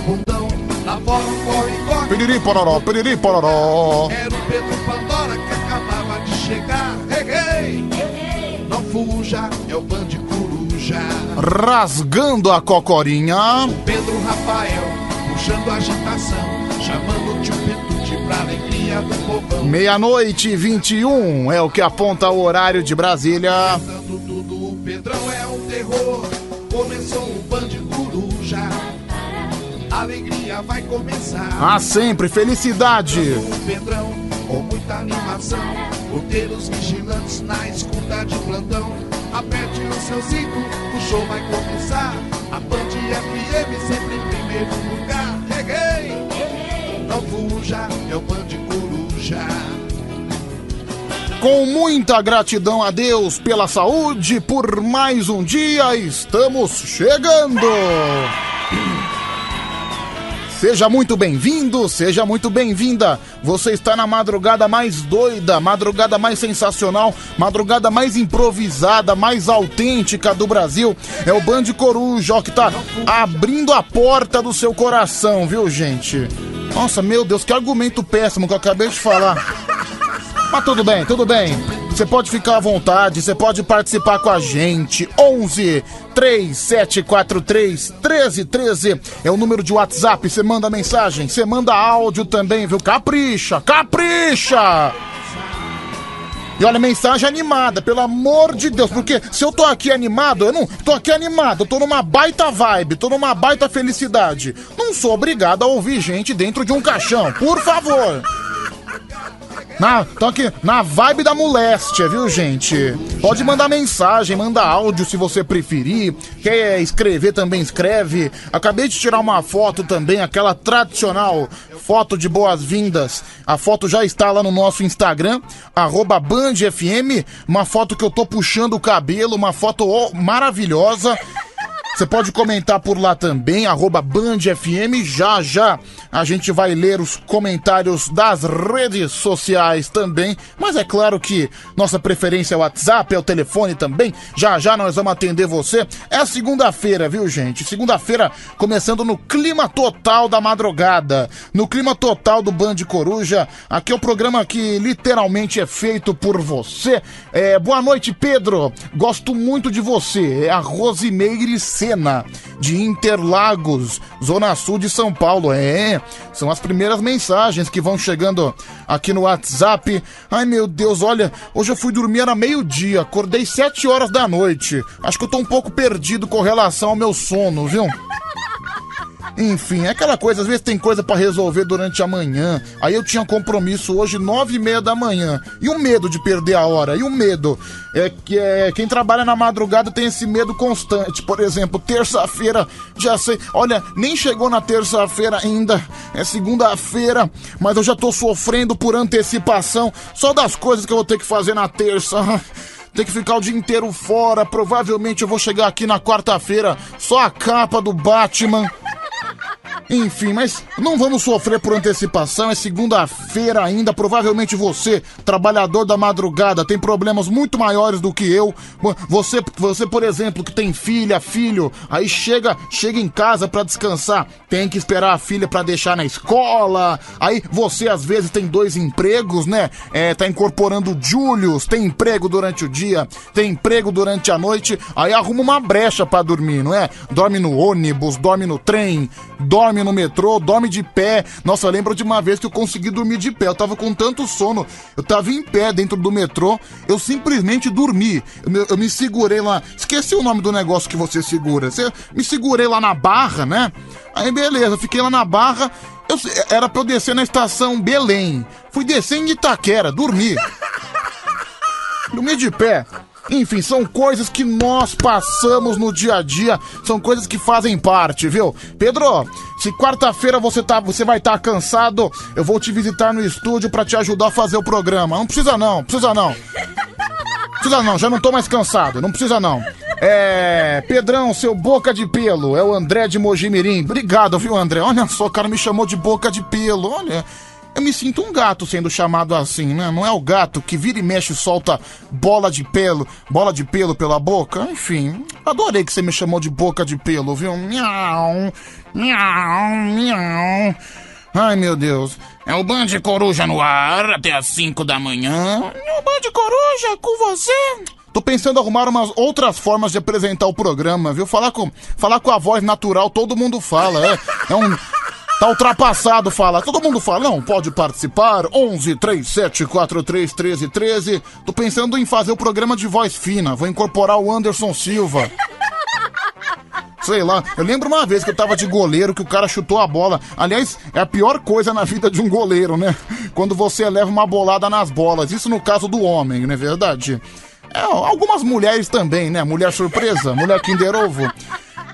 bundão. Fora um corre, corre. Piriri pororó, piriri pororó. Era o Pedro Pandora que acabava de chegar. Hey. Não fuja, é o Band Coruja. Rasgando a cocorinha. Pedro Rafael, puxando a agitação. Chamando o tio Petute pra alegria do povão. Meia-noite e 21 é o que aponta o horário de Brasília. Cantando Ah, sempre felicidade. Pedrão, com muita animação. Roteiros vigilantes na escuta de plantão. Aperte o seu cinto, o show vai começar. A Band FM sempre em primeiro lugar. Cheguei! Não fuja, é o Band Coruja. Com muita gratidão a Deus pela saúde, por mais um dia, estamos chegando! Seja muito bem-vindo, seja muito bem-vinda. Você está na madrugada mais doida, madrugada mais sensacional, madrugada mais improvisada, mais autêntica do Brasil. É o Band Coruja ó, que tá abrindo a porta do seu coração, viu, gente? Nossa, meu Deus, que argumento péssimo que eu acabei de falar. Mas tudo bem, tudo bem. Você pode ficar à vontade, você pode participar com a gente. 11 3743 1313 é o número de WhatsApp. Você manda mensagem, você manda áudio também, viu? Capricha, capricha! E olha, mensagem animada, pelo amor de Deus, porque se eu tô aqui animado, eu não tô aqui animado, eu tô numa baita vibe, tô numa baita felicidade. Não sou obrigado a ouvir gente dentro de um caixão, por favor. Na, tô aqui, na vibe da moléstia, viu, gente? Pode mandar mensagem, manda áudio se você preferir. Quer escrever também, escreve. Acabei de tirar uma foto também, aquela tradicional foto de boas-vindas. A foto já está lá no nosso Instagram, BandFM. Uma foto que eu tô puxando o cabelo, uma foto maravilhosa. Você pode comentar por lá também, arroba BandFM. Já já a gente vai ler os comentários das redes sociais também. Mas é claro que nossa preferência é o WhatsApp, é o telefone também. Já já nós vamos atender você. É segunda-feira, viu, gente? Segunda-feira começando no clima total da madrugada. No clima total do Band Coruja. Aqui é o programa que literalmente é feito por você. É, boa noite, Pedro. Gosto muito de você. É a Rosimeire De Interlagos, Zona Sul de São Paulo. É, são as primeiras mensagens que vão chegando aqui no WhatsApp. Ai meu Deus, olha, hoje eu fui dormir era meio-dia, acordei sete horas da noite. Acho que eu tô um pouco perdido com relação ao meu sono, viu? Enfim, é aquela coisa, às vezes tem coisa para resolver durante a manhã. Aí eu tinha compromisso hoje, nove e meia da manhã. E o medo de perder a hora? E o medo? É que é, quem trabalha na madrugada tem esse medo constante. Por exemplo, terça-feira, já sei. Olha, nem chegou na terça-feira ainda. É segunda-feira, mas eu já tô sofrendo por antecipação. Só das coisas que eu vou ter que fazer na terça. Tem que ficar o dia inteiro fora. Provavelmente eu vou chegar aqui na quarta-feira só a capa do Batman. Enfim, mas não vamos sofrer por antecipação. É segunda-feira ainda. Provavelmente você, trabalhador da madrugada, tem problemas muito maiores do que eu. Você, você por exemplo, que tem filha, filho, aí chega, chega em casa para descansar, tem que esperar a filha para deixar na escola. Aí você às vezes tem dois empregos, né? É, tá incorporando Julius, tem emprego durante o dia, tem emprego durante a noite, aí arruma uma brecha para dormir, não é? Dorme no ônibus, dorme no trem, dorme no metrô, dorme de pé. Nossa, eu lembro de uma vez que eu consegui dormir de pé. Eu tava com tanto sono, eu tava em pé dentro do metrô, eu simplesmente dormi. Eu, me- eu me segurei lá, esqueci o nome do negócio que você segura. Você, me segurei lá na barra, né? Aí beleza, fiquei lá na barra. Eu, era pra eu descer na estação Belém. Fui descer em Itaquera, dormi. Dormi de pé. Enfim, são coisas que nós passamos no dia a dia, são coisas que fazem parte, viu? Pedro, se quarta-feira você tá, você vai estar cansado, eu vou te visitar no estúdio pra te ajudar a fazer o programa. Não precisa não, precisa não. Precisa não, já não tô mais cansado, não precisa não. É. Pedrão, seu boca de pelo, é o André de Mojimirim. Obrigado, viu, André? Olha só, o cara me chamou de boca de pelo, olha. Eu me sinto um gato sendo chamado assim, né? Não é o gato que vira e mexe e solta bola de pelo, bola de pelo pela boca? Enfim, adorei que você me chamou de boca de pelo, viu? Miau, miau, miau. Ai, meu Deus. É o Band Coruja no ar até as 5 da manhã. É o Band Coruja com você. Tô pensando em arrumar umas outras formas de apresentar o programa, viu? Falar com, falar com a voz natural, todo mundo fala. É, é um. Tá ultrapassado falar. Todo mundo fala, não, pode participar. 11 37 43 13 13. Tô pensando em fazer o programa de voz fina. Vou incorporar o Anderson Silva. Sei lá, eu lembro uma vez que eu tava de goleiro que o cara chutou a bola. Aliás, é a pior coisa na vida de um goleiro, né? Quando você leva uma bolada nas bolas. Isso no caso do homem, não é verdade? É, algumas mulheres também, né? Mulher surpresa, mulher Kinder Ovo.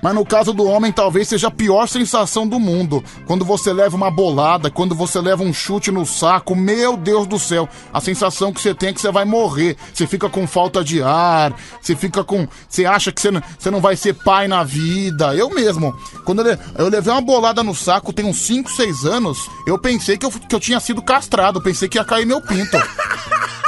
Mas no caso do homem, talvez seja a pior sensação do mundo. Quando você leva uma bolada, quando você leva um chute no saco, meu Deus do céu, a sensação que você tem é que você vai morrer. Você fica com falta de ar, você fica com. Você acha que você não, você não vai ser pai na vida. Eu mesmo, quando eu, levei uma bolada no saco, tem uns 5, 6 anos, eu pensei que eu, que eu tinha sido castrado, pensei que ia cair meu pinto.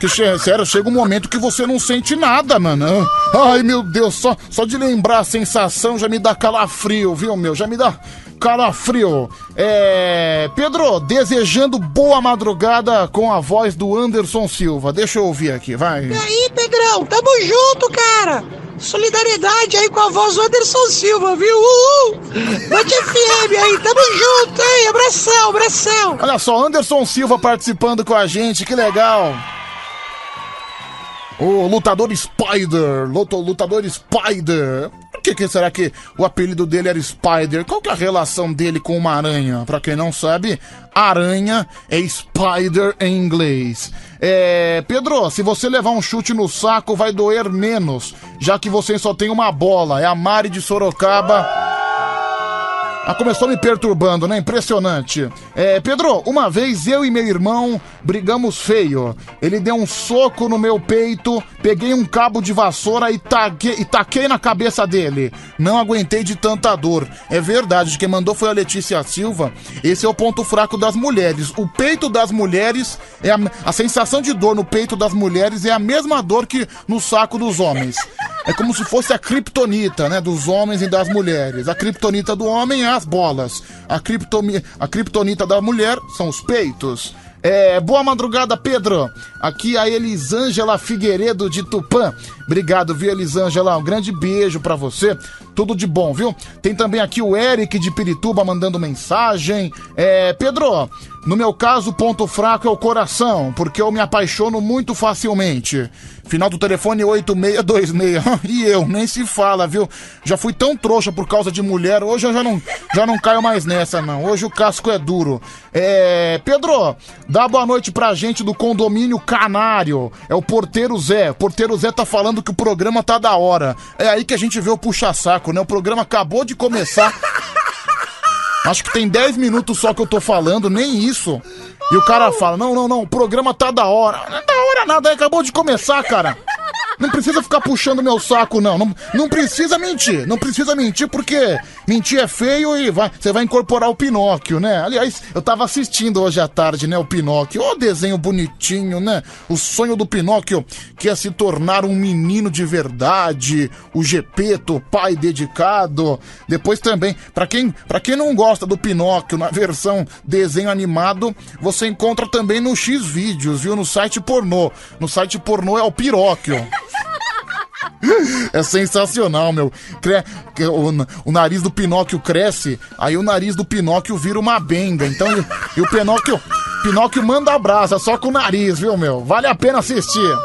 Que, sério, chega um momento que você não sente nada, mano. Ai, meu Deus, só, só de lembrar a sensação já me dá calafrio, viu, meu? Já me dá calafrio. É. Pedro, desejando boa madrugada com a voz do Anderson Silva. Deixa eu ouvir aqui, vai. E aí, Pedrão, tamo junto, cara. Solidariedade aí com a voz do Anderson Silva, viu? Uhul! Band FM aí, tamo junto, hein? Abração, abração. Olha só, Anderson Silva participando com a gente, que legal. O lutador Spider, lutador Spider. Por que, que, será que o apelido dele era Spider? Qual que é a relação dele com uma aranha? Pra quem não sabe, aranha é Spider em inglês. É, Pedro, se você levar um chute no saco vai doer menos, já que você só tem uma bola. É a Mari de Sorocaba ah, começou me perturbando, né? Impressionante. É, Pedro, uma vez eu e meu irmão brigamos feio. Ele deu um soco no meu peito, peguei um cabo de vassoura e taquei, e taquei na cabeça dele. Não aguentei de tanta dor. É verdade, quem mandou foi a Letícia Silva. Esse é o ponto fraco das mulheres. O peito das mulheres é a, a sensação de dor no peito das mulheres é a mesma dor que no saco dos homens. É como se fosse a criptonita, né? Dos homens e das mulheres. A criptonita do homem é as bolas. A, criptomi... a criptonita da mulher são os peitos. É, boa madrugada, Pedro. Aqui a Elisângela Figueiredo de Tupã. Obrigado, viu, Elisângela? Um grande beijo para você. Tudo de bom, viu? Tem também aqui o Eric de Pirituba mandando mensagem. É, Pedro, no meu caso, o ponto fraco é o coração, porque eu me apaixono muito facilmente. Final do telefone 8626. e eu, nem se fala, viu? Já fui tão trouxa por causa de mulher, hoje eu já não, já não caio mais nessa, não. Hoje o casco é duro. É. Pedro, dá boa noite pra gente do condomínio Canário. É o Porteiro Zé. O Porteiro Zé tá falando que o programa tá da hora. É aí que a gente vê o puxa-saco, né? O programa acabou de começar. Acho que tem 10 minutos só que eu tô falando, nem isso. E o cara fala: Não, não, não, o programa tá da hora. Não é da hora nada, acabou de começar, cara. Não precisa ficar puxando meu saco, não. não. Não precisa mentir. Não precisa mentir porque mentir é feio e vai, você vai incorporar o Pinóquio, né? Aliás, eu tava assistindo hoje à tarde, né? O Pinóquio. Ô, desenho bonitinho, né? O sonho do Pinóquio que é se tornar um menino de verdade. O Gepeto, pai dedicado. Depois também, para quem, pra quem não gosta do Pinóquio na versão desenho animado, você encontra também no X vídeos, viu? No site pornô. No site pornô é o Piróquio. É sensacional, meu. O, nariz do Pinóquio cresce, aí o nariz do Pinóquio vira uma benga. Então, e, o Pinóquio, Pinóquio manda brasa só com o nariz, viu, meu? Vale a pena assistir.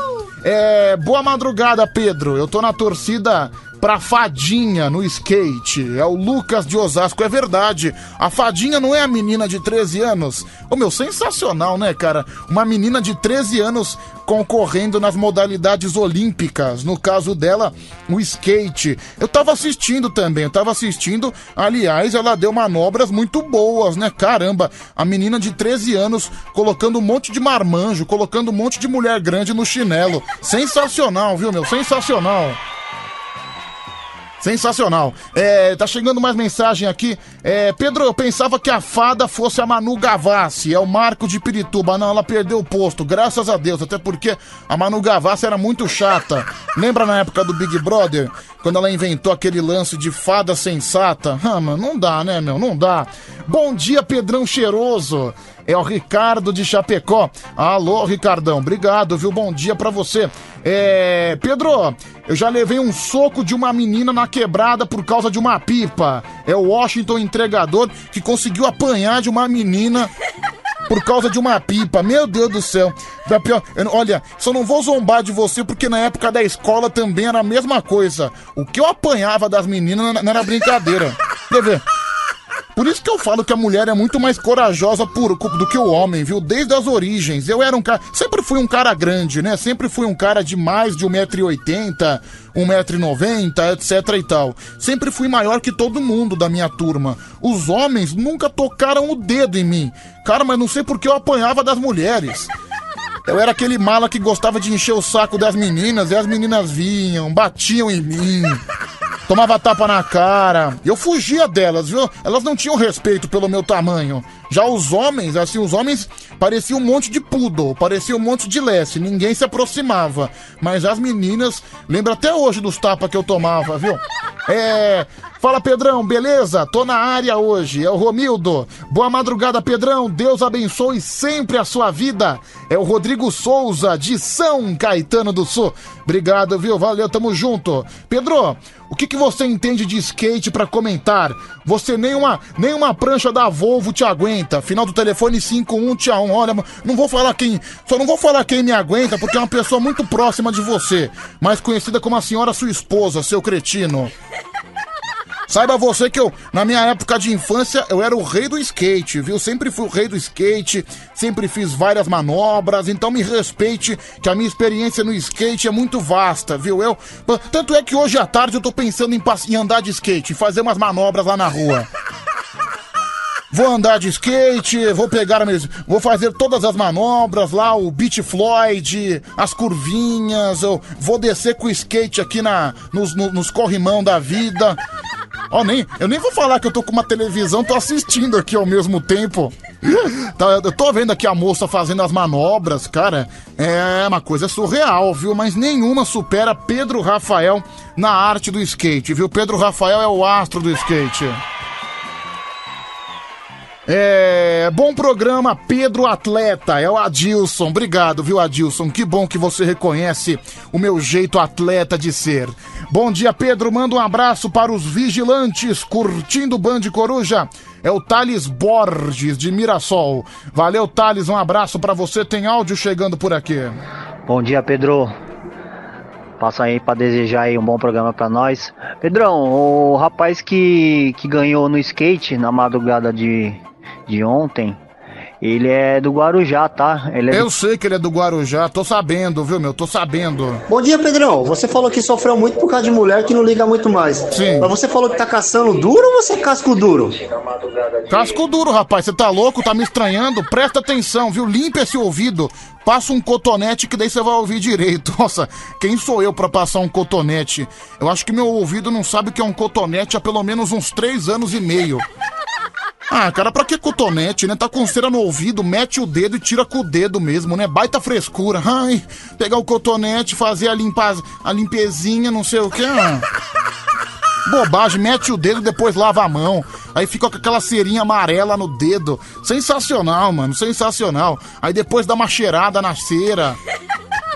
É, boa madrugada, Pedro. Eu tô na torcida pra Fadinha no skate. É o Lucas de Osasco, é verdade. A Fadinha não é a menina de 13 anos. Ô meu, sensacional, né, cara? Uma menina de 13 anos concorrendo nas modalidades olímpicas. No caso dela, o skate. Eu tava assistindo também, eu tava assistindo. Aliás, ela deu manobras muito boas, né? Caramba, a menina de 13 anos colocando um monte de marmanjo, colocando um monte de mulher grande no chinelo. Sensacional, viu, meu? Sensacional. Sensacional. É, tá chegando mais mensagem aqui. É, Pedro, eu pensava que a fada fosse a Manu Gavassi, é o Marco de Pirituba. Não, ela perdeu o posto, graças a Deus. Até porque a Manu Gavassi era muito chata. Lembra na época do Big Brother? Quando ela inventou aquele lance de fada sensata? Ah, mano, não dá, né, meu? Não dá. Bom dia, Pedrão Cheiroso. É o Ricardo de Chapecó. Alô, Ricardão. Obrigado, viu? Bom dia pra você. É. Pedro, eu já levei um soco de uma menina na quebrada por causa de uma pipa. É o Washington entregador que conseguiu apanhar de uma menina por causa de uma pipa. Meu Deus do céu. Da pior, olha, só não vou zombar de você porque na época da escola também era a mesma coisa. O que eu apanhava das meninas não era brincadeira. Quer ver? Por isso que eu falo que a mulher é muito mais corajosa por, do que o homem, viu? Desde as origens. Eu era um cara. Sempre fui um cara grande, né? Sempre fui um cara de mais de 1,80m, 1,90m, etc e tal. Sempre fui maior que todo mundo da minha turma. Os homens nunca tocaram o dedo em mim. Cara, mas não sei porque eu apanhava das mulheres. Eu era aquele mala que gostava de encher o saco das meninas e as meninas vinham, batiam em mim tomava tapa na cara. Eu fugia delas, viu? Elas não tinham respeito pelo meu tamanho. Já os homens, assim, os homens pareciam um monte de poodle, parecia um monte de leste, ninguém se aproximava. Mas as meninas, lembra até hoje dos tapas que eu tomava, viu? É. Fala Pedrão, beleza? Tô na área hoje. É o Romildo. Boa madrugada, Pedrão. Deus abençoe sempre a sua vida. É o Rodrigo Souza, de São Caetano do Sul. Obrigado, viu? Valeu, tamo junto. Pedro, o que, que você entende de skate para comentar? Você nem uma, nem uma prancha da Volvo te aguenta. Final do telefone 51 tia 1. Olha, não vou falar quem. Só não vou falar quem me aguenta, porque é uma pessoa muito próxima de você. Mais conhecida como a senhora sua esposa, seu cretino. Saiba você que eu, na minha época de infância, eu era o rei do skate, viu? Sempre fui o rei do skate, sempre fiz várias manobras, então me respeite que a minha experiência no skate é muito vasta, viu? Eu, tanto é que hoje à tarde eu tô pensando em, em andar de skate, fazer umas manobras lá na rua. Vou andar de skate, vou pegar mesmo, vou fazer todas as manobras lá, o Beat Floyd, as curvinhas, eu vou descer com o skate aqui na, nos, no, nos corrimão da vida. Ó, nem, eu nem vou falar que eu tô com uma televisão, tô assistindo aqui ao mesmo tempo. Tá, eu tô vendo aqui a moça fazendo as manobras, cara. É uma coisa surreal, viu? Mas nenhuma supera Pedro Rafael na arte do skate, viu? Pedro Rafael é o astro do skate. É, bom programa, Pedro Atleta, é o Adilson. Obrigado, viu, Adilson? Que bom que você reconhece o meu jeito atleta de ser. Bom dia, Pedro. Manda um abraço para os vigilantes curtindo o Band Coruja. É o Thales Borges de Mirassol. Valeu, Thales. Um abraço para você. Tem áudio chegando por aqui. Bom dia, Pedro. Passa aí para desejar aí um bom programa para nós. Pedrão, o rapaz que, que ganhou no skate na madrugada de de ontem, ele é do Guarujá, tá? É eu do... sei que ele é do Guarujá, tô sabendo, viu, meu? Tô sabendo. Bom dia, Pedrão. Você falou que sofreu muito por causa de mulher que não liga muito mais. Sim. Mas você falou que tá caçando duro ou você é casco duro? Casco duro, rapaz. Você tá louco? Tá me estranhando? Presta atenção, viu? Limpa esse ouvido. Passa um cotonete que daí você vai ouvir direito. Nossa, quem sou eu para passar um cotonete? Eu acho que meu ouvido não sabe o que é um cotonete há pelo menos uns três anos e meio. Ah, cara, pra que cotonete, né? Tá com cera no ouvido, mete o dedo e tira com o dedo mesmo, né? Baita frescura. Ai, pegar o cotonete, fazer a, limpa, a limpezinha, não sei o que. Ah. Bobagem, mete o dedo depois lava a mão. Aí fica com aquela cerinha amarela no dedo. Sensacional, mano, sensacional. Aí depois dá uma cheirada na cera.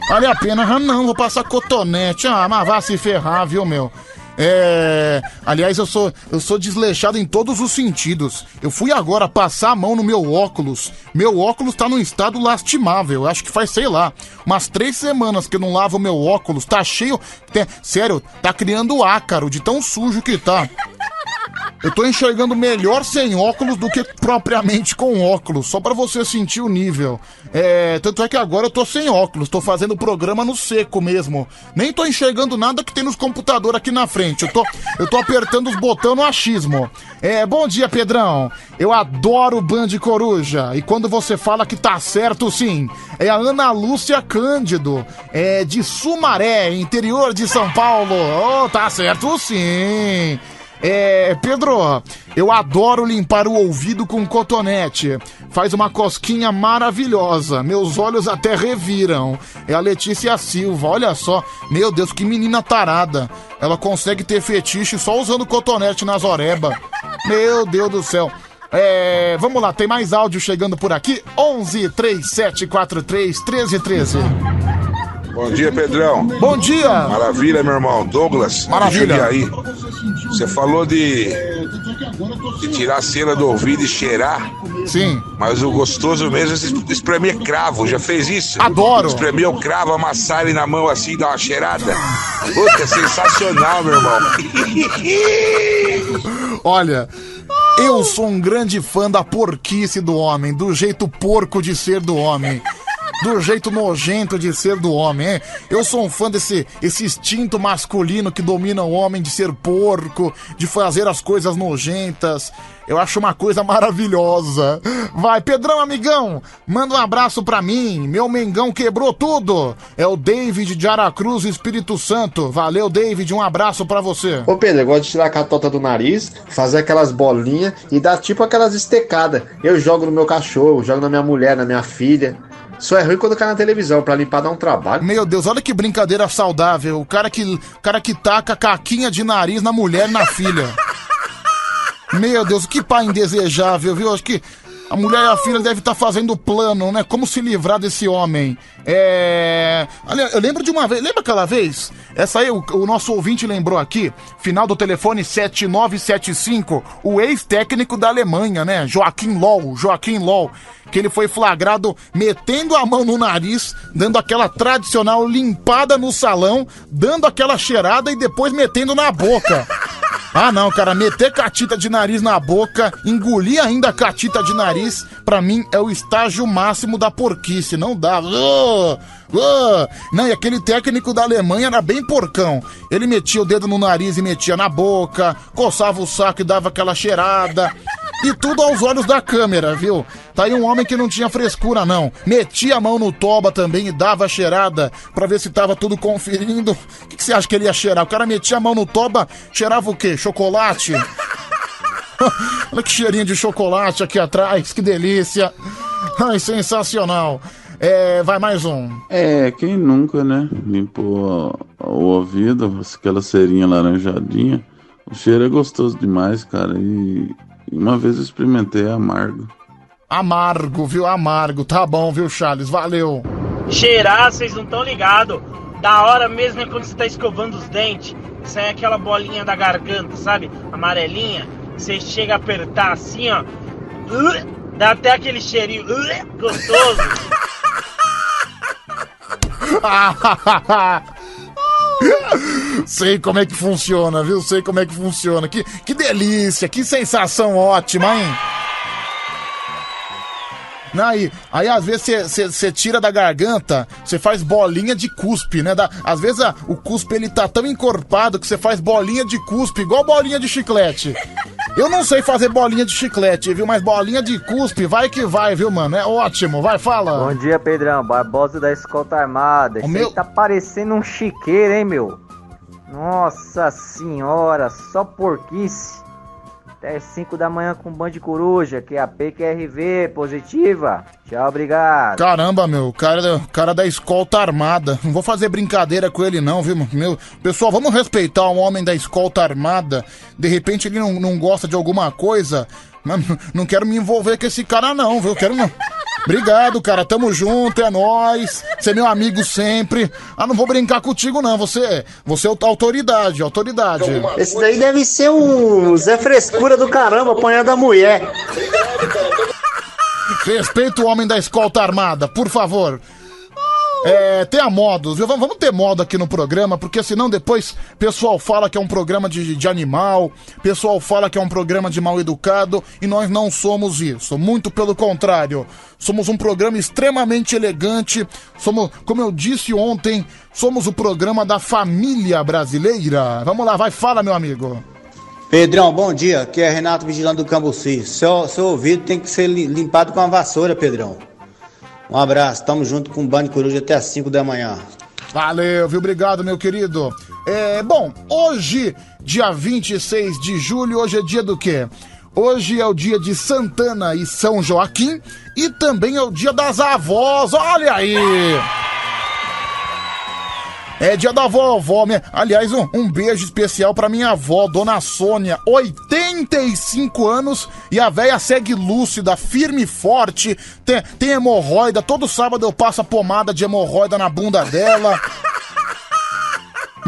Vale a pena. Ah, não, vou passar cotonete. Ah, mas vá se ferrar, viu, meu? É. Aliás, eu sou, eu sou desleixado em todos os sentidos. Eu fui agora passar a mão no meu óculos. Meu óculos tá num estado lastimável. Acho que faz, sei lá, umas três semanas que eu não lavo meu óculos. Tá cheio. Sério, tá criando ácaro de tão sujo que tá. Eu tô enxergando melhor sem óculos do que propriamente com óculos, só pra você sentir o nível. É, tanto é que agora eu tô sem óculos, tô fazendo o programa no seco mesmo. Nem tô enxergando nada que tem nos computadores aqui na frente. Eu tô, eu tô apertando os botões no achismo. É, bom dia, Pedrão. Eu adoro Band Coruja. E quando você fala que tá certo, sim. É a Ana Lúcia Cândido, é de Sumaré, interior de São Paulo. Oh, tá certo, sim. É, Pedro, eu adoro limpar o ouvido com cotonete. Faz uma cosquinha maravilhosa. Meus olhos até reviram. É a Letícia Silva, olha só. Meu Deus, que menina tarada. Ela consegue ter fetiche só usando cotonete nas oreba. Meu Deus do céu. É, vamos lá, tem mais áudio chegando por aqui. 11 3743 1313. Bom dia, Pedrão. Bom dia. Maravilha, meu irmão. Douglas. Maravilha. aí. Você falou de, de tirar a cera do ouvido e cheirar. Sim. Mas o gostoso mesmo é espremer cravo. Já fez isso? Adoro. Espremer o cravo, amassar ele na mão assim e dar uma cheirada. Puta, é sensacional, meu irmão. Olha, eu sou um grande fã da porquice do homem, do jeito porco de ser do homem. Do jeito nojento de ser do homem, hein? Eu sou um fã desse esse instinto masculino que domina o homem de ser porco, de fazer as coisas nojentas. Eu acho uma coisa maravilhosa. Vai, Pedrão, amigão, manda um abraço pra mim. Meu Mengão quebrou tudo. É o David de Aracruz, Espírito Santo. Valeu, David, um abraço pra você. Ô Pedro, eu gosto de tirar a catota do nariz, fazer aquelas bolinhas e dar tipo aquelas estecadas. Eu jogo no meu cachorro, jogo na minha mulher, na minha filha. Só é ruim quando cai na televisão, pra limpar dá um trabalho. Meu Deus, olha que brincadeira saudável. O cara que, o cara que taca caquinha de nariz na mulher e na filha. Meu Deus, que pai indesejável, viu? Acho que a mulher e a filha devem estar fazendo plano, né? Como se livrar desse homem. É. Eu lembro de uma vez. Lembra aquela vez? Essa aí, o, o nosso ouvinte lembrou aqui. Final do telefone 7975. O ex-técnico da Alemanha, né? Joaquim Low. Joaquim Low. Que ele foi flagrado metendo a mão no nariz, dando aquela tradicional limpada no salão, dando aquela cheirada e depois metendo na boca. Ah, não, cara, meter catita de nariz na boca, engolir ainda catita de nariz, pra mim é o estágio máximo da porquice, não dá. Uh, uh. Não, e aquele técnico da Alemanha era bem porcão. Ele metia o dedo no nariz e metia na boca, coçava o saco e dava aquela cheirada. E tudo aos olhos da câmera, viu? Tá aí um homem que não tinha frescura, não. Metia a mão no toba também e dava cheirada pra ver se tava tudo conferindo. O que, que você acha que ele ia cheirar? O cara metia a mão no toba, cheirava o quê? Chocolate? Olha que cheirinho de chocolate aqui atrás, que delícia. Ai, sensacional. É, vai mais um. É, quem nunca, né? Limpou o ouvido, aquela cerinha laranjadinha. O cheiro é gostoso demais, cara. E uma vez eu experimentei amargo. Amargo, viu? Amargo. Tá bom, viu, Charles? Valeu. Cheirar, vocês não estão ligados. Da hora mesmo é quando você tá escovando os dentes. Sai aquela bolinha da garganta, sabe? Amarelinha. Você chega a apertar assim, ó. Dá até aquele cheirinho gostoso. Sei como é que funciona, viu? Sei como é que funciona. Que, que delícia, que sensação ótima, hein? Aí, aí às vezes você tira da garganta, você faz bolinha de cuspe, né? Da, às vezes a, o cuspe ele tá tão encorpado que você faz bolinha de cuspe, igual bolinha de chiclete. Eu não sei fazer bolinha de chiclete, viu? Mas bolinha de cuspe, vai que vai, viu, mano? É ótimo, vai, fala. Bom dia, Pedrão. Barbosa da Escolta Armada. Isso meu... tá parecendo um chiqueiro, hein, meu? Nossa senhora, só porquice. Até 5 da manhã com Band Coruja, que é a PQRV positiva. Tchau, obrigado. Caramba, meu, cara, cara da escolta armada. Não vou fazer brincadeira com ele, não, viu, meu? Pessoal, vamos respeitar um homem da escolta armada. De repente ele não, não gosta de alguma coisa. Mas não quero me envolver com esse cara, não, viu? Quero não. Obrigado, cara. Tamo junto, é nóis. Você é meu amigo sempre. Ah, não vou brincar contigo, não. Você, você é autoridade, autoridade. Esse daí deve ser um Zé Frescura do caramba, apanhando a mulher. Respeita o homem da escolta armada, por favor. É, tenha modos, viu? Vamos ter modo aqui no programa, porque senão depois pessoal fala que é um programa de, de animal, pessoal fala que é um programa de mal educado, e nós não somos isso. Muito pelo contrário. Somos um programa extremamente elegante. Somos, como eu disse ontem, somos o programa da família brasileira. Vamos lá, vai, fala, meu amigo. Pedrão, bom dia. Aqui é Renato Vigilante do Cambuci. Seu, seu ouvido tem que ser limpado com a vassoura, Pedrão. Um abraço, tamo junto com o Band Coruja até as 5 da manhã. Valeu, viu? Obrigado, meu querido. É, bom, hoje, dia 26 de julho, hoje é dia do quê? Hoje é o dia de Santana e São Joaquim e também é o dia das avós. Olha aí! É dia da vovó, minha. Aliás, um, um beijo especial pra minha avó, Dona Sônia, 85 anos, e a véia segue lúcida, firme e forte, tem, tem hemorroida, todo sábado eu passo a pomada de hemorroida na bunda dela.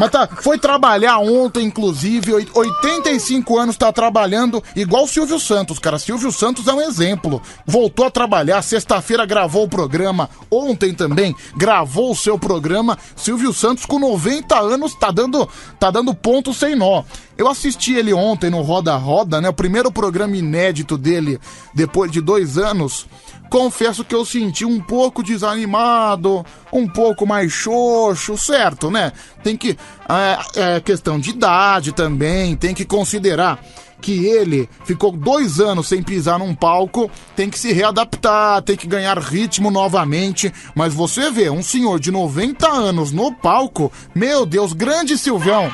Mas tá, foi trabalhar ontem, inclusive, 85 anos tá trabalhando, igual Silvio Santos, cara. Silvio Santos é um exemplo. Voltou a trabalhar, sexta-feira gravou o programa, ontem também gravou o seu programa. Silvio Santos com 90 anos tá dando, tá dando ponto sem nó. Eu assisti ele ontem no Roda Roda, né? O primeiro programa inédito dele depois de dois anos confesso que eu senti um pouco desanimado, um pouco mais xoxo, certo, né? Tem que. É, é questão de idade também, tem que considerar que ele ficou dois anos sem pisar num palco, tem que se readaptar, tem que ganhar ritmo novamente. Mas você vê um senhor de 90 anos no palco, meu Deus, grande Silvão!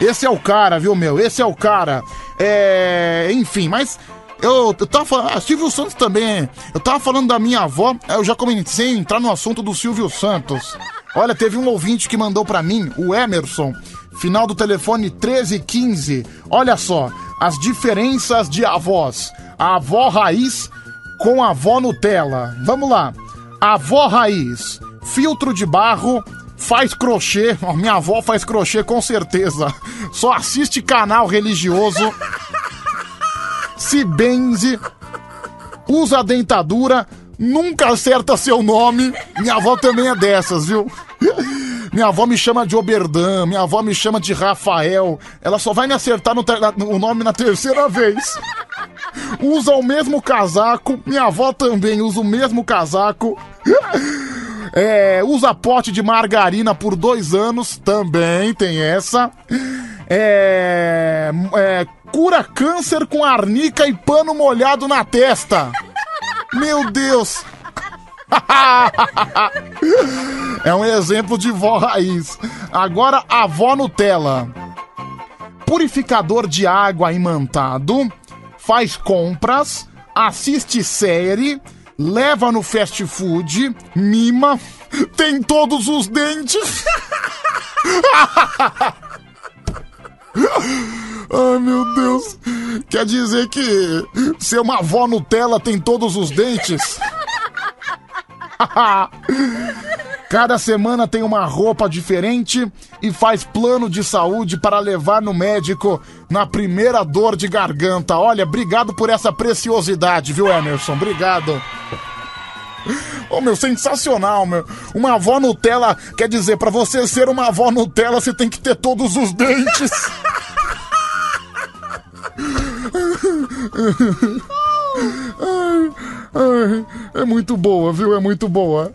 Esse é o cara, viu, meu? Esse é o cara. É. Enfim, mas eu, eu tava falando. Ah, Silvio Santos também. Eu tava falando da minha avó. Eu já comecei a entrar no assunto do Silvio Santos. Olha, teve um ouvinte que mandou para mim, o Emerson, final do telefone 1315. Olha só, as diferenças de avós. A avó raiz com a avó Nutella. Vamos lá. Avó raiz, filtro de barro, faz crochê. minha avó faz crochê com certeza. Só assiste canal religioso se benze, usa dentadura, nunca acerta seu nome. Minha avó também é dessas, viu? Minha avó me chama de Oberdan, minha avó me chama de Rafael. Ela só vai me acertar no, no nome na terceira vez. Usa o mesmo casaco, minha avó também usa o mesmo casaco. É, usa pote de margarina por dois anos, também tem essa. É, é, cura câncer com arnica e pano molhado na testa. Meu Deus! é um exemplo de vó raiz. Agora a vó Nutella. Purificador de água imantado, faz compras, assiste série, leva no fast food, mima, tem todos os dentes. Ai, meu Deus. Quer dizer que ser uma avó Nutella tem todos os dentes? Cada semana tem uma roupa diferente e faz plano de saúde para levar no médico na primeira dor de garganta. Olha, obrigado por essa preciosidade, viu, Emerson? Obrigado. Oh, meu, sensacional, meu. Uma avó Nutella, quer dizer, para você ser uma avó Nutella, você tem que ter todos os dentes. Ai, ai, é muito boa, viu? É muito boa.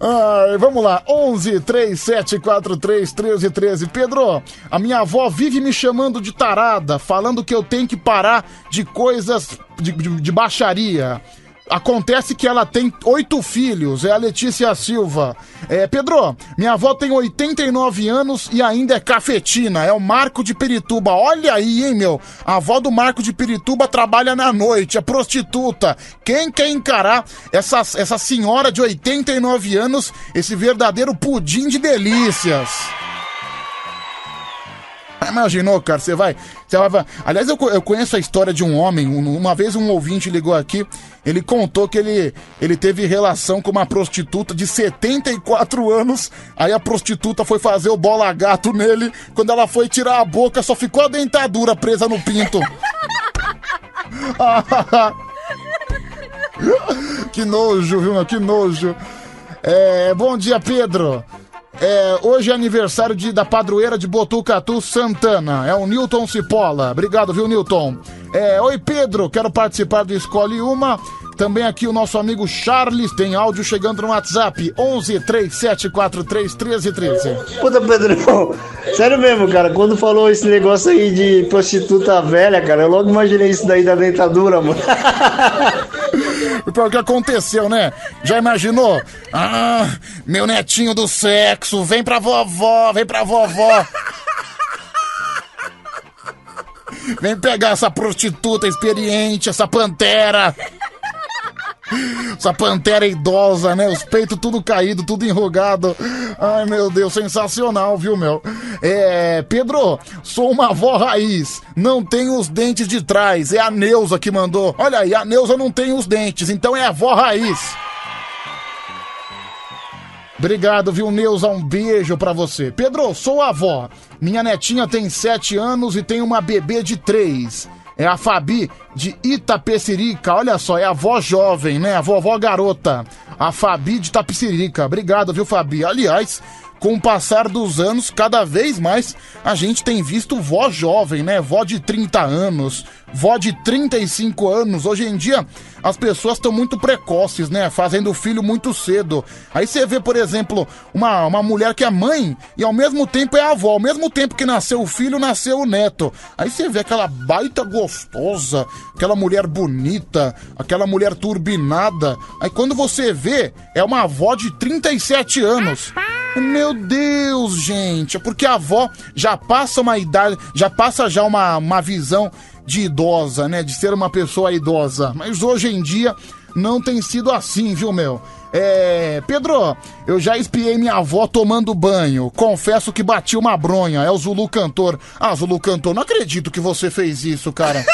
Ai, vamos lá. 11 3 7 4 3 13 13. Pedro, a minha avó vive me chamando de tarada, falando que eu tenho que parar de coisas de, de, de baixaria. Acontece que ela tem oito filhos, é a Letícia Silva. É, Pedro, minha avó tem 89 anos e ainda é cafetina, é o Marco de Pirituba. Olha aí, hein, meu? A avó do Marco de Pirituba trabalha na noite, é prostituta. Quem quer encarar essa, essa senhora de 89 anos, esse verdadeiro pudim de delícias? Imaginou, cara? Você vai, você vai. Aliás, eu, eu conheço a história de um homem. Uma vez um ouvinte ligou aqui. Ele contou que ele, ele teve relação com uma prostituta de 74 anos. Aí a prostituta foi fazer o bola gato nele. Quando ela foi tirar a boca, só ficou a dentadura presa no pinto. que nojo, viu? Que nojo. É, bom dia, Pedro. É, hoje é aniversário de, da padroeira de Botucatu Santana. É o Newton Cipolla. Obrigado, viu, Newton? É, Oi, Pedro. Quero participar do Escolhe Uma. Também aqui o nosso amigo Charles tem áudio chegando no WhatsApp 11 3743 1313. Puta, Pedrão, sério mesmo, cara, quando falou esse negócio aí de prostituta velha, cara, eu logo imaginei isso daí da dentadura, mano. o que aconteceu, né? Já imaginou? Ah, meu netinho do sexo, vem pra vovó, vem pra vovó. Vem pegar essa prostituta experiente, essa pantera. Essa pantera idosa, né? Os peitos tudo caído, tudo enrugado. Ai, meu Deus, sensacional, viu, meu? É, Pedro, sou uma avó raiz. Não tenho os dentes de trás. É a Neuza que mandou. Olha aí, a Neuza não tem os dentes, então é a avó raiz. Obrigado, viu, Neuza? Um beijo pra você. Pedro, sou avó. Minha netinha tem sete anos e tem uma bebê de três. É a Fabi de Itapecerica. Olha só, é a avó jovem, né? A vovó garota. A Fabi de Itapecerica. Obrigado, viu, Fabi? Aliás, com o passar dos anos, cada vez mais a gente tem visto vó jovem, né? Vó de 30 anos, vó de 35 anos. Hoje em dia, as pessoas estão muito precoces, né? Fazendo filho muito cedo. Aí você vê, por exemplo, uma, uma mulher que é mãe e ao mesmo tempo é avó. Ao mesmo tempo que nasceu o filho, nasceu o neto. Aí você vê aquela baita gostosa, aquela mulher bonita, aquela mulher turbinada. Aí quando você vê, é uma avó de 37 anos. Meu Deus, gente, é porque a avó já passa uma idade, já passa já uma, uma visão de idosa, né? De ser uma pessoa idosa. Mas hoje em dia não tem sido assim, viu, meu? É. Pedro, eu já espiei minha avó tomando banho. Confesso que bati uma bronha. É o Zulu Cantor. Ah, Zulu Cantor, não acredito que você fez isso, cara.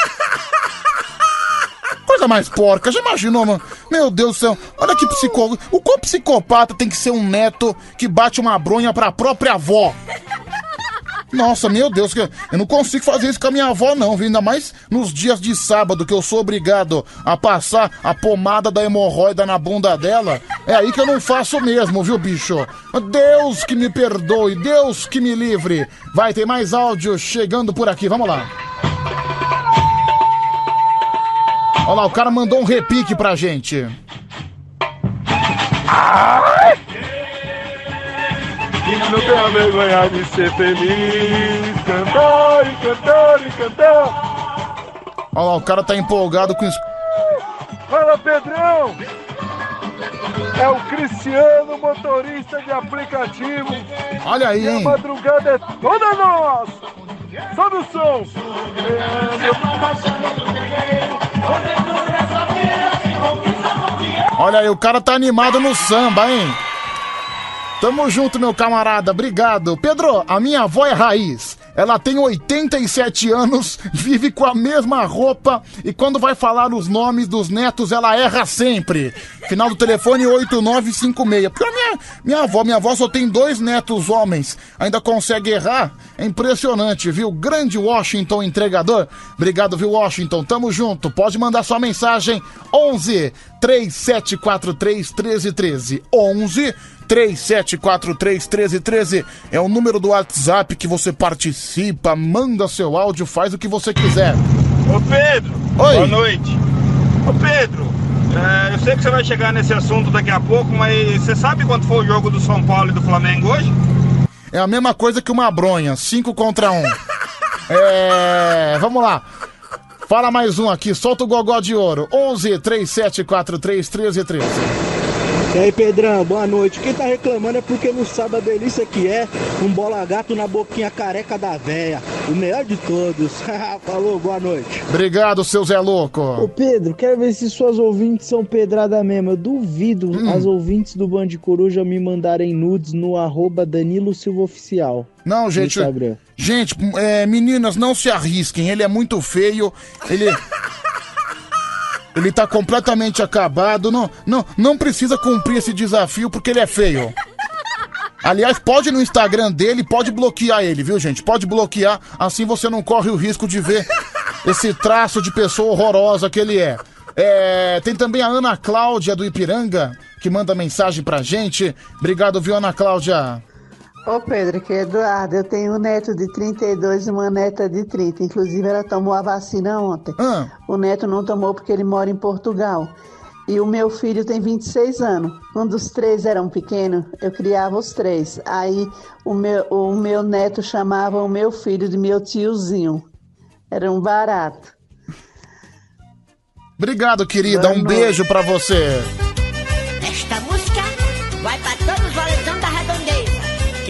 Coisa mais porca, já imaginou, mano? Meu Deus do céu, olha que psicó... O quão psicopata tem que ser um neto que bate uma bronha pra própria avó? Nossa, meu Deus, eu não consigo fazer isso com a minha avó, não, viu? Ainda mais nos dias de sábado que eu sou obrigado a passar a pomada da hemorroida na bunda dela. É aí que eu não faço mesmo, viu, bicho? Deus que me perdoe, Deus que me livre. Vai ter mais áudio chegando por aqui, vamos lá. Olha lá, o cara mandou um repique pra gente. Ai! E não tenha vergonha de ser feliz. Cantar e cantar e cantar. Olha lá, o cara tá empolgado com isso. Fala, Pedrão! É o Cristiano, motorista de aplicativo. Olha aí, hein? E a madrugada é toda nossa. Sobe o som. Olha aí, o cara tá animado no samba, hein? Tamo junto, meu camarada. Obrigado. Pedro, a minha avó é raiz. Ela tem 87 anos, vive com a mesma roupa e quando vai falar os nomes dos netos, ela erra sempre. Final do telefone 8956. Porque minha, minha avó, minha avó só tem dois netos homens, ainda consegue errar. É impressionante, viu? Grande Washington entregador. Obrigado, viu, Washington? Tamo junto. Pode mandar sua mensagem 11 3743 1313. 11 37431313 é o número do WhatsApp que você participa, manda seu áudio, faz o que você quiser. Ô Pedro, Oi. boa noite. Ô Pedro, é, eu sei que você vai chegar nesse assunto daqui a pouco, mas você sabe quanto foi o jogo do São Paulo e do Flamengo hoje? É a mesma coisa que uma bronha, 5 contra 1. Um. é. Vamos lá. Fala mais um aqui, solta o gogó de ouro. 11 3743 1313. E aí, Pedrão, boa noite. Quem tá reclamando é porque não sabe a delícia que é um bola gato na boquinha careca da véia. O melhor de todos. Falou, boa noite. Obrigado, seu Zé Louco. Ô, Pedro, quero ver se suas ouvintes são pedrada mesmo. Eu duvido hum. as ouvintes do Band Coruja me mandarem nudes no arroba Danilo Silva Oficial. Não, gente. Gente, é, meninas, não se arrisquem. Ele é muito feio. Ele. Ele tá completamente acabado. Não, não, não precisa cumprir esse desafio porque ele é feio. Aliás, pode no Instagram dele, pode bloquear ele, viu, gente? Pode bloquear, assim você não corre o risco de ver esse traço de pessoa horrorosa que ele é. é tem também a Ana Cláudia do Ipiranga, que manda mensagem pra gente. Obrigado, viu, Ana Cláudia? Ô Pedro, que é Eduardo, eu tenho um neto de 32 e uma neta de 30. Inclusive, ela tomou a vacina ontem. Ah. O neto não tomou porque ele mora em Portugal. E o meu filho tem 26 anos. Quando os três eram pequenos, eu criava os três. Aí o meu, o meu neto chamava o meu filho de meu tiozinho. Era um barato. Obrigado, querida. Um beijo pra você.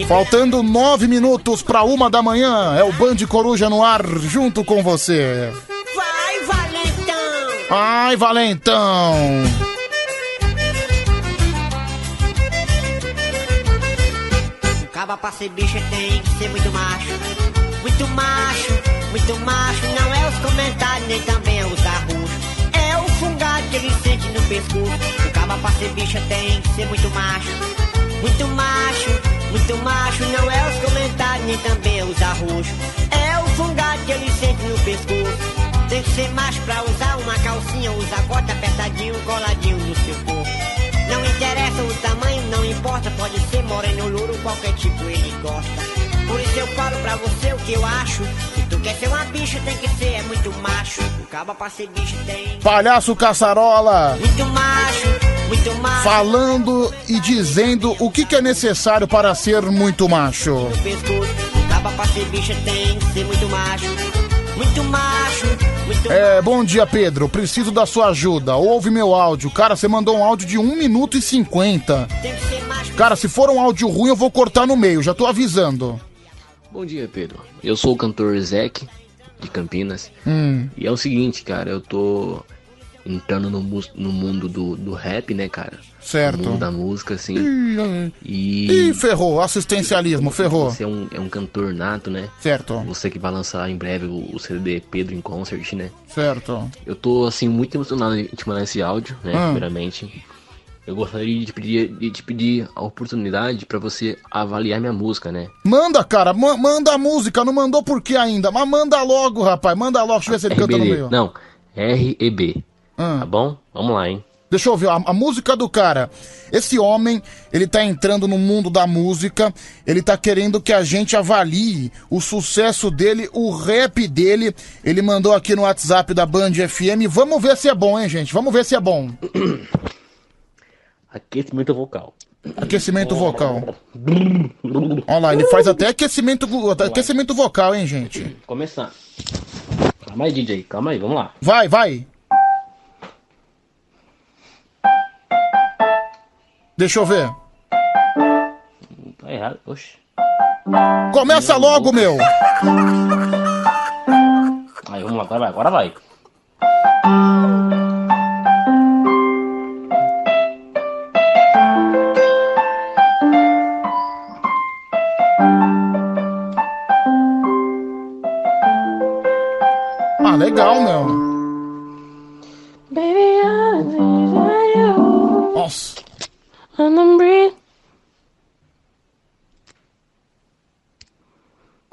Faltando nove minutos pra uma da manhã, é o Band Coruja no ar junto com você. Vai, valentão! Ai, Valentão! Um caba pra ser bicha tem que ser muito macho. Muito macho, muito macho. Não é os comentários, nem também é os arroxos. É o fungado que ele sente no pescoço. Um caba pra ser bicha tem que ser muito macho. Muito macho, muito macho. Não é os comentários, nem também os arroxos. É o fungado que ele sente no pescoço. Tem que ser macho pra usar uma calcinha, usar bota apertadinho, coladinho no seu corpo. Não interessa o tamanho, não importa, pode ser moreno, louro, qualquer tipo ele gosta. Por isso eu falo pra você o que eu acho. Se tu quer ser uma bicha, tem que ser é muito macho. O caba pra ser bicho tem. Palhaço Caçarola! Muito macho. Falando e dizendo o que, que é necessário para ser muito macho. É, bom dia, Pedro. Preciso da sua ajuda. Ouve meu áudio. Cara, você mandou um áudio de 1 minuto e 50. Tem que ser macho. Cara, se for um áudio ruim, eu vou cortar no meio. Já tô avisando. Bom dia, Pedro. Eu sou o cantor Zeke, de Campinas. Hum. E é o seguinte, cara, eu tô entrando no, no mundo do, do rap, né, cara? Certo. No mundo da música, assim. Ih, E. Ih, ferrou. Assistencialismo, ferrou. Você é um, é um cantor nato, né? Certo. Você que vai lançar em breve o, o CD Pedro em Concert, né? Certo. Eu tô, assim, muito emocionado em te mandar esse áudio, né? Ah. Primeiramente. Eu gostaria de te pedir, de te pedir a oportunidade pra você avaliar minha música, né? Manda, cara. ma- manda a música. Não mandou por quê ainda? Mas manda logo, rapaz. Manda logo. Deixa eu ver se ele canta no meio. Não, R-E-B. Ah. Tá bom? Vamos lá, hein? Deixa eu ver a, a música do cara. Esse homem, ele tá entrando no mundo da música, ele tá querendo que a gente avalie o sucesso dele, o rap dele. Ele mandou aqui no WhatsApp da Band FM. Vamos ver se é bom, hein, gente? Vamos ver se é bom. Aquecimento vocal. Aquecimento vocal. Olha lá, ele faz até aquecimento, aquecimento vocal, hein, gente? Começando. Calma aí, DJ. Calma aí, vamos lá. Vai, vai. Deixa eu ver. Tá errado. Oxe. Começa logo, meu. Aí, vamos lá. Agora vai, agora vai.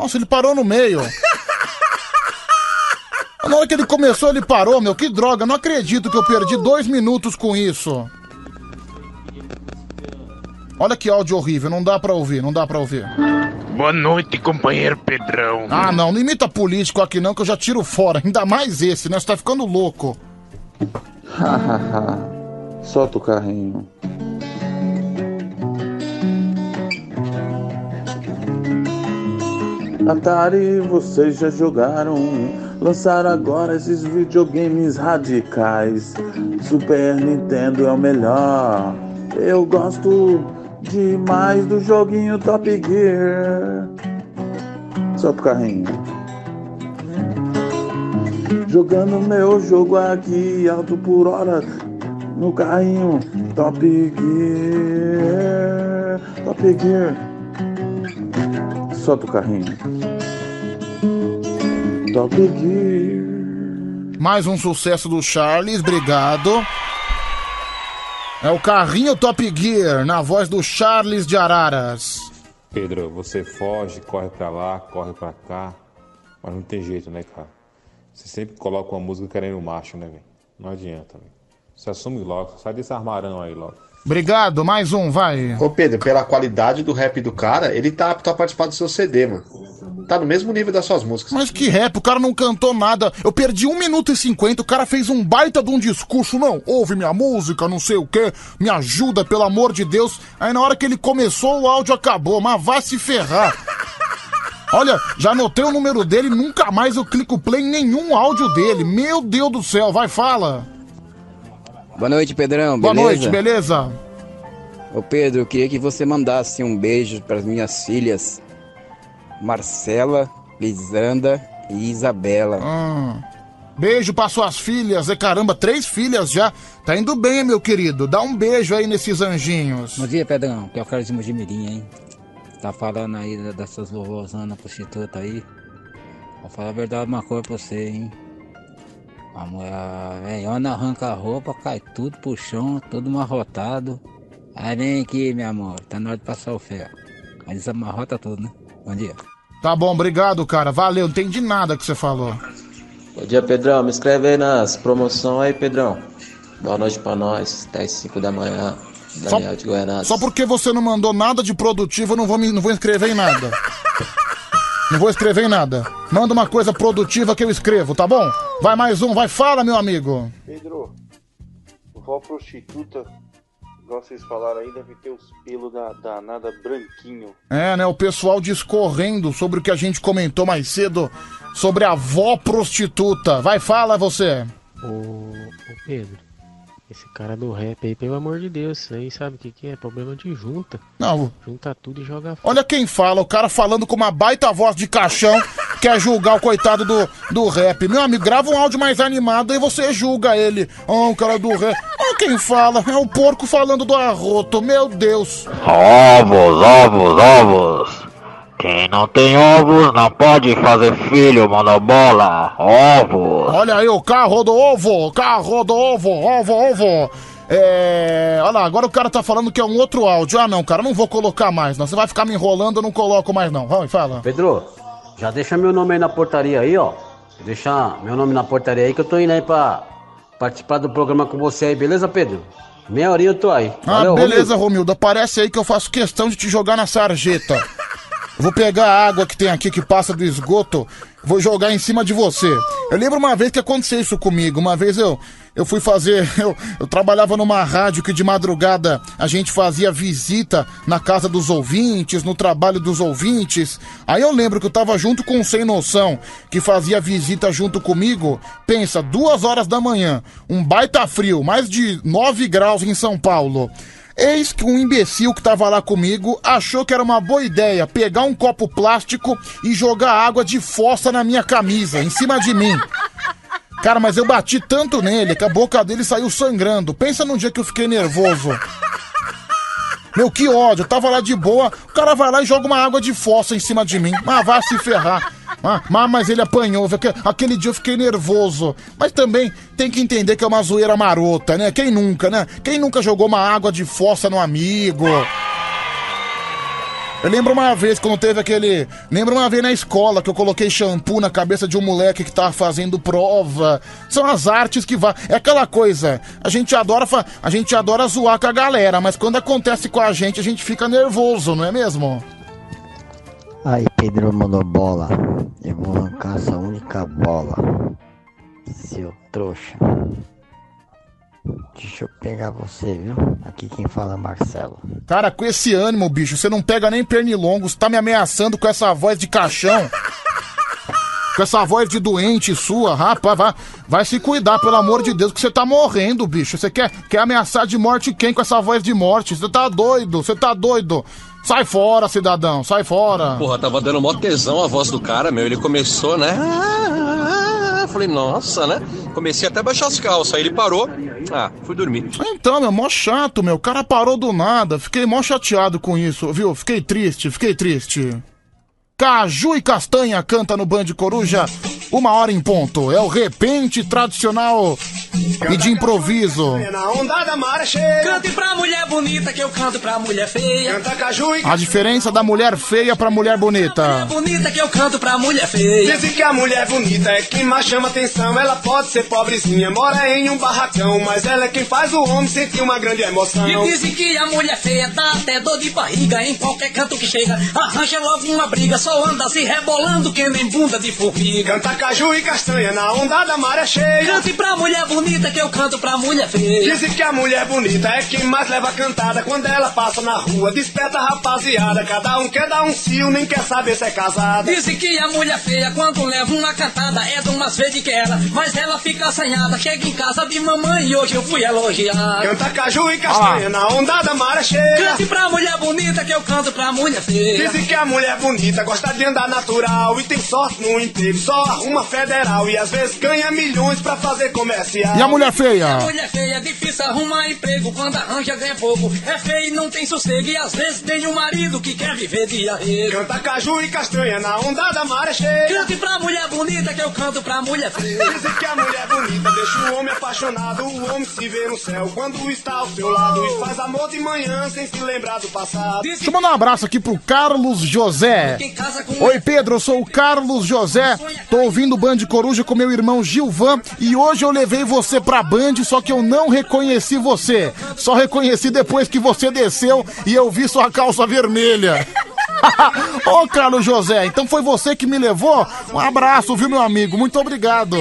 Nossa, ele parou no meio. Na hora que ele começou, ele parou, meu. Que droga, não acredito que eu perdi dois minutos com isso. Olha que áudio horrível, não dá pra ouvir, não dá pra ouvir. Boa noite, companheiro Pedrão. Ah, não, não imita político aqui não, que eu já tiro fora. Ainda mais esse, né? Você tá ficando louco. Solta o carrinho. Atari, vocês já jogaram? Lançaram agora esses videogames radicais. Super Nintendo é o melhor. Eu gosto demais do joguinho Top Gear. Solta o carrinho. Jogando meu jogo aqui alto por hora no carrinho Top Gear. Top Gear. Solta o carrinho. Top Gear. Mais um sucesso do Charles, obrigado. É o carrinho Top Gear, na voz do Charles de Araras. Pedro, você foge, corre pra lá, corre pra cá, mas não tem jeito, né, cara? Você sempre coloca uma música querendo macho, né, velho? Não adianta, velho. Você assume logo, sai desse armarão aí logo. Obrigado, mais um, vai. Ô Pedro, pela qualidade do rap do cara, ele tá apto a participar do seu CD, mano. Tá no mesmo nível das suas músicas. Mas que rap, o cara não cantou nada. Eu perdi 1 minuto e 50, o cara fez um baita de um discurso. Não, ouve minha música, não sei o que, me ajuda, pelo amor de Deus. Aí na hora que ele começou, o áudio acabou, mas vai se ferrar. Olha, já anotei o número dele, nunca mais eu clico play em nenhum áudio dele. Meu Deus do céu, vai, fala. Boa noite, Pedrão. Boa beleza? noite, beleza? Ô Pedro, eu queria que você mandasse um beijo para as minhas filhas Marcela, Lisanda e Isabela. Ah. Beijo pra suas filhas. E caramba, três filhas já. Tá indo bem, meu querido. Dá um beijo aí nesses anjinhos. Bom dia, Pedrão, que é o Carlos de Mojimirim, hein? Tá falando aí dessas vovozonas prostitutas aí. Vou falar a verdade uma coisa pra você, hein? A mulher, a velhona arranca a roupa, cai tudo pro chão, tudo amarrotado. Aí vem aqui, meu amor, tá na hora de passar o ferro. Aí desamarrota tudo, né? Bom dia. Tá bom, obrigado, cara. Valeu, não entendi nada que você falou. Bom dia, Pedrão. Me inscreve aí nas promoções aí, Pedrão. Boa noite pra nós, até as 5 da manhã. Daniel de Goiânia. Só porque você não mandou nada de produtivo, eu não vou, me, não vou escrever em nada. Não vou escrever em nada. Manda uma coisa produtiva que eu escrevo, tá bom? Vai mais um, vai, fala, meu amigo. Pedro, vó prostituta, igual vocês falaram aí, deve ter os pelos da, danada branquinho. É, né? O pessoal discorrendo sobre o que a gente comentou mais cedo sobre a avó prostituta. Vai, fala você. Ô, ô Pedro, esse cara do rap aí, pelo amor de Deus, isso aí sabe o que, que é? Problema de junta. Não. Junta tudo e joga fora. Olha quem fala, o cara falando com uma baita voz de caixão, quer julgar o coitado do, do rap. Meu amigo, grava um áudio mais animado e você julga ele. Ah, o cara do rap. Olha quem fala, é o porco falando do arroto, meu Deus. Ovos, ovos, ovos. Quem não tem ovos não pode fazer filho, monobola. Ovos. Olha aí o carro do ovo, carro do ovo, ovo, ovo. É. Olha lá, agora o cara tá falando que é um outro áudio. Ah, não, cara, não vou colocar mais, não. Você vai ficar me enrolando, eu não coloco mais, não. Vai, fala. Pedro, já deixa meu nome aí na portaria aí, ó. Deixa meu nome na portaria aí que eu tô indo aí pra participar do programa com você aí, beleza, Pedro? Meia horinha eu tô aí. Ah, Valeu, beleza, Romildo. Romildo. Aparece aí que eu faço questão de te jogar na sarjeta. Vou pegar a água que tem aqui que passa do esgoto, vou jogar em cima de você. Eu lembro uma vez que aconteceu isso comigo. Uma vez eu, eu fui fazer. Eu, eu trabalhava numa rádio que de madrugada a gente fazia visita na casa dos ouvintes, no trabalho dos ouvintes. Aí eu lembro que eu tava junto com um sem noção que fazia visita junto comigo. Pensa, duas horas da manhã, um baita frio, mais de 9 graus em São Paulo. Eis que um imbecil que tava lá comigo achou que era uma boa ideia pegar um copo plástico e jogar água de fossa na minha camisa, em cima de mim. Cara, mas eu bati tanto nele que a boca dele saiu sangrando. Pensa num dia que eu fiquei nervoso. Meu, que ódio. Eu tava lá de boa, o cara vai lá e joga uma água de fossa em cima de mim. Mas vai se ferrar. Ah, mas, ele apanhou. Aquele dia eu fiquei nervoso. Mas também tem que entender que é uma zoeira marota, né? Quem nunca, né? Quem nunca jogou uma água de fossa no amigo? Eu lembro uma vez quando teve aquele. Lembro uma vez na escola que eu coloquei shampoo na cabeça de um moleque que tava fazendo prova. São as artes que vai. É aquela coisa. A gente adora fa... a gente adora zoar com a galera, mas quando acontece com a gente, a gente fica nervoso, não é mesmo? Aí, Pedro Monobola, eu vou arrancar essa única bola. Seu trouxa. Deixa eu pegar você, viu? Aqui quem fala é Marcelo. Cara, com esse ânimo, bicho, você não pega nem pernilongo, você tá me ameaçando com essa voz de caixão. Com essa voz de doente sua, rapaz, vai, vai se cuidar, pelo amor de Deus, que você tá morrendo, bicho. Você quer, quer ameaçar de morte quem com essa voz de morte? Você tá doido, você tá doido. Sai fora, cidadão, sai fora. Porra, tava dando mó tesão a voz do cara, meu. Ele começou, né? Ah, Falei, nossa, né? Comecei até a baixar as calças. Aí ele parou. Ah, fui dormir. Então, meu, mó chato, meu. O cara parou do nada. Fiquei mó chateado com isso, viu? Fiquei triste, fiquei triste. Caju e Castanha canta no Band Coruja, uma hora em ponto. É o repente tradicional e de improviso. Na onda da maré cheia. Cante pra mulher bonita que eu canto pra mulher feia. Canta caju e A diferença da mulher feia pra mulher bonita. bonita que eu canto pra mulher feia. Dizem que a mulher bonita é quem mais chama atenção. Ela pode ser pobrezinha, mora em um barracão, mas ela é quem faz o homem sentir uma grande emoção. E dizem que a mulher feia dá até dor de barriga em qualquer canto que chega. Arranja logo uma briga, só anda se rebolando que nem bunda de formiga. Canta caju e castanha na onda da maré cheia. Cante pra mulher bonita que eu canto pra mulher feia. Dizem que a mulher bonita é quem mais leva cantada quando ela passa na rua. Desperta a rapaziada, cada um quer dar um cio, nem quer saber se é casada. Dizem que a mulher feia, quando leva uma cantada, é do mais verde que ela. Mas ela fica assanhada, chega em casa de mamãe e hoje eu fui elogiar. Canta caju e castanha na onda da maré cheia. Cante pra mulher bonita que eu canto pra mulher feia. Dizem que a mulher bonita gosta de andar natural e tem sorte no emprego, só arruma federal e às vezes ganha milhões pra fazer comercial. E a mulher feia? A mulher feia é difícil arrumar emprego quando arranja ganha pouco. É feio e não tem sossego e às vezes tem um marido que quer viver de arrego. Canta caju e castanha na onda da maré cheia. Cante pra mulher bonita que eu canto pra mulher feia. Dizem que a mulher bonita deixa o homem apaixonado, o homem se vê no céu quando está ao seu lado e faz amor de manhã sem se lembrar do passado. Deixa eu mandar um abraço aqui pro Carlos José. Oi, Pedro, eu sou o Carlos José. Tô ouvindo o Band Coruja com meu irmão Gilvan e hoje eu levei você pra Band, só que eu não reconheci você. Só reconheci depois que você desceu e eu vi sua calça vermelha. Ô, Carlos José, então foi você que me levou? Um abraço, viu, meu amigo? Muito obrigado.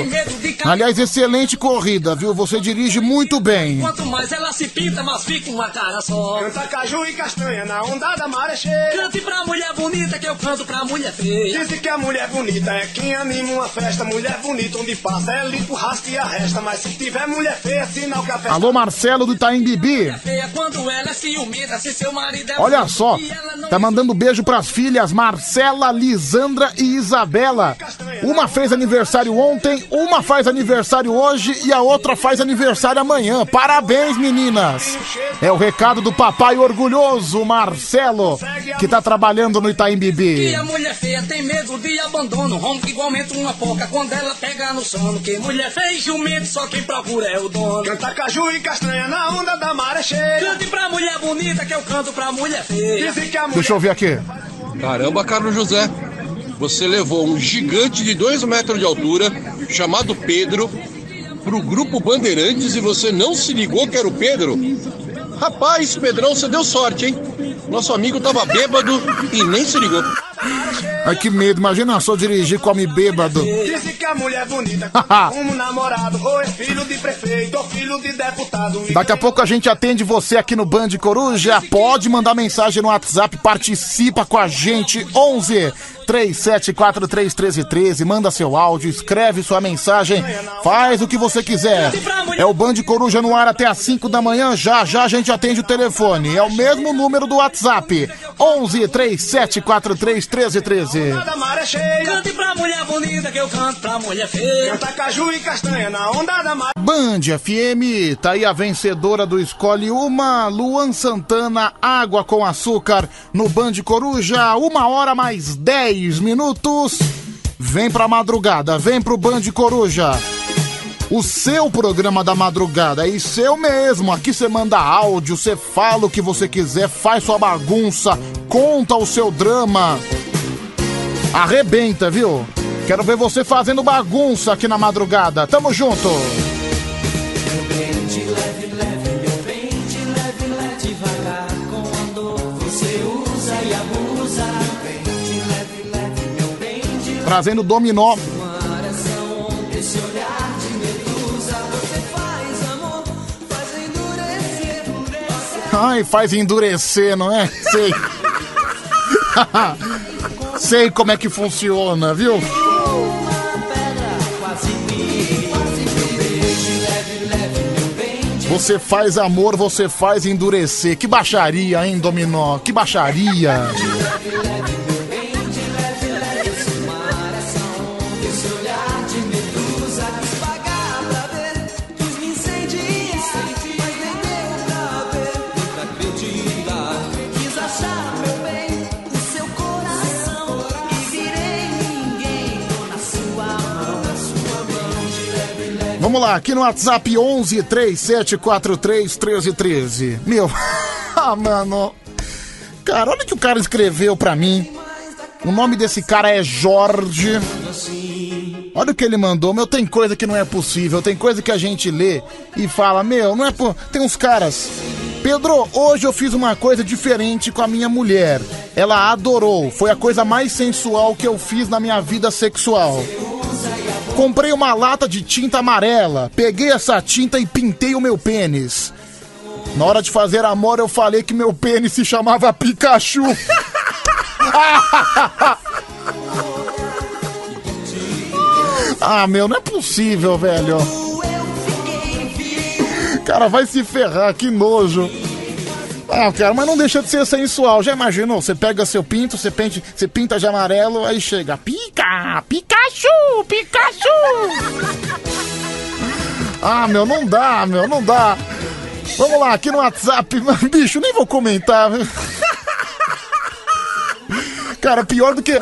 Aliás, excelente corrida, viu? Você dirige muito bem. Quanto mais ela se pinta, mais fica uma cara só. Canta caju e castanha na onda da maré cheia. Cante pra mulher bonita que eu canto pra mulher feia. Dizem que a mulher bonita é quem anima uma festa. Mulher bonita onde passa é limpo, rasca e arresta. Mas se tiver mulher feia, sinal que a festa Alô, Marcelo do Itaim Bibi. feia quando ela é ciumenta, se seu marido é Olha só, tá mandando beijo pras filhas Marcela, Lisandra e Isabela. Uma fez aniversário ontem, uma faz aniversário hoje e a outra faz aniversário amanhã. Parabéns, meninas! É o recado do papai orgulhoso, Marcelo, que tá trabalhando no Itaim E Bibi. a mulher feia tem medo de abandono, rompe igualmente uma porca quando ela pega no sono. Que mulher feia e jumento, só quem procura é o dono. Canta caju e castanha na onda da maré cheia. Cante pra mulher bonita que eu canto pra mulher feia. Dizem que a mulher Deixa eu ver aqui. Caramba, Carlos José. Você levou um gigante de 2 metros de altura, chamado Pedro, pro grupo Bandeirantes e você não se ligou que era o Pedro? Rapaz, Pedrão, você deu sorte, hein? Nosso amigo tava bêbado e nem se ligou. Ai, que medo, imagina só dirigir com homem bêbado. Dizem que a mulher bonita como namorado, ou é filho de prefeito, ou filho de deputado. Daqui a pouco a gente atende você aqui no Band Coruja. Pode mandar mensagem no WhatsApp, participa com a gente. 11 37431313. Manda seu áudio, escreve sua mensagem, faz o que você quiser. É o Band Coruja no ar até às 5 da manhã. Já já a gente atende o telefone. É o mesmo número do WhatsApp: 11 37431313. da maré cheia. Cante pra mulher bonita que eu canto pra mulher feia. Canta caju e castanha na onda da maré. Band FM, tá aí a vencedora do Escolhe Uma, Luan Santana, Água com Açúcar, no Band Coruja, uma hora mais 10 minutos. Vem pra madrugada, vem pro Band Coruja. O seu programa da madrugada, é seu mesmo. Aqui você manda áudio, você fala o que você quiser, faz sua bagunça, conta o seu drama. Arrebenta, viu? Quero ver você fazendo bagunça aqui na madrugada. Tamo junto. Endurecer, endurecer. Ai, faz endurecer, não é? Sei. Sei como é que funciona, viu? Você faz amor, você faz endurecer. Que baixaria, hein, Dominó? Que baixaria. Vamos lá, aqui no WhatsApp 11 3743 1313. Meu, ah, mano. Cara, olha o que o cara escreveu pra mim. O nome desse cara é Jorge. Olha o que ele mandou. Meu, tem coisa que não é possível. Tem coisa que a gente lê e fala, meu, não é por. Tem uns caras. Pedro, hoje eu fiz uma coisa diferente com a minha mulher. Ela adorou. Foi a coisa mais sensual que eu fiz na minha vida sexual. Comprei uma lata de tinta amarela. Peguei essa tinta e pintei o meu pênis. Na hora de fazer amor, eu falei que meu pênis se chamava Pikachu. ah, meu, não é possível, velho. Cara, vai se ferrar, que nojo. Ah, cara, mas não deixa de ser sensual. Já imaginou? Você pega seu pinto, você, pente, você pinta de amarelo, aí chega. Pica! Pikachu! Pikachu! Ah, meu, não dá, meu, não dá. Vamos lá, aqui no WhatsApp. Bicho, nem vou comentar. Cara, pior do que.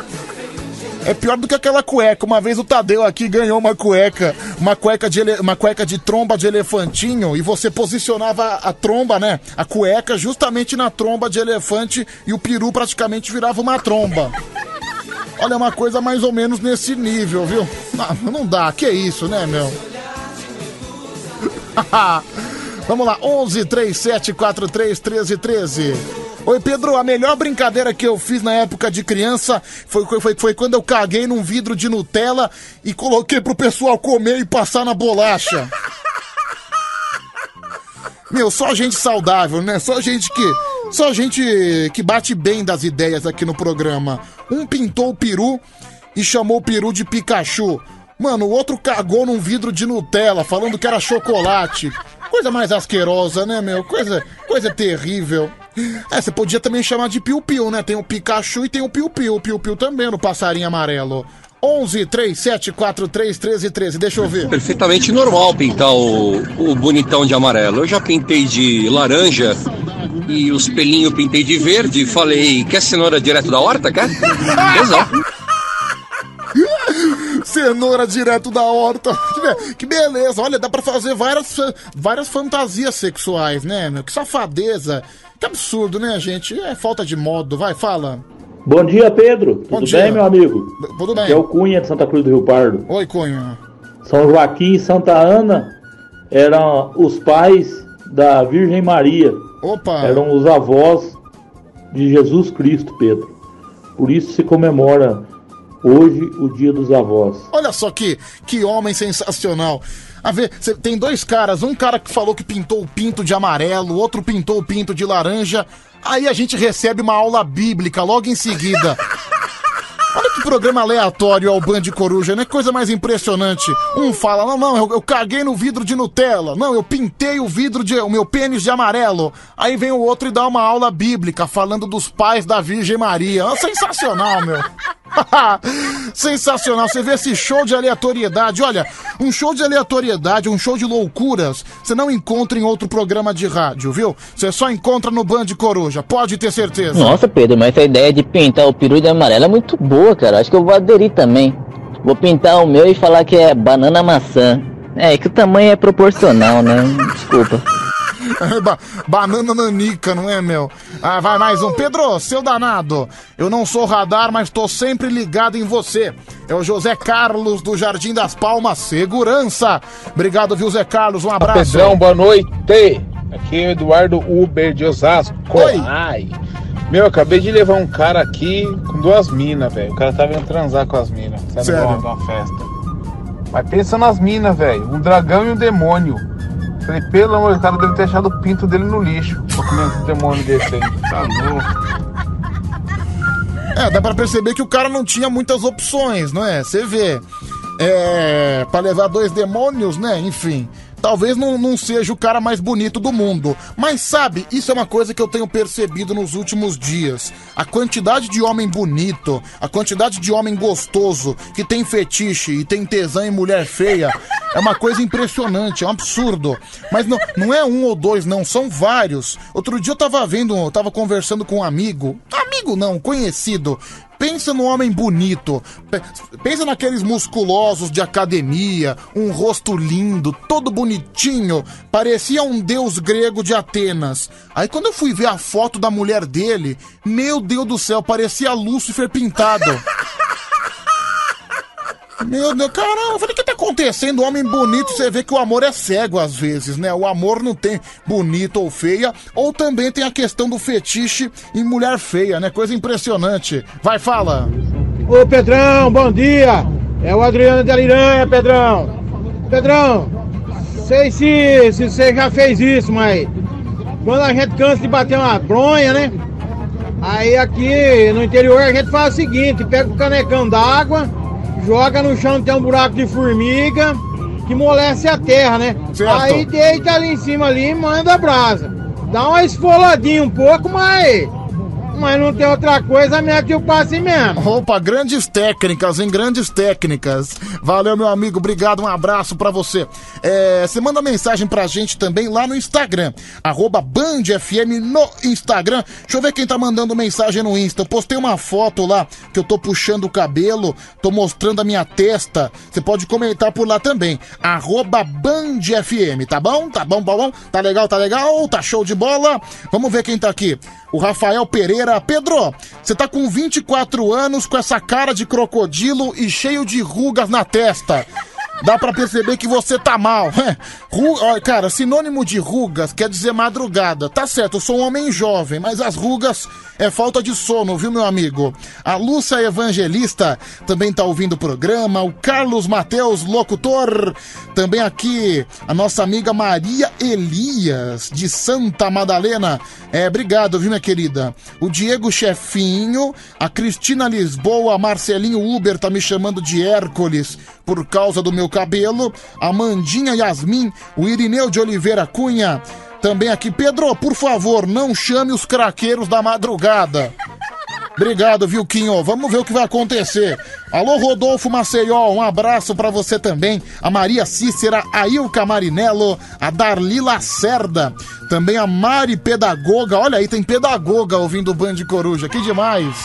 É pior do que aquela cueca. Uma vez o Tadeu aqui ganhou uma cueca, uma cueca de, uma cueca de tromba de elefantinho e você posicionava a tromba, né? A cueca justamente na tromba de elefante e o peru praticamente virava uma tromba. Olha, é uma coisa mais ou menos nesse nível, viu? Não, não dá, que isso, né, meu? Vamos lá, 11 37 43 13 13. Oi, Pedro, a melhor brincadeira que eu fiz na época de criança foi, foi, foi quando eu caguei num vidro de Nutella e coloquei pro pessoal comer e passar na bolacha. Meu, só gente saudável, né? Só gente que. Só gente que bate bem das ideias aqui no programa. Um pintou o peru e chamou o peru de Pikachu. Mano, o outro cagou num vidro de Nutella, falando que era chocolate. Coisa mais asquerosa, né, meu? Coisa, coisa terrível. É, você podia também chamar de piu-piu, né? Tem o Pikachu e tem o piu-piu. O piu-piu também no passarinho amarelo. 11 3 7 4 3 13 13. Deixa eu ver. Perfeitamente normal pintar o, o bonitão de amarelo. Eu já pintei de laranja e os pelinhos pintei de verde. Falei, quer cenoura direto da horta, quer? Exato. Cenoura direto da horta. Que, be- que beleza. Olha, dá pra fazer várias, várias fantasias sexuais, né, meu? Que safadeza. Que absurdo, né, gente? É falta de modo. Vai, fala. Bom dia, Pedro. Bom Tudo dia. bem, meu amigo? Tudo bem. Aqui é o Cunha de Santa Cruz do Rio Pardo. Oi, Cunha. São Joaquim e Santa Ana eram os pais da Virgem Maria. Opa. Eram os avós de Jesus Cristo, Pedro. Por isso se comemora hoje o Dia dos Avós. Olha só que, que homem sensacional. A ver, cê- tem dois caras, um cara que falou que pintou o pinto de amarelo, outro pintou o pinto de laranja. Aí a gente recebe uma aula bíblica logo em seguida. Olha que programa aleatório ao Band Coruja, né? Coisa mais impressionante. Um fala, não, não, eu, eu caguei no vidro de Nutella. Não, eu pintei o vidro de. o meu pênis de amarelo. Aí vem o outro e dá uma aula bíblica falando dos pais da Virgem Maria. Sensacional, meu. Sensacional, você vê esse show de aleatoriedade. Olha, um show de aleatoriedade, um show de loucuras, você não encontra em outro programa de rádio, viu? Você só encontra no Band Coruja, pode ter certeza. Nossa, Pedro, mas essa ideia de pintar o peru de amarelo é muito boa, cara. Acho que eu vou aderir também. Vou pintar o meu e falar que é banana maçã. É, que o tamanho é proporcional, né? Desculpa. Ba- banana nanica, não é, meu? Ah, vai mais um. Pedro, seu danado. Eu não sou radar, mas tô sempre ligado em você. É o José Carlos do Jardim das Palmas Segurança. Obrigado, viu, Zé Carlos? Um abraço. Pedrão, boa noite. Aqui é o Eduardo Uber de Osasco. Oi. Ai. Meu, eu acabei de levar um cara aqui com duas minas, velho. O cara tava indo transar com as minas. Sabe, Sério? uma festa. Mas pensa nas minas, velho. Um dragão e um demônio. Falei, pelo amor, o cara deve ter achado o pinto dele no lixo. Pra comer um demônio desse aí. Tá louco. É, dá pra perceber que o cara não tinha muitas opções, não é? Você vê. É. Pra levar dois demônios, né? Enfim. Talvez não, não seja o cara mais bonito do mundo. Mas sabe, isso é uma coisa que eu tenho percebido nos últimos dias. A quantidade de homem bonito, a quantidade de homem gostoso, que tem fetiche e tem tesão em mulher feia, é uma coisa impressionante, é um absurdo. Mas não, não é um ou dois, não, são vários. Outro dia eu tava vendo, eu tava conversando com um amigo. Amigo não, conhecido. Pensa no homem bonito. Pe- Pensa naqueles musculosos de academia, um rosto lindo, todo bonitinho, parecia um deus grego de Atenas. Aí quando eu fui ver a foto da mulher dele, meu Deus do céu, parecia Lúcifer pintado. Meu Deus, caramba, eu falei, o que tá acontecendo? Homem bonito, você vê que o amor é cego às vezes, né? O amor não tem bonito ou feia, ou também tem a questão do fetiche em mulher feia, né? Coisa impressionante. Vai, fala. Ô Pedrão, bom dia! É o Adriano de Aliranha, Pedrão! Pedrão, sei se, se você já fez isso, mas quando a gente cansa de bater uma bronha, né? Aí aqui no interior a gente faz o seguinte, pega o canecão d'água, joga no chão tem um buraco de formiga que moleste a terra, né? Certo. Aí deita ali em cima ali e manda a brasa. Dá uma esfoladinha um pouco, mas. Mas não tem outra coisa, mete o passe mesmo. Opa, grandes técnicas, hein? Grandes técnicas. Valeu, meu amigo. Obrigado, um abraço pra você. É, você manda mensagem pra gente também lá no Instagram. Arroba BandFM no Instagram. Deixa eu ver quem tá mandando mensagem no Insta. Eu postei uma foto lá que eu tô puxando o cabelo, tô mostrando a minha testa. Você pode comentar por lá também. Arroba BandFM, tá bom? Tá bom, tá bom? Tá legal, tá legal? Tá show de bola? Vamos ver quem tá aqui. O Rafael Pereira. Pedro, você tá com 24 anos, com essa cara de crocodilo e cheio de rugas na testa. Dá pra perceber que você tá mal. Ru- ó, Cara, sinônimo de rugas quer dizer madrugada. Tá certo, eu sou um homem jovem, mas as rugas é falta de sono, viu, meu amigo? A Lúcia Evangelista também tá ouvindo o programa. O Carlos Mateus, locutor. Também aqui a nossa amiga Maria Elias, de Santa Madalena. É, obrigado, viu, minha querida? O Diego Chefinho, a Cristina Lisboa, Marcelinho Uber tá me chamando de Hércules por causa do meu cabelo. A Mandinha Yasmin, o Irineu de Oliveira Cunha. Também aqui, Pedro, por favor, não chame os craqueiros da madrugada. Obrigado, Vilquinho. Vamos ver o que vai acontecer. Alô, Rodolfo Maceió, um abraço pra você também. A Maria Cícera, a Ilka Marinello, a Darli Lacerda, também a Mari Pedagoga. Olha aí, tem pedagoga ouvindo o Band Coruja. Que demais.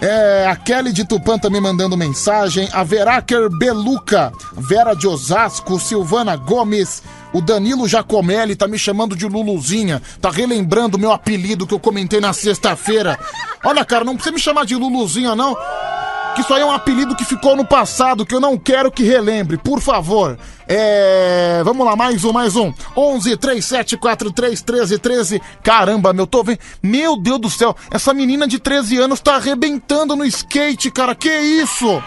É, a Kelly de Tupã também mandando mensagem. A Veraker Beluca, Vera de Osasco, Silvana Gomes. O Danilo Jacomelli tá me chamando de Luluzinha. Tá relembrando meu apelido que eu comentei na sexta-feira. Olha, cara, não precisa me chamar de Luluzinha, não. Que isso aí é um apelido que ficou no passado, que eu não quero que relembre, por favor. É. Vamos lá, mais um, mais um. 11 37 43 13 13. Caramba, meu, tô vendo. Meu Deus do céu, essa menina de 13 anos tá arrebentando no skate, cara. Que isso?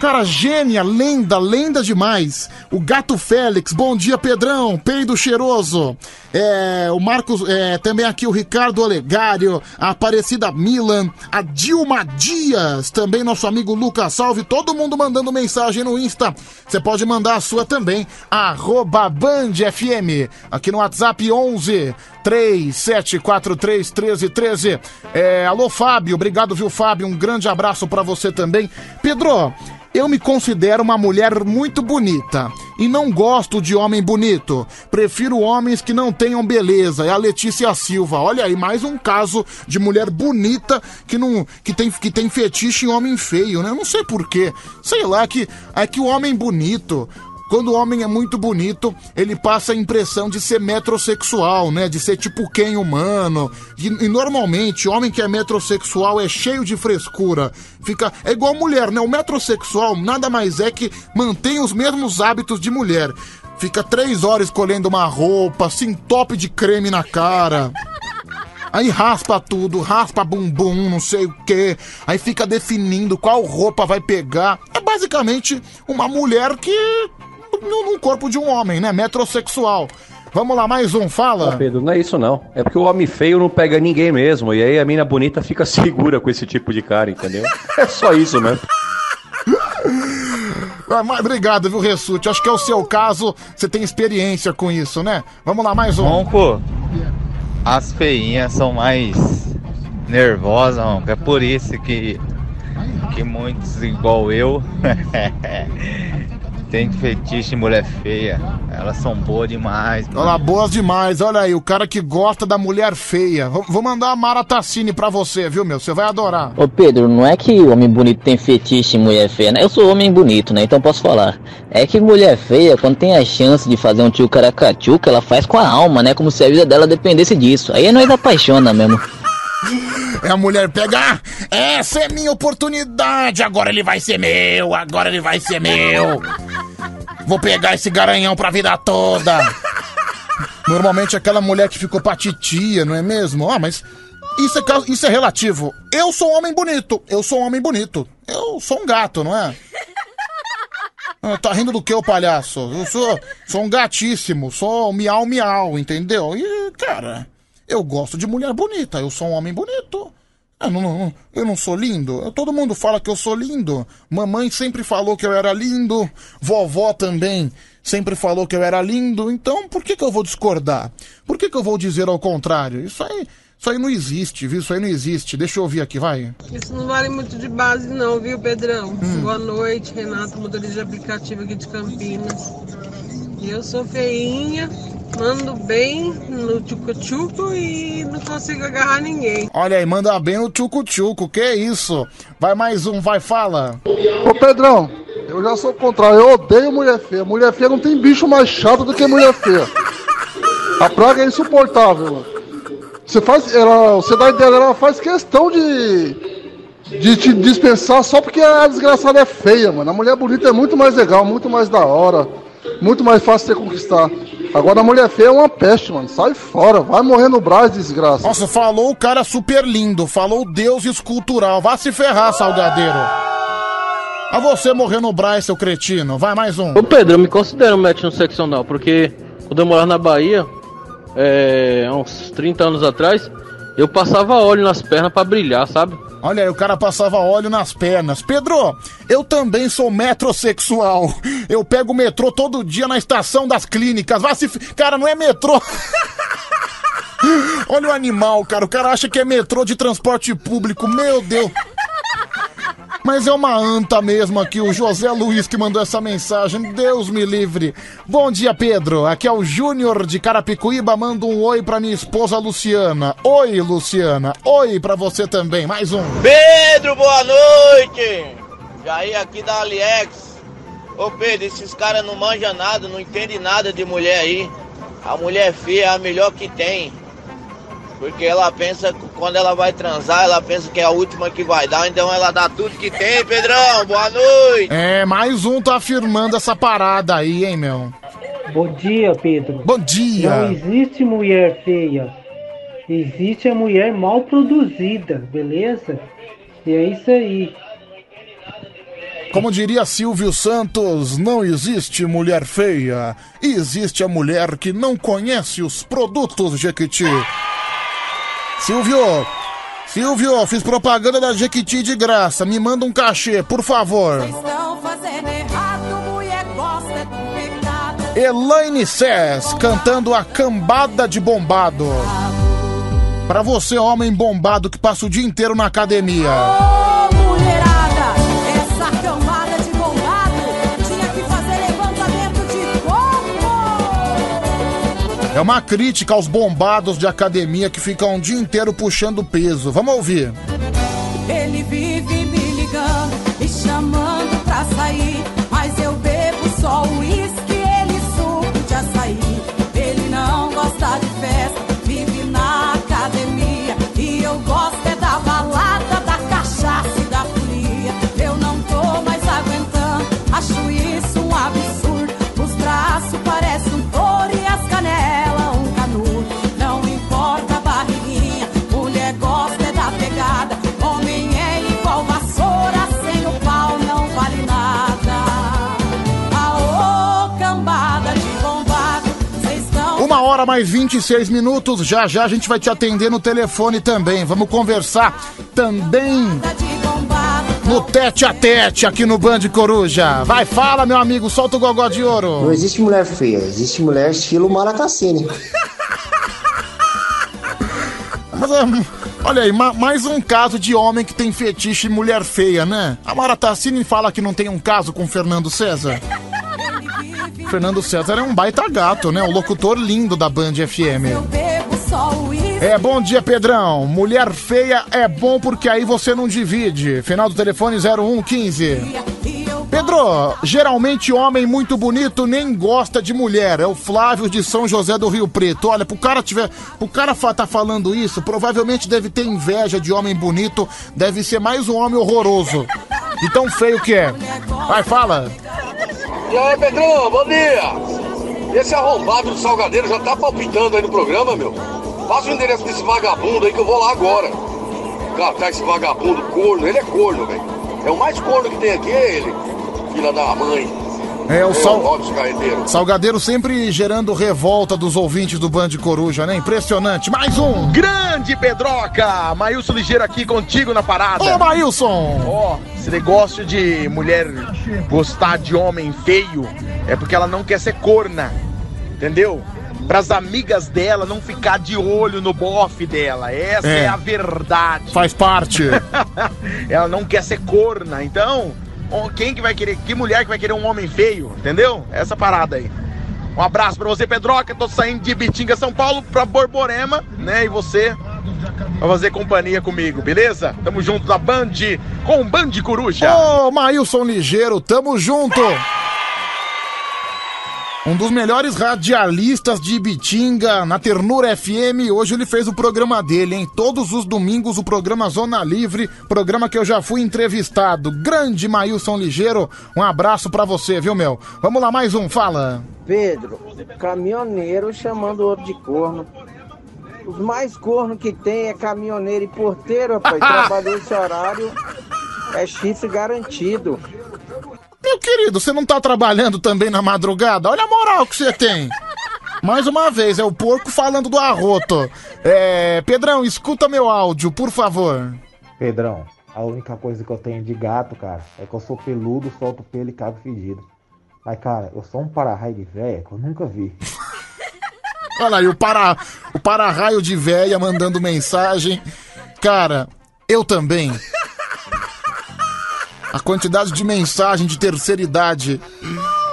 Cara, gênia, lenda, lenda demais. O Gato Félix, bom dia, Pedrão, peido cheiroso. É, o Marcos, é, também aqui o Ricardo Olegário, a Aparecida Milan, a Dilma Dias, também nosso amigo Lucas Salve, todo mundo mandando mensagem no Insta. Você pode mandar a sua também, arroba Band FM, aqui no WhatsApp 11 3743 1313. É, alô, Fábio, obrigado, viu, Fábio? Um grande abraço pra você também. Pedro, eu me considero uma mulher muito bonita e não gosto de homem bonito. Prefiro homens que não tenham beleza. É a Letícia Silva. Olha aí, mais um caso de mulher bonita que não que tem, que tem fetiche em homem feio, né? Não sei porquê. Sei lá que é que o homem bonito quando o homem é muito bonito, ele passa a impressão de ser metrosexual, né? De ser tipo quem humano. E, e normalmente, homem que é metrosexual é cheio de frescura. Fica. É igual mulher, né? O metrosexual nada mais é que mantém os mesmos hábitos de mulher. Fica três horas escolhendo uma roupa, se entope de creme na cara. Aí raspa tudo, raspa bumbum, não sei o que. Aí fica definindo qual roupa vai pegar. É basicamente uma mulher que. Num num corpo de um homem, né? Metrosexual. Vamos lá, mais um, fala. Pedro, não é isso não. É porque o homem feio não pega ninguém mesmo. E aí a mina bonita fica segura com esse tipo de cara, entendeu? É só isso mesmo. Ah, mas Obrigado, viu, Ressute? Acho que é o seu caso, você tem experiência com isso, né? Vamos lá, mais um. Ronco, as feinhas são mais nervosas, Ronco. É por isso que, que muitos, igual eu, tem fetiche em mulher feia. Elas são boas demais, mano. Olha lá, boas demais. Olha aí, o cara que gosta da mulher feia. Vou vou mandar a Mara Tassini pra você, viu, meu? Você vai adorar. Ô Pedro, não é que homem bonito tem fetiche em mulher feia, né? Eu sou homem bonito, né? Então posso falar. É que mulher feia, quando tem a chance de fazer um tio caracachuca, ela faz com a alma, né? Como se a vida dela dependesse disso. Aí nós apaixona mesmo. É a mulher pegar. Essa é minha oportunidade. Agora ele vai ser meu. Agora ele vai ser meu. Vou pegar esse garanhão pra vida toda. Normalmente aquela mulher que ficou pra titia, não é mesmo? Ah, mas isso é, isso é relativo. Eu sou um homem bonito. Eu sou um homem bonito. Eu sou um gato, não é? Ah, Tá rindo do que, ô palhaço? Eu sou, sou um gatíssimo, sou miau miau, entendeu? E, cara, eu gosto de mulher bonita, eu sou um homem bonito. Eu não, não- eu não sou lindo? Todo mundo fala que eu sou lindo. Mamãe sempre falou que eu era lindo. Vovó também sempre falou que eu era lindo. Então, por que, que eu vou discordar? Por que, que eu vou dizer ao contrário? Isso aí, isso aí não existe, viu? Isso aí não existe. Deixa eu ouvir aqui, vai. Isso não vale muito de base não, viu, Pedrão? Boa noite, Renato, motorista de aplicativo aqui de Campinas. Eu sou feinha, mando bem no tchucu-tchucu e não consigo agarrar ninguém. Olha aí, manda bem o tchucu-tchucu, que isso? Vai mais um, vai, fala. Ô Pedrão, eu já sou o contrário, eu odeio mulher feia. Mulher feia não tem bicho mais chato do que mulher feia. A praga é insuportável, mano. Você faz. Ela, você dá ideia, ela faz questão de. de te dispensar só porque a desgraçada é feia, mano. A mulher bonita é muito mais legal, muito mais da hora, muito mais fácil de você conquistar. Agora a mulher feia é uma peste, mano. Sai fora, vai morrer no brás, desgraça. Nossa, falou o cara super lindo, falou o deus escultural. Vá se ferrar, salgadeiro. A você morrer no Braz, seu cretino. Vai mais um. Ô Pedro, eu me considero um match no seccional, porque quando eu morava na Bahia, é, há uns 30 anos atrás, eu passava óleo nas pernas pra brilhar, sabe? Olha aí, o cara passava óleo nas pernas. Pedro, eu também sou metrosexual. Eu pego o metrô todo dia na estação das clínicas. Vá se. f- Cara, não é metrô. Olha o animal, cara. O cara acha que é metrô de transporte público. Meu Deus. Mas é uma anta mesmo aqui, o José Luiz que mandou essa mensagem. Deus me livre. Bom dia, Pedro. Aqui é o Júnior de Carapicuíba. Manda um oi pra minha esposa Luciana. Oi, Luciana. Oi pra você também. Mais um. Pedro, boa noite! Jair aqui da Aliex. Ô Pedro, esses caras não manjam nada, não entendem nada de mulher aí. A mulher feia é a melhor que tem. Porque ela pensa, que quando ela vai transar, ela pensa que é a última que vai dar, então ela dá tudo que tem, Pedrão. Boa noite! É, mais um tá afirmando essa parada aí, hein, meu? Bom dia, Pedro. Bom dia. Não existe mulher feia. Existe a mulher mal produzida, beleza? E é isso aí. Como diria Silvio Santos, não existe mulher feia. Existe a mulher que não conhece os produtos Jequiti. Silvio, Silvio, fiz propaganda da Jequiti de graça. Me manda um cachê, por favor. Errado. Elaine Sess cantando a cambada de bombado. Pra você, homem bombado que passa o dia inteiro na academia. É uma crítica aos bombados de academia que ficam o dia inteiro puxando peso. Vamos ouvir. Ele vive me ligando e chamando pra sair. Mas eu bebo só uísque, hora mais 26 minutos. Já já a gente vai te atender no telefone também. Vamos conversar também no tete a tete aqui no Band Coruja. Vai, fala, meu amigo, solta o gogó de ouro. Não existe mulher feia, existe mulher estilo Maracassine. Mas, hum, olha aí, ma- mais um caso de homem que tem fetiche em mulher feia, né? A Mara Tassini fala que não tem um caso com Fernando César. Fernando César é um baita gato, né? O locutor lindo da Band FM. É, bom dia, Pedrão. Mulher feia é bom porque aí você não divide. Final do telefone 0115. Pedro, geralmente homem muito bonito nem gosta de mulher. É o Flávio de São José do Rio Preto. Olha, pro cara tiver, pro cara tá falando isso, provavelmente deve ter inveja de homem bonito, deve ser mais um homem horroroso. De tão feio que é. Vai, fala. E aí, Pedrão, bom dia! Esse arrombado do Salgadeiro já tá palpitando aí no programa, meu. Passa o endereço desse vagabundo aí que eu vou lá agora. Catar esse vagabundo corno, ele é corno, velho. É o mais corno que tem aqui, é ele. Filha da mãe. É, o Sal-. Salgadeiro sempre gerando revolta dos ouvintes do Band Coruja, né? Impressionante. Mais um. Grande Pedroca! Maílson Ligeiro aqui contigo na parada. Ô, Maílson! Ó, esse negócio de mulher gostar de homem feio é porque ela não quer ser corna. Entendeu? Pras amigas dela não ficar de olho no bofe dela. Essa é, É. a verdade. Faz parte. ela não quer ser corna. Então, quem que vai querer? Que mulher que vai querer um homem feio? Entendeu? Essa parada aí. Um abraço pra você, Pedroca. Tô saindo de Bitinga, São Paulo, pra Borborema, né? E você vai fazer companhia comigo, beleza? Tamo junto na Band com Band Coruja. Ô, Maílson Ligeiro, tamo junto! Um dos melhores radialistas de Ibitinga, na Ternura FM, hoje ele fez o programa dele, hein? Todos os domingos o programa Zona Livre, programa que eu já fui entrevistado. Grande Maílson Ligeiro, um abraço pra você, viu, meu? Vamos lá, mais um, fala. Pedro, caminhoneiro chamando o outro de corno. Os mais corno que tem é caminhoneiro e porteiro, rapaz. Trabalhou esse horário, é chifre garantido. Meu querido, você não tá trabalhando também na madrugada? Olha a moral que você tem. Mais uma vez, é o porco falando do arroto. É, Pedrão, escuta meu áudio, por favor. Pedrão, a única coisa que eu tenho de gato, cara, é que eu sou peludo, solto pelo e cago fedido. Mas, cara, eu sou um para-raio de véia que eu nunca vi. Olha aí, o para o para-raio de véia mandando mensagem. Cara, eu também. A quantidade de mensagem de terceira idade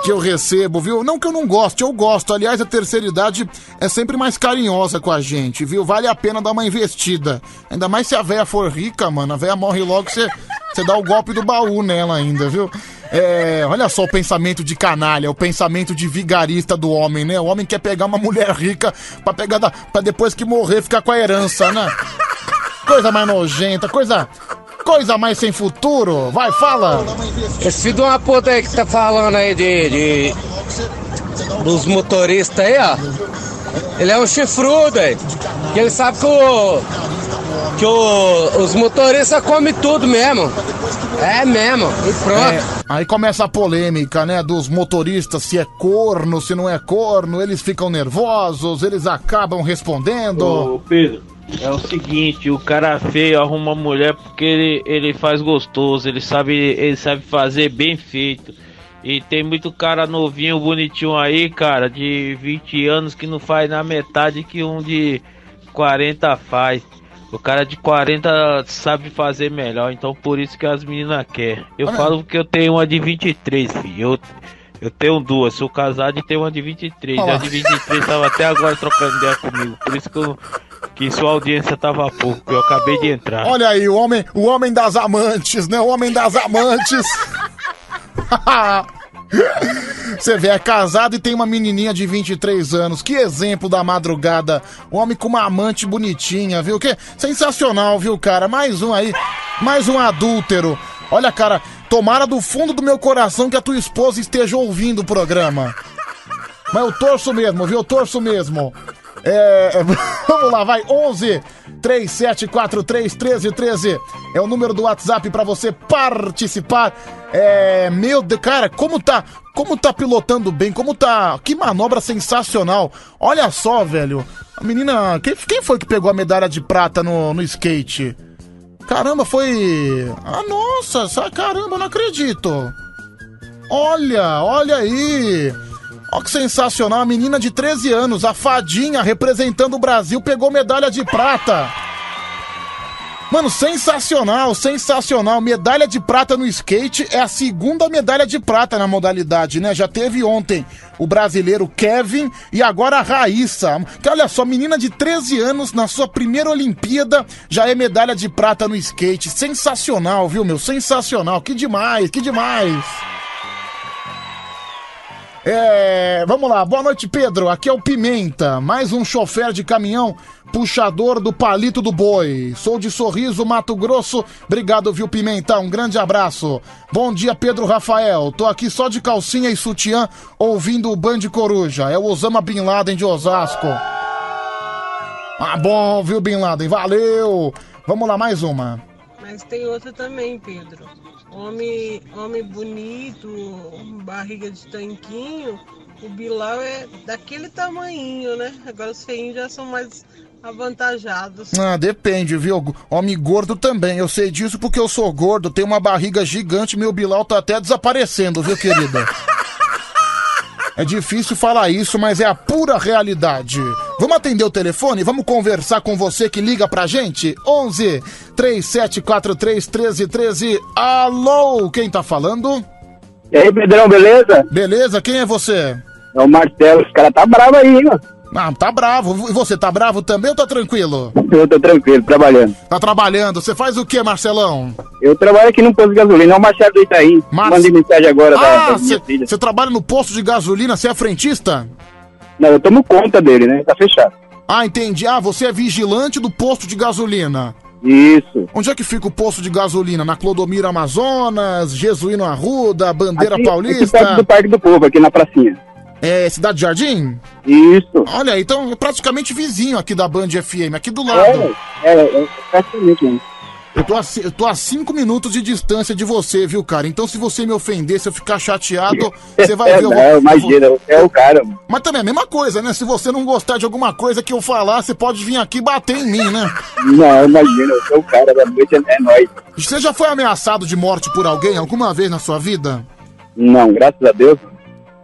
que eu recebo, viu? Não que eu não goste, eu gosto. Aliás, a terceira idade é sempre mais carinhosa com a gente, viu? Vale a pena dar uma investida. Ainda mais se a véia for rica, mano. A véia morre logo, você você dá o golpe do baú nela ainda, viu? É, olha só o pensamento de canalha, o pensamento de vigarista do homem, né? O homem quer pegar uma mulher rica pra pegar da, pra depois que morrer ficar com a herança, né? Coisa mais nojenta, coisa coisa mais sem futuro. Vai, fala. Esse filho de uma puta aí que tá falando aí de, de- dos motoristas aí, ó. Ele é um chifrudo aí. Que ele sabe que o. Que o, os motoristas comem tudo mesmo. É mesmo. E pronto. É, aí começa a polêmica, né, dos motoristas, se é corno, se não é corno, eles ficam nervosos, eles acabam respondendo. Ô, Pedro, é o seguinte, o cara feio arruma mulher porque ele, ele faz gostoso, ele sabe, ele sabe fazer bem feito. E tem muito cara novinho, bonitinho aí, cara, de 20 anos que não faz na metade que um de 40 faz. O cara de 40 sabe fazer melhor, então por isso que as meninas querem. Eu Olha. falo que eu tenho uma de 23, filho. Eu, eu tenho duas, sou casado e tenho uma de 23. Olha A de 23 tava até agora trocando ideia comigo. Por isso que, eu, que sua audiência tava pouco, eu acabei de entrar. Olha aí, o homem, o homem das amantes, né? O homem das amantes. Você vê, é casado e tem uma menininha de 23 anos. Que exemplo da madrugada. Homem com uma amante bonitinha, viu? Que sensacional, viu, cara? Mais um aí, mais um adúltero. Olha, cara, tomara do fundo do meu coração que a tua esposa esteja ouvindo o programa. Mas eu torço mesmo, viu? Eu torço mesmo. É, é, vamos lá, vai. 11 3743 1313 é o número do WhatsApp pra você participar. É, meu Deus, cara, como tá, como tá pilotando bem, como tá, que manobra sensacional. Olha só, velho. A menina, quem, quem foi que pegou a medalha de prata no, no skate? Caramba, foi. Ah, nossa, sa- caramba, não acredito. Olha, olha aí. Olha que sensacional, a menina de 13 anos, a fadinha representando o Brasil, pegou medalha de prata. Mano, sensacional, sensacional. Medalha de prata no skate é a segunda medalha de prata na modalidade, né? Já teve ontem o brasileiro Kevin e agora a Raíssa. Que olha só, menina de 13 anos na sua primeira Olimpíada já é medalha de prata no skate. Sensacional, viu, meu? Sensacional. Que demais, que demais. É, vamos lá, boa noite, Pedro. Aqui é o Pimenta, mais um chofer de caminhão, puxador do palito do boi. Sou de Sorriso, Mato Grosso. Obrigado, viu, Pimenta? Um grande abraço. Bom dia, Pedro Rafael. Tô aqui só de calcinha e sutiã, ouvindo o Band Coruja. É o Osama Bin Laden de Osasco. Ah, bom, viu, Bin Laden? Valeu. Vamos lá, mais uma. Mas tem outra também, Pedro. Homem, homem bonito, barriga de tanquinho, o Bilal é daquele tamanhinho, né? Agora os feinhos já são mais avantajados. Ah, depende, viu? Homem gordo também. Eu sei disso porque eu sou gordo, tenho uma barriga gigante, meu Bilal tá até desaparecendo, viu, querida? É difícil falar isso, mas é a pura realidade. Vamos atender o telefone? Vamos conversar com você que liga pra gente? 11 3743 1313. Alô, quem tá falando? E aí, Pedrão, beleza? Beleza, quem é você? É o Marcelo, os caras tá bravo aí, mano. Ah, tá bravo. E você tá bravo também ou tá tranquilo? Eu tô tranquilo, trabalhando. Tá trabalhando. Você faz o que, Marcelão? Eu trabalho aqui no posto de gasolina, é o Marcelo do Itaí. Mar- Mandei mensagem agora Ah, da você trabalha no posto de gasolina, você é frentista? Não, eu tomo conta dele, né? Tá fechado. Ah, entendi. Ah, você é vigilante do posto de gasolina. Isso. Onde é que fica o posto de gasolina? Na Clodomiro Amazonas, Jesuíno Arruda, Bandeira Aqui- aqui Paulista? perto do Parque do Povo, aqui na pracinha. É Cidade Jardim? Isso. Olha, então é praticamente vizinho aqui da Band FM, aqui do lado. É, é, é praticamente mesmo. Eu tô, a, eu tô a cinco minutos de distância de você, viu, cara? Então se você me ofender, se eu ficar chateado, você vai ver. eu Não, eu vou- imagina, você é o cara, mano. Mas também é a mesma coisa, né? Se você não gostar de alguma coisa que eu falar, você pode vir aqui bater em mim, né? Não, imagina, você é o cara da noite, é, é nóis. Você já foi ameaçado de morte por alguém alguma vez na sua vida? Não, graças a Deus.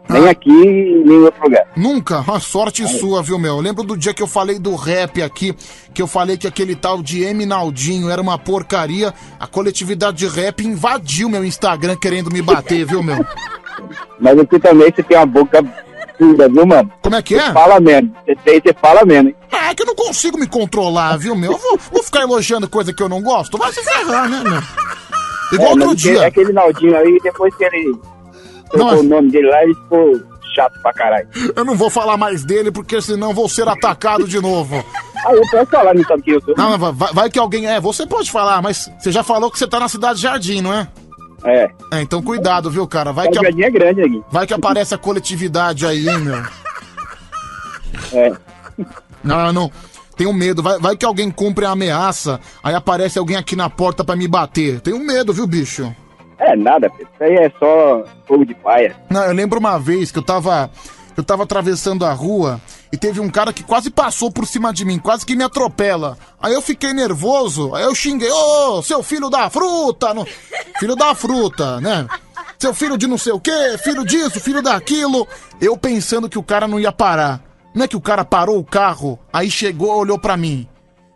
Nem aqui, nem em outro lugar. Nunca? Uma sorte sua, viu, meu? Eu lembro do dia que eu falei do rap aqui, que eu falei que aquele tal de Eminaldinho era uma porcaria. A coletividade de rap invadiu meu Instagram querendo me bater, viu, meu? Mas você também, você tem uma boca dura, viu, mano? Como é que é? Você fala mesmo. Você tem, você fala mesmo, hein? É que eu não consigo me controlar, viu, meu? Eu vou, vou ficar elogiando coisa que eu não gosto? Vai se ferrar, né, meu? Igual É, outro dia. Aquele Naldinho aí, depois que ele trocou Não, o nome dele lá, ele ficou chato pra caralho. Eu não vou falar mais dele, porque senão vou ser atacado de novo. Ah, eu posso falar, não sabe quem eu sou? Não, vai, vai- vai que alguém. É, você pode falar, mas você já falou que você tá na cidade de Jardim, não é? É. É, então cuidado, viu, cara? Vai que, a- Jardim é grande aqui. vai que aparece a coletividade aí, hein, meu? É. Não, não. Tenho medo. Vai, vai que alguém cumpre a ameaça, aí aparece alguém aqui na porta pra me bater. Tenho medo, viu, bicho? É nada. Isso aí é só fogo de paia. Não, eu lembro uma vez que eu tava. Eu tava atravessando a rua e teve um cara que quase passou por cima de mim, quase que me atropela. Aí eu fiquei nervoso, aí eu xinguei, ô, seu filho da fruta! não- Filho da fruta, né? Seu filho de não sei o quê, filho disso, filho daquilo. Eu pensando que o cara não ia parar. Não é que o cara parou o carro, aí chegou, olhou pra mim.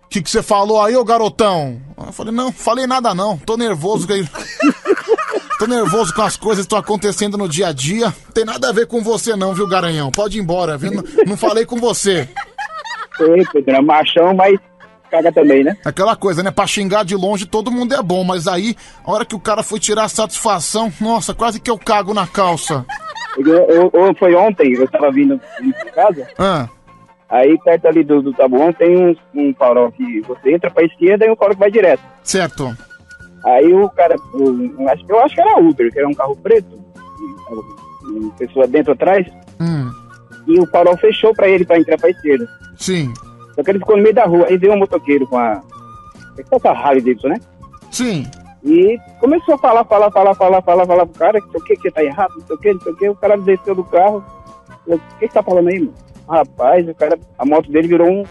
O que, que você falou aí, ô garotão? Eu falei, não, falei nada não, tô nervoso. Tô nervoso com as coisas que estão acontecendo no dia a dia. Tem nada a ver com você não, viu, Garanhão? Pode ir embora, viu? Não, não falei com você. Ei, Pedro, é machão, mas caga também, né? Aquela coisa, né? Pra xingar de longe todo mundo é bom, mas aí, a hora que o cara foi tirar a satisfação, nossa, quase que eu cago na calça. Eu, eu- eu- foi ontem, eu tava vindo, pra casa, Ah, aí perto ali do, do Tabuão tem um, um farol que você entra pra esquerda e um farol que vai direto. certo. Aí o cara, eu acho, eu acho que era Uber, que era um carro preto, uma pessoa dentro atrás, Hum, e o farol fechou pra ele pra entrar pra esquerda. sim. Só que ele ficou no meio da rua, aí veio um motoqueiro com a. Essa Harley Davidson, né? Sim. E começou a falar, falar, falar, falar, falar, falar pro cara, que o que, que tá errado, não sei o que, não sei o que. O cara desceu do carro. falou, O que você tá falando aí, mano? Rapaz, o cara, a moto dele virou um,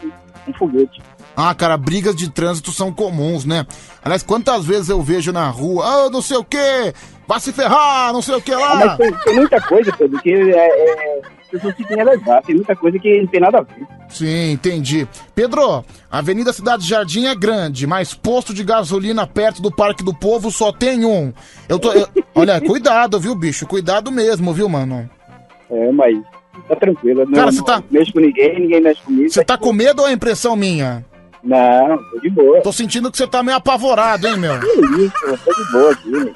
um foguete. Ah, cara, brigas de trânsito são comuns, né? Aliás, quantas vezes eu vejo na rua, ah, não sei o quê, vai se ferrar, não sei o que Ah, lá. mas tem, tem muita coisa, Pedro, que é, é, as pessoas ficam relevar. Tem muita coisa que não tem nada a ver. Sim, entendi. Pedro, a Avenida Cidade Jardim é grande, mas posto de gasolina perto do Parque do Povo só tem um. Eu tô. eu- olha, cuidado, viu, bicho? Cuidado mesmo, viu, mano? É, mas tá tranquilo. Não, Cara, você não tá- mexe com ninguém, ninguém mexe comigo. Você tá com medo ou é impressão minha? Não, tô de boa. Tô sentindo que você tá meio apavorado, hein, meu? Que isso, eu tô de boa aqui.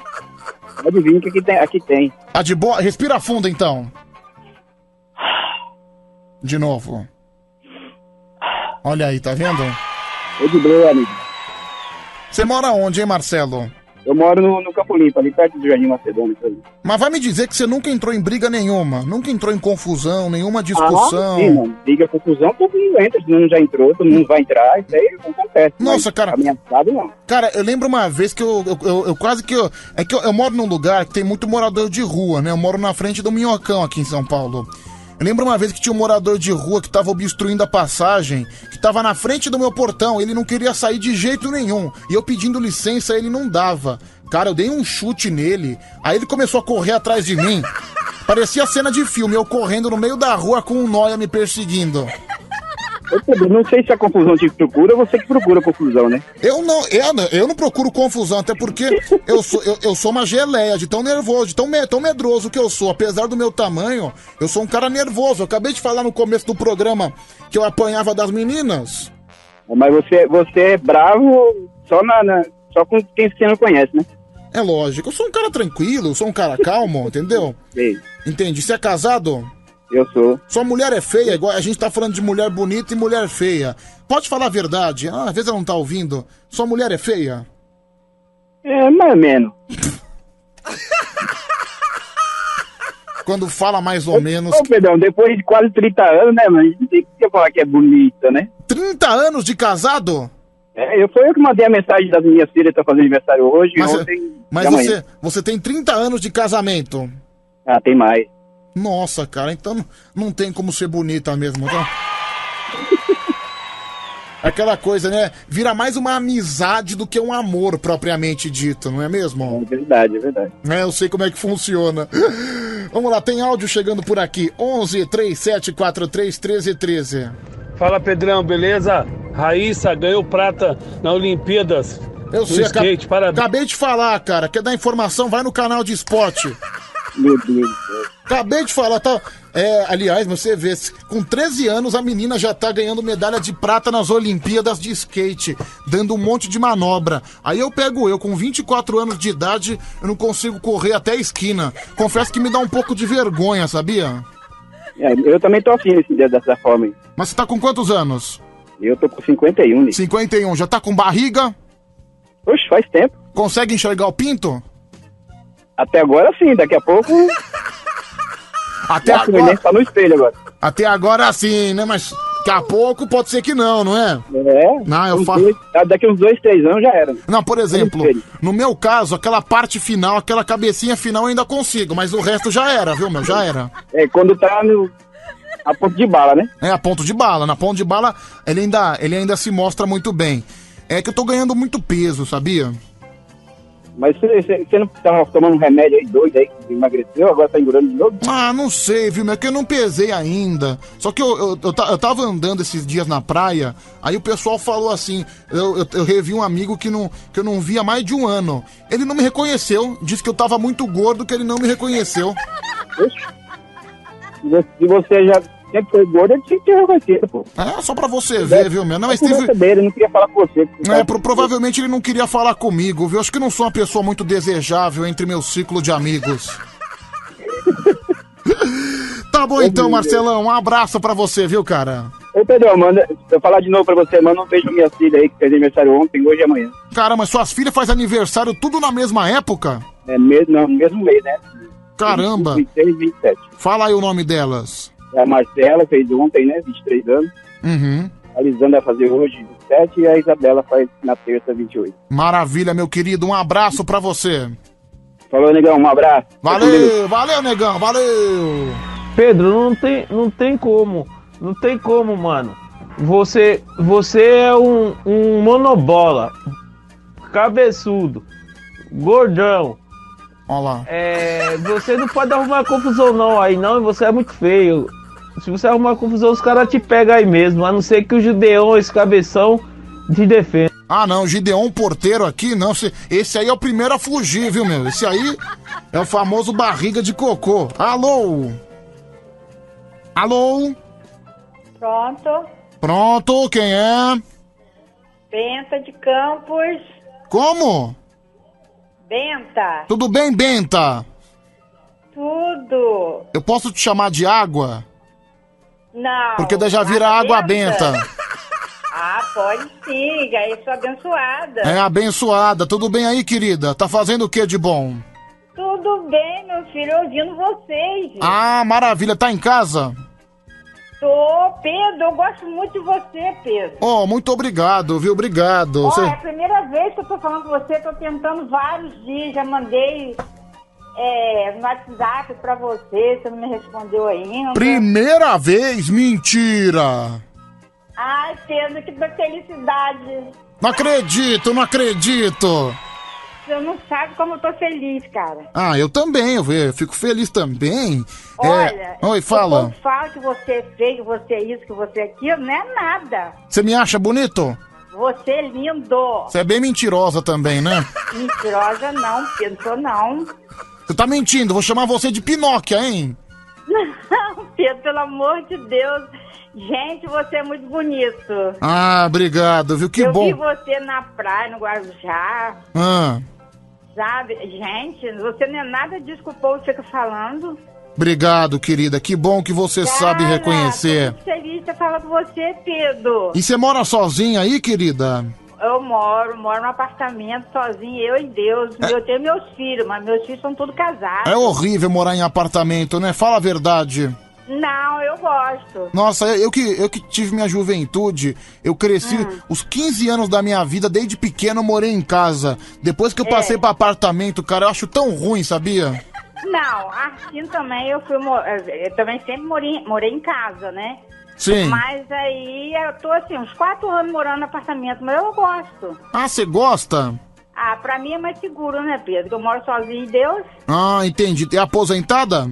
Pode vir que aqui tem. Aqui tem. Tá de boa? Respira fundo, então. De novo. Olha aí, tá vendo? Tô de boa, amigo. Você mora onde, hein, Marcelo? Eu moro no, no Campo Limpo, ali perto do Jardim Macedônio. sabe? Mas vai me dizer que você nunca entrou em briga nenhuma, nunca entrou em confusão, nenhuma discussão. Ah, sim, mano. Liga confusão, todo mundo entra. Se não já entrou, todo mundo vai entrar. Isso aí acontece. Nossa, cara. Ameaçado, não. Cara, eu lembro uma vez que eu, eu, eu- eu quase que. É que eu moro num lugar que tem muito morador de rua, né? Eu moro na frente do Minhocão aqui em São Paulo. Lembro uma vez que tinha um morador de rua que tava obstruindo a passagem, que tava na frente do meu portão, ele não queria sair de jeito nenhum. E eu pedindo licença, ele não dava. Cara, eu dei um chute nele, aí ele começou a correr atrás de mim. Parecia cena de filme, eu correndo no meio da rua com um nóia me perseguindo. Não sei se a confusão te procura ou você que procura confusão, né? Eu não, eu, não- eu não procuro confusão, até porque eu sou, eu, eu sou uma geleia, de tão nervoso, de tão, me- tão medroso que eu sou. Apesar do meu tamanho, eu sou um cara nervoso. Eu acabei de falar no começo do programa que eu apanhava das meninas. Mas você, você é bravo só, na, na- só com quem você não conhece, né? É lógico, eu sou um cara tranquilo, eu sou um cara calmo, entendeu? Sei. Entendi. Você é casado? Eu sou. Sua mulher é feia, igual a gente tá falando de mulher bonita e mulher feia. Pode falar a verdade. Ah, às vezes ela não tá ouvindo. Sua mulher é feia? É, mais ou menos. Quando fala mais ou menos. Ô, Pedrão, depois de quase 30 anos, né, mano? A gente tem que falar que é bonita, né? 30 anos de casado? É, eu, foi eu que mandei a mensagem das minhas filhas tá fazendo aniversário hoje, Mas, ontem mas você, você tem 30 anos de casamento. Ah, tem mais. Nossa, cara, então não- tem como ser bonita mesmo, então. Aquela coisa, né? Vira mais uma amizade do que um amor propriamente dito, não é mesmo? É verdade, é verdade. É, eu sei como é que funciona. Vamos lá, tem áudio chegando por aqui. 11 37 43 13 13. Fala Pedrão, beleza? Raíssa ganhou prata na Olimpíadas. Eu sei, skate, parabéns. acabei de falar, cara. Quer dar informação? Vai no canal de esporte. Meu Deus do céu. Acabei de falar, tá? É, aliás, você vê, com 13 anos a menina já tá ganhando medalha de prata nas Olimpíadas de skate, dando um monte de manobra. Aí eu pego eu, com 24 anos de idade, eu não consigo correr até a esquina. Confesso que me dá um pouco de vergonha, sabia? É, eu também tô assim nesse dia dessa forma aí. Mas você tá com quantos anos? Eu tô com 51, né? 51. Já tá com barriga? Oxe, faz tempo. Consegue enxergar o pinto? Até agora sim, daqui a pouco. Até Nossa, agora. tá no espelho agora. Até agora sim, né? Mas daqui a pouco pode ser que não, não é? É. Não, eu falo. dois- daqui uns dois, três anos já era. Não, por exemplo, no meu caso, aquela parte final, aquela cabecinha final eu ainda consigo, mas o resto já era, viu, meu? Já era. É, quando tá no. A ponto de bala, né? É, a ponto de bala. Na ponto de bala, ele ainda, ele ainda se mostra muito bem. É que eu tô ganhando muito peso, sabia? Mas você, você, não tava tomando um remédio aí doido aí que emagreceu, agora tá engordando de novo? Ah, não sei, viu, meu? É que eu não pesei ainda. Só que eu, eu, eu, eu tava andando esses dias na praia, aí o pessoal falou assim: eu, eu, eu revi um amigo que, não, que eu não via mais de um ano. Ele não me reconheceu, disse que eu tava muito gordo, que ele não me reconheceu. Se você- Se já sempre foi gordo, ele tinha que ter reconhecido, pô. É, só pra você ver, viu, meu? Não, mas É teve. dele, ele não queria falar com você. É, pro- provavelmente ele não queria falar comigo, viu? Acho que não sou uma pessoa muito desejável entre meu ciclo de amigos. tá bom então, Marcelão. Um abraço pra você, viu, cara? Ô, Pedro, manda, eu falar de novo pra você, manda um beijo pra minha filha aí, que fez aniversário ontem, hoje e amanhã. Cara, mas suas filhas fazem aniversário tudo na mesma época? É mesmo, não, no mesmo mês, né? Caramba. 26 e 27. Fala aí o nome delas. A Marcela fez ontem, né? 23 anos. Uhum. A Lisandra vai fazer hoje 27 e a Isabela faz na terça 28. Maravilha, meu querido. Um abraço pra você. Falou, negão, um abraço. Valeu, valeu, negão, valeu. Pedro, não tem, não tem como. Não tem como, mano. você, você é um, um monobola, cabeçudo, gordão. Olha lá. É, você não pode arrumar confusão não aí não, você é muito feio. Se você arrumar confusão, os caras te pegam aí mesmo, a não ser que o Judeão, esse cabeção, te defenda. Ah, não, Gideon Porteiro aqui, não. Esse, esse aí é o primeiro a fugir, viu, meu? Esse aí é o famoso barriga de cocô. Alô? Alô? Pronto. Pronto, quem é? Benta de Campos. Como? Benta. Tudo bem, Benta? Tudo. Eu posso te chamar de água? Não. Porque daí já vira água benta. Ah, pode sim, já eu sou abençoada. É abençoada. Tudo bem aí, querida? Tá fazendo o que de bom? Tudo bem, meu filho, ouvindo vocês. Ah, maravilha. Tá em casa? Tô, Pedro, eu gosto muito de você, Pedro. Oh, muito obrigado, viu? Obrigado. Ó, Você- é a primeira vez que eu tô falando com você, tô tentando vários dias, já mandei é, no WhatsApp pra você, você não me respondeu ainda. Primeira vez? Mentira! Ai, Pedro, que felicidade. Não acredito, não acredito! Você não sabe como eu tô feliz, cara. Ah, eu também, eu fico feliz também. Olha, É... Oi, fala. povo fala que você é feio, que você é isso, que você é aquilo, não é nada. Você me acha bonito? Você é lindo. Você é bem mentirosa também, né? Mentirosa não, Pedro, sou não. Você tá mentindo, vou chamar você de Pinóquia, hein? Não, Pedro, pelo amor de Deus. Gente, você é muito bonito. Ah, obrigado, viu? Que eu bom. vi você na praia, no Guarujá, Ah, sabe? Gente, você não é nada disso que o povo fica falando. obrigado, querida. Que bom que você sabe Cara, reconhecer. Tô muito feliz de falado com você, Pedro. E você mora sozinha aí, querida? Eu moro, moro num apartamento sozinho, eu e Deus. Eu tenho meus filhos, mas meus filhos são todos casados. É horrível morar em apartamento, né? Fala a verdade. Não, eu gosto. Nossa, eu que, eu que tive minha juventude, eu cresci Hum. os 15 anos da minha vida, desde pequeno eu morei em casa. Depois que eu passei É. pra apartamento, cara, eu acho tão ruim, sabia? Não, assim também eu fui. mo- Eu também sempre morei, morei em casa, né? Sim. Mas aí eu tô assim, uns quatro anos morando no apartamento, mas eu gosto. Ah, você gosta? Ah, pra mim é mais seguro, né, Pedro? Que eu moro sozinho em Deus. Ah, entendi. É aposentada?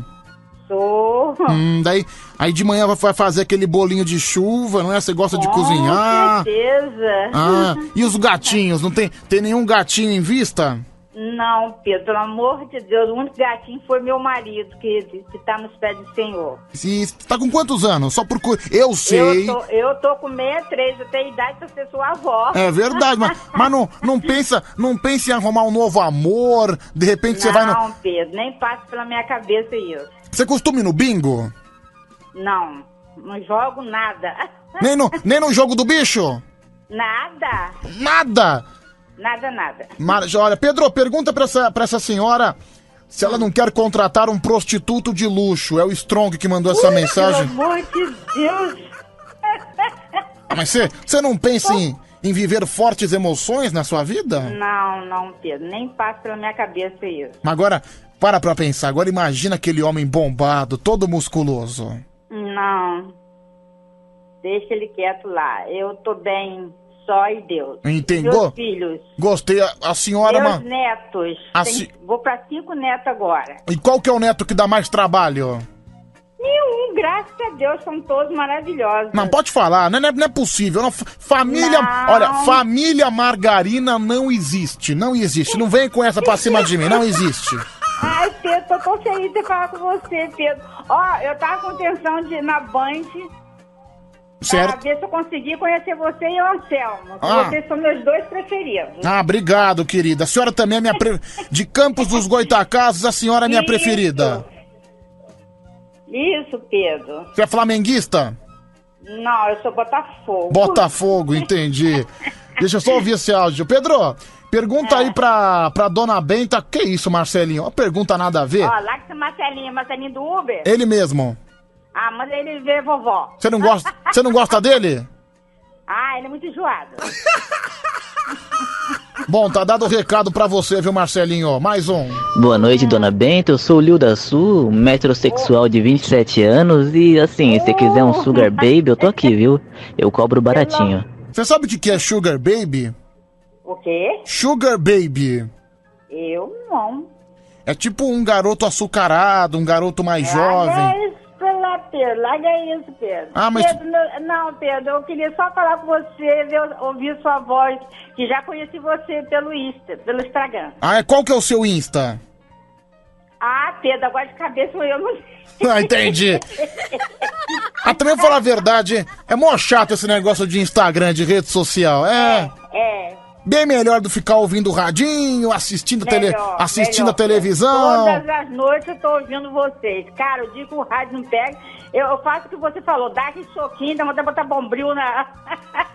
Sou. Hum, daí, aí de manhã vai fazer aquele bolinho de chuva, não é? Você gosta de cozinhar? Com certeza. Ah, e os gatinhos? Não tem, tem nenhum gatinho em vista? Não, Pedro, pelo amor de Deus, o único gatinho foi meu marido, que, que tá nos pés do Senhor. Se, tá com quantos anos? Só por... Eu sei. Eu tô, eu tô com 63, eu tenho idade pra ser sua avó. É verdade, mas, mas não, não, pensa, não pensa em arrumar um novo amor, de repente você vai no... Não, Pedro, nem passa pela minha cabeça isso. Você costuma ir no bingo? Não, não jogo nada. Nem no, nem no jogo do bicho? Nada, Nada! Nada, nada. Mas, olha, Pedro, pergunta pra essa, pra essa senhora se ela não quer contratar um prostituto de luxo. É o Strong que mandou essa mensagem. Pelo amor de Deus. Ah, Mas você, você não pensa em, em viver fortes emoções na sua vida? Não, não, Pedro, nem passa pela minha cabeça isso. Mas agora, para pra pensar. Agora imagina aquele homem bombado, todo musculoso. Não. Deixa ele quieto lá. Eu tô bem, só e Deus. Entendeu? Meus filhos. Gostei. A, a senhora... meus ma- netos. Tem- Vou pra cinco netos agora. E qual que é o neto que dá mais trabalho? Nenhum, graças a Deus, são todos maravilhosos. Não, pode falar, não é, não é possível. Não, fa- família. Não. Olha, família margarina não existe. Não existe. Não vem com essa pra cima de mim, não existe. Ai, Pedro, tô tão feliz de falar com você, Pedro. Ó, eu tava com intenção de ir na Band pra Certo? ver se eu conseguia conhecer você e o Anselmo. Ah. Vocês são meus dois preferidos. Ah, obrigado, querida. A senhora também é minha. Pre... De Campos dos Goitacazes, a senhora é minha Isso. preferida. Isso, Pedro. Você é flamenguista? Não, eu sou Botafogo. Botafogo, entendi. Deixa eu só ouvir esse áudio. Pedro, pergunta É. aí pra, pra dona Benta. Que isso, Marcelinho? Uma pergunta nada a ver. Ó, lá que Marcelinho, Marcelinho do Uber. Ele mesmo. Ah, mas ele vê vovó. Você não gosta, você não gosta dele? Ah, ele é muito enjoado. Bom, tá dado o recado pra você, viu, Marcelinho? Mais um. Boa noite, dona Benta. Eu sou o Lil da Sul, metrosexual de 27 anos. E assim, se quiser um Sugar Baby, eu tô aqui, viu? Eu cobro baratinho. Você sabe o que é Sugar Baby? O quê? Sugar Baby. Eu não. É tipo um garoto açucarado, um garoto mais jovem. Pedro. Larga isso, Pedro. Ah, mas- Pedro, não- não, Pedro, eu queria só falar com você, ver, ouvir sua voz, que já conheci você pelo Insta, pelo Instagram. Ah, é- qual que é o seu Insta? Ah, Pedro, agora de cabeça eu não Ah, entendi. Ah, também vou falar a verdade, é mó chato esse negócio de Instagram, de rede social. É. É. Bem melhor do ficar ouvindo radinho, assistindo, tele, Melhor, assistindo melhor. a televisão. Todas as noites eu tô ouvindo vocês. Cara, o dia que o rádio não pega, eu, faço o que você falou, dá aquele soquinho, dá vontade de botar bombril na,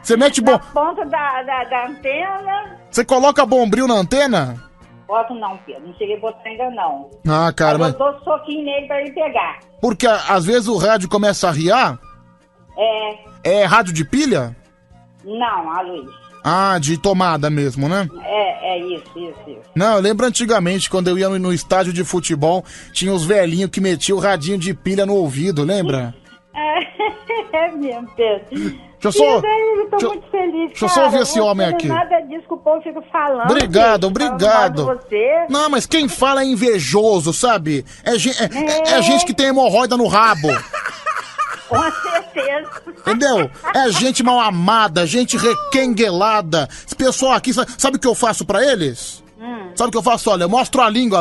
Você mete bom. na ponta da, da, da antena. Você coloca bombril na antena? Boto não, Pedro, não cheguei a botar ainda não. Ah, cara, mas eu dou soquinho nele pra ele pegar. Porque às vezes o rádio começa a riar. É, É rádio de pilha? não, a luz. Ah, de tomada mesmo, né? É, é isso, isso, isso. Não, eu lembro antigamente, quando eu ia no, no estádio de futebol, tinha os velhinhos que metiam o radinho de pilha no ouvido, lembra? É mesmo, Pedro. Deixa eu só- Pedro, eu tô deixa muito feliz, deixa eu só ouvir esse homem aqui. Nada disso que o povo fica falando. Obrigado, obrigado. Você. Não, mas quem fala é invejoso, sabe? É, é- é- é gente que tem hemorroida no rabo. Com certeza. Entendeu? É gente mal amada, gente requenguelada. Esse pessoal aqui, sa- sabe o que eu faço pra eles? Hum. Sabe o que eu faço? Olha, eu mostro a língua.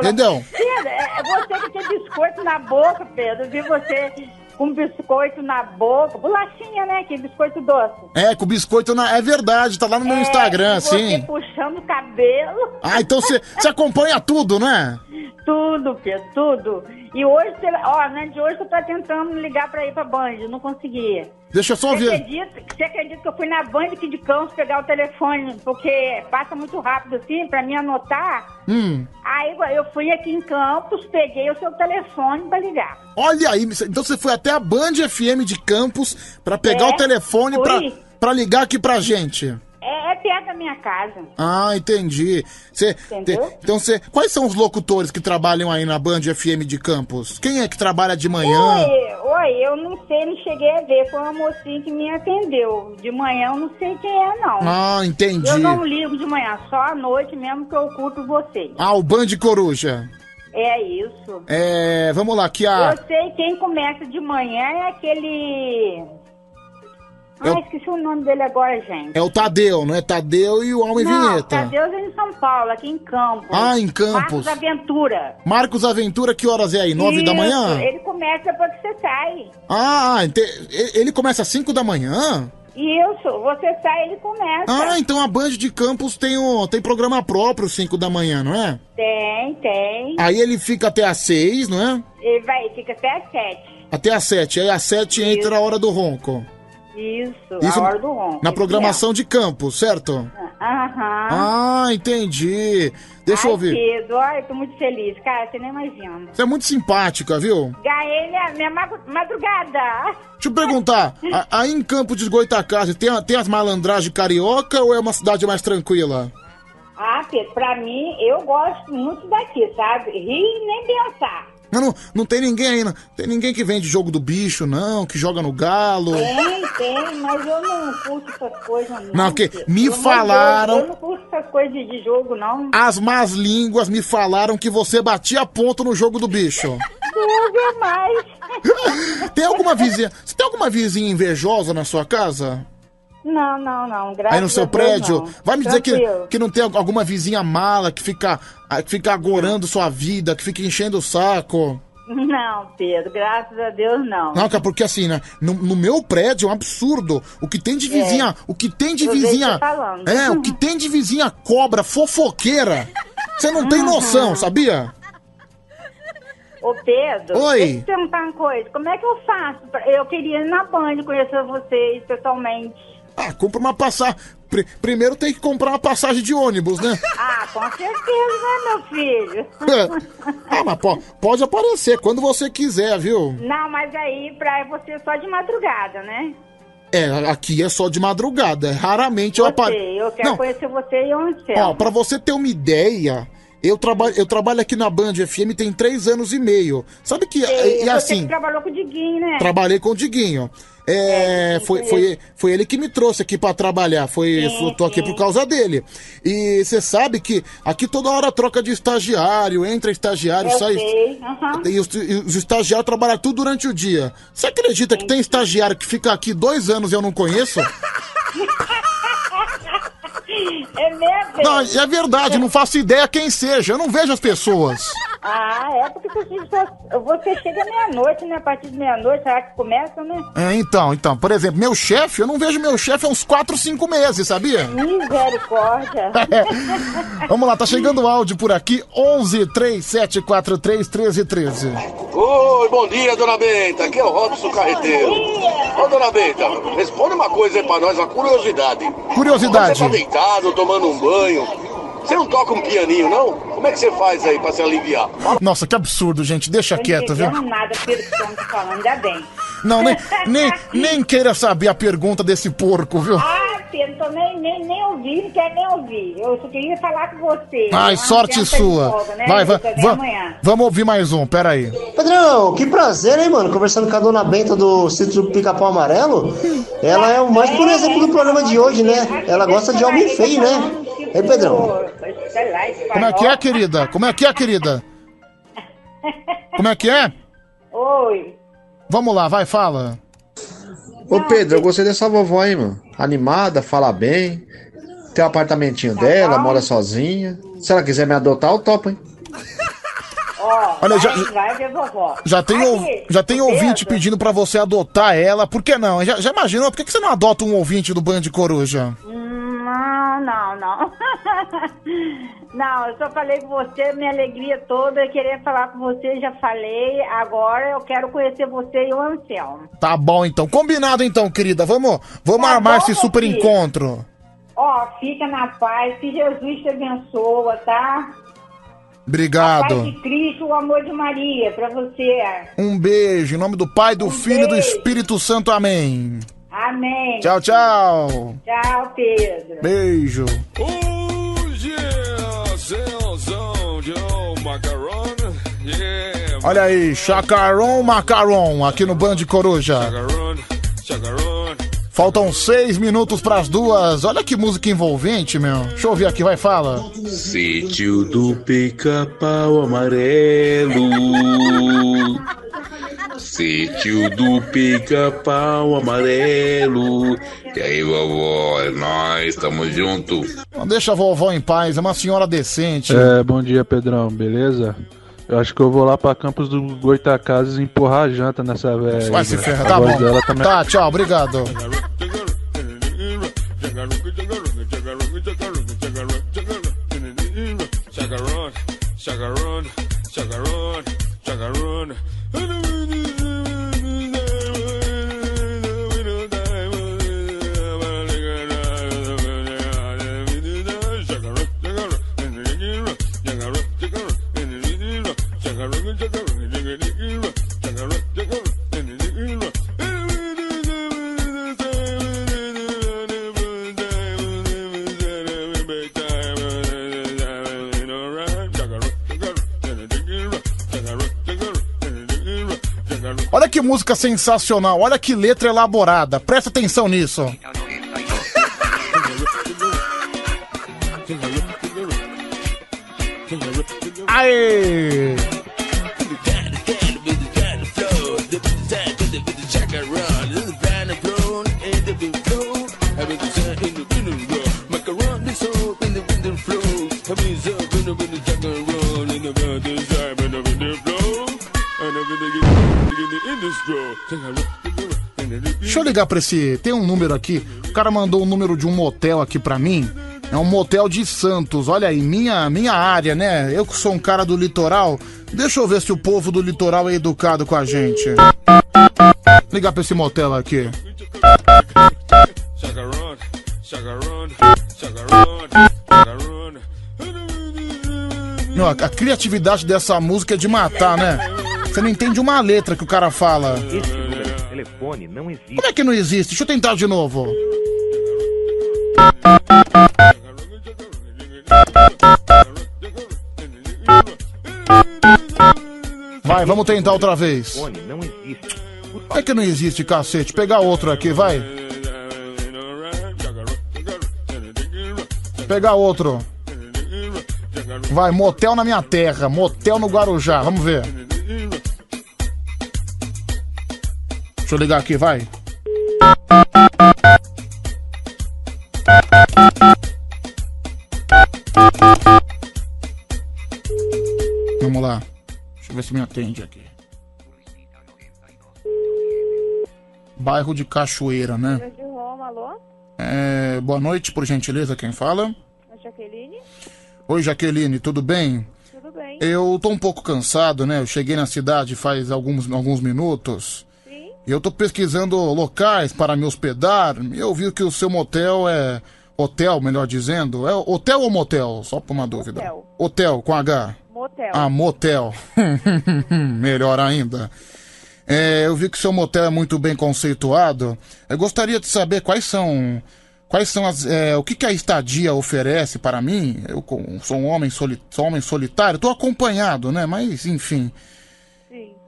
Entendeu? Pedro, é é você que tem biscoito na boca, Pedro. Eu vi você com biscoito na boca. Bolachinha, né? Que biscoito doce. É, com biscoito na... É verdade, tá lá no meu É, Instagram, e você sim. puxando o cabelo. Ah, então você acompanha tudo, né? Tudo, Pedro, tudo. E hoje, você- ó, né, de hoje eu tô tentando ligar pra ir pra Band, não consegui. Deixa eu só Você ver. acredita, você acredita que eu fui na Band aqui de Campos pegar o telefone, porque passa muito rápido assim, pra mim anotar. Hum. Aí eu fui aqui em Campos, peguei o seu telefone pra ligar. Olha aí, então você foi até a Band FM de Campos pra pegar É, o telefone pra, fui. pra ligar aqui pra gente. É, é perto da minha casa. Ah, entendi. Cê, Entendeu? te- então você, quais são os locutores que trabalham aí na Band FM de Campos? Quem é que trabalha de manhã? Oi, oi, eu não sei, não cheguei a ver. Foi uma mocinha que me atendeu. De manhã eu não sei quem é, não. Ah, entendi. Eu não ligo de manhã, só à noite mesmo que eu curto vocês. Ah, o Band Coruja. É isso. É, vamos lá, que a Eu sei quem começa de manhã é aquele. Ah, Eu- esqueci o nome dele agora, gente. é o Tadeu, não é Tadeu e o e não, Vinheta. Tadeu é em São Paulo, aqui em Campos. Ah, em Campos. Marcos Aventura. Marcos Aventura, que horas é aí? Nove da manhã? Ele começa depois que você sai. Ah, ente- ele começa às cinco da manhã? Isso, você sai, ele começa. Ah, então a Band de Campos tem, o, tem programa próprio 5 da manhã, não é? Tem, tem. Aí ele fica até às 6, não é? Ele vai, fica até às sete. Até às 7. Aí às 7 entra a hora do ronco. Isso, Isso a hora do ronco. Na programação de Campos, certo? mesmo. Aham. Ah, enteji. Deixa Ai, eu ver. Pedro, ai, tô muito feliz. Cara, você nem imagina. Você é muito simpática, viu? Ganhei minha, minha ma- madrugada. Deixa eu perguntar, aí em Campos de Goitacazes tem, tem as malandragens carioca ou é uma cidade mais tranquila? Ah, Pedro, pra mim, eu gosto muito daqui, sabe? Rir e nem pensar. Não, não, não tem ninguém aí, não. Tem ninguém que vende jogo do bicho, não, que joga no galo. Tem, tem, mas eu não curto essas coisas, não. Não, que Pedro. me de falaram- Deus, Eu não curto essas coisas de, jogo, não. As más línguas me falaram que você batia ponto no jogo do bicho. É mais. Tem alguma vizinha. Você tem alguma vizinha invejosa na sua casa? Não, não, não. Graças Aí no seu Deus, prédio? Vai me dizer que, que não tem alguma vizinha mala que fica, ah, que fica agorando sua vida, que fica enchendo o saco. Não, Pedro, graças a Deus, não. Não, cara, porque assim, né? No, no meu prédio é um absurdo. O que tem de vizinha. O que tem de É. Eu vizinha. falando. É, o que tem de vizinha cobra fofoqueira. Você não tem noção, Uhum. sabia? Ô, Pedro, Oi. deixa eu te perguntar uma coisa. Como é que eu faço? pra- Eu queria ir na Band conhecer vocês pessoalmente. Ah, compra uma passagem. primeiro tem que comprar uma passagem de ônibus, né? Ah, com certeza, né, meu filho? ah, mas po- pode aparecer quando você quiser, viu? Não, mas aí pra você só de madrugada, né? É, aqui é só de madrugada. Raramente eu apareço. Você, eu quero Não, conhecer você e o Ó, Anselmo. pra você ter uma ideia, eu, traba eu trabalho aqui na Band FM tem três anos e meio. Sabe que. Sei, E, você assim. que trabalhou com o Diguinho, né? Trabalhei com o Diguinho. É, foi, foi, foi ele que me trouxe aqui pra trabalhar. Foi, Sim, eu tô aqui sim. por causa dele. E você sabe que aqui toda hora troca de estagiário, entra estagiário, Eu sai. aham. E os, e os estagiários trabalham tudo durante o dia. Você acredita que tem estagiário que fica aqui dois anos e eu não conheço? É mesmo? Não, é verdade, não faço ideia quem seja, eu não vejo as pessoas. Ah, é porque você, só, você chega meia-noite, né? A partir de meia-noite, será que começa, né? É, então, então, por exemplo, meu chefe, eu não vejo meu chefe há uns 4, 5 meses, sabia? Misericórdia. É. Vamos lá, tá chegando o áudio por aqui, 11 3743 1313. Oi, bom dia, dona Benta. Aqui é o Robson Carreteiro. Ô, dona Benta, responde uma coisa aí pra nós, uma curiosidade. Curiosidade. Quando você tá deitado, tomando um banho, você não toca um pianinho, não? Como é que você faz aí pra se aliviar? Nossa, que absurdo, gente, deixa quieto, Não viu? entendendo nada pelo que estamos falando, ainda bem. Não, nem, nem, nem queira saber a pergunta desse porco, viu? Ah, Pedro, tô nem, nem, nem ouvi, não quero nem ouvir. Eu só queria falar com você. Ai, Eu sorte sua. folga, né? Vai, vai, Eu vamos ouvir mais um, pera aí. Pedrão, que prazer, hein, mano? Conversando com a dona Benta do sítio do Pica-Pau Amarelo. Ela é o mais puro exemplo do programa de hoje, né? Ela gosta de homem feio, né? Ei, Pedrão. Como é que é, querida? Como é que é, querida? Como é que é? Oi. Vamos lá, vai, fala. Ô Pedro, eu gostei dessa vovó aí, mano. Animada, fala bem. Tem o apartamentinho dela, mora sozinha. Se ela quiser me adotar, eu topo, hein? Ó, Olha, vai, já- vai ver vovó. Já tem, Aqui, já tem ouvinte Pedro. pedindo pra você adotar ela. Por que não? Já, já imaginou? Por que, que você não adota um ouvinte do Band Coruja? Hum, Não, não, não. não, eu só falei com você, minha alegria toda, eu queria falar com você, já falei. Agora eu quero conhecer você e o Anselmo. Tá bom, então. Combinado, então, querida. Vamos, vamos Tá armar bom, esse super filho. encontro. Ó, fica na paz, que Jesus te abençoa, tá? A paz Obrigado. de Cristo, o amor de Maria, pra você. Um beijo. Em nome do Pai, do Filho e do beijo. Espírito Santo. Amém. Amém. Tchau, tchau. Tchau, Pedro. Beijo. Olha aí, Chacaron Macaron, aqui no Band Coruja. Faltam seis minutos pras duas. Olha que música envolvente, meu. Deixa eu ouvir aqui, vai, fala. Sítio do pica-pau amarelo. Sítio do pica-pau amarelo. E aí, vovó, é nóis, tamo junto. Não deixa a vovó em paz, é uma senhora decente. É, bom dia, Pedrão, beleza? Eu acho que eu vou lá pra Campos do Goitacazes empurrar a janta nessa velha. Vai se ferrar, tá bom. dela também- Tá, tchau, obrigado. Chacarone, chacarone, chacarone, chacarone. Que música sensacional, olha que letra elaborada. Presta atenção nisso. Aê! Deixa eu ligar pra esse. Tem um número aqui. O cara mandou um número de um motel aqui pra mim. É um motel de Santos. Olha aí, minha, minha área, né? Eu que sou um cara do litoral. Deixa eu ver se o povo do litoral é educado com a gente. Ligar pra esse motel aqui. A, a criatividade dessa música é de matar, né? Você não entende uma letra que o cara fala. Esse número, telefone não existe. Como é que não existe? Deixa eu tentar de novo. Vai, vamos tentar outra vez. Telefone não existe. Como é que não existe, cacete? Pegar outro aqui, vai. Pegar outro. Vai, motel na minha terra, motel no Guarujá, vamos ver. Deixa eu ligar aqui, vai. Vamos lá. Deixa eu ver se me atende aqui. Bairro de Cachoeira, né? de Roma, alô? É, boa noite, por gentileza, quem fala? A Jaqueline? Oi, Jaqueline, tudo bem? Tudo bem? Eu tô um pouco cansado, né? Eu cheguei na cidade faz alguns, alguns minutos. Eu tô pesquisando locais para me hospedar. Eu vi que o seu motel é. Hotel, melhor dizendo. É hotel ou motel? Só por uma dúvida. Motel. Hotel, com H. Motel. Ah, motel. Melhor ainda. É, eu vi que seu motel é muito bem conceituado. Eu gostaria de saber quais são. Quais são as. é, o que, que a estadia oferece para mim? Eu sou um homem, soli, sou um homem solitário, estou acompanhado, né? Mas, enfim.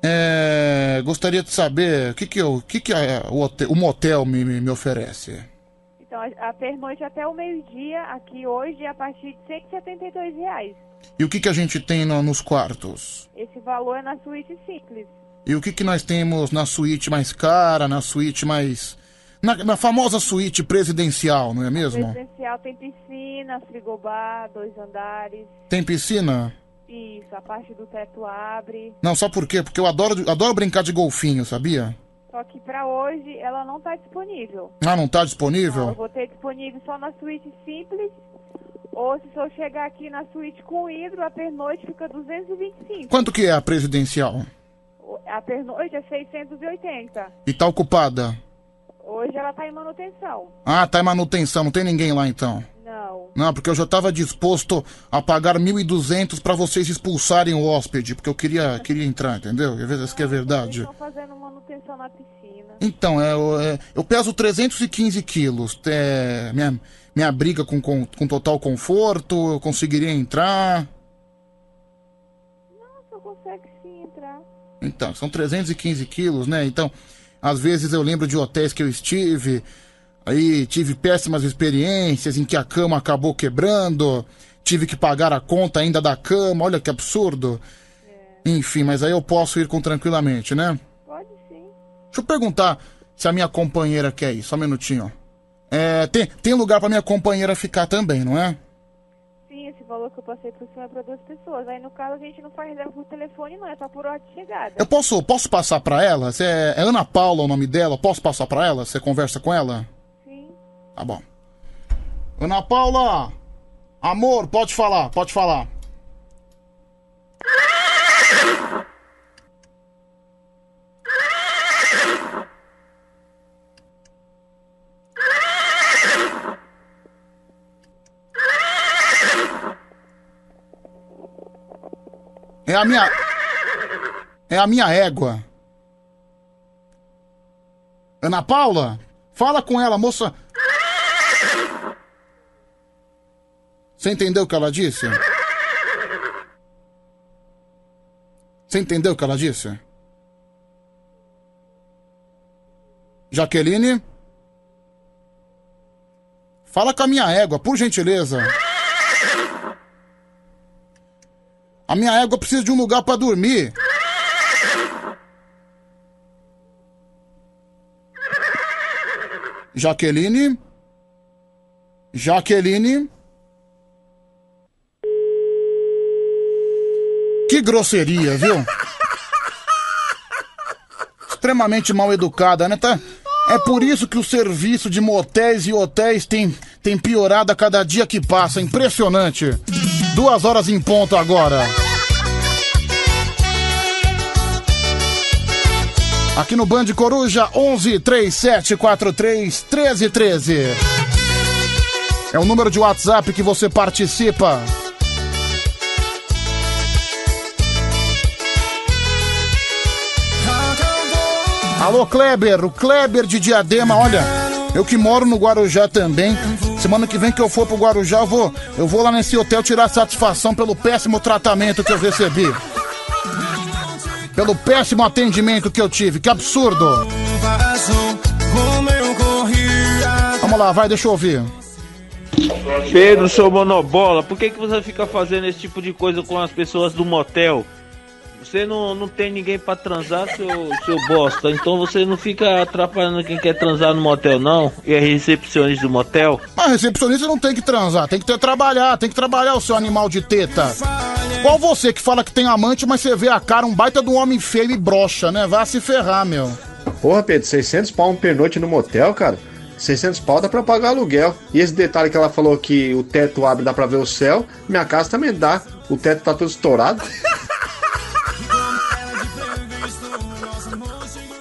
É, gostaria de saber o que, que, eu, o, que, que a- o, hotel- o motel me, me, oferece. Então, a, a pernoite até o meio-dia, aqui hoje, é a partir de 172 reais. E o que, que a gente tem no- nos quartos? Esse valor é na suíte simples. E o que, que nós temos na suíte mais cara, na suíte mais. Na, na famosa suíte presidencial, não é mesmo? Residencial tem piscina, frigobar, dois andares. Tem piscina? Isso, a parte do teto abre. Não, só por quê? Porque eu adoro, adoro brincar de golfinho, sabia? Só que pra hoje ela não tá disponível. Ah, não tá Não, eu disponível? vou ter disponível só na suíte simples. Ou se eu chegar aqui na suíte com hidro, a pernoite fica 225. Quanto que é a presidencial? A pernoite é 680. E tá ocupada? Hoje ela tá em manutenção. Ah, tá em manutenção, não tem ninguém lá então. Não. Não, porque eu já tava disposto a pagar 1.200 pra vocês expulsarem o hóspede, porque eu queria, queria entrar, entendeu? Às vezes que é verdade. Estão fazendo manutenção na piscina. Então, é, eu- é, eu peso 315 quilos. É, minha, minha briga com, com, com total conforto, eu conseguiria entrar. Nossa, consegue sim entrar. Então, são 315 quilos, né? Então, às vezes eu lembro de hotéis que eu estive, aí tive péssimas experiências em que a cama acabou quebrando, tive que pagar a conta ainda da cama, olha que absurdo. Enfim, mas aí eu posso ir com tranquilamente, né? Pode sim. Deixa eu perguntar se a minha companheira quer ir, só um minutinho. É, tem, tem lugar pra minha companheira ficar também, não é? Sim, esse valor que eu passei pro senhor é pra duas pessoas. Aí no caso a gente não faz reserva por telefone, não, é só por hora de chegada. Eu posso, posso passar pra ela? Cê- É, Ana Paula o nome dela? Posso passar pra ela? Você conversa com ela? Tá bom. Ana Paula! Amor, pode falar, pode falar. É a minha. É a minha égua. Ana Paula, fala com ela, moça. Você entendeu o que ela disse? Você entendeu o que ela disse? Jaqueline? Fala com a minha égua, por gentileza. A minha égua precisa de um lugar pra dormir. Jaqueline? Jaqueline? Que grosseria, viu? Extremamente mal educada, né? Tá? É por isso que o serviço de motéis e hotéis tem, tem piorado a cada dia que passa. Impressionante. Duas horas em ponto agora. Aqui no Band Coruja, 11 3743 1313. É o número de WhatsApp que você participa. Alô, Kleber, o Kleber de Diadema, olha, eu que moro no Guarujá também. Semana que vem que eu for pro Guarujá, eu vou, eu vou lá nesse hotel tirar satisfação pelo péssimo tratamento que eu recebi. Pelo péssimo atendimento que eu tive, que absurdo. Vamos lá, vai, deixa eu ouvir. Pedro, seu monobola, por que, que você fica fazendo esse tipo de coisa com as pessoas do motel? Você não, não tem ninguém pra transar, seu, seu bosta. Então você não fica atrapalhando quem quer transar no motel, não? E é recepcionista do motel? Mas recepcionista não tem que transar, tem que ter trabalhar, tem que trabalhar o seu animal de teta. Qual você que fala que tem amante, mas você vê a cara um baita de um homem feio e broxa, né? Vai se ferrar, meu. Porra, Pedro, 600 pau um pernoite no motel, cara? 600 pau dá pra pagar aluguel. E esse detalhe que ela falou que o teto abre dá pra ver o céu, minha casa também dá. O teto tá todo estourado.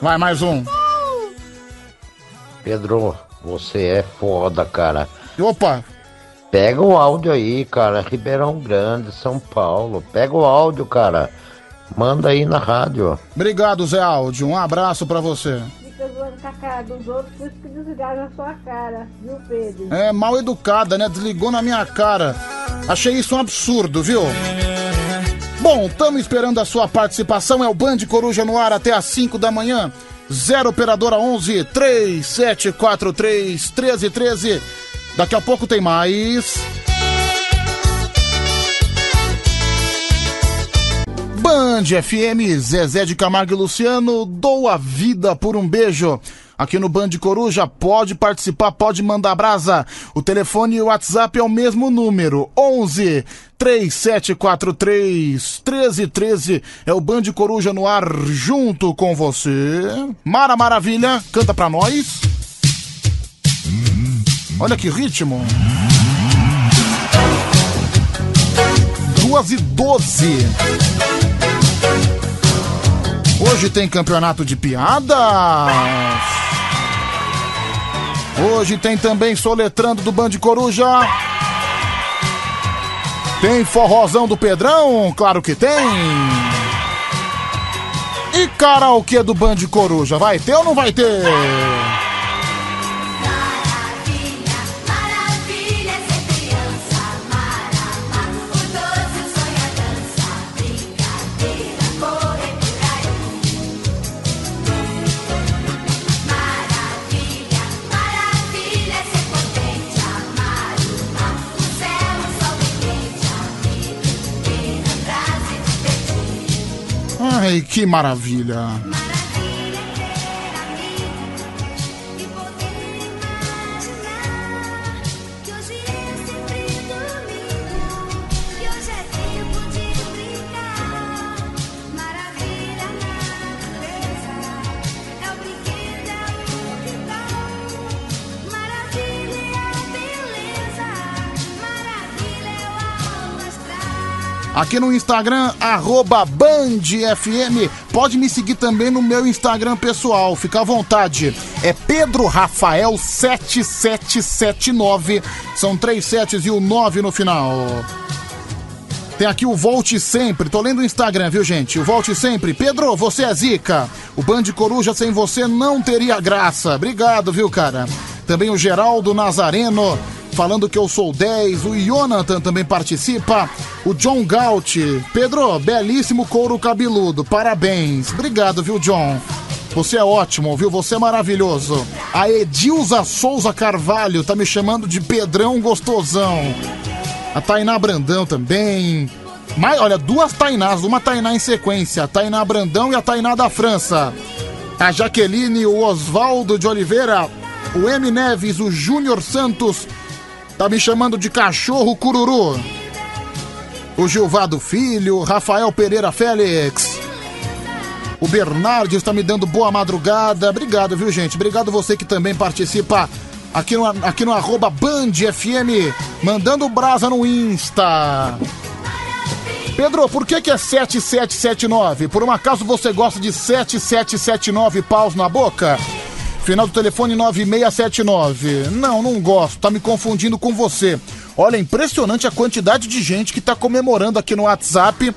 Vai, mais um. Pedro, você é foda, cara. Opa! Pega o áudio aí, cara. Ribeirão Grande, São Paulo. Pega o áudio, cara. Manda aí na rádio. Obrigado, Zé Áudio. Um abraço pra você. Fica zoando com a cara dos outros, por isso que desligaram na sua cara, viu, Pedro? É mal educada, né? Desligou na minha cara. Achei isso um absurdo, viu? Bom, estamos esperando a sua participação. É o Band Coruja no ar até às 5 da manhã. 0 Operadora 11 3743 1313. Daqui a pouco tem mais. Band FM, Zezé de Camargo e Luciano, dou a vida por um beijo. Aqui no Band Coruja, pode participar, pode mandar brasa. O telefone e o WhatsApp é o mesmo número, 11 3743 1313. É o Band Coruja no ar junto com você. Mara Maravilha, canta pra nós. Olha que ritmo. Duas e doze. Hoje tem campeonato de piadas. Hoje tem também Soletrando do Band Coruja. Tem forrozão do Pedrão? Claro que tem. E karaokê do Band Coruja? Vai ter ou não vai ter? Ai, que maravilha. Aqui no Instagram, BandFM. Pode me seguir também no meu Instagram pessoal, fica à vontade. É Pedro Rafael 7779. São três setes e o nove no final. Tem aqui o Volte Sempre. Tô lendo o Instagram, viu, gente? O Volte Sempre. Pedro, você é zica. O Band Coruja sem você não teria graça. Obrigado, viu, cara? Também o Geraldo Nazareno falando que eu sou 10. O Jonathan também participa. O John Gaut. Pedro, belíssimo couro cabeludo. Parabéns. Obrigado, viu, John? Você é ótimo, viu? Você é maravilhoso. A Edilza Souza Carvalho tá me chamando de Pedrão Gostosão. A Tainá Brandão também. Mas, olha, duas Tainás, uma Tainá em sequência. A Tainá Brandão e a Tainá da França. A Jaqueline, o Oswaldo de Oliveira, o M. Neves, o Júnior Santos. Tá me chamando de cachorro cururu. O Gilvado Filho, Rafael Pereira Félix. O Bernardo está me dando boa madrugada. Obrigado, viu, gente? Obrigado você que também participa aqui no, aqui no arroba Band FM, mandando brasa no Insta. Pedro, por que, que é 7779? Por um acaso você gosta de 7779 paus na boca? Final do telefone 9679. Não, não gosto, tá me confundindo com você. Olha, impressionante a quantidade de gente que tá comemorando aqui no WhatsApp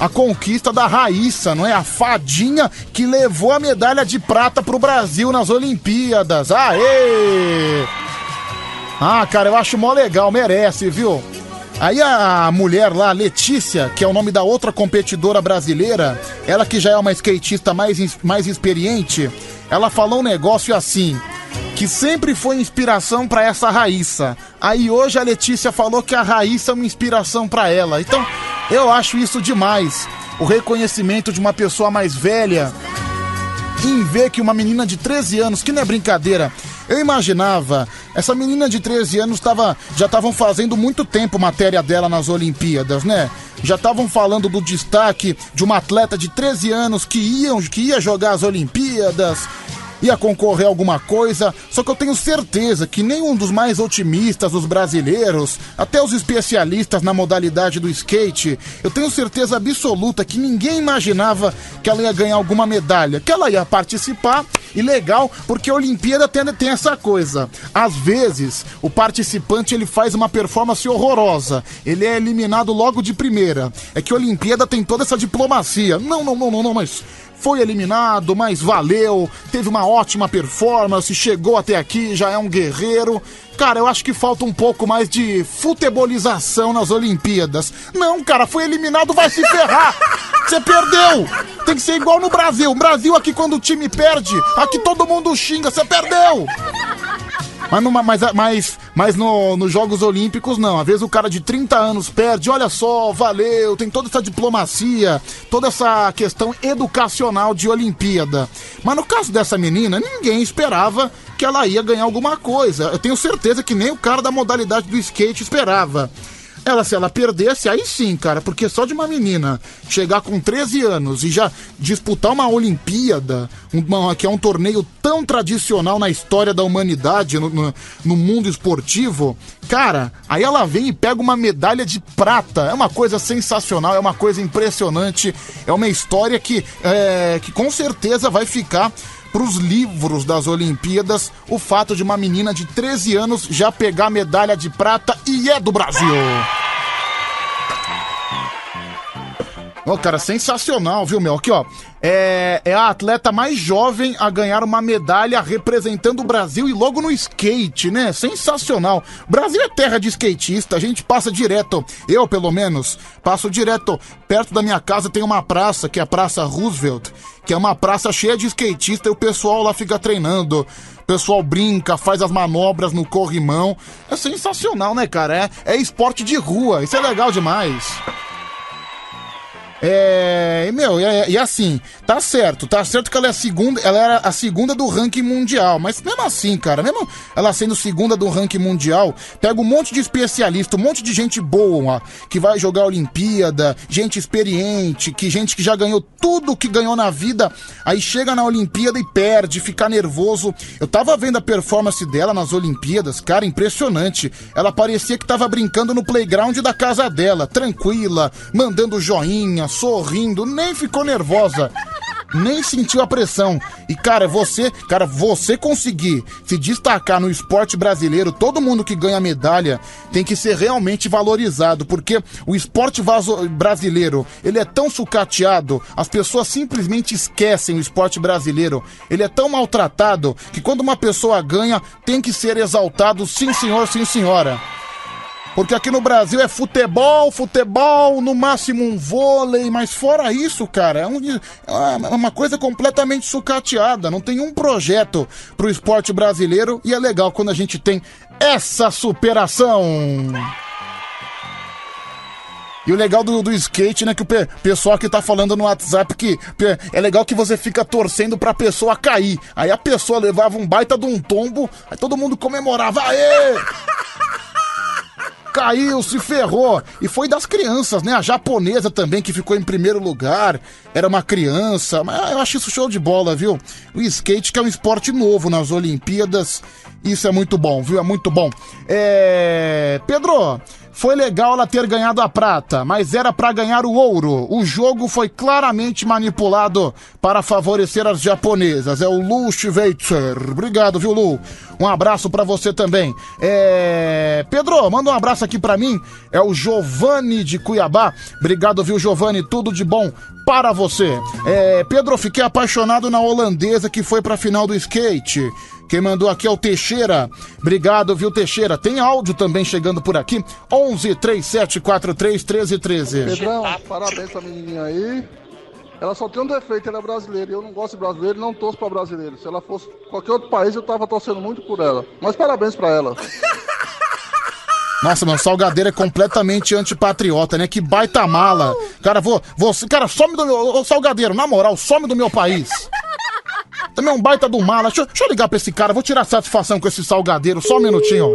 a conquista da Raíssa, não é? A fadinha que levou a medalha de prata pro Brasil nas Olimpíadas. Aê! Ah, cara, eu acho mó legal, merece, viu? Aí a mulher lá, Letícia, que é o nome da outra competidora brasileira, ela que já é uma skatista mais, mais experiente, ela falou um negócio assim, que sempre foi inspiração pra essa Raíssa. Aí hoje a Letícia falou que a Raíssa é uma inspiração pra ela. Então, eu acho isso demais. O reconhecimento de uma pessoa mais velha em ver que uma menina de 13 anos, que não é brincadeira, eu imaginava, essa menina de 13 anos tava, já estavam fazendo muito tempo matéria dela nas Olimpíadas, né? Já estavam falando do destaque de uma atleta de 13 anos que, iam, que ia jogar as Olimpíadas, ia concorrer a alguma coisa, só que eu tenho certeza que nenhum dos mais otimistas dos brasileiros, até os especialistas na modalidade do skate, eu tenho certeza absoluta que ninguém imaginava que ela ia ganhar alguma medalha, que ela ia participar, e legal, porque a Olimpíada tem, tem essa coisa. Às vezes, o participante ele faz uma performance horrorosa, ele é eliminado logo de primeira. É que a Olimpíada tem toda essa diplomacia. Não, não, não, não, não, mas foi eliminado, mas valeu, teve uma ótima performance, chegou até aqui, já é um guerreiro. Cara, eu acho que falta um pouco mais de futebolização nas Olimpíadas. Não, cara, foi eliminado, vai se ferrar! Você perdeu! Tem que ser igual no Brasil. O Brasil aqui, quando o time perde, aqui todo mundo xinga, você perdeu! Mas, numa, mas, mas, mas no, nos Jogos Olímpicos, não. Às vezes o cara de 30 anos perde, olha só, valeu, tem toda essa diplomacia, toda essa questão educacional de Olimpíada. Mas no caso dessa menina, ninguém esperava que ela ia ganhar alguma coisa. Eu tenho certeza que nem o cara da modalidade do skate esperava. Ela, se ela perdesse, aí sim, cara, porque só de uma menina chegar com 13 anos e já disputar uma Olimpíada, uma- que é um torneio tão tradicional na história da humanidade, no, no- no mundo esportivo, cara, aí ela vem e pega uma medalha de prata. É uma coisa sensacional, é uma coisa impressionante, é uma história que, é, que com certeza vai ficar para os livros das Olimpíadas o fato de uma menina de 13 anos já pegar medalha de prata e é do Brasil. Ô, cara, sensacional, viu, meu? Aqui, ó. É, é a atleta mais jovem a ganhar uma medalha representando o Brasil e logo no skate, né? Sensacional. Brasil é terra de skatista, a gente passa direto, eu pelo menos, passo direto. Perto da minha casa tem uma praça, que é a Praça Roosevelt, que é uma praça cheia de skatista e o pessoal lá fica treinando. O pessoal brinca, faz as manobras no corrimão. É sensacional, né, cara? É, é esporte de rua, isso é legal demais. É, meu, e, e assim, tá certo, tá certo que ela é a segunda, ela era a segunda do ranking mundial, mas mesmo assim, cara, mesmo ela sendo segunda do ranking mundial, pega um monte de especialista, um monte de gente boa que vai jogar a Olimpíada, gente experiente, que gente que já ganhou tudo que ganhou na vida, aí chega na Olimpíada e perde, fica nervoso. Eu tava vendo a performance dela nas Olimpíadas, cara, impressionante. Ela parecia que tava brincando no playground da casa dela, tranquila, mandando joinha, sorrindo, nem ficou nervosa. Nem sentiu a pressão. E cara, você, cara, você conseguir se destacar no esporte brasileiro, todo mundo que ganha medalha tem que ser realmente valorizado, porque o esporte brasileiro, ele é tão sucateado, as pessoas simplesmente esquecem o esporte brasileiro. Ele é tão maltratado que quando uma pessoa ganha, tem que ser exaltado, sim senhor, sim senhora. Porque aqui no Brasil é futebol, futebol, no máximo um vôlei, mas fora isso, cara, é, um- é uma coisa completamente sucateada. Não tem um projeto pro esporte brasileiro e é legal quando a gente tem essa superação. E o legal do, do skate, né, que o pe- pessoal que tá falando no WhatsApp que é legal que você fica torcendo pra pessoa cair. Aí a pessoa levava um baita de um tombo, aí todo mundo comemorava. Aê! caiu, se ferrou. E foi das crianças, né? A japonesa também, que ficou em primeiro lugar, era uma criança. Mas eu acho isso show de bola, viu? O skate, que é um esporte novo nas Olimpíadas. Isso é muito bom, viu? É muito bom. É... Pedro, foi legal ela ter ganhado a prata, mas era pra ganhar o ouro. O jogo foi claramente manipulado para favorecer as japonesas. É o Lu Schweitzer. Obrigado, viu, Lu? Um abraço pra você também. É... Pedro, manda um abraço aqui pra mim. É o Giovanni de Cuiabá. Obrigado, viu, Giovanni? Tudo de bom para você. É... Pedro, fiquei apaixonado na holandesa que foi pra final do skate. Quem mandou aqui é o Teixeira. Obrigado, viu, Teixeira? Tem áudio também chegando por aqui. 11 3743 1313. Pedrão, parabéns pra menininha aí. Ela só tem um defeito, ela é brasileira. Eu não gosto de brasileiro, não torço pra brasileiro. Se ela fosse qualquer outro país, eu tava torcendo muito por ela. Mas parabéns pra ela. Nossa, meu salgadeiro é completamente antipatriota, né? Que baita mala. Cara, vou, vou, cara, some do meu, ô, salgadeiro, na moral, some do meu país. Também é um baita do mala. Deixa, deixa eu ligar pra esse cara, vou tirar satisfação com esse salgadeiro, só um minutinho.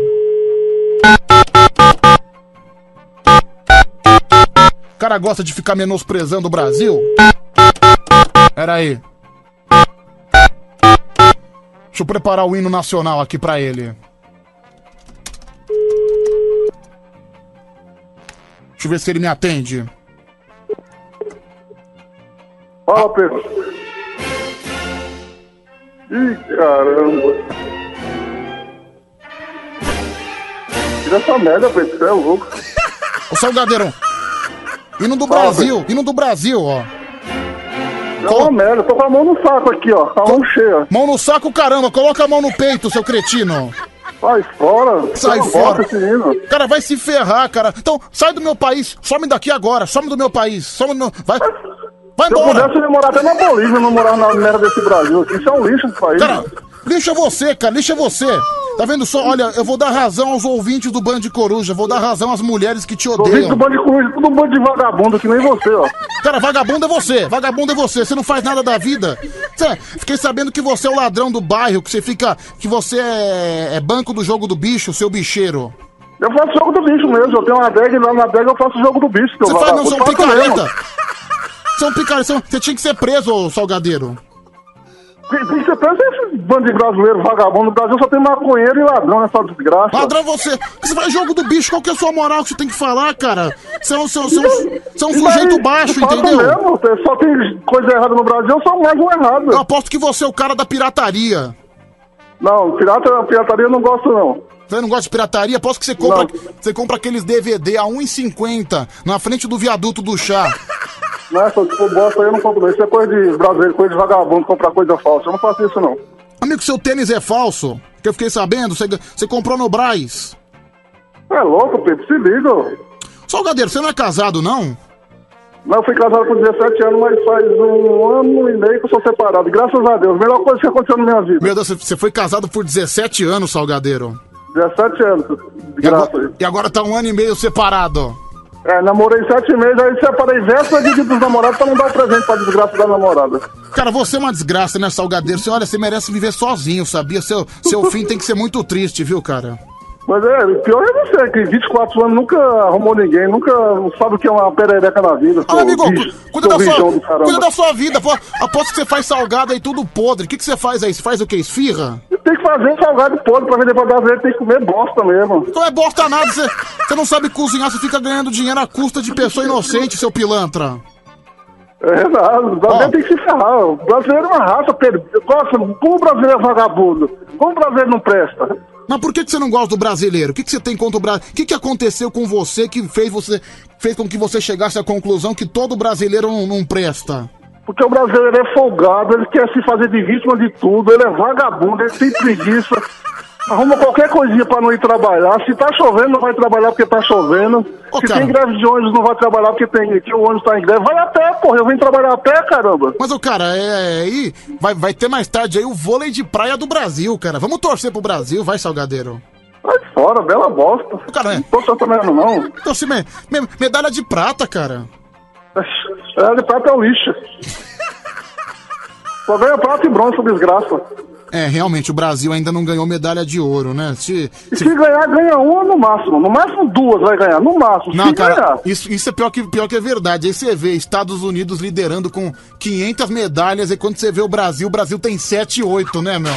O cara gosta de ficar menosprezando o Brasil? Pera aí. Deixa eu preparar o hino nacional aqui pra ele. Deixa eu ver se ele me atende. Fala, Pedro. Ih, caramba. Tira essa merda, Pedro, você é louco. Ô Salgadeiro. Hino do Brasil, hino do Brasil, ó. É uma merda, tô com a mão no saco aqui, ó. Com a mão cheia. Mão no saco, caramba, coloca a mão no peito, seu cretino. Sai fora. Sai fora. Cara, vai se ferrar, cara. Então, sai do meu país, some daqui agora, some do meu país, some do meu... Vai, vai Se eu embora. pudesse, eu ia morar até na Bolívia, não morar na merda desse Brasil aqui. Isso é um lixo esse país. Cara, lixa você, cara, lixa você. Tá vendo só? Olha, eu vou dar razão aos ouvintes do Band de Coruja, vou dar razão às mulheres que te odeiam. do bando de coruja, tudo um bando de vagabundo que nem você, ó. Cara, vagabundo é você, vagabundo é você, você não faz nada da vida. Cê- fiquei sabendo que você é o ladrão do bairro, que você fica. que você é, é banco do jogo do bicho, seu bicheiro. Eu faço jogo do bicho mesmo. Eu tenho uma e lá na adega eu faço jogo do bicho. seu Você faz, não, é um Faço picareta. Você é um picareta, você é você tinha que ser preso, ô salgadeiro. Tem que ser preso esse bando de brasileiro vagabundo. No Brasil só tem maconheiro e ladrão nessa desgraça. Ladrão você. Você faz jogo do bicho, qual que é a sua moral que você tem que falar, cara? Você é um, você é um- você é um- é sujeito daí? baixo, entendeu? Mesmo, só tem coisa errada no Brasil, sou mais um errado. Eu aposto que você é o cara da pirataria. Não, pirata, pirataria eu não gosto, não. Você não gosta de pirataria? Aposto que você compra, você compra aqueles DVD a 1,50 na frente do viaduto do chá. Não, eu for bosta aí eu não compro, não. Isso é coisa de brasileiro, coisa de vagabundo, comprar coisa falsa. Eu não faço isso, não. Amigo, seu tênis é falso. Que eu fiquei sabendo, você, você comprou no Braz. É louco, Pedro, se liga. ó. Salgadeiro, você não é casado, não? Não, eu fui casado com 17 anos, mas faz um ano e meio que eu sou separado. Graças a Deus, melhor coisa que aconteceu na minha vida. Meu Deus, você- foi casado por 17 anos, Salgadeiro. 17 anos, graça aí. E agora tá um ano e meio separado. É, namorei sete meses, aí separei véspera de dia dos namorados pra não dar o presente pra desgraça da namorada. Cara, você é uma desgraça, né, Salgadeiro? Você, olha, você merece viver sozinho, sabia? Seu, seu fim tem que ser muito triste, viu, cara? Mas é, o pior é você, que 24 anos nunca arrumou ninguém, nunca sabe o que é uma perereca na vida. Ah, amigo, bicho, cuida da, sua, cuida da sua vida. Aposto que você faz salgado aí tudo podre. O que, que você faz aí? Você faz o quê? Esfirra? Tem que fazer salgado podre pra vender pra brasileiro, tem que comer bosta mesmo. Então é bosta nada. Você, você não sabe cozinhar, você fica ganhando dinheiro à custa de pessoa inocente, seu pilantra. É nada, o brasileiro tem que se ferrar. O brasileiro é uma raça, Pedro. Nossa, como o brasileiro é vagabundo? Como o brasileiro não presta? Mas por que, que você não gosta do brasileiro? O que, que você tem contra o Brasil? O que, que aconteceu com você que fez você fez com que você chegasse à conclusão que todo brasileiro não, não presta? Porque o brasileiro é folgado, ele quer se fazer de vítima de tudo, ele é vagabundo, ele tem preguiça. Arruma qualquer coisinha pra não ir trabalhar. Se tá chovendo, não vai trabalhar porque tá chovendo. Se cara. tem greve de ônibus, não vai trabalhar porque tem, que o ônibus tá em greve. Vai a pé, porra. Eu venho trabalhar a pé, caramba. Mas, o cara, é aí. Vai, vai ter mais tarde aí o vôlei de praia do Brasil, cara. Vamos torcer pro Brasil, vai, Salgadeiro. Vai fora, bela bosta. Cara, é. Não tô satanando, não. Se me- me- medalha de prata, cara. É, de prata é um lixo. Só ganha prata e bronze, desgraça. É, realmente, o Brasil ainda não ganhou medalha de ouro, né? Se, E se ganhar, ganha uma no máximo. No máximo duas vai ganhar, no máximo. Não, se cara, ganhar. isso, isso é pior que, pior que é verdade. Aí você vê Estados Unidos liderando com 500 medalhas, e quando você vê o Brasil, o Brasil tem 7, 8, né, meu?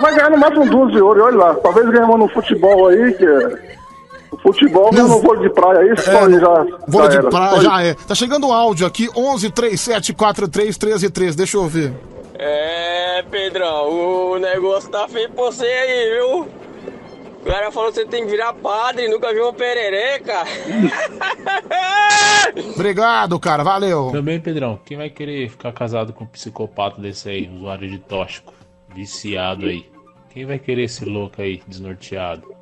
Vai ganhar no máximo duas de ouro, olha lá. Talvez ganhe uma no futebol aí, que é. Futebol, mas no vôlei de praia só aí já. Vôlei de praia já é. Tá chegando o áudio aqui, 11 37 43 13 13. Deixa eu ouvir. É, Pedrão, o negócio tá feio pra você aí, viu? O cara falou que você tem que virar padre, nunca viu uma perereca. Obrigado, cara, valeu. Também, Pedrão, quem vai querer ficar casado com um psicopata desse aí, usuário de tóxico, viciado aí? Quem vai querer esse louco aí, desnorteado?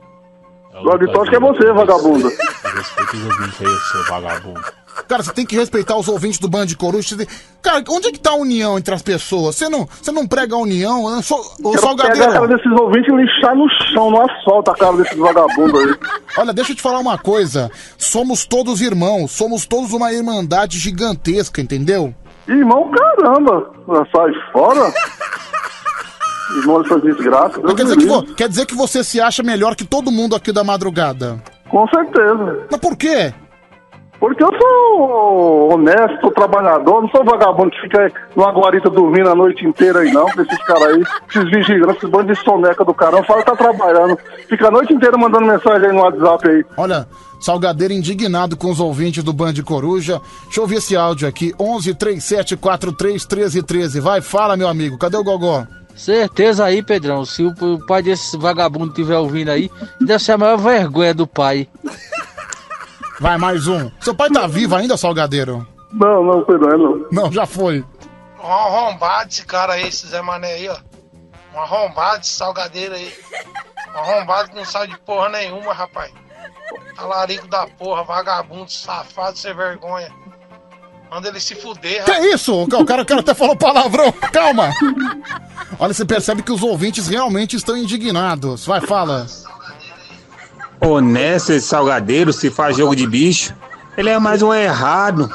É o Usuário de tóxico é você, vagabundo. Respeita os ouvintes aí, seu vagabundo. Cara, você tem que respeitar os ouvintes do Band Coruja. Você tem- Cara, onde é que tá a união entre as pessoas? Você não, você não prega a união? Só- Ô, Quero pegar a cara desses ouvintes e lixar no chão, no asfalto, a cara desses vagabundos aí. olha, deixa eu te falar uma coisa. Somos todos irmãos, somos todos uma irmandade gigantesca, entendeu? Irmão, caramba! Sai fora! Irmão dessas desgraças. Deus Quer dizer, que vo- quer dizer que você se acha melhor que todo mundo aqui da madrugada? Com certeza. Mas por quê? Porque eu sou honesto, trabalhador, não sou vagabundo que fica numa guarita dormindo a noite inteira aí, não. Esses caras aí, esses vigilantes, esses bandos de soneca do caramba, fala que tá trabalhando. Fica a noite inteira mandando mensagem aí no WhatsApp aí. Olha, Salgadeiro indignado com os ouvintes do Band Coruja. Deixa eu ouvir esse áudio aqui. 11 37 43 13 13. Vai, fala, meu amigo. Cadê o Gogó? Certeza aí, Pedrão. Se o o pai desse vagabundo estiver ouvindo aí, deve ser a maior vergonha do pai. Vai, mais um. Seu pai tá vivo ainda, Salgadeiro? Não, não, Pedro, é não. Não, já foi. Um arrombado esse cara aí, esse Zé Mané aí, ó. Um arrombado esse salgadeiro aí. Um arrombado que não sabe de porra nenhuma, rapaz. Talarico da porra, vagabundo, safado, sem vergonha. Manda ele se fuder, Que isso? O cara, o cara- o cara até falou palavrão. Calma. Olha, você percebe que os ouvintes realmente estão indignados. Vai, fala. Honesto esse salgadeiro, se faz jogo de bicho. Ele é mais um errado.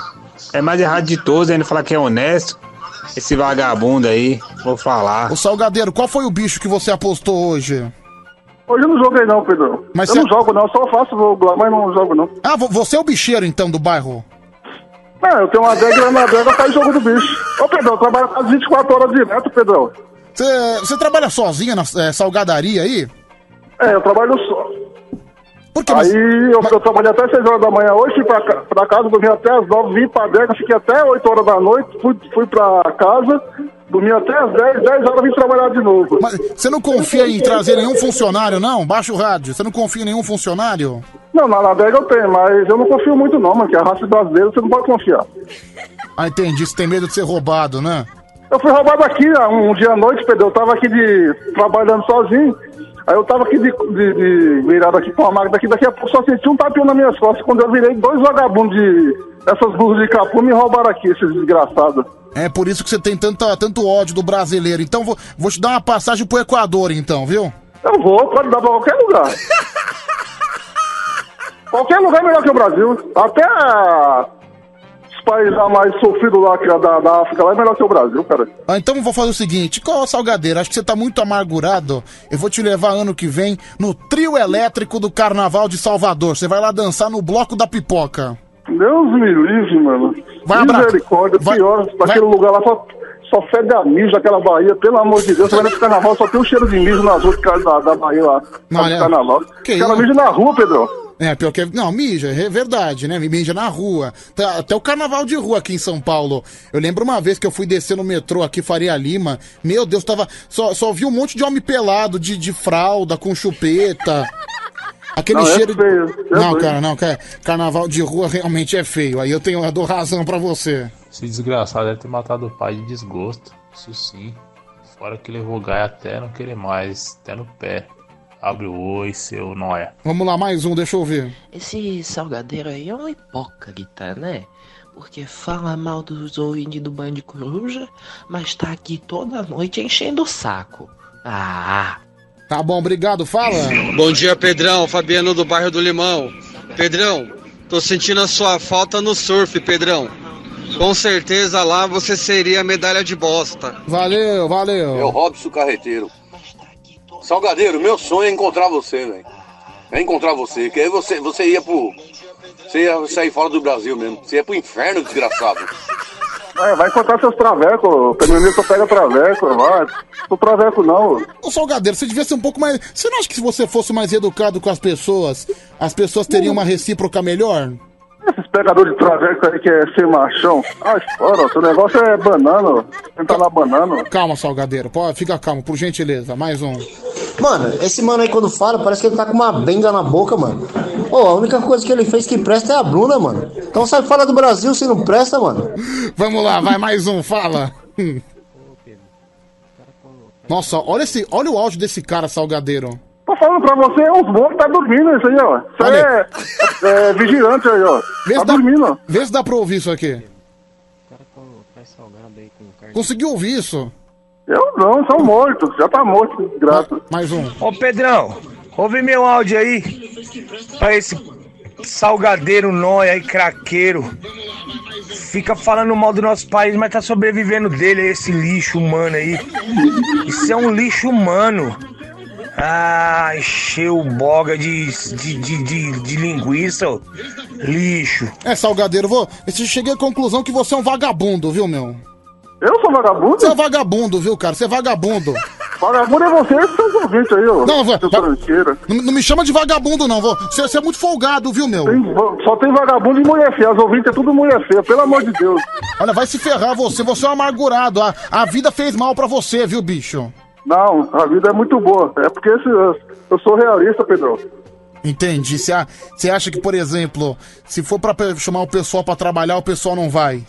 É mais errado de todos ainda falar que é honesto. Esse vagabundo aí, vou falar. Ô, Salgadeiro, qual foi o bicho que você apostou hoje? Hoje eu não joguei não, Pedro. Mas eu você- não jogo não, só faço jogo lá, mas não jogo não. Ah, vo- você é o bicheiro, então, do bairro? É, eu tenho uma adega e na adega faz jogo do bicho. Ô, Pedro, eu trabalho quase 24 horas direto, Pedro. Você, trabalha sozinho na é, salgadaria aí? É, eu trabalho só. Porque Aí eu, eu trabalhei até 6 horas da manhã hoje, fui pra, ca- pra casa, dormi até as 9, vim pra adega, fiquei até 8 horas da noite, fui, fui pra casa, dormi até as 10, 10 horas vim trabalhar de novo. Mas você não confia em trazer nenhum funcionário, não? Baixa o rádio. Você não confia em nenhum funcionário? Não, na na adega eu tenho, mas eu não confio muito não, mano, que a raça brasileira você não pode confiar. Ah, entendi. Você tem medo de ser roubado, né? Eu fui roubado aqui ah, um dia à noite, Pedro. Eu tava aqui de. trabalhando sozinho. Aí eu tava aqui de, de, de virado aqui com a máquina daqui, daqui a pouco só senti um tapinho nas minhas costas. Quando eu virei, dois vagabundos de. essas blusas de capô me roubaram aqui, esses desgraçados. É por isso que você tem tanta, tanto ódio do brasileiro. Então vou, vou te dar uma passagem pro Equador, então, viu? Eu vou, pode dar pra qualquer lugar. qualquer lugar é melhor que o Brasil. Até países lá mais sofridos lá, que é da, da África, lá é melhor que o Brasil, cara. Ah, então eu vou fazer o seguinte: qual salgadeiro? Acho que você tá muito amargurado. Eu vou te levar ano que vem no trio elétrico do Carnaval de Salvador. Você vai lá dançar no Bloco da Pipoca. Deus me livre, mano. Vai. Misericórdia, pior, aquele lugar lá só, só fede a mijo daquela Bahia, pelo amor de Deus. Você vai nesse carnaval, só tem um cheiro de mijo nas outras casas da, da Bahia lá. Não, olha, carnaval. que Os caras mijam na rua, Pedro. É, pior que. Não, mija, é verdade, né? Mija na rua. Tá- Até o carnaval de rua aqui em São Paulo. Eu lembro uma vez que eu fui descer no metrô aqui, Faria Lima. Meu Deus, tava. Só, só vi um monte de homem pelado, de, de fralda, com chupeta. Aquele Não, é cheiro. feio, é não, cara, não, cara. Carnaval de rua realmente é feio. Aí eu tenho, eu dou razão pra você. Esse desgraçado deve ter matado o pai de desgosto. Isso sim. Fora que levou o Gai até não querer mais, até no pé. Abre o oi, seu noia. Vamos lá, mais um, deixa eu ver. Esse salgadeiro aí é um hipócrita, né? Porque fala mal dos ouvintes do Band Coruja, mas tá aqui toda noite enchendo o saco. Ah! Tá bom, obrigado, fala. Bom dia, Pedrão. Fabiano do bairro do Limão. Pedrão, tô sentindo a sua falta no surf, Pedrão. Com certeza lá você seria medalha de bosta. Valeu, valeu. É o Robson Carreteiro. Salgadeiro, meu sonho é encontrar você, velho. É encontrar você, que aí você, você ia pro. Você ia sair fora do Brasil mesmo. Você ia pro inferno, desgraçado. Vai, vai encontrar seus travecos. Caminhoneiro só pega traveco, vai. Sou traveco não. Ô Salgadeiro, você devia ser um pouco mais. Você não acha que se você fosse mais educado com as pessoas, as pessoas teriam uma recíproca melhor? Esses pegadores de traveco aí que é ser machão. Ah, fora, seu negócio é banana. ó. Tentar lá banana. Calma, Salgadeiro, pode, fica calmo, por gentileza. Mais um. Mano, esse mano aí quando fala, parece que ele tá com uma benga na boca, mano. Ô, a única coisa que ele fez que presta é a Bruna, mano. Então sai fora do Brasil se não presta, mano. Vamos lá, vai mais um, fala. Nossa, olha esse, olha o áudio desse cara, Salgadeiro. Tô falando pra você, uns bons tá dormindo isso aí, ó. Isso aí é, é vigilante aí, ó. Vê Tá dá, dormindo, ó. vê se dá pra ouvir isso aqui. Conseguiu ouvir isso? Eu não, são mortos. Já tá morto, graças. Mais um. Ô Pedrão, ouve meu áudio aí. Pra esse salgadeiro nóia aí, craqueiro. Fica falando mal do nosso país, mas tá sobrevivendo dele, esse lixo humano aí. Isso é um lixo humano. Ah, encheu o boga de, de, de, de, de linguiça, ô. lixo. É, Salgadeiro, vou. Eu cheguei à conclusão que você é um vagabundo, viu, meu? Eu sou vagabundo? Você é vagabundo, viu, cara? Você é vagabundo. Vagabundo é você e seus ouvintes aí, ó. Não, Seu va-. Não, não me chama de vagabundo, não. Você, você é muito folgado, viu, meu? Tem- só tem vagabundo e mulher feia. As ouvintes é tudo mulher feia, pelo amor de Deus. Olha, vai se ferrar você. Você é um amargurado. A, a vida fez mal pra você, viu, bicho? Não, a vida é muito boa. É porque esse- eu sou realista, Pedrão. Entendi. Você acha que, por exemplo, se for pra chamar o pessoal pra trabalhar, o pessoal não vai?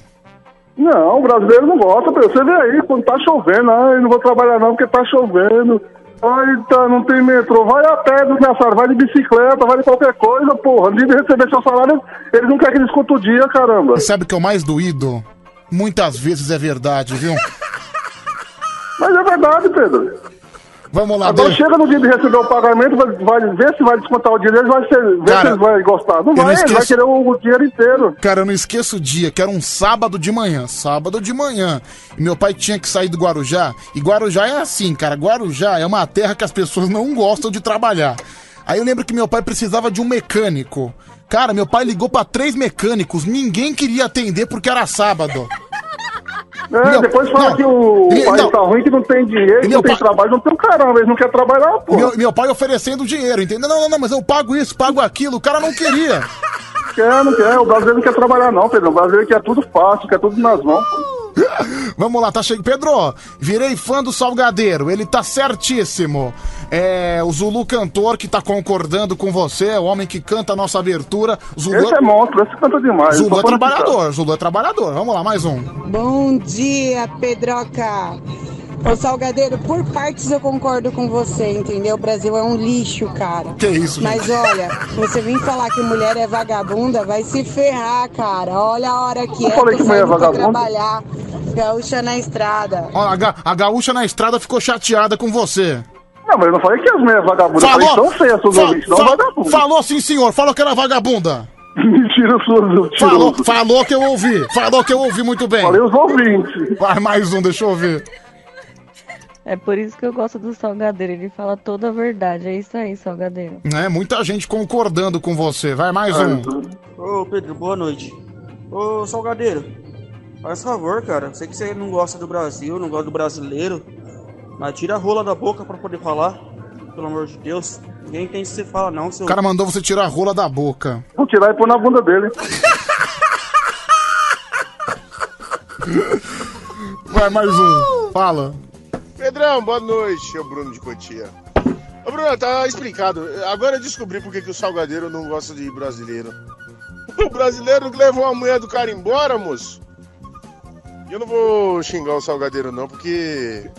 Não, o brasileiro não gosta, Pedro. Você vê aí, quando tá chovendo, ai, não vou trabalhar não porque tá chovendo. Ai, tá, não tem metrô. Vai a pé, desgraçado, vai de bicicleta, vai de qualquer coisa, porra. Antes de receber seu salário, eles não querem que eles o dia, caramba. E sabe o que é o mais doído? Muitas vezes é verdade, viu? Mas é verdade, Pedro. Vamos lá, Agora Dê. chega no dia de receber o pagamento, vai, vai ver se vai descontar o dinheiro, vai ser, ver Cara, se vão gostar. Não eu não vai, ele vai esqueço- querer o, o dinheiro inteiro. Cara, eu não esqueço o dia, que era um sábado de manhã. Sábado de manhã. E meu pai tinha que sair do Guarujá. E Guarujá é assim, cara. Guarujá é uma terra que as pessoas não gostam de trabalhar. Aí eu lembro que meu pai precisava de um mecânico. Cara, meu pai ligou pra três mecânicos. Ninguém queria atender porque era sábado. É, Meu- depois fala não, que o ele- país não. tá ruim, que não tem dinheiro, que meu não tem pai- trabalho, não tem um caramba, eles não querem trabalhar, pô. Meu, meu pai oferecendo dinheiro, entendeu? Não, não, não, mas eu pago isso, pago aquilo. O cara não queria. Quer, não quer, o brasileiro não quer trabalhar não, Pedro. O brasileiro quer tudo fácil, quer tudo nas mãos, pô. Vamos lá, tá chegando. Pedro, virei fã do Salgadeiro, ele tá certíssimo. É o Zulu cantor que tá concordando com você, o homem que canta a nossa abertura. Zulu Esse é monstro, esse canta demais. Zulu é trabalhador, Zulu é trabalhador. Vamos lá, mais um. Bom dia, Pedroca. Ô Salgadeiro, por partes eu concordo com você, entendeu? O Brasil é um lixo, cara. Que isso, Mas gente? olha, você vem falar que mulher é vagabunda, vai se ferrar, cara. Olha a hora que Eu é, falei tô que mulher é vagabunda? trabalhar. Gaúcha na estrada. Ó, a, ga- a gaúcha na estrada ficou chateada com você. Não, mas eu não falei que as mulheres vagabundas, eu falei que são feias, suas fa- ouvintes, não. Falou sim, senhor. Falou que era vagabunda. Mentira sua, Falou, falou que eu ouvi. Falou que eu ouvi muito bem. Falei os ouvintes. Vai, mais um, deixa eu ouvir. É por isso que eu gosto do Salgadeiro. Ele fala toda a verdade. É isso aí, Salgadeiro. É, muita gente concordando com você. Vai, mais um. Ô Pedro, boa noite. Ô Salgadeiro, faz favor, cara. Sei que você não gosta do Brasil, não gosta do brasileiro, mas tira a rola da boca pra poder falar. Pelo amor de Deus. Ninguém tem que você fala, não, seu. O cara mandou você tirar a rola da boca. Vou tirar e pôr na bunda dele. Vai, mais um. Fala. Pedrão, boa noite, o Bruno de Cotia. Ô Bruno, tá explicado. Agora eu descobri por que o Salgadeiro não gosta de brasileiro. O brasileiro levou a mulher do cara embora, moço. Eu não vou xingar o Salgadeiro não, porque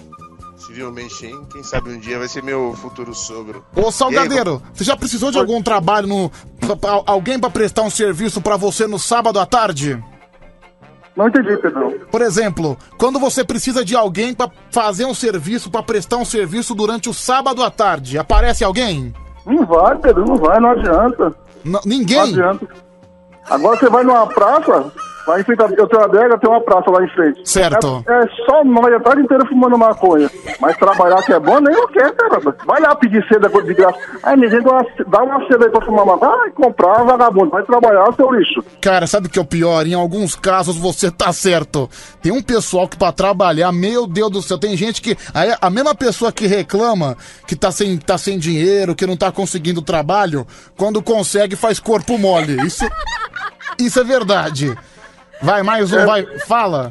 possivelmente, hein, quem sabe um dia vai ser meu futuro sogro. Ô, Salgadeiro, você já precisou de algum trabalho no. alguém pra prestar um serviço pra você no sábado à tarde? Não entendi, Pedrão. Por exemplo, quando você precisa de alguém pra fazer um serviço, pra prestar um serviço durante o sábado à tarde, aparece alguém? Não vai, Pedro, não vai, não adianta. ninguém? Não adianta. Agora você vai numa praça, Lá em frente, eu tenho uma adega, tem uma praça lá em frente. Certo. É, é só nós a tarde inteira fumando maconha. Mas trabalhar que é bom, nem não quer, caramba. Vai lá pedir seda de graça. Ai, me dá uma, dá uma seda aí pra fumar maconha. Vai comprar, vagabundo. Vai trabalhar, seu lixo. Cara, sabe o que é o pior? Em alguns casos você tá certo. Tem um pessoal que pra trabalhar, meu Deus do céu, tem gente que. aí A mesma pessoa que reclama que tá sem, tá sem dinheiro, que não tá conseguindo trabalho, quando consegue faz corpo mole. Isso, isso é verdade. Vai, mais um, vai, fala.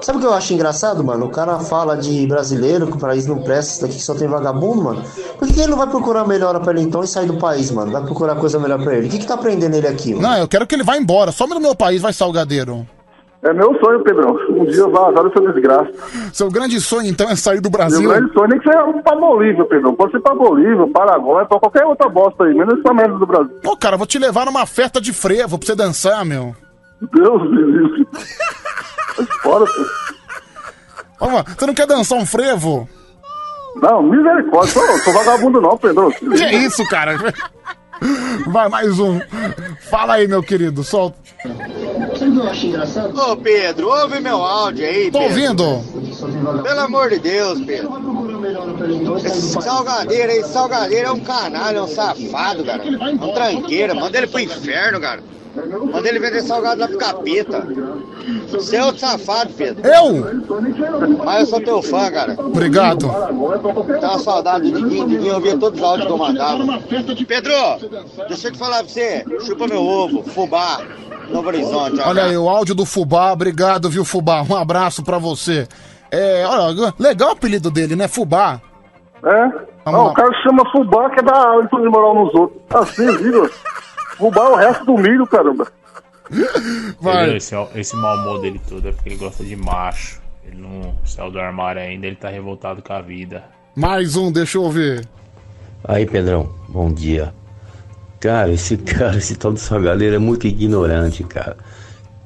Sabe o que eu acho engraçado, mano? O cara fala de brasileiro, que o país não presta, isso daqui só tem vagabundo, mano. Por que ele não vai procurar melhora pra ele então e sair do país, mano? Vai procurar coisa melhor pra ele. O que que tá prendendo ele aqui, mano? Não, eu quero que ele vá embora. Só no meu país vai salgadeiro. É meu sonho, Pedrão. Um dia eu vou azar dessa desgraça. Seu grande sonho, então, é sair do Meu Brasil. grande sonho nem que seja pra Bolívia, Pedrão. Pode ser pra Bolívia, Paraguai, pra qualquer outra bosta aí, menos essa merda do Brasil. Pô, cara, vou te levar numa festa de frevo pra você dançar, meu. Deus me livre. Fora, lá, você não quer dançar um frevo? Não, misericórdia. Sou, sou vagabundo não, Pedrão. Que isso, cara? Vai, mais um. Fala aí, meu querido, solta. Sabe o que eu acho engraçado? Ô Pedro, ouve meu áudio aí, Tô Pedro. ouvindo. Pelo amor de Deus, Pedro. Esse salgadeiro aí, salgadeiro é um canalha, é um safado, cara. Um tranqueira, manda ele pro inferno, cara. Manda ele vender salgado lá pro capeta. Você é outro safado, Pedro. Eu? Mas eu sou teu fã, cara. Obrigado. Tem uma saudade do Diguinho, Diguinho, eu via todos os áudios que eu mandava. Pedro, deixa eu te falar pra você. Chupa meu ovo, fubá, Novo Horizonte. Olha cara. aí, o áudio do Fubá. Obrigado, viu, Fubá? Um abraço pra você. É, olha, legal o apelido dele, né? Fubá. É? Não, o cara chama fubá que é dar aula de moral nos outros. Assim, viu? É o resto do milho, caramba. Entendeu? Esse, esse mau humor dele todo é porque ele gosta de macho. Ele não saiu do armário ainda, ele tá revoltado com a vida. Mais um, deixa eu ver. Aí, Pedrão, bom dia. Cara, esse cara, esse tal do salgadeiro é muito ignorante, cara.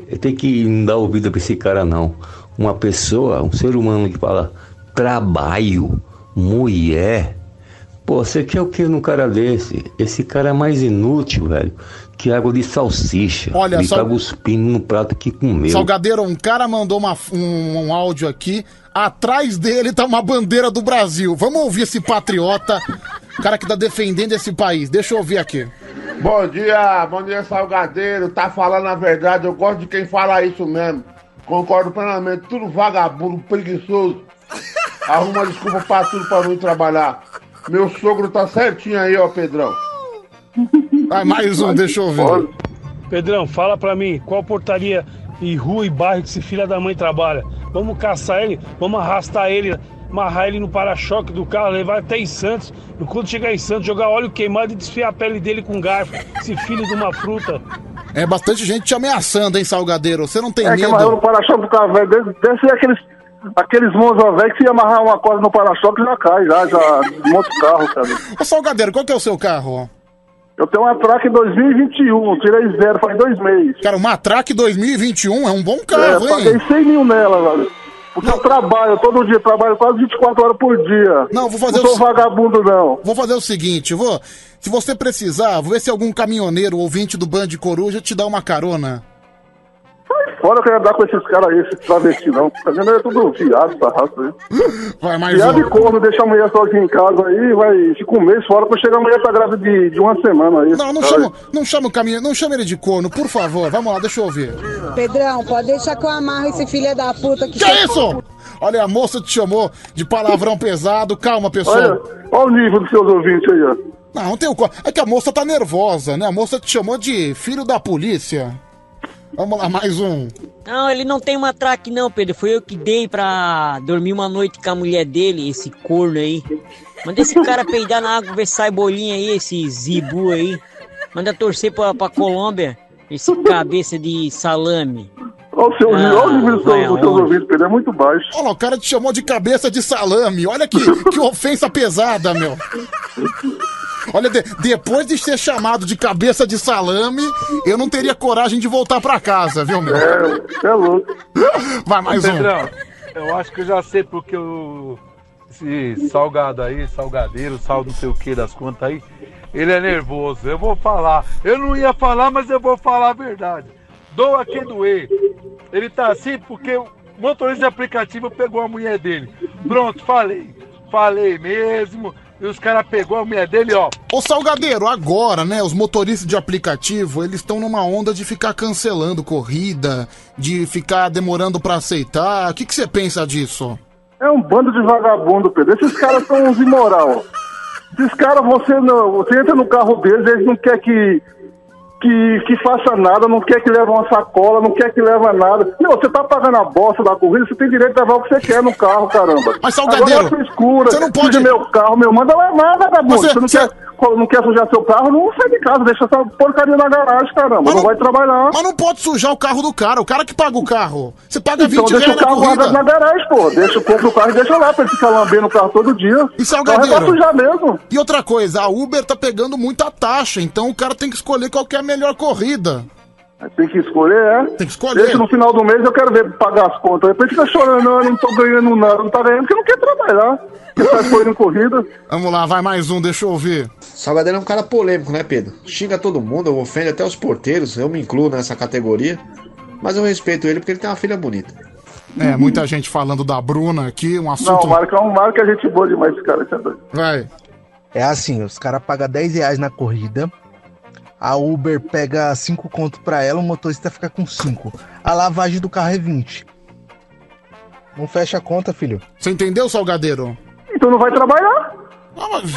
Eu tenho que não dar ouvido pra esse cara, não. Uma pessoa, um ser humano que fala trabalho, mulher. Pô, você quer o que num cara desse? Esse cara é mais inútil, velho, que água de salsicha. Olha, Ele só- tá cuspindo no prato que comeu. Salgadeiro, um cara mandou uma- um, um áudio aqui. Atrás dele tá uma bandeira do Brasil. Vamos ouvir esse patriota, cara que tá defendendo esse país. Deixa eu ouvir aqui. Bom dia, bom dia, Salgadeiro. Tá falando a verdade, eu gosto de quem fala isso mesmo. Concordo plenamente, tudo vagabundo, preguiçoso. Arruma desculpa pra tudo pra não ir trabalhar. Meu sogro tá certinho aí, ó, Pedrão. Vai, mais um, deixa eu ver. Pedrão, fala pra mim, qual portaria e rua e bairro que esse filho da mãe trabalha? Vamos caçar ele, vamos arrastar ele, amarrar ele no para-choque do carro, levar até em Santos. E quando chegar em Santos, jogar óleo queimado e desfiar a pele dele com garfo. Esse filho de uma fruta. É bastante gente te ameaçando, hein, Salgadeiro? Você não tem É que amarrou no medo? para-choque do carro velho. Deve ser aqueles, aqueles monza velho que se amarrar uma corda no para-choque já cai, já, já desmonta o carro, cara. Ô, Salgadeiro, qual que é o seu carro? Eu tenho uma track 2021, tirei zero faz dois meses. Cara, uma Track 2021 é um bom é, carro, paguei hein? 100 mil nela, velho. Porque eu trabalho todo dia, trabalho quase 24 horas por dia. Não, vou fazer Não sou o- vagabundo, não. Vou fazer o seguinte, vou. Se você precisar, vou ver se algum caminhoneiro ouvinte do Band Coruja te dá uma carona. Fora eu quero andar com esses caras aí, esses travestis, não. Tá vendo? É tudo viado, essa raça aí. Vai, mais Viado um. e corno, deixa a mulher sozinha em casa aí, vai fica um mês fora pra chegar a mulher tá grávida de, de uma semana aí. Não, não Cara, chama, não chama o caminho, não chama ele de corno, por favor. Vamos lá, deixa eu ouvir. Pedrão, pode deixar que eu amarro esse filho da puta que. Que é isso? Olha, a moça te chamou de palavrão pesado. Calma, pessoal. Olha, olha o nível dos seus ouvintes aí, ó. Não, não tem o É que a moça tá nervosa, né? A moça te chamou de filho da polícia. Vamos lá, mais um. Não, ele não tem uma traque não, Pedro. Foi eu que dei pra dormir uma noite com a mulher dele, esse corno aí. Manda esse cara peidar na água, ver se sai bolinha aí, esse zibu aí. Manda torcer pra, pra Colômbia, esse cabeça de salame. Olha o, seu, Ah, olha o nível dos seus, aonde? ouvintes, Pedro, é muito baixo. Olha, o cara te chamou de cabeça de salame. Olha que, que ofensa pesada, meu. Olha, de- depois de ser chamado de cabeça de salame, eu não teria coragem de voltar pra casa, viu, meu? É, é louco. Vai, mais um. Pedrão, eu acho que eu já sei porque o. Esse salgado aí, salgadeiro, sal não sei o que das contas aí, ele é nervoso. Eu vou falar. Eu não ia falar, mas eu vou falar a verdade. Doa quem doer. Ele tá assim porque o motorista de aplicativo pegou a mulher dele. Pronto, falei. Falei mesmo. E os caras pegou a mulher dele, ó. Ô Salgadeiro, agora, né, os motoristas de aplicativo, eles estão numa onda de ficar cancelando corrida, de ficar demorando pra aceitar. O que que você pensa disso? É um bando de vagabundo, Pedro. Esses caras são uns imoral. Esses caras, você não, você entra no carro deles, eles não querem que, que, que faça nada, não quer que leve uma sacola, não quer que leve nada. Não, você tá pagando a bosta da corrida, você tem direito de levar o que você quer no carro, caramba. Mas, Salgadeiro, Agora, frescura, você não pode- meu carro, meu, manda levar, vagabundo. Você- Você, não, Quer, não quer sujar seu carro, não sai de casa, deixa essa porcaria na garagem, caramba. não, vai trabalhar. Mas não pode sujar o carro do cara, o cara que paga o carro. Você paga 20 Então deixa reais o na carro na corrida. garagem, pô. Deixa, compra o carro e deixa lá pra ele ficar lambendo o carro todo dia. E é Salgadeiro? pra sujar mesmo. E outra coisa, a Uber tá pegando muita taxa, então o cara tem que escolher qual que é a melhor corrida. Tem que escolher, é? Tem que escolher. Deixa no final do mês eu quero ver pagar as contas. Depois fica chorando, não, eu não tô ganhando nada, não tá ganhando porque não quer trabalhar. Porque tá escolhendo corrida. Vamos lá, vai mais um, deixa eu ouvir. Salgadeiro é um cara polêmico, né, Pedro? Xinga todo mundo, ofende até os porteiros, eu me incluo nessa categoria. Mas eu respeito ele porque ele tem uma filha bonita. É, muita gente falando da Bruna aqui, um Não, assunto. o Marco é um Marco é gente boa demais, esse cara. Esse é doido. Vai. É assim, os caras pagam 10 reais na corrida, a Uber pega 5 conto pra ela, o motorista fica com 5. A lavagem do carro é 20. Não fecha a conta, filho. Você entendeu, Salgadeiro? Então não vai trabalhar. Mas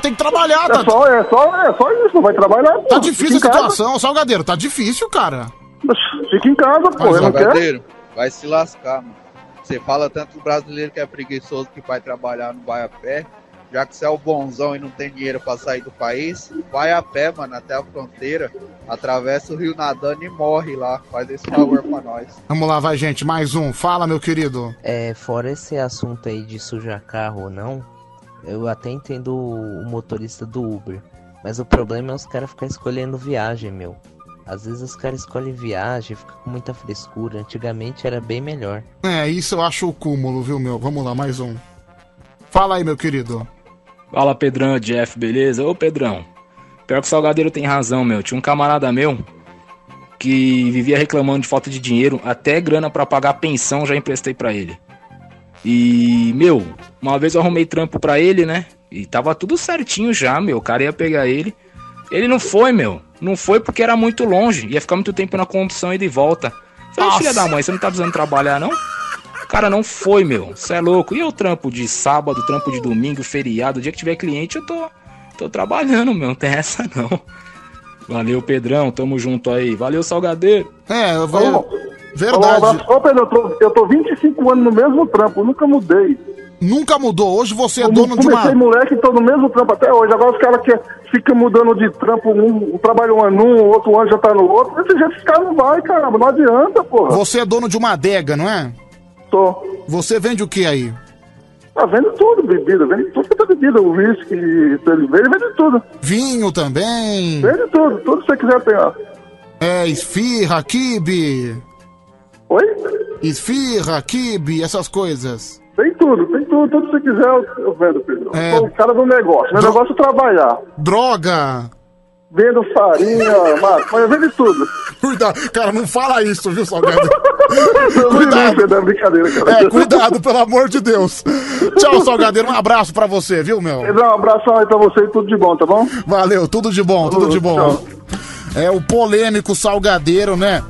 tem que trabalhar, É tá? só, é só, é só isso, vai trabalhar. Pô. Tá difícil a casa. situação, Salgadeiro, tá difícil, cara. Fica em casa, pô, eu não quero. Salgadeiro, vai se lascar, mano. Você fala tanto do brasileiro que é preguiçoso que vai trabalhar, não vai a pé. Já que você é o bonzão e não tem dinheiro pra sair do país, vai a pé, mano, até a fronteira, atravessa o rio nadando e morre lá. Faz esse favor pra nós. Vamos lá, vai, gente, mais um. Fala, meu querido. É, fora esse assunto aí de sujar carro ou não, eu até entendo o motorista do Uber. Mas o problema é os caras ficarem escolhendo viagem, meu. Às vezes os caras escolhem viagem, fica com muita frescura. Antigamente era bem melhor. É, isso eu acho o cúmulo, viu, meu? Vamos lá, mais um. Fala aí, meu querido. Fala Pedrão, Jeff, beleza? Ô Pedrão, pior que o Salgadeiro tem razão, meu. Tinha um camarada meu que vivia reclamando de falta de dinheiro, até grana pra pagar a pensão já emprestei pra ele. E, meu, uma vez eu arrumei trampo pra ele, né? E tava tudo certinho já, meu. O cara ia pegar ele. Ele não foi, meu. Não foi porque era muito longe. Ia ficar muito tempo na condução e de volta. Falei, filha da mãe, você não tá precisando trabalhar, não? O cara não foi, meu. Você é louco. E eu trampo de sábado, trampo de domingo, feriado. O dia que tiver cliente, eu tô, tô trabalhando, meu. Não tem essa, não. Valeu, Pedrão. Tamo junto aí. Valeu, Salgadeiro. É, Verdade. Ô, Pedro, eu tô, eu tô 25 anos no mesmo trampo, nunca mudei. Nunca mudou. Hoje você é Eu dono de comecei uma. moleque e tô no mesmo trampo até hoje. Agora os caras que ficam mudando de trampo, um, um trabalha um ano num, outro ano já tá no outro. Desse jeito esse cara não vai, caramba. Não adianta, porra. Você é dono de uma adega, não é? Tô. Você vende o que aí? Ah, vende tudo, bebida, vende tudo que é bebida, o whisky, cerveja, vende tudo. Vinho também. Vende tudo, tudo que você quiser tem lá. É, esfirra, kibe. Oi? Esfirra, kibe, essas coisas. Tem tudo, tem tudo, tudo que você quiser eu, eu vendo, Pedro. É. Eu sou o cara do negócio, meu negócio é trabalhar. Droga. Vendo farinha, maconha, vende tudo. Cuidado, cara, não fala isso, viu, Salgado? Cuidado. Pedro, é brincadeira, cara. É, cuidado, pelo amor de Deus. Tchau, Salgadeiro. Um abraço pra você, viu, meu? Pedro, um abração aí pra você e tudo de bom, tá bom? Valeu, tudo de bom, tudo de bom. Tchau. É o polêmico Salgadeiro, né?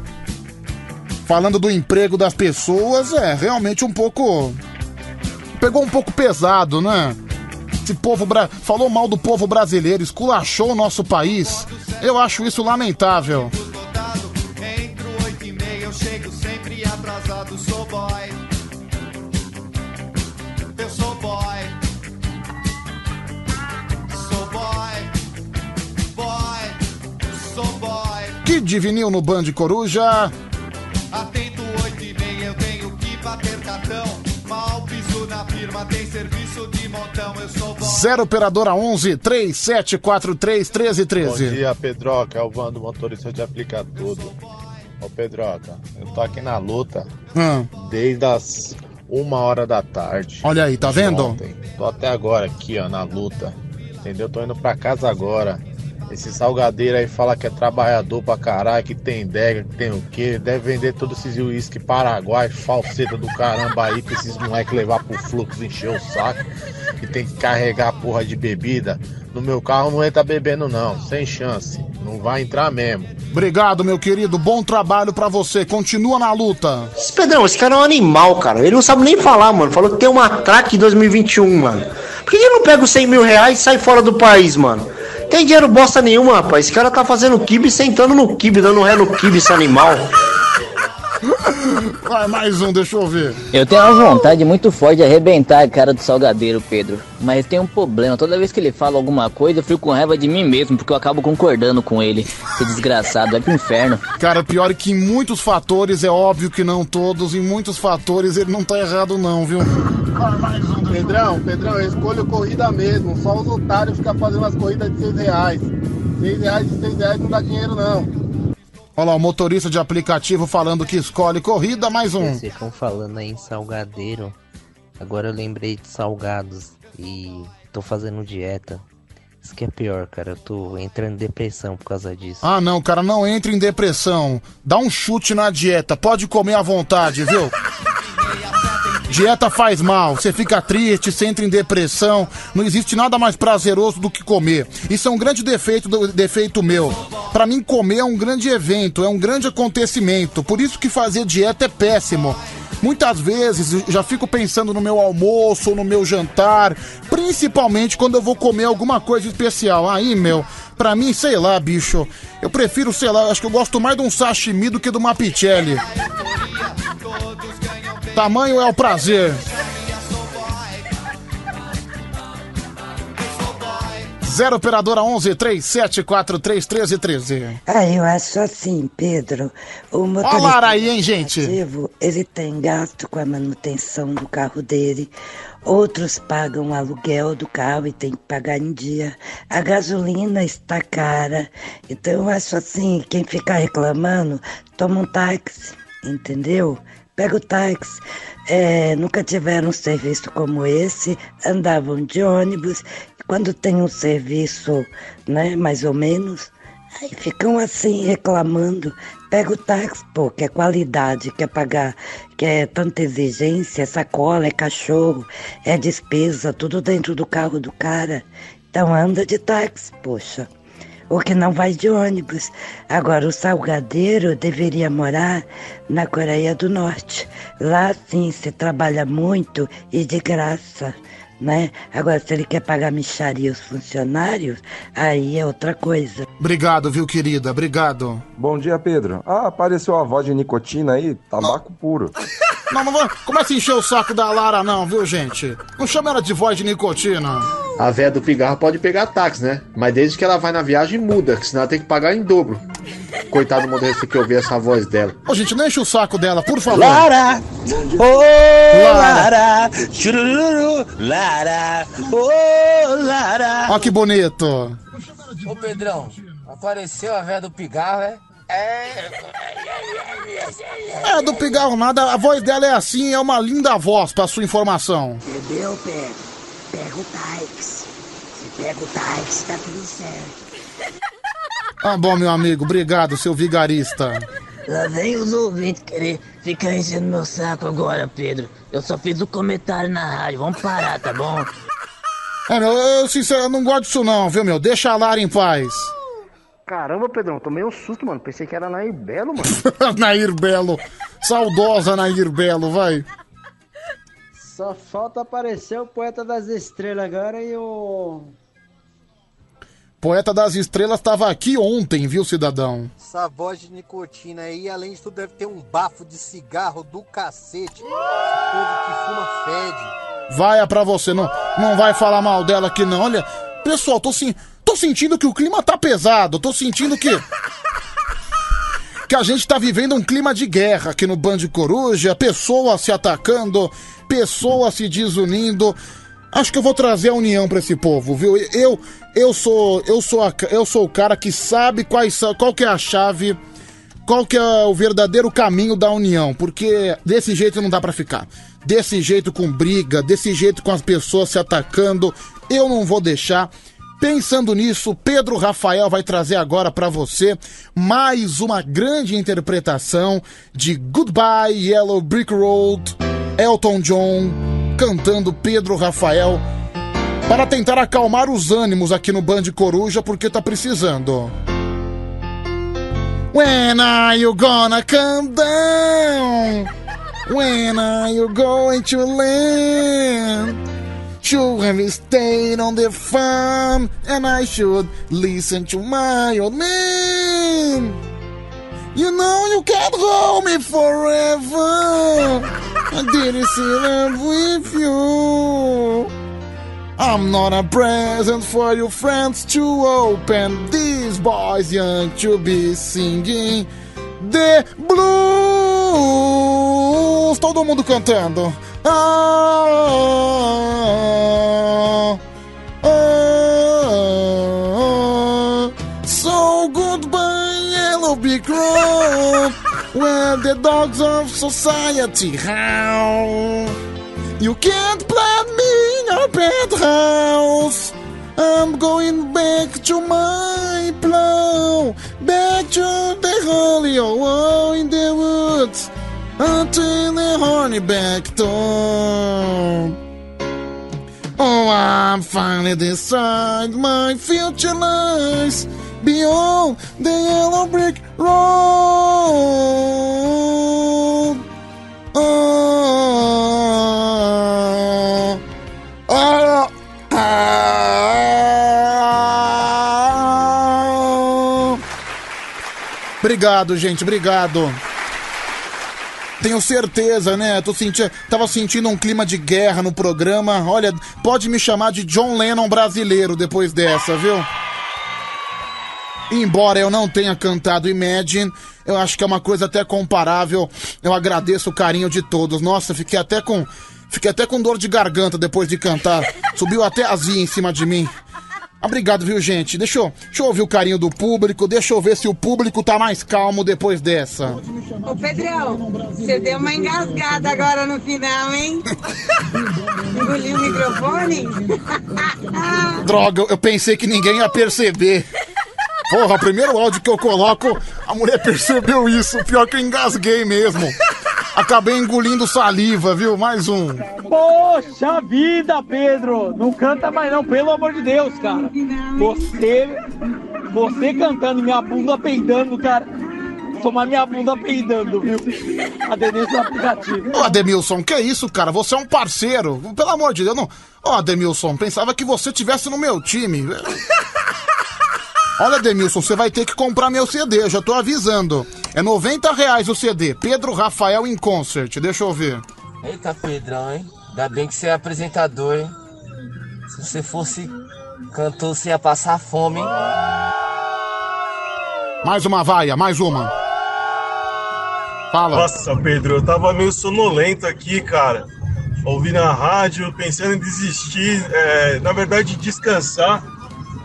Falando do emprego das pessoas, é realmente um pouco. Pegou um pouco pesado, né? Esse povo bra... falou mal do povo brasileiro, esculachou o nosso país. Eu acho isso lamentável. Que de vinil no Band Coruja. Atento oito e meia, eu tenho que bater cartão. Mal piso na firma, tem serviço de montão, eu sou boy. 0 operadora 11 3743 Bom 1313. dia, Pedroca. É o Vando, motorista de aplicar tudo. Ô, Pedroca, eu tô aqui na luta Hum, desde as uma hora da tarde. Olha aí, tá vendo? ontem. Tô até agora aqui, ó, na luta. Entendeu? Tô indo pra casa agora. Esse salgadeiro aí fala que é trabalhador pra caralho, que tem ideia, que tem o quê? Deve vender todos esses uísque paraguai, falseta do caramba aí, pra esses moleques levar pro fluxo, encher o saco. E tem que carregar a porra de bebida. No meu carro não entra bebendo não, sem chance. Não vai entrar mesmo. Obrigado, meu querido. Bom trabalho pra você. Continua na luta. Esse Pedrão, esse cara é um animal, cara. Ele não sabe nem falar, mano. Falou que tem uma track 2021, mano. Por que ele não pega os 100 mil reais e sai fora do país, mano? Tem dinheiro bosta nenhuma, rapaz. Esse cara tá fazendo kibe sentando no kibe, dando ré no kibe, esse animal. Vai, mais um, deixa eu ver. Eu tenho uma vontade muito forte de arrebentar a cara do salgadeiro, Pedro. Mas tem um problema. Toda vez que ele fala alguma coisa, eu fico com raiva de mim mesmo, porque eu acabo concordando com ele. Esse desgraçado, vai pro inferno. Cara, pior é que em muitos fatores, é óbvio que não todos, em muitos fatores ele não tá errado não, viu? Pedrão, Pedrão, eu escolho corrida mesmo. Só os otários ficam fazendo as corridas de 6 reais. 6 reais e 6 reais não dá dinheiro não. Olha lá, o motorista de aplicativo falando que escolhe corrida, mais um. Vocês estão falando aí em salgadeiro. Agora eu lembrei de salgados e tô fazendo dieta. Isso que é pior, cara. Eu tô entrando em depressão por causa disso. Ah, não, cara, não entre em depressão. Dá um chute na dieta, pode comer à vontade, viu? Dieta faz mal, você fica triste, você entra em depressão. Não existe nada mais prazeroso do que comer. Isso é um grande defeito, do- defeito meu. Pra mim, comer é um grande evento, é um grande acontecimento. Por isso que fazer dieta é péssimo. Muitas vezes já fico pensando no meu almoço, no meu jantar, principalmente quando eu vou comer alguma coisa especial. Aí, meu, pra mim, sei lá, bicho, eu prefiro, sei lá, acho que eu gosto mais de um sashimi do que de uma pichelle. Tamanho é o prazer. Zero operadora 11 3743 1313. Ah, eu acho assim, Pedro. O motorista Lara aí, hein, gente? Ele tem gasto com a manutenção do carro dele. Outros pagam o aluguel do carro e tem que pagar em dia. A gasolina está cara. Então eu acho assim, quem ficar reclamando, toma um táxi, entendeu? Pega o táxi. É, nunca tiveram um serviço como esse, andavam de ônibus. Quando tem um serviço, né, mais ou menos, Aí ficam assim reclamando. Pega o táxi, pô, que é qualidade, quer pagar, que é tanta exigência, sacola, é cachorro, é despesa, tudo dentro do carro do cara. Então anda de táxi, poxa. Ou que não vai de ônibus. Agora, o salgadeiro deveria morar na Coreia do Norte. Lá sim se trabalha muito e de graça né? Agora, se ele quer pagar micharia aos funcionários, aí é outra coisa. Obrigado, viu, querida? Obrigado. Bom dia, Pedro. Ah, apareceu a voz de nicotina aí, tabaco puro. Não, não vou. Começa a encher o saco da Lara, não, viu, gente? Não chama ela de voz de nicotina. A véia do pigarro pode pegar táxi, né? Mas desde que ela vai na viagem, muda, que senão ela tem que pagar em dobro. Coitado do motorista que ouvir essa voz dela. Ô, gente, não enche o saco dela, por favor. Lara! Ô, Lara! Churururu! Lara! Ô, Lara! Ó que bonito. Ô Pedrão, apareceu a velha do pigarro, é? É, do pigarro nada, a voz dela é assim, é uma linda voz, pra sua informação. Entendeu, Pedro? Pega o táxi. Se pega o táxi, tá tudo certo. Ah, bom, meu amigo, obrigado, seu vigarista. Lá vem os ouvintes querer ficar enchendo meu saco agora, Pedro. Eu só fiz o comentário na rádio. Vamos parar, tá bom? É, meu, eu sinceramente não gosto disso não, viu, meu? Deixa a Lara em paz. Caramba, Pedrão, tomei um susto, mano. Pensei que era Nair Belo, mano. Nair Belo. Saudosa Nair Belo, vai. Só falta aparecer o poeta das estrelas agora e o. Poeta das Estrelas tava aqui ontem, viu, cidadão? Essa voz de nicotina aí, além de tudo, deve ter um bafo de cigarro do cacete. Esse povo que fuma fede. Vai é pra você, não, não vai falar mal dela aqui não. Olha, pessoal, tô, sim, tô sentindo que o clima tá pesado, tô sentindo que... Que a gente tá vivendo um clima de guerra aqui no Band Coruja, pessoas se atacando, pessoas se desunindo. Acho que eu vou trazer a união pra esse povo, viu? Eu eu sou eu sou a, eu sou o cara que sabe quais qual que é a chave, qual que é o verdadeiro caminho da união, porque desse jeito não dá pra ficar. Desse jeito com briga, desse jeito com as pessoas se atacando, eu não vou deixar. Pensando nisso, Pedro Rafael vai trazer agora pra você mais uma grande interpretação de Goodbye Yellow Brick Road, Elton John cantando Pedro Rafael para tentar acalmar os ânimos aqui no Band Coruja porque tá precisando. When are you gonna come down? When are you going to land? Should have stayed on the farm, and I should listen to my old man. You know you can't hold me forever. I didn't see love with you. I'm not a present for your friends to open. These boys young to be singing the blues. Todo mundo cantando. Ah, ah, so goodbye, yellow brick road, where the dogs of society howl. You can't plant me in your penthouse. I'm going back to my plow, back to the holy wall in the woods, until the horny back door. Oh, I'm finally decide my future lies beyond the yellow brick road. Oh, oh, ah. Obrigado, gente, obrigado. Tenho certeza, né? Tô sentindo, tava sentindo um clima de guerra no programa. Olha, pode me chamar de John Lennon brasileiro depois dessa, viu? Embora eu não tenha cantado Imagine, eu acho que é uma coisa até comparável. Eu agradeço o carinho de todos. Nossa, fiquei até com fiquei até com dor de garganta depois de cantar. Subiu até azia em cima de mim. Obrigado, viu, gente? Deixa eu, deixa eu ouvir o carinho do público, deixa eu ver se o público tá mais calmo depois dessa. Ô Pedrão, você deu uma engasgada agora no final, hein? Engoliu o microfone? Droga, eu pensei que ninguém ia perceber. Porra, primeiro áudio que eu coloco, a mulher percebeu isso. Pior que eu engasguei mesmo. Acabei engolindo saliva, viu? Mais um. Poxa vida, Pedro! Não canta mais não, pelo amor de Deus, cara. Você, você cantando minha bunda peidando, cara. Tomar minha bunda peidando, viu? A do aplicativo. Ô, Ademilson, que isso, cara? Você é um parceiro. Pelo amor de Deus, não. Ô, Ademilson, pensava que você tivesse no meu time. Olha, Ademilson, você vai ter que comprar meu CD, eu já tô avisando. É 90 reais o CD. Pedro Rafael em concert. Deixa eu ver. Eita, Pedrão, hein? Ainda bem que você é apresentador, hein? Se você fosse cantor, você ia passar fome, hein? Mais uma vaia, mais uma. Fala. Nossa, Pedro, eu tava meio sonolento aqui, cara. Ouvindo a rádio, pensando em desistir, é, na verdade, descansar.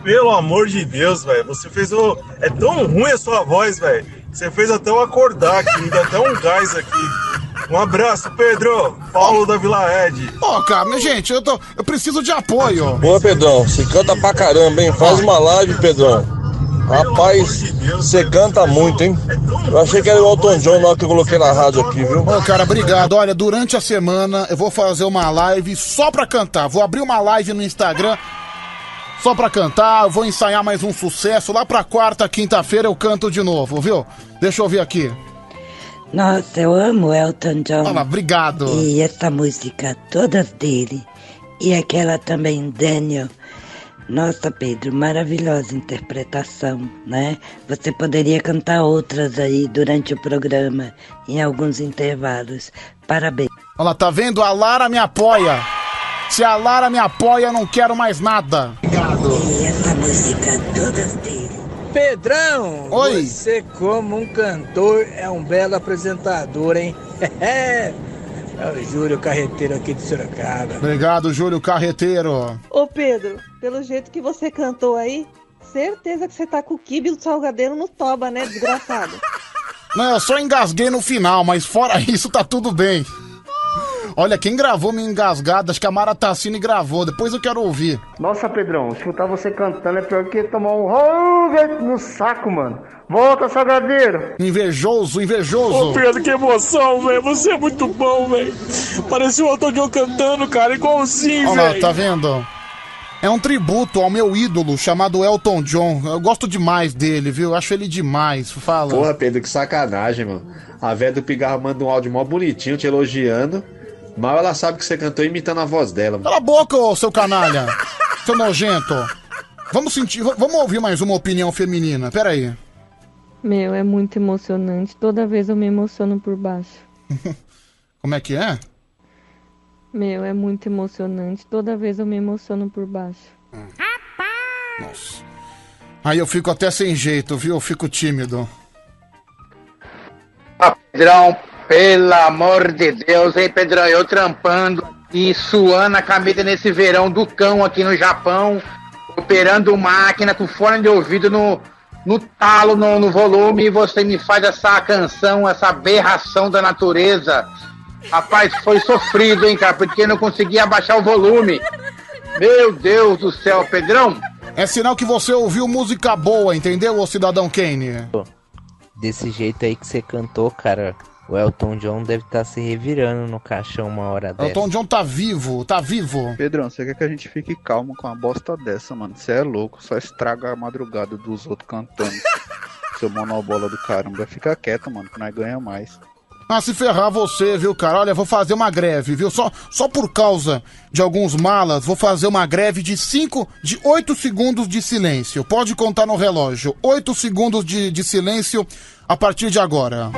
Pelo amor de Deus, velho. Você fez o. É tão ruim a sua voz, velho. Você fez até eu acordar aqui, me dá até um gás aqui. Um abraço, Pedro. Paulo da Vila Ed. Ô, cara, minha gente, eu, tô, eu preciso de apoio. Boa, Pedrão. Você canta pra caramba, hein? Faz uma live, Pedrão. Rapaz, você canta muito, hein? Eu achei que era o Elton John na hora que eu coloquei na rádio aqui, viu? Ô, cara, obrigado. Olha, durante a semana eu vou fazer uma live só pra cantar. Vou abrir uma live no Instagram só pra cantar. Eu vou ensaiar mais um sucesso. Lá pra quarta, quinta-feira eu canto de novo, viu? Deixa eu ver aqui. Nossa, eu amo Elton John. Olha, obrigado. E essa música, todas dele. E aquela também, Daniel. Nossa, Pedro, maravilhosa interpretação, né? Você poderia cantar outras aí durante o programa, em alguns intervalos. Parabéns. Olha lá, tá vendo? A Lara me apoia. Se a Lara me apoia, eu não quero mais nada. E essa música, todas dele. Pedrão! Oi. Você, como um cantor, é um belo apresentador, hein? é o Júlio Carreteiro aqui de Sorocaba. Obrigado, Júlio Carreteiro. Ô Pedro, pelo jeito que você cantou aí, certeza que você tá com o quibe do salgadeiro no toba, né, desgraçado? Não, eu só engasguei no final, mas fora isso tá tudo bem. Olha, quem gravou minha engasgada, acho que a Mara Tassini gravou, depois eu quero ouvir. Nossa, Pedrão, escutar você cantando é pior que tomar um rolo no saco, mano. Volta, Salgadeiro. Invejoso, invejoso. Ô Pedro, que emoção, velho. Você é muito bom, velho. Parecia o Elton John cantando, cara, igualzinho, Olha lá, velho. tá vendo? É um tributo ao meu ídolo chamado Elton John. Eu gosto demais dele, viu? Eu acho ele demais. Fala. Porra, Pedro, que sacanagem, mano. A velha do Pigarro manda um áudio mó bonitinho te elogiando. Mal ela sabe que você cantou imitando a voz dela. Cala a boca, ô seu canalha. seu nojento. Vamos sentir, vamos ouvir mais uma opinião feminina. Pera aí. Meu, é muito emocionante. Toda vez eu me emociono por baixo. Como é que é? Meu, é muito emocionante. Toda vez eu me emociono por baixo. Nossa. Aí eu fico até sem jeito, viu? Eu fico tímido. Pedrão, pelo amor de Deus, hein, Pedrão? Eu trampando e suando a camisa nesse verão do cão aqui no Japão, operando máquina com fone de ouvido no, no talo, no, no volume, e você me faz essa canção, essa aberração da natureza. Rapaz, foi sofrido, hein, cara, porque eu não conseguia abaixar o volume. Meu Deus do céu, Pedrão. É sinal que você ouviu música boa, entendeu, ô cidadão Kane? Desse jeito aí que você cantou, cara, o Elton John deve estar se revirando no caixão uma hora dessa. Elton John tá vivo, tá vivo. Pedrão, você quer que a gente fique calmo com uma bosta dessa, mano? Você é louco, só estraga a madrugada dos outros cantando. Seu monobola do caramba. Fica quieto, mano, que nós ganha mais. Ah, se ferrar você, viu, cara? Olha, vou fazer uma greve, viu? Só, só por causa de alguns malas, vou fazer uma greve de 5, de 8 segundos de silêncio. Pode contar no relógio. 8 segundos de, de silêncio a partir de agora.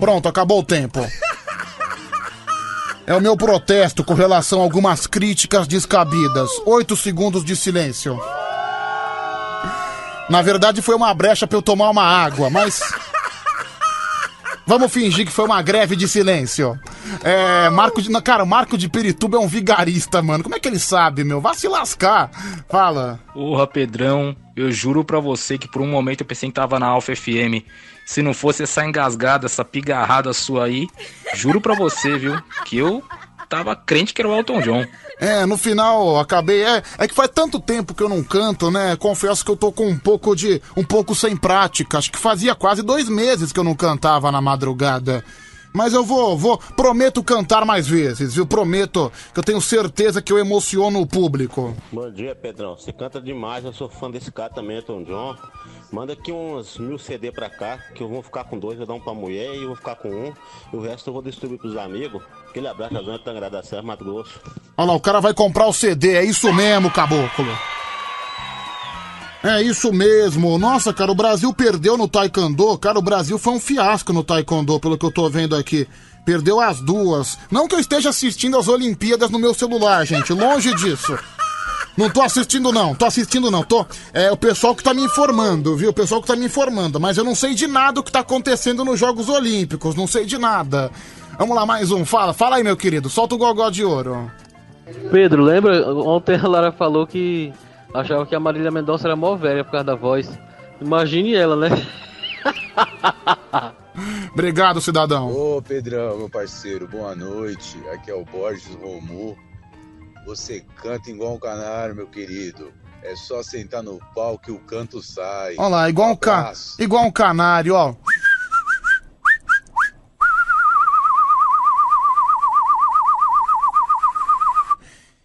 Pronto, acabou o tempo. É o meu protesto com relação a algumas críticas descabidas. Oito segundos de silêncio. Na verdade, foi uma brecha pra eu tomar uma água, mas. Vamos fingir que foi uma greve de silêncio. É. Marco de. Cara, Marco de Pirituba é um vigarista, mano. Como é que ele sabe, meu? Vá se lascar. Fala. Porra, Pedrão, eu juro pra você que por um momento eu pensei que tava na Alfa FM. Se não fosse essa engasgada, essa pigarrada sua aí, juro pra você, viu, que eu tava crente que era o Elton John. É, no final acabei. É, é que faz tanto tempo que eu não canto, né? Confesso que eu tô com um pouco de. um pouco sem prática. Acho que fazia quase dois meses que eu não cantava na madrugada. Mas eu vou, vou, prometo cantar mais vezes, viu? Prometo que eu tenho certeza que eu emociono o público. Bom dia, Pedrão. Você canta demais, eu sou fã desse cara também, Elton John. Manda aqui uns mil CD pra cá, que eu vou ficar com dois, vou dar um pra mulher e vou ficar com um. E o resto eu vou distribuir pros amigos. Aquele abraço da Zona Tangra da Serra, Mato Grosso. Olha lá, o cara vai comprar o CD, é isso mesmo, caboclo. É isso mesmo. Nossa, cara, o Brasil perdeu no Taekwondo. Cara, o Brasil foi um fiasco no Taekwondo, pelo que eu tô vendo aqui. Perdeu as duas. Não que eu esteja assistindo as Olimpíadas no meu celular, gente. Longe disso. Não tô assistindo, não. Tô assistindo, não. Tô. É o pessoal que tá me informando, viu? O pessoal que tá me informando. Mas eu não sei de nada o que tá acontecendo nos Jogos Olímpicos. Não sei de nada. Vamos lá, mais um. Fala, fala aí, meu querido. Solta o gogó de ouro. Pedro, lembra? Ontem a Lara falou que achava que a Marília Mendonça era mó velha por causa da voz. Imagine ela, né? Obrigado, cidadão. Ô Pedrão, meu parceiro, boa noite. Aqui é o Borges Romu. Você canta igual um canário, meu querido. É só sentar no pau que o canto sai. Olha lá, igual um, ca... Igual um canário, ó.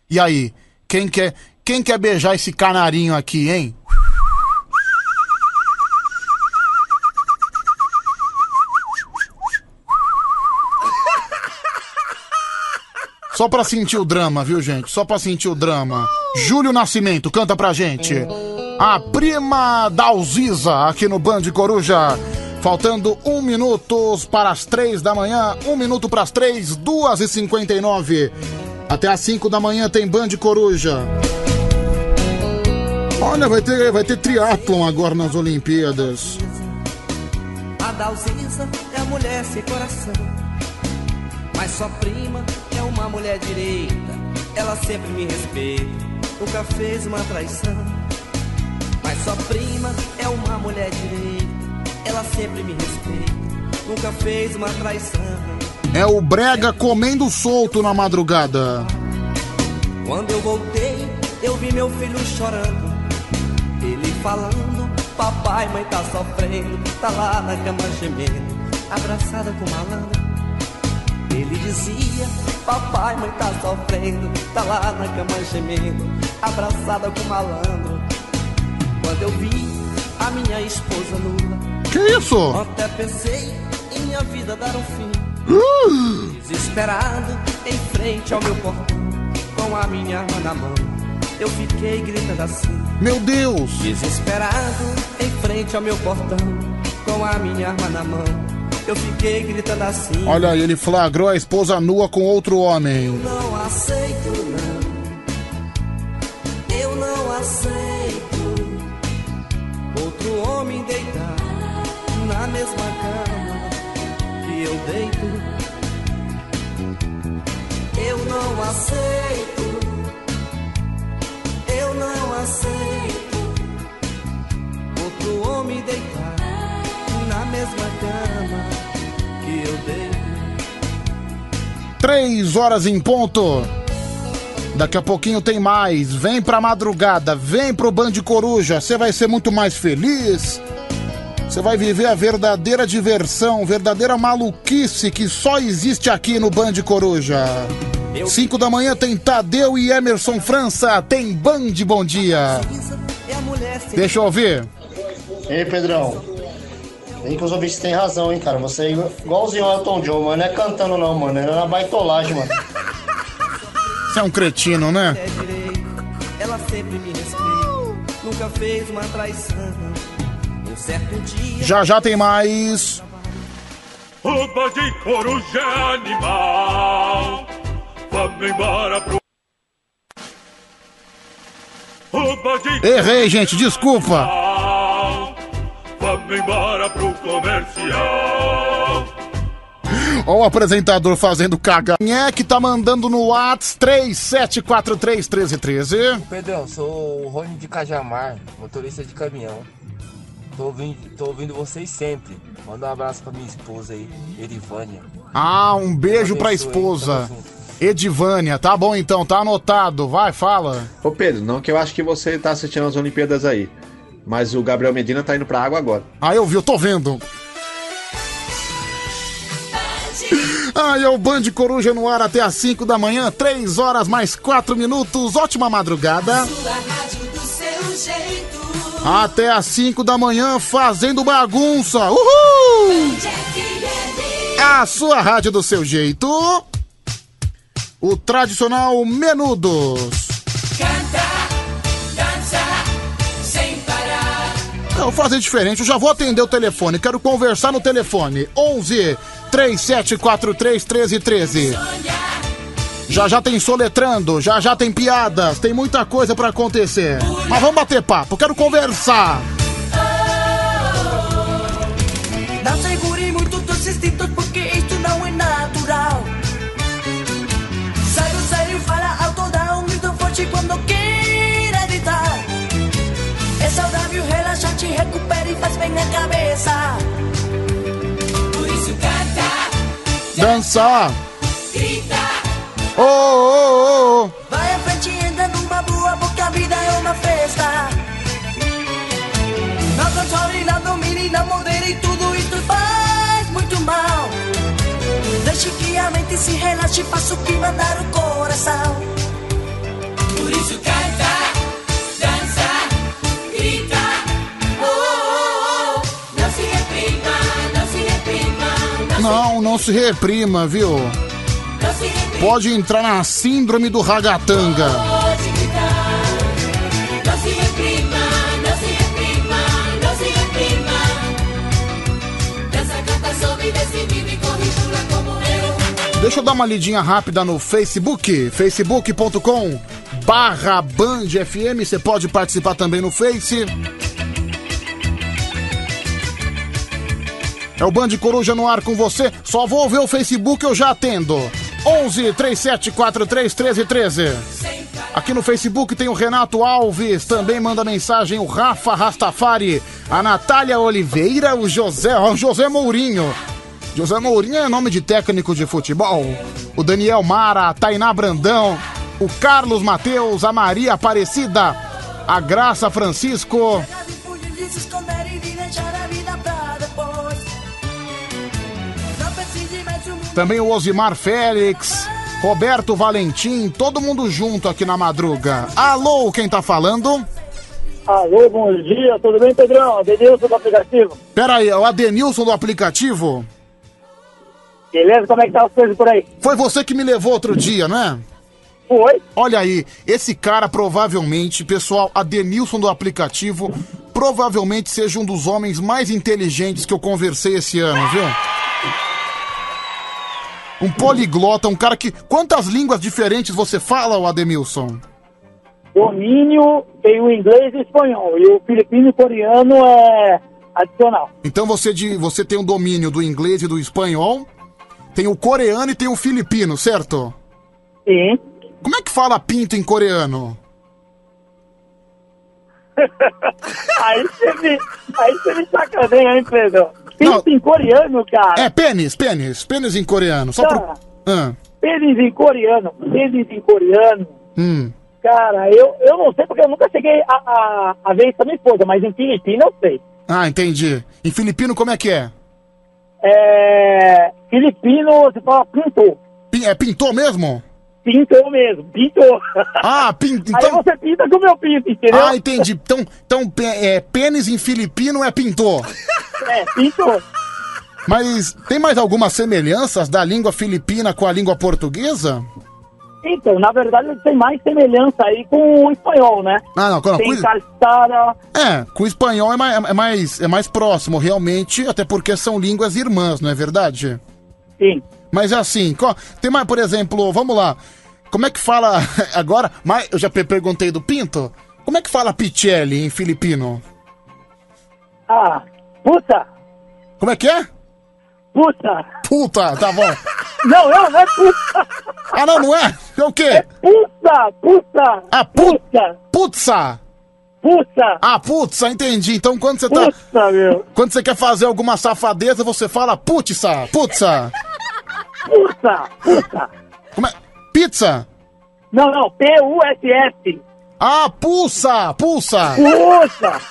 E aí, quem quer, quem quer beijar esse canarinho aqui, hein? Só pra sentir o drama, viu, gente? Só pra sentir o drama. Júlio Nascimento, canta pra gente. A prima da Alziza, aqui no Band Coruja. Faltando um minuto para as três da manhã. Um minuto para as três, duas e cinquenta e nove. Até às cinco da manhã tem Band Coruja. Olha, vai ter, vai ter triatlon agora nas Olimpíadas. A Dalcisa é a mulher sem coração. Mas sua prima é uma mulher direita. Ela sempre me respeita. Nunca fez uma traição. Mas sua prima é uma mulher direita. Ela sempre me respeita, nunca fez uma traição. É o Brega comendo solto na madrugada. Quando eu voltei, eu vi meu filho chorando. Ele falando, papai, mãe tá sofrendo. Tá lá na cama gemendo, abraçada com malandro. Ele dizia, papai, mãe tá sofrendo. Tá lá na cama gemendo, abraçada com malandro. Quando eu vi a minha esposa nua. Que isso? Até pensei em minha vida dar um fim. Desesperado, em frente ao meu portão, com a minha arma na mão, eu fiquei gritando assim. Meu Deus! Desesperado, em frente ao meu portão, com a minha arma na mão, eu fiquei gritando assim. Olha aí, ele flagrou a esposa nua com outro homem. Não aceito, não. Eu não aceito outro homem deitar na mesma cama que eu deito. Eu não aceito. Eu não aceito outro homem deitar na mesma cama Três horas em ponto. Daqui a pouquinho tem mais. Vem pra madrugada, vem pro Band Coruja. Você vai ser muito mais feliz. Você vai viver a verdadeira diversão, verdadeira maluquice que só existe aqui no Band Coruja. Cinco da manhã tem Tadeu e Emerson França. Tem Band Bom Dia. Deixa eu ouvir. Ei, Pedrão. Aí que os ouvintes têm razão, hein, cara. Você é igualzinho ao Elton John, mano. Não é cantando não, mano. É na baitolagem, mano. Você é um cretino, né? É ela sempre me respeita, nunca fez uma traição. Um certo dia. Já já tem mais. Roupa de coruja animal. Vamos embora pro. Roupa de Errei, gente, desculpa. Vamos embora pro comercial. Ó o apresentador fazendo caga. Quem é que tá mandando no Whats 37431313? Pedrão, sou o Rony de Cajamar, motorista de caminhão. Tô ouvindo, tô ouvindo vocês sempre. Manda um abraço pra minha esposa aí, Erivânia. Ah, um beijo pra esposa. Edivânia, tá bom então, tá anotado. Vai, fala. Ô Pedro, não que eu acho que você tá assistindo as Olimpíadas aí. Mas o Gabriel Medina tá indo pra água agora. Ah, eu vi, eu tô vendo. Ai, é o Band Coruja no ar até às 5 da manhã, 3 horas mais 4 minutos. Ótima madrugada. Sua rádio do seu jeito. Até às 5 da manhã fazendo bagunça. Uhul! A sua rádio do seu jeito. O tradicional Menudos. Vou fazer diferente, eu já vou atender o telefone. Quero conversar no telefone. 11 3743 1313. Já já tem soletrando, já já tem piadas, tem muita coisa pra acontecer. Mas vamos bater papo, quero conversar. Não cabeça. Por isso canta, Dançar. grita. Ô, ô, ô. Vai à frente e anda numa boa, porque a vida é uma festa. Não controle, não domine, não modere, tudo isso faz muito mal. Deixe que a mente se relaxe, faça o que mandar o coração. Por isso canta, Não, não se reprima, viu? Pode entrar na síndrome do ragatanga. Deixa eu dar uma lidinha rápida no Facebook, facebook.com barra Band FM, você pode participar também no Face. É o Band Coruja no ar com você, só vou ver o Facebook eu já atendo. 11 3743 1313. Sem parar. Aqui no Facebook tem o Renato Alves, também manda mensagem o Rafa Rastafari, a Natália Oliveira, o José, o José Mourinho. José Mourinho é nome de técnico de futebol. O Daniel Mara, a Tainá Brandão, o Carlos Mateus, a Maria Aparecida, a Graça Francisco. Também o Osimar Félix, Roberto Valentim, todo mundo junto aqui na madruga. Alô, quem tá falando? Alô, bom dia, tudo bem, Pedrão? Denilson do aplicativo. Pera aí, é o Adenilson do aplicativo? Beleza? Como é que tá as coisas por aí? Foi você que me levou outro dia, não é? Foi. Olha aí, esse cara provavelmente, pessoal, Adenilson do aplicativo, provavelmente seja um dos homens mais inteligentes que eu conversei esse ano, viu? Um poliglota, um cara que. Quantas línguas diferentes você fala, o Ademilson? Domínio tem o inglês e o espanhol. E o filipino e coreano é adicional. Então você, de, você tem o domínio do inglês e do espanhol, tem o coreano e tem o filipino, certo? Sim. Como é que fala pinto em coreano? aí você me, aí você me sacaneia, hein, Pedro? Pinto em coreano, cara. É, pênis, pênis, pênis em coreano. Só Cara, pro. Ah, Pênis em coreano, pênis em coreano. hum. Cara, eu, eu não sei porque eu nunca cheguei a, a, a ver isso da minha esposa, mas em Filipino eu sei. Ah, entendi. Em filipino, como é que é? É. Filipino, você fala pintou. Pin- É pintou mesmo? Pintou mesmo, pintou. Ah, pintou. Aí você pinta com o meu pinto, entendeu? Ah, entendi. Então, então é, pênis em filipino é pintou. É, pintou. Mas tem mais algumas semelhanças da língua filipina com a língua portuguesa? Então, na verdade, tem mais semelhança aí com o espanhol, né? Ah, não, não, Tem com-. É, com o espanhol é mais, é mais, é mais próximo, realmente, até porque são línguas irmãs, não é verdade? Sim. Mas é assim, tem mais, por exemplo, vamos lá. Como é que fala agora? Mas eu já pe- perguntei do Pinto. Como é que fala Pichelli em filipino? Ah, puta, Como é que é? puta. Puta, tá bom. Não, não, não é puta. Ah, não, não é? É o quê? Puta, puta. Ah, puta. Putza. Puta. Ah, putza, entendi. Então quando você tá. Meu. Quando você quer fazer alguma safadeza, você fala putza, putza. Puta, puta. Como é? Pizza. Não, não, P-U-S-S. Ah, pulsa, pulsa. Puta.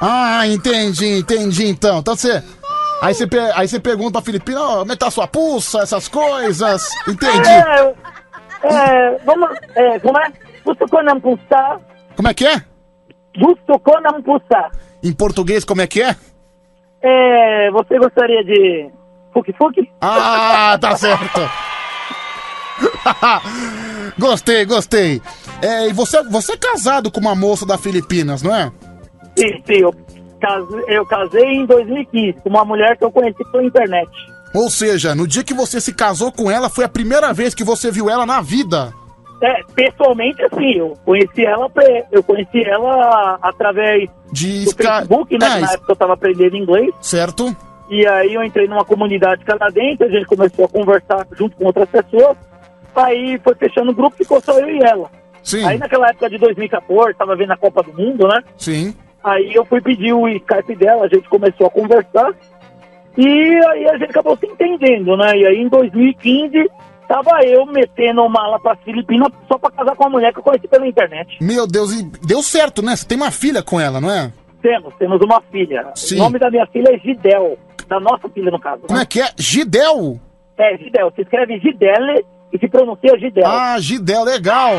Ah, entendi, entendi então. Então você. Aí você, aí você pergunta pra Filipina, como é que tá sua pulsa, essas coisas. Entendi. É, é, vamos, é, como é? Como é que é? Em português, como é que é? É, você gostaria de fuki fuki? Ah, tá certo. gostei, gostei. É, e você, você é casado com uma moça da Filipinas, não é? Sim, sim, eu casei, eu casei em 2015 com uma mulher que eu conheci pela internet. Ou seja, no dia que você se casou com ela, foi a primeira vez que você viu ela na vida. É, pessoalmente, assim, eu conheci ela, eu conheci ela através De do Facebook, né? É, na época eu tava aprendendo inglês. Certo? E aí eu entrei numa comunidade canadense, a gente começou a conversar junto com outras pessoas. Aí foi fechando o grupo, ficou só eu e ela. Sim. Aí naquela época de 2014, tava vendo a Copa do Mundo, né? Sim. Aí eu fui pedir o Skype dela, a gente começou a conversar. E aí a gente acabou se entendendo, né? E aí em 2015, tava eu metendo mala pra Filipina só pra casar com uma mulher que eu conheci pela internet. Meu Deus, e deu certo, né? Você tem uma filha com ela, não é? Temos, temos uma filha. Sim. O nome da minha filha é Gidel. Da nossa filha, no caso. Como é que é? Gidel? É, Gidel. Se escreve Gidele e se pronuncia Gidel. Ah, Gidel, legal.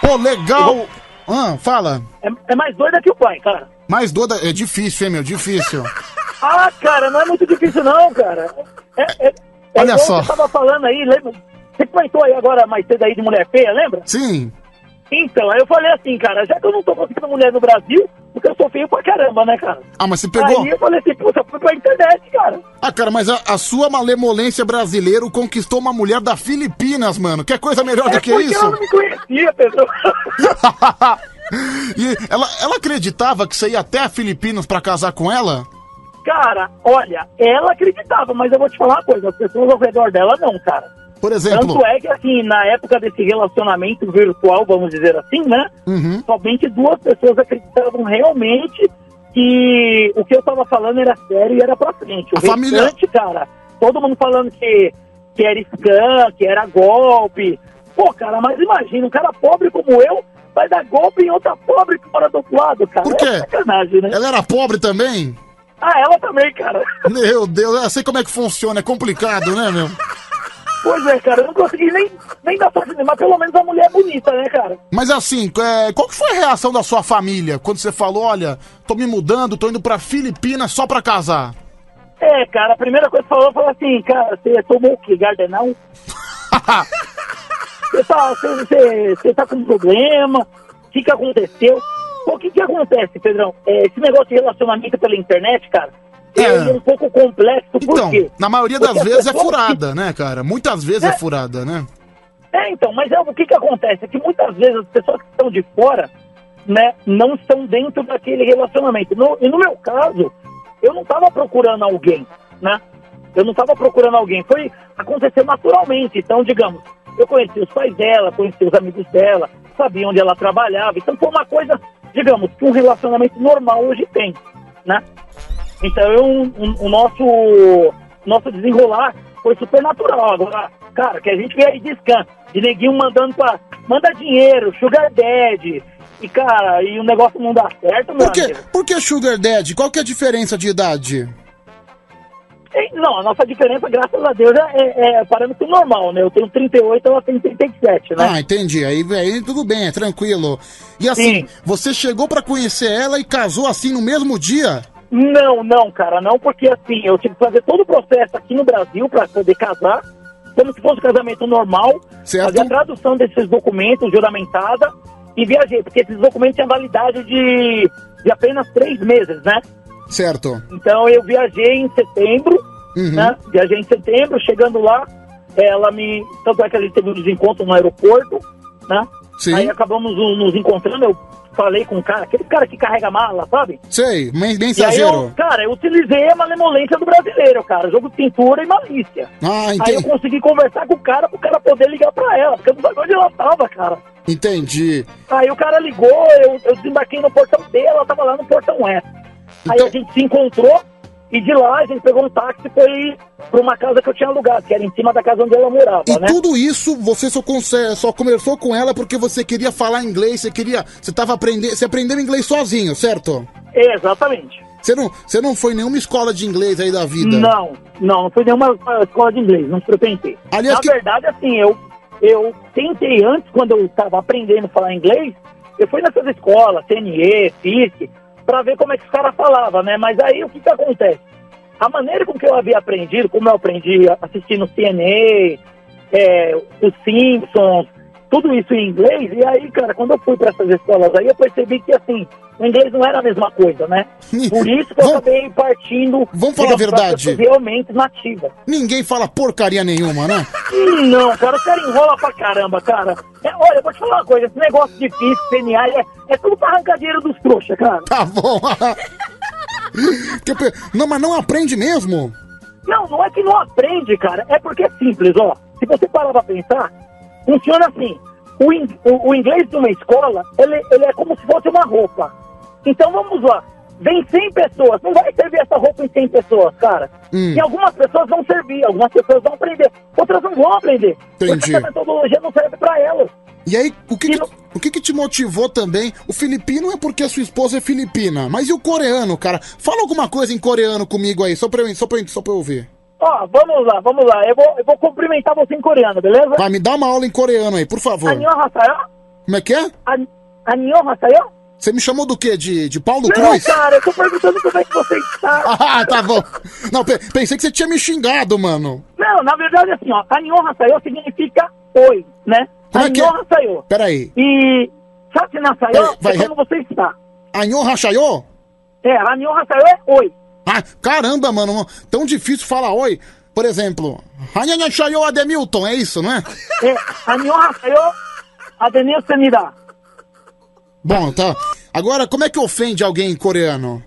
Pô, legal. Ah, fala. É, é mais doida que o pai, cara. Mais doida, é difícil, hein, meu? Difícil. Ah, cara, não é muito difícil não, cara. É, é, é Olha só. Você tava falando aí, lembra? Você comentou aí agora mais cedo aí de mulher feia, lembra? Sim. Então, aí eu falei assim, cara, já que eu não tô conseguindo mulher no Brasil, porque eu sou feio pra caramba, né, cara? Ah, mas você pegou. Aí eu falei assim, puta, fui pra internet, cara. Ah, cara, mas a, a sua malemolência brasileira conquistou uma mulher da Filipinas, mano. Quer coisa melhor do que É porque isso? ela não me conhecia, pessoal. E ela, ela acreditava que você ia até a Filipinas pra casar com ela? Cara, olha, ela acreditava, mas eu vou te falar uma coisa, as pessoas ao redor dela não, cara. Por exemplo. Tanto é que, assim, na época desse relacionamento virtual, vamos dizer assim, né? Uhum. Somente duas pessoas acreditavam realmente que o que eu tava falando era sério e era pra frente. O A família- cara, todo mundo falando que, que era scam, que era golpe. Pô, cara, mas imagina, um cara pobre como eu vai dar golpe em outra pobre que mora do outro lado, cara. Por quê? É sacanagem, né? Ela era pobre também? Ah, ela também, cara. Meu Deus, eu sei como é que funciona, é complicado, né, meu? Pois é, cara, eu não consegui nem, nem dar pra mas pelo menos a mulher é bonita, né, cara? Mas assim, é, qual que foi a reação da sua família quando você falou, olha, tô me mudando, tô indo pra Filipinas só pra casar? É, cara, a primeira coisa que falou foi assim, cara, você tomou o quê? Gardenal? Você tá, você, você, você tá com problema? O que que aconteceu? O que que acontece, Pedrão? É, esse negócio de relacionamento pela internet, cara, é, É. um pouco complexo, Então, quê? na maioria das as vezes é furada, né, cara? Muitas vezes é, furada, né? É, então, mas é, o que que acontece? É que muitas vezes as pessoas que estão de fora, né, não estão dentro daquele relacionamento. No- e no meu caso, eu não estava procurando alguém, né? Eu não estava procurando alguém. Foi acontecer naturalmente. Então, digamos, eu conheci os pais dela, conheci os amigos dela, sabia onde ela trabalhava. Então, foi uma coisa, digamos, que um relacionamento normal hoje tem, né? Então, o nosso, nosso desenrolar foi super natural. Agora, cara, que a gente vê aí de scan, de neguinho mandando pra. Manda dinheiro, sugar daddy. E, cara, e o negócio não dá certo, meu Por que, por que Sugar Daddy? Qual que é a diferença de idade? É, Não, a nossa diferença, graças a Deus, é, é parâmetro normal, né? Eu tenho 38, ela tem 37, né? Ah, entendi. Aí, aí tudo bem, é tranquilo. E assim, você chegou pra conhecer ela e casou assim no mesmo dia? Não, não, cara, não, porque assim, eu tive que fazer todo o processo aqui no Brasil para poder casar, como se fosse um casamento normal, fazer a tradução desses documentos, juramentada, e viajei, porque esses documentos têm validade de, de apenas três meses, né? Certo. Então eu viajei em setembro, Uhum. né? Viajei em setembro, chegando lá, ela me. Tanto é que a gente teve um desencontro no aeroporto, né? Sim. Aí acabamos nos nos encontrando, eu falei com o cara, aquele cara que carrega mala, sabe? Sei, men- E aí eu, mensageiro. cara, eu utilizei a malemolência do brasileiro, cara. Jogo de cintura e malícia. Ah, Aí eu entendi. consegui conversar com o cara pro cara poder ligar pra ela, porque eu não sabia onde ela tava, cara. Entendi. Aí o cara ligou, eu, eu desembarquei no portão D, ela tava lá no portão S. Aí Então- a gente se encontrou e de lá a gente pegou um táxi e foi pra uma casa que eu tinha alugado, que era em cima da casa onde ela morava, E né? tudo isso você só, só conversou com ela porque você queria falar inglês, você queria. Você tava aprendendo. Você aprendeu inglês sozinho, certo? Exatamente. Você não, você não foi em nenhuma escola de inglês aí da vida? Não, não, não foi nenhuma escola de inglês, não frequentei. Aliás, Na que- verdade, assim, eu, eu tentei antes, quando eu estava aprendendo a falar inglês, eu fui nessas escolas, CNE, FISC, para ver como é que os caras falavam, né? Mas aí o que que acontece? A maneira com que eu havia aprendido, como eu aprendi assistindo CNE, é, os Simpsons, tudo isso em inglês, e aí, cara, quando eu fui para essas escolas aí, eu percebi que, assim, o inglês não era a mesma coisa, né? Por isso que eu acabei partindo... Vamos falar a verdade. realmente nativa. Ninguém fala porcaria nenhuma, né? Não, cara, os caras enrolam pra caramba, cara. É, olha, eu vou te falar uma coisa, esse negócio de físico, CNA, é, é tudo pra arrancar dinheiro dos trouxas, cara. Tá bom. Não, mas não aprende mesmo? Não, não é que não aprende, cara, é porque é simples, ó. Se você parar pra pensar, funciona assim. O, in- o- o inglês de uma escola, ele, ele é como se fosse uma roupa. Então vamos lá. Vem 100 pessoas, não vai servir essa roupa em 100 pessoas, cara. Hum. E algumas pessoas vão servir, algumas pessoas vão aprender, outras não vão aprender. Entendi. Porque a metodologia não serve pra elas. E aí, o que, que- o que, que te motivou também? O filipino é porque a sua esposa é filipina. Mas e o coreano, cara? Fala alguma coisa em coreano comigo aí, só pra eu, só pra, eu- só pra eu ouvir. Ó, vamos lá, vamos lá. Eu vou, eu vou cumprimentar você em coreano, beleza? Vai, me dá uma aula em coreano aí, por favor. Annyeonghaseyo? Como é que é? An- Annyeonghaseyo? Você me chamou do quê? De, de Paulo Não, Cruz? cara, eu tô perguntando como é que você está. Ah, tá bom. Não, pe- pensei que você tinha me xingado, mano. Não, na verdade, assim, ó, Annyeonghaseyo significa oi, né? Como é que é? Peraí. E Satinasayo Peraí, vai, é como você está. Anhon Rachayô? É, Annyeonghaseyo é oi. Ah, caramba, mano. Tão difícil falar oi. Por exemplo, Anhon Rachayô Ademilton, é isso, não é? É, Annyeonghaseyo adenissemida. Bom, tá. Agora, como é que ofende alguém em coreano?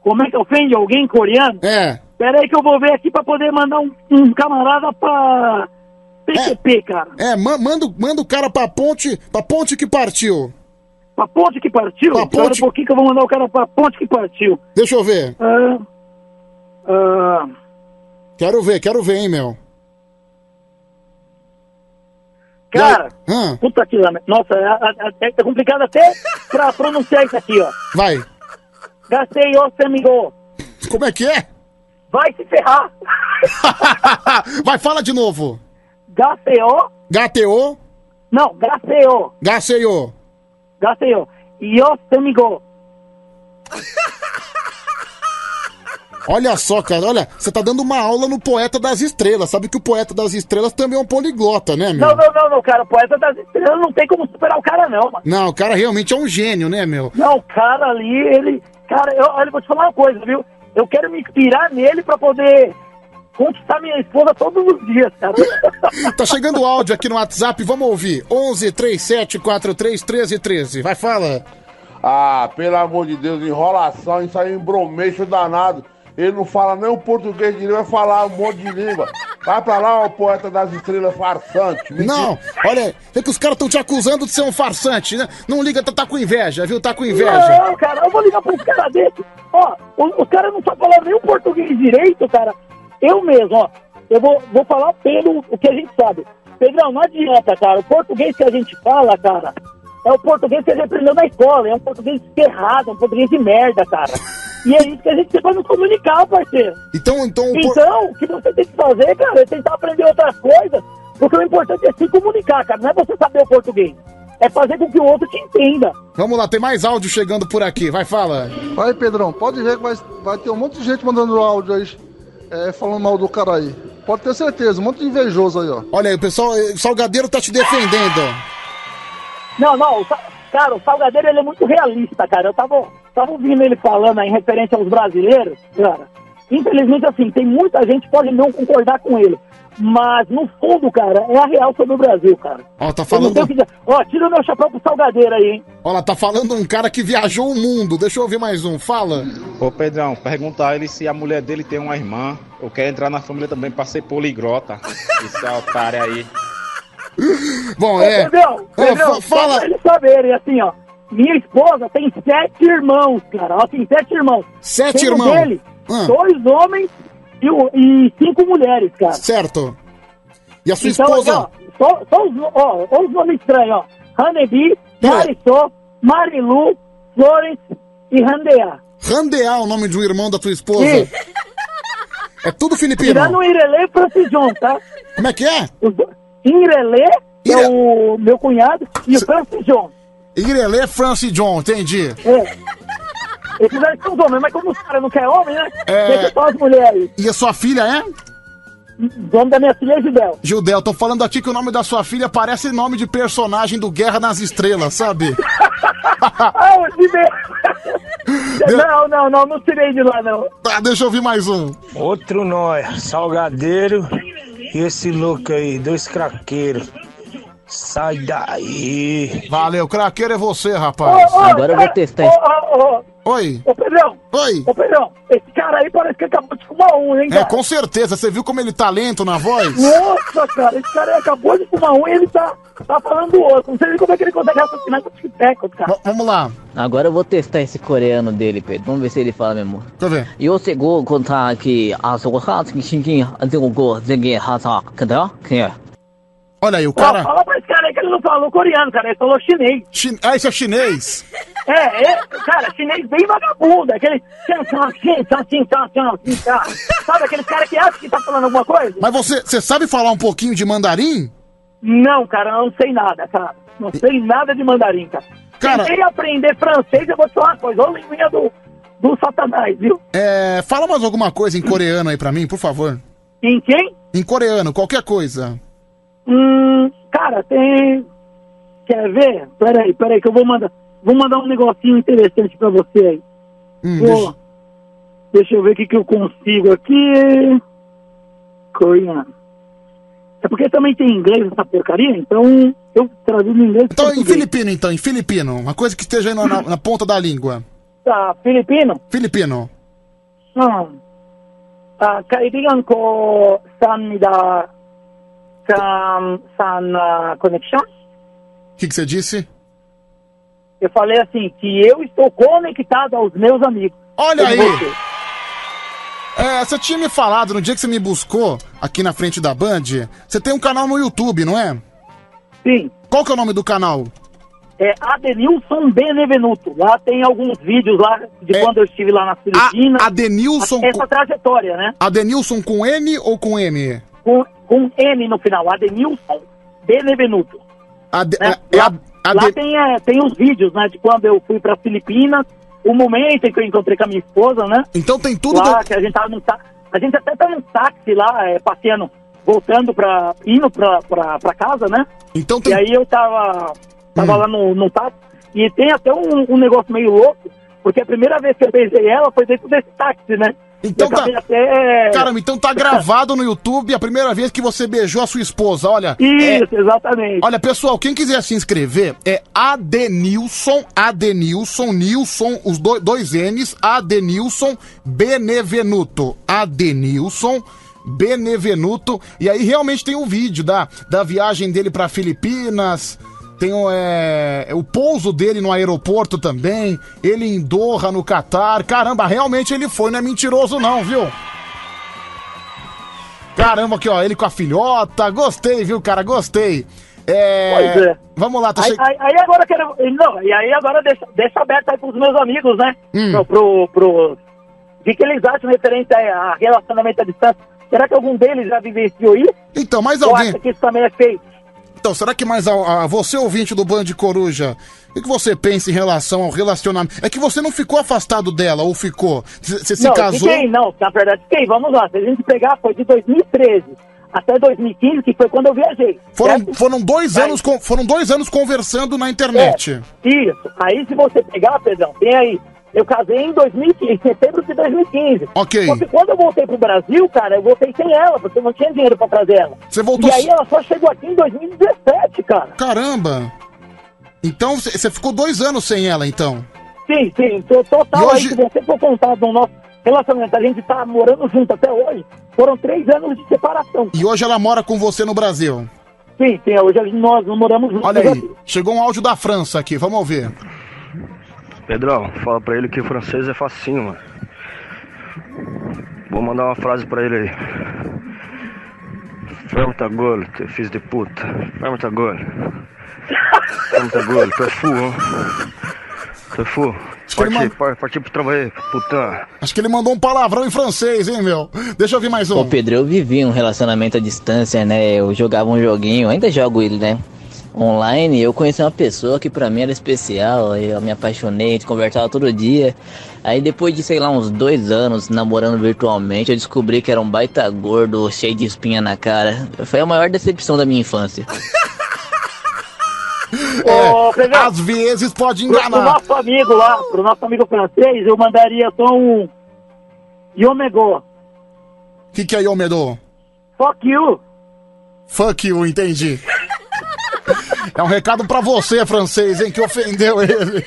Como é que ofende alguém em coreano? É. Pera aí que eu vou ver aqui pra poder mandar um, um camarada pra, PQP, cara. É, ma- manda, o- manda o cara pra ponte, pra ponte que partiu. Pra ponte que partiu? Pra ponte- um pouquinho que eu vou mandar o cara pra ponte que partiu. Deixa eu ver. Ah, ah, Quero ver, quero ver, hein, meu. cara, puta que. Nossa, é, é- é complicado até pra pronunciar isso aqui, ó. Vai. Gastei o. Como é que é? Vai se ferrar. Vai, fala de novo. GCO. GTO. Não, GCO. GCO. GCO. Yo amigo. Olha só, cara, olha, você tá dando uma aula no Poeta das Estrelas. Sabe que o Poeta das Estrelas também é um poliglota, né, meu? Não, não, não, não, cara. Poeta das estrelas não tem como superar o cara, não, mano. Não, o cara realmente é um gênio, né, meu? Não, o cara ali, ele. Cara, eu, eu vou te falar uma coisa, viu? Eu quero me inspirar nele pra poder conquistar minha esposa todos os dias, cara. Tá chegando áudio aqui no WhatsApp, vamos ouvir. 11 37 43 13 13. Vai, fala. Ah, pelo amor de Deus, enrolação, isso aí é um bromeixo danado. Ele não fala nem o português direito, vai falar um monte de língua. Vai pra lá, o poeta das estrelas farsante. Mentira. Não, olha, é que os caras estão te acusando de ser um farsante, né? Não liga, tá, tá com inveja, viu? Tá com inveja. Não, cara, eu vou ligar pra um cara desse. Ó, o, o cara não tá falando nem o português direito, cara. Eu mesmo, ó. Eu vou, vou falar pelo o que a gente sabe. Pedrão, não adianta, cara. O português que a gente fala, cara, é o português que a gente aprendeu na escola. É um português errado, é um português de merda, cara. E é isso que a gente tem pra nos comunicar, parceiro. Então, então, o por- Então, o que você tem que fazer, cara, é tentar aprender outras coisas. Porque o importante é se comunicar, cara. Não é você saber o português. É fazer com que o outro te entenda. Vamos lá, tem mais áudio chegando por aqui. Vai, fala. Vai, Pedrão, pode ver que vai, vai ter um monte de gente mandando áudio aí, é, falando mal do cara aí. Pode ter certeza, um monte de invejoso aí, ó. Olha aí, o pessoal, o Salgadeiro tá te defendendo. Não, não, cara, o Salgadeiro ele é muito realista, cara. Eu tava, tava ouvindo ele falando aí em referência aos brasileiros, cara. Infelizmente, assim, tem muita gente que pode não concordar com ele. Mas, no fundo, cara, é a real sobre o Brasil, cara. Ó, tá Eu falando. o que. Ó, tira o meu chapéu pro Salgadeiro aí, hein? Olha, tá falando um cara que viajou o mundo. Deixa eu ouvir mais um. Fala. Ô Pedrão, pergunta a ele se a mulher dele tem uma irmã ou quer entrar na família também pra ser poligrota. Esse otário aí. Bom, Ô, é. Pedrão, Ó, fala. pra eles saberem, assim, ó. Minha esposa tem sete irmãos, cara. Ó, tem sete irmãos. Sete Sendo irmãos? Dele, Ah. Dois homens e, o- e cinco mulheres, cara. Certo. E a sua Então, esposa? ó, só, só os, ó, ó os nomes estranhos, ó. Hanebi, Marisol, Marilu, Florence e Randeá. Randear o nome de um irmão da tua esposa. Isso. É tudo filipino. Tirando o Irelê e Francis John, tá? Como é que é? Os Irelê, que é o meu cunhado, e o Francis John. Irelê Francis John, entendi. É. Esses aí são os homens, mas como os caras não querem homem, né? É. Deixa só as mulheres. E a sua filha é? O nome da minha filha é Gidel. Gildel, tô falando aqui que o nome da sua filha parece nome de personagem do Guerra nas Estrelas, sabe? ah, o Gidel. não, não, não, não tirei de lá, não. Tá, deixa eu ouvir mais um. Outro nóia, salgadeiro e esse louco aí, dois craqueiros. Sai daí! Valeu, craqueiro é você, rapaz. Agora eu vou testar. Ô, Oi. Ô, Pedrão. Oi. Ô, Pedrão, esse cara aí parece que acabou de fumar um, hein, é, cara? É, com certeza. Você viu como ele tá lento na voz? Nossa, cara, esse cara acabou de fumar um e ele tá, tá falando outro. Não sei como é que ele consegue raciocinar com os tecos, cara. V vamos lá. Agora eu vou testar esse coreano dele, Pedro. Vamos ver se ele fala mesmo. Tá vendo? Eu seguro contar que a sua raça que xinguin, antigo sua gosta de que cadê? Quem é? Olha aí, o Ó, cara. fala pra esse cara aí que ele não falou coreano, cara, ele falou chinês. Chin... Ah, isso é chinês? É, é, cara, chinês bem vagabundo, aquele... Sabe aquele cara que acha que tá falando alguma coisa? Mas você, você sabe falar um pouquinho de mandarim? Não, cara, eu não sei nada, cara. Não sei nada de mandarim, cara. Cara- Tentei aprender francês, eu vou te falar uma coisa, ô linguinha do, do satanás, viu? É, fala mais alguma coisa em coreano aí pra mim, por favor. Em quem? Em coreano, qualquer coisa. Hum, cara, tem... Quer ver? Peraí, peraí, que eu vou mandar... Vou mandar um negocinho interessante pra você aí. Hum, Vou- deixa- Deixa eu ver o que, que eu consigo aqui. Coreano. É porque também tem inglês essa porcaria, então eu traduzo em inglês. Então, em filipino, então, em filipino. Uma coisa que esteja aí na, na- na ponta da língua. Tá, filipino? Filipino. 어. 아, kaibigan ko, saan San, San Connection? O que, que você disse? Eu falei assim, que eu estou conectado aos meus amigos. Olha aí. você. É, você tinha me falado no dia que você me buscou aqui na frente da Band, você tem um canal no YouTube, não é? Sim. Qual que é o nome do canal? É Adenilson Benevenuto. Lá tem alguns vídeos lá de quando eu estive lá na Filipinas. É. Adenilson Essa trajetória, né? Adenilson com N ou com M? Com, com N no final. Adenilson Benevenuto. Ade- né? é- é lá a- lá tem, é, tem os vídeos, né? De quando eu fui para Filipinas. O momento em que eu encontrei com a minha esposa, né? Então tem tudo Lá, do- que a gente tava num tá- A gente até tá num táxi lá, é, passeando, voltando pra. indo pra casa, né? Então E aí eu tava. Tava Hum. lá no, no táxi. E tem até um, um negócio meio louco, porque a primeira vez que eu beijei ela foi dentro desse táxi, né? Então acabei até. Caramba, então tá gravado no YouTube a primeira vez que você beijou a sua esposa, olha. Isso, é- exatamente. Olha, pessoal, quem quiser se inscrever é Adenilson, Adenilson, Nilson, os do- dois N's, Adenilson Benevenuto. Adenilson Benevenuto. E aí realmente tem um vídeo da, da viagem dele pra Filipinas. Tem o, é, o pouso dele no aeroporto também. Ele em Doha, no Catar. Caramba, realmente ele foi, não é mentiroso não, viu? Caramba, aqui ó, ele com a filhota. Gostei, viu, cara? Gostei. É... Pois é. Vamos lá, tá Aí, chegando. aí, aí agora eu quero. Não, e aí agora deixa, deixa aberto aí pros meus amigos, né? Hum. Pro, pro, pro- O que, eles acham referente a, relacionamento à distância? Será que algum deles já vivenciou isso? Então, mais Ou alguém. acha que isso também é feio? Então, será que mais a, a- você, ouvinte do Band Coruja, o que, você pensa em relação ao relacionamento? É que você não ficou afastado dela, ou ficou? Você se não, casou? Fiquei, não, na verdade fiquei. Vamos lá, se a gente pegar, foi de 2013 até 2015, que foi quando eu viajei. Foram, certo? foram, dois anos, con- foram dois anos conversando na internet. Isso. Aí se você pegar, Pedrão, tem aí. Eu casei em 2015, em setembro de 2015. Ok. Só que quando eu voltei pro Brasil, cara, eu voltei sem ela, porque eu não tinha dinheiro pra trazer ela. Você voltou E aí ela só chegou aqui em 2017, cara. Caramba! Então você ficou dois anos sem ela, então? Sim, sim. to- Total hoje- aí, se você for contar do nosso relacionamento, a gente tá morando junto até hoje, foram três anos de separação. E hoje ela mora com você no Brasil. Sim, sim, hoje nós moramos juntos. Olha aí, chegou um áudio da França aqui, vamos ouvir. Pedrão, fala pra ele que o francês é facinho, mano. Vou mandar uma frase pra ele aí. Ferme ta gueule, teu filho de puta. Ferme ta gueule. Ferme ta gueule, tu é fu, hein? Tu é fu. que ele Parti, par- parti pro trabalho, puta. Acho que ele mandou um palavrão em francês, hein, meu? Deixa eu ouvir mais Ô um. Pedro, eu vivi um relacionamento à distância, né? Eu jogava um joguinho, ainda jogo ele, né? Online, eu conheci uma pessoa que pra mim era especial, eu me apaixonei, a gente conversava todo dia. Aí depois de, sei lá, uns dois anos namorando virtualmente, eu descobri que era um baita gordo, cheio de espinha na cara. Foi a maior decepção da minha infância. É, Às vezes pode pro, pro enganar. nosso amigo lá, pro nosso amigo francês, eu mandaria só um Yomego. O que, que é Yomedo? Fuck you. Fuck you, entendi. É um recado pra você, francês, hein, que ofendeu ele.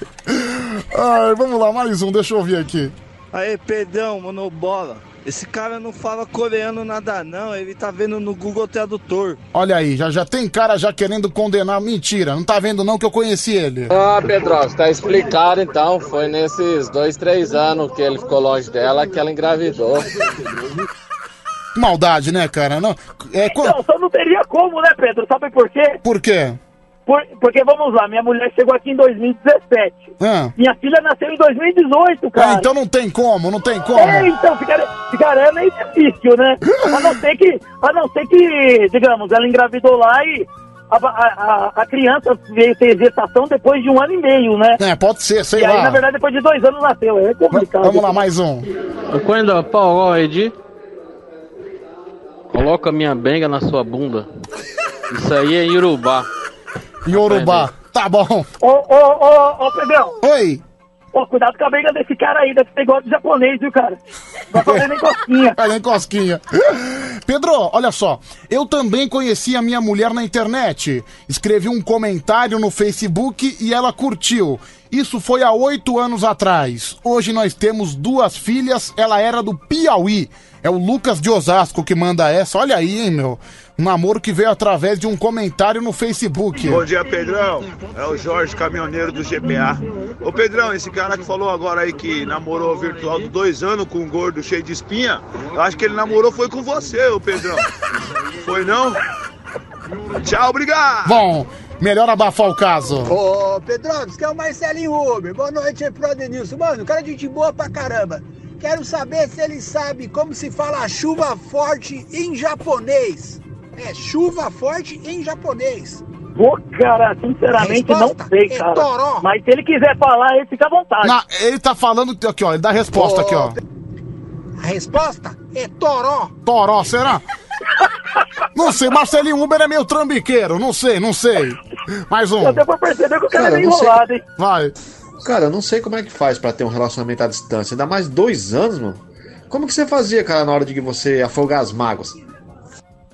Ai, vamos lá, mais um, deixa eu ouvir aqui. Aê, Pedrão, monobola. Esse cara não fala coreano nada não, ele tá vendo no Google Tradutor. Olha aí, já, já tem cara já querendo condenar. Mentira, não tá vendo não que eu conheci ele. Ah, Pedro, tá explicado então. Foi nesses dois, três anos que ele ficou longe dela que ela engravidou. Maldade, né, cara? Não, é, Não, só não teria como, né, Pedro? Sabe por quê? Por quê? Por- porque, vamos lá, minha mulher chegou aqui em 2017. Ah. Minha filha nasceu em 2018, Ah, cara. então não tem como, não tem como. É, então, ficaria, ficaria meio difícil, né? A não ser que, a não ser que, digamos, ela engravidou lá e a, a, a- a criança veio ter gestação depois de um ano e meio, né? É, pode ser, sei e aí, lá. na verdade, depois de dois anos nasceu. É complicado. Vamos lá, mais um. Quando Paulo Edi, coloca minha benga na sua bunda. Isso aí é Yorubá. Yorubá, tá bom. Ô, ô, ô, ô, Pedrão. Oi. Ô, cuidado com a briga desse cara aí, deve ser igual do japonês, viu, cara? Não vai fazer nem cosquinha. Vai nem cosquinha. Pedro, olha só. Eu também conheci a minha mulher na internet. Escrevi um comentário no Facebook e ela curtiu. Isso foi há oito anos atrás. Hoje nós temos duas filhas, ela era do Piauí. É o Lucas de Osasco que manda essa. Olha aí, hein, meu. Um namoro que veio através de um comentário no Facebook. Bom dia, Pedrão. É o Jorge, caminhoneiro do GPA. Ô, Pedrão, esse cara que falou agora aí que namorou virtual de dois anos com um gordo cheio de espinha, eu acho que ele namorou foi com você, ô Pedrão. Foi não? Tchau, obrigado. Bom, melhor abafar o caso. Ô, Pedrão, isso que é o Marcelinho Uber. Boa noite aí pro Adenilson. Mano, o cara é de gente boa pra caramba. Quero saber se ele sabe como se fala chuva forte em japonês. É chuva forte em japonês. Pô, cara, sinceramente não sei, é cara. toró. Mas se ele quiser falar, ele fica à vontade. Na- ele tá falando aqui, ó. Ele dá a resposta aqui, ó. A resposta é toró. Toró, será? Não sei, Marcelinho Uber é meio trambiqueiro, não sei, não sei. Mais um. Até pra perceber que o cara, Cara, é eu não sei. enrolado, hein? Vai. Cara, eu não sei como é que faz pra ter um relacionamento à distância. Ainda mais dois anos, mano. Como que você fazia, cara, na hora de você afogar as mágoas?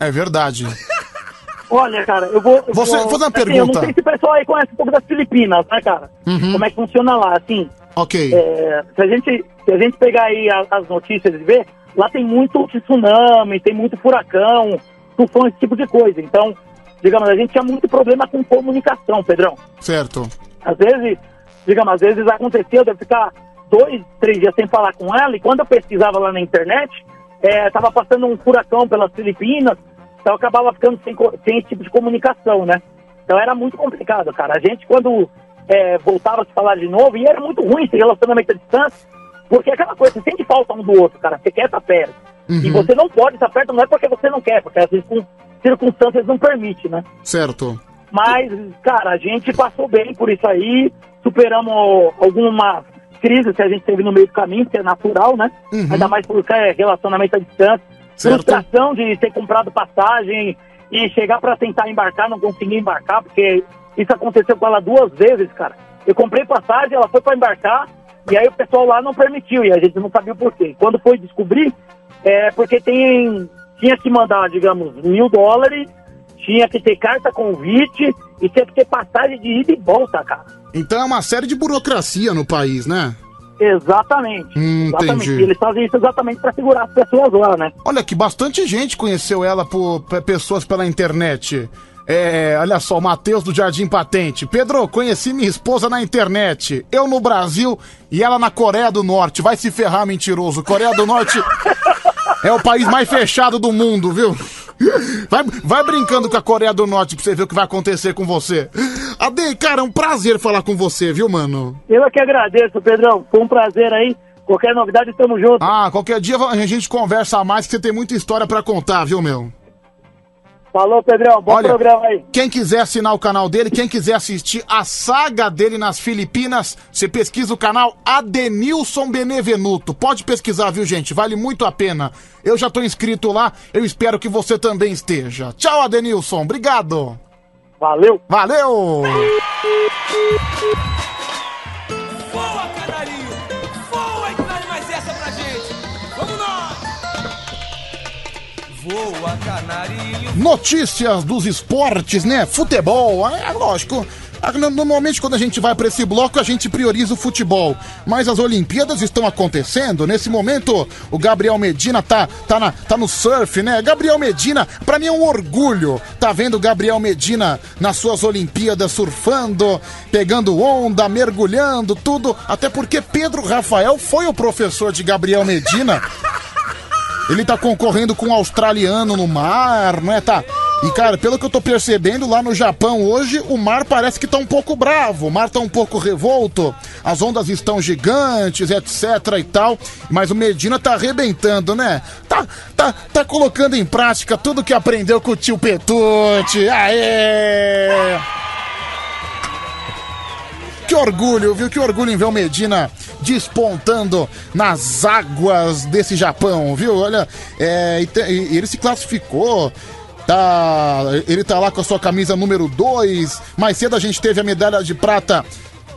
É verdade. Olha, cara, eu vou. eu Você- vou, fazer uma assim, Eu pergunta. não sei se o pessoal aí conhece um pouco das Filipinas, né, cara? Uhum. Como é que funciona lá, assim. Ok. é, se, a gente, se a gente pegar aí a- as notícias e ver, lá tem muito tsunami, tem muito furacão, tufão, esse tipo de coisa. Então, digamos, a gente tinha muito problema com comunicação, Pedrão. Certo. Às vezes, digamos, às vezes acontecia de eu ficar dois, três dias sem falar com ela, e quando eu pesquisava lá na internet, é, tava passando um furacão pelas Filipinas, então acabava ficando sem, sem esse tipo de comunicação, né? Então era muito complicado, cara. A gente, quando é, voltava a se falar de novo, e era muito ruim esse relacionamento à distância, porque é aquela coisa, você sente falta um do outro, cara. Você quer estar perto. Uhum. E você não pode estar perto, não é porque você não quer, porque às vezes com circunstâncias não permite, né? Certo. Mas, cara, a gente passou bem por isso aí, superamos algumas crises que a gente teve no meio do caminho, que é natural, né? Uhum. Ainda mais porque é relacionamento à distância. Certo. Frustração de ter comprado passagem e chegar pra tentar embarcar, não conseguir embarcar, porque isso aconteceu com ela duas vezes, cara. Eu comprei passagem, ela foi pra embarcar, e aí o pessoal lá não permitiu, e a gente não sabia o porquê. Quando foi descobrir, é porque tem, tinha que mandar, digamos, mil dólares, tinha que ter carta convite e tinha que ter passagem de ida e volta, cara. Então é uma série de burocracia no país, né? Exatamente. Hum, exatamente. entendi. Eles fazem isso exatamente pra segurar as pessoas lá, né? Olha que bastante gente conheceu ela por pe- pessoas pela internet. É, olha só, o Matheus do Jardim Patente. Pedro, conheci minha esposa na internet. Eu no Brasil e ela na Coreia do Norte. Vai se ferrar, mentiroso. Coreia do Norte é o país mais fechado do mundo, viu? Vai, vai brincando com a Coreia do Norte pra você ver o que vai acontecer com você. Ade, cara, é um prazer falar com você, viu, mano? Eu é que agradeço, Pedrão. Foi um prazer aí. Qualquer novidade, tamo junto. Ah, qualquer dia a gente conversa mais, que você tem muita história pra contar, viu, meu? Falou, Pedrão. Bom Olha, programa aí. Quem quiser assinar o canal dele, quem quiser assistir a saga dele nas Filipinas, você pesquisa o canal Adenilson Benevenuto. Pode pesquisar, viu, gente? Vale muito a pena. Eu já tô inscrito lá, eu espero que você também esteja. Tchau, Adenilson. Obrigado. Valeu. Valeu. Notícias dos esportes, né? Futebol, é lógico. Ah, no- Normalmente, quando a gente vai pra esse bloco, a gente prioriza o futebol. Mas as Olimpíadas estão acontecendo. Nesse momento, o Gabriel Medina tá, tá, na, tá no surf, né? Gabriel Medina, pra mim é um orgulho. Tá vendo o Gabriel Medina nas suas Olimpíadas surfando, pegando onda, mergulhando, tudo. Até porque Pedro Rafael foi o professor de Gabriel Medina. Ele tá concorrendo com um australiano no mar, não é? Tá. E, cara, pelo que eu tô percebendo, lá no Japão hoje, o mar parece que tá um pouco bravo, o mar tá um pouco revolto, as ondas estão gigantes, etc e tal, mas o Medina tá arrebentando, né? Tá, tá, tá colocando em prática tudo que aprendeu com o tio Petute. Aê! Que orgulho, viu? Que orgulho em ver o Medina despontando nas águas desse Japão, viu? Olha, é, e ele se classificou. Tá, ele tá lá com a sua camisa número 2. Mais cedo a gente teve a medalha de prata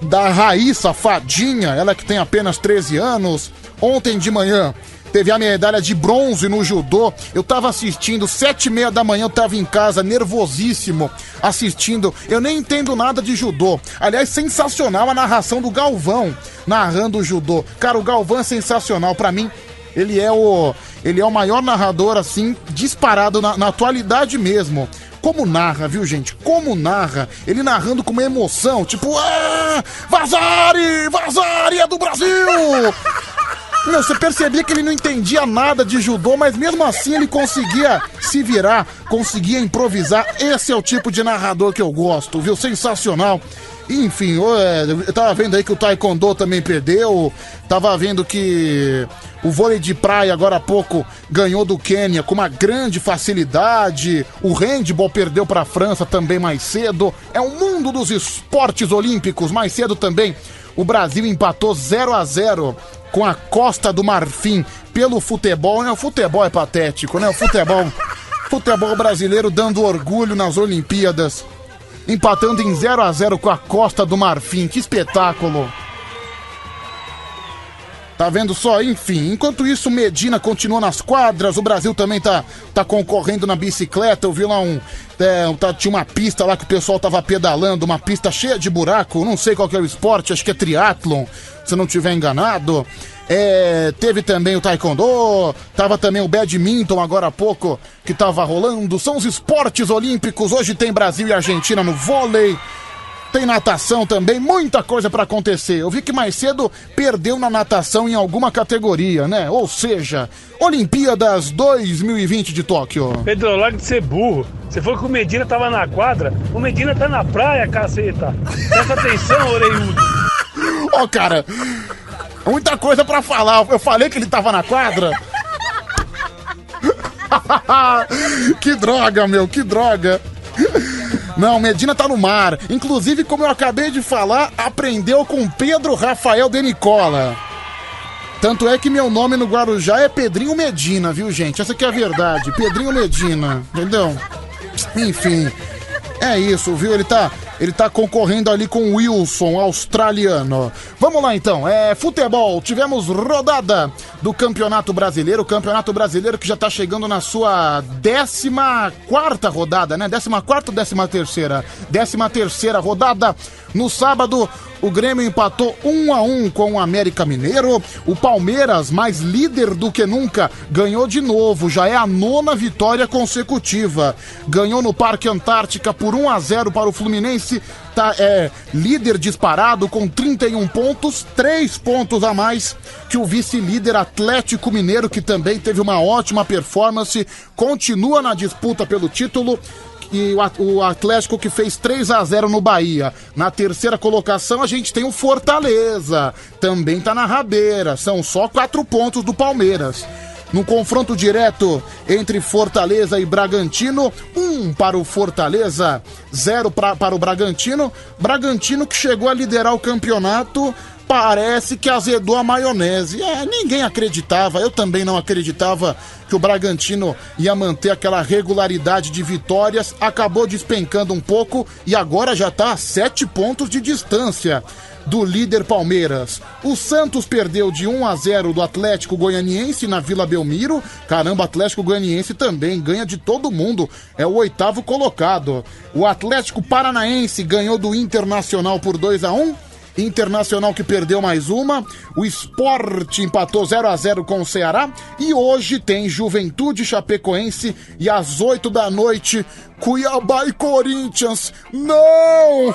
da Raíssa Fadinha, ela que tem apenas 13 anos. Ontem de manhã teve a medalha de bronze no judô. Eu tava assistindo, sete e meia da manhã eu tava em casa, nervosíssimo, assistindo. Eu nem entendo nada de judô. Aliás, sensacional a narração do Galvão, narrando o judô. Cara, o Galvão é sensacional. Pra mim, ele é o, ele é o maior narrador, assim, disparado na, na atualidade mesmo. Como narra, viu, gente? Como narra. Ele narrando com uma emoção, tipo, ah, Vazari! Vazari é do Brasil! Meu, você percebia que ele não entendia nada de judô, mas mesmo assim ele conseguia se virar, conseguia improvisar. Esse é o tipo de narrador que eu gosto, viu? Sensacional. Enfim, eu, é, eu tava vendo aí que o Taekwondo também perdeu. Tava vendo que o vôlei de praia agora há pouco ganhou do Quênia com uma grande facilidade. O handball perdeu para a França também mais cedo. É o mundo dos esportes olímpicos. Mais cedo também o Brasil empatou 0 a 0 com a Costa do Marfim pelo futebol. Né? O futebol é patético, né? O futebol, futebol brasileiro dando orgulho nas Olimpíadas empatando em 0 a 0 com a Costa do Marfim. Que espetáculo! Tá vendo só? Enfim, enquanto isso, Medina continua nas quadras, o Brasil também tá, tá concorrendo na bicicleta. Eu vi lá um. É, tá, tinha uma pista lá que o pessoal tava pedalando, uma pista cheia de buraco. Não sei qual que é o esporte, acho que é triatlon, se não tiver enganado. É, teve também o Taekwondo, tava também o badminton agora há pouco que tava rolando. São os esportes olímpicos. Hoje tem Brasil e Argentina no vôlei. Tem natação também, muita coisa pra acontecer. Eu vi que mais cedo perdeu na natação em alguma categoria, né? Ou seja, Olimpíadas 2020 de Tóquio. Pedro, larga de ser burro. Você falou que o Medina tava na quadra, o Medina tá na praia, caceta. Presta atenção, orelhudo. Ó, cara, muita coisa pra falar. Eu falei que ele tava na quadra. que droga, meu, que droga. Não, Medina tá no mar. Inclusive, como eu acabei de falar, aprendeu com Pedro Rafael de Nicola. Tanto é que meu nome no Guarujá é Pedrinho Medina, viu, gente? Essa aqui é a verdade. Pedrinho Medina, entendeu? Enfim, é isso, viu? Ele tá, ele tá concorrendo ali com o Wilson, australiano. Vamos lá então, é futebol. Tivemos rodada do Campeonato Brasileiro. Campeonato Brasileiro que já tá chegando na sua 14 rodada, né? 14 ou 13? terceira? 13 terceira rodada. No sábado, o Grêmio empatou 1 a 1 com o América Mineiro. O Palmeiras, mais líder do que nunca, ganhou de novo. Já é a nona vitória consecutiva. Ganhou no Parque Antártica por 1 a 0 para o Fluminense. Tá, é líder disparado com 31 pontos, 3 pontos a mais que o vice-líder Atlético Mineiro, que também teve uma ótima performance, continua na disputa pelo título e o Atlético que fez 3 a 0 no Bahia. Na terceira colocação a gente tem o Fortaleza, também tá na rabeira, são só quatro pontos do Palmeiras. No confronto direto entre Fortaleza e Bragantino, um para o Fortaleza, zero pra, para o Bragantino. Bragantino que chegou a liderar o campeonato parece que azedou a maionese. É, ninguém acreditava, eu também não acreditava que o Bragantino ia manter aquela regularidade de vitórias. Acabou despencando um pouco e agora já está a sete pontos de distância do líder Palmeiras. O Santos perdeu de 1 a 0 do Atlético Goianiense na Vila Belmiro. Caramba, Atlético Goianiense também ganha de todo mundo. É o oitavo colocado. O Atlético Paranaense ganhou do Internacional por 2 a 1 Internacional que perdeu mais uma. O Sport empatou 0 a 0 com o Ceará. E hoje tem Juventude Chapecoense e às 8 da noite, Cuiabá e Corinthians. Não!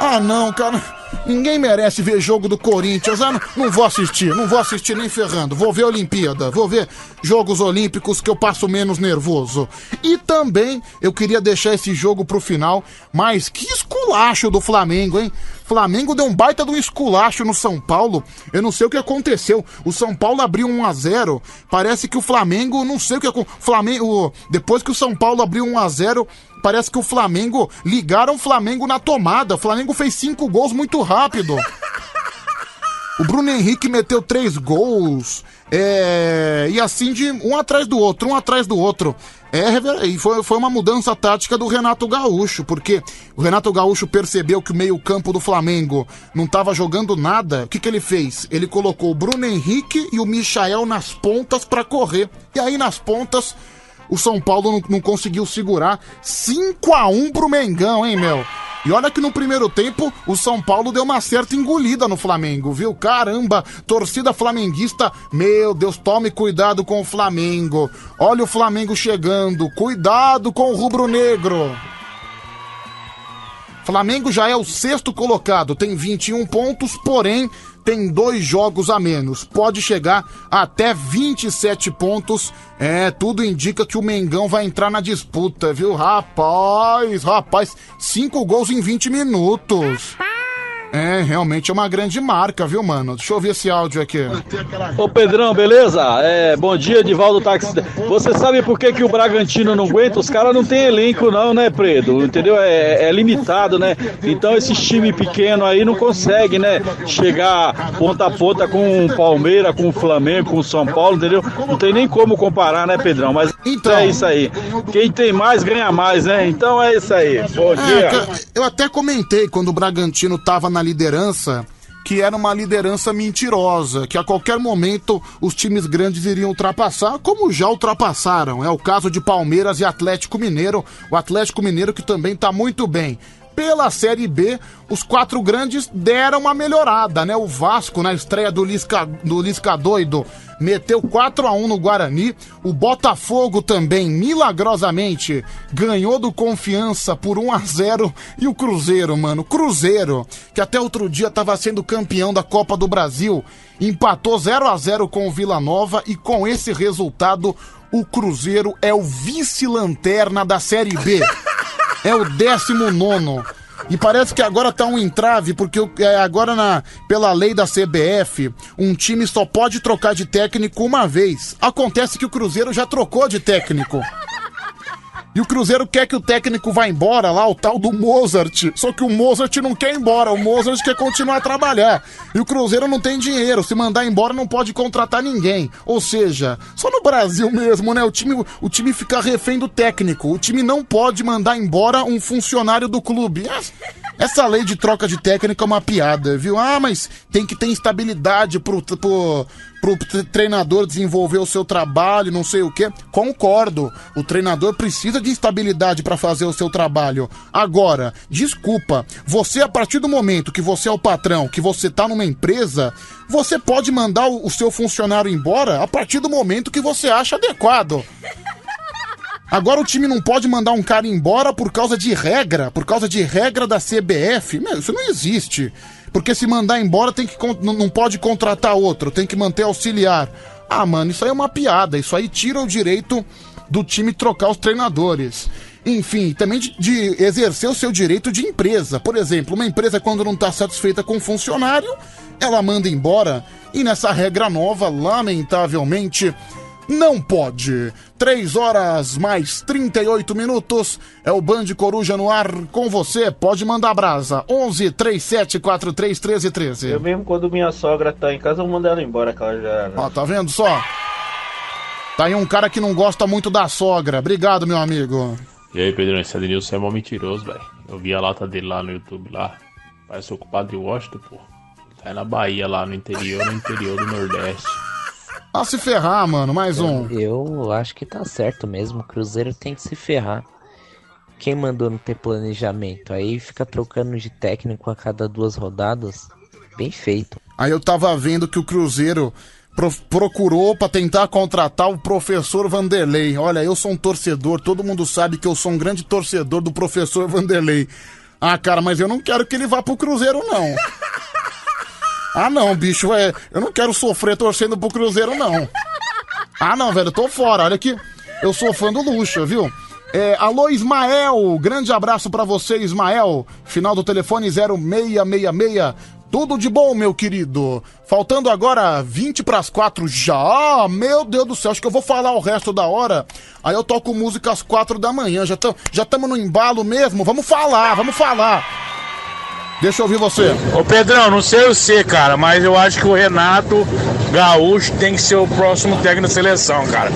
Ah, não, cara. Ninguém merece ver jogo do Corinthians. Ah, não, não, vou assistir, não vou assistir nem ferrando. Vou ver Olimpíada, vou ver Jogos Olímpicos que eu passo menos nervoso. E também eu queria deixar esse jogo pro final, mas que esculacho do Flamengo, hein? Flamengo deu um baita de um esculacho no São Paulo. Eu não sei o que aconteceu. O São Paulo abriu 1 a 0. Parece que o Flamengo, não sei o que aconteceu. Flamengo, depois que o São Paulo abriu 1 a 0, parece que o Flamengo ligaram o Flamengo na tomada. O Flamengo fez cinco gols muito rápido. O Bruno Henrique meteu três gols. É, e assim de um atrás do outro, um atrás do outro. É, e foi, foi uma mudança tática do Renato Gaúcho, porque o Renato Gaúcho percebeu que o meio-campo do Flamengo não estava jogando nada. O que, que ele fez? Ele colocou o Bruno Henrique e o Michael nas pontas para correr. E aí nas pontas o São Paulo não, não conseguiu segurar 5 a 1 pro Mengão, hein, meu? E olha que no primeiro tempo o São Paulo deu uma certa engolida no Flamengo, viu? Caramba, torcida flamenguista, meu Deus, tome cuidado com o Flamengo. Olha o Flamengo chegando, cuidado com o rubro-negro. Flamengo já é o sexto colocado, tem 21 pontos, porém tem dois jogos a menos. Pode chegar até 27 pontos. É, tudo indica que o Mengão vai entrar na disputa, viu? Rapaz, rapaz, cinco gols em 20 minutos. É, realmente é uma grande marca, viu, mano? Deixa eu ouvir esse áudio aqui. Ô Pedrão, beleza? É, bom dia, Divaldo Táxi. Você sabe por que, que o Bragantino não aguenta? Os caras não tem elenco não, né, Predo? Entendeu? É, é limitado, né? Então esses time pequeno aí não consegue, né? Chegar ponta a ponta com o Palmeiras, com o Flamengo, com o São Paulo, entendeu? Não tem nem como comparar, né, Pedrão? Mas Então. é isso aí. Quem tem mais ganha mais, né? Então é isso aí. Bom É, dia. ca- eu até comentei quando o Bragantino tava na liderança que era uma liderança mentirosa, que a qualquer momento os times grandes iriam ultrapassar, como já ultrapassaram. É o caso de Palmeiras e Atlético Mineiro, o Atlético Mineiro que também tá muito bem. Pela Série B, os quatro grandes deram uma melhorada, né? O Vasco, na estreia do Lisca, do Lisca Doido, meteu 4 a 1 no Guarani. O Botafogo também, milagrosamente, ganhou do Confiança por 1 a 0 E o Cruzeiro, mano, Cruzeiro, que até outro dia estava sendo campeão da Copa do Brasil, empatou 0 a 0 com o Vila Nova e com esse resultado, o Cruzeiro é o vice-lanterna da Série B. É o 19 E parece que agora tá um entrave, porque é, agora, na, pela lei da CBF, um time só pode trocar de técnico uma vez. Acontece que o Cruzeiro já trocou de técnico. E o Cruzeiro quer que o técnico vá embora lá, o tal do Mozart. Só que o Mozart não quer ir embora, o Mozart quer continuar a trabalhar. E o Cruzeiro não tem dinheiro, se mandar embora não pode contratar ninguém. Ou seja, só no Brasil mesmo, né? O time, o time fica refém do técnico. O time não pode mandar embora um funcionário do clube. Essa- lei de troca de técnico é uma piada, viu? Ah, mas tem que ter estabilidade pro, pro, pro tre- treinador desenvolver o seu trabalho, não sei o quê. Concordo. O treinador precisa de estabilidade para fazer o seu trabalho. Agora, desculpa, você a partir do momento que você é o patrão, que você tá numa empresa, você pode mandar o, o seu funcionário embora a partir do momento que você acha adequado. Agora o time não pode mandar um cara embora por causa de regra, por causa de regra da CBF. Meu, isso não existe. Porque se mandar embora tem que não pode contratar outro, tem que manter auxiliar. Ah, mano, isso aí é uma piada. Isso aí tira o direito do time trocar os treinadores. Enfim, também de, de exercer o seu direito de empresa. Por exemplo, uma empresa quando não está satisfeita com o funcionário, ela manda embora. E nessa regra nova, lamentavelmente, não pode. 3 horas mais 38 minutos. É o Band Coruja no ar com você. Pode mandar brasa. 11 37 43 13 13. Eu mesmo quando minha sogra tá em casa, eu mando ela embora, que ela já. Ó, tá vendo só? Tá aí um cara que não gosta muito da sogra. Obrigado, meu amigo. E aí, Pedrão, esse Adenilson é mó mentiroso, velho. Eu vi a lata dele lá no YouTube lá. Parece o culpado de Washington, pô. Tá aí na Bahia, lá no interior, no interior do Nordeste. Ah, se ferrar, mano. Mais um. Eu acho que tá certo mesmo. O Cruzeiro tem que se ferrar. Quem mandou não ter planejamento? Aí fica trocando de técnico a cada duas rodadas. Bem feito. Aí eu tava vendo que o Cruzeiro pro- procurou pra tentar contratar o professor Vanderlei. Olha, eu sou um torcedor, todo mundo sabe que eu sou um grande torcedor do professor Vanderlei. Ah, cara, mas eu não quero que ele vá pro Cruzeiro, não. Ah, não, bicho, é, eu não quero sofrer torcendo pro Cruzeiro, não. Ah, não, velho, eu tô fora. Olha aqui, eu sou fã do Luxa, viu? É, alô, Ismael, grande abraço pra você, Ismael. Final do telefone 0666. Tudo de bom, meu querido. Faltando agora 20 pras 4 já. Meu Deus do céu, acho que eu vou falar o resto da hora. Aí eu toco música às 4 da manhã. Já estamos já tamo no embalo mesmo. Vamos falar, vamos falar. Deixa eu ouvir você. Ô Pedrão, não sei você, cara, mas eu acho que o Renato Gaúcho tem que ser o próximo técnico da seleção, cara.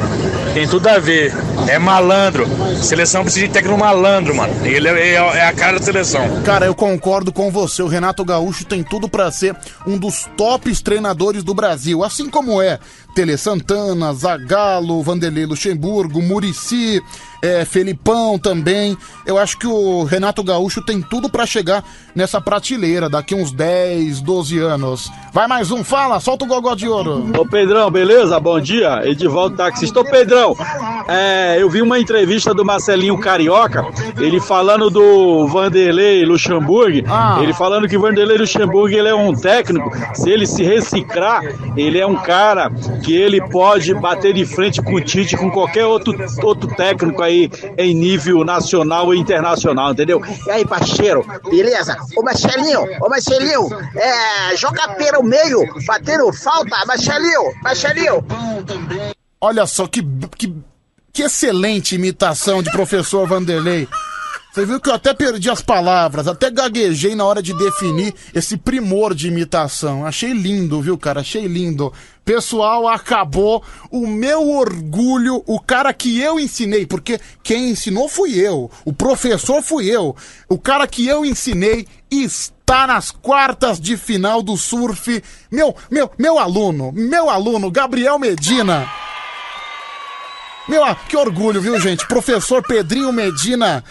Tem tudo a ver. É malandro. Seleção precisa de técnico malandro, mano. Ele é, é- é a cara da seleção. Cara, eu concordo com você. O Renato Gaúcho tem tudo pra ser um dos tops treinadores do Brasil, assim como é Tele Santana, Zagallo, Vanderlei Luxemburgo, Murici, é, Felipão também. Eu acho que o Renato Gaúcho tem tudo pra chegar nessa prateleira daqui uns 10, 12 anos. Vai mais um, fala, solta o gogó de ouro. Ô Pedrão, beleza? Bom dia. Edivaldo Taxista. Ô Pedrão, é, eu vi uma entrevista do Marcelinho Carioca, ele falando do Vanderlei Luxemburgo, Ah. ele falando que o Vanderlei Luxemburgo ele é um técnico, se ele se reciclar, ele é um cara que ele pode bater de frente com o Tite, com qualquer outro, outro técnico aí em nível nacional e internacional, entendeu? E aí, parceiro, beleza? Ô Marcelinho, ô Marcelinho, é, joga pelo meio, batendo falta, Marcelinho, Marcelinho. Olha só que, que, que excelente imitação de professor Vanderlei. Você viu que eu até perdi as palavras, até gaguejei na hora de definir esse primor de imitação. Achei lindo, viu, cara? Achei lindo. Pessoal, acabou o meu orgulho, o cara que eu ensinei, porque quem ensinou fui eu, o professor fui eu, o cara que eu ensinei está nas quartas de final do surf. Meu, meu, meu aluno, meu aluno, Gabriel Medina. Meu, ah, que orgulho, viu, gente? Professor Pedrinho Medina,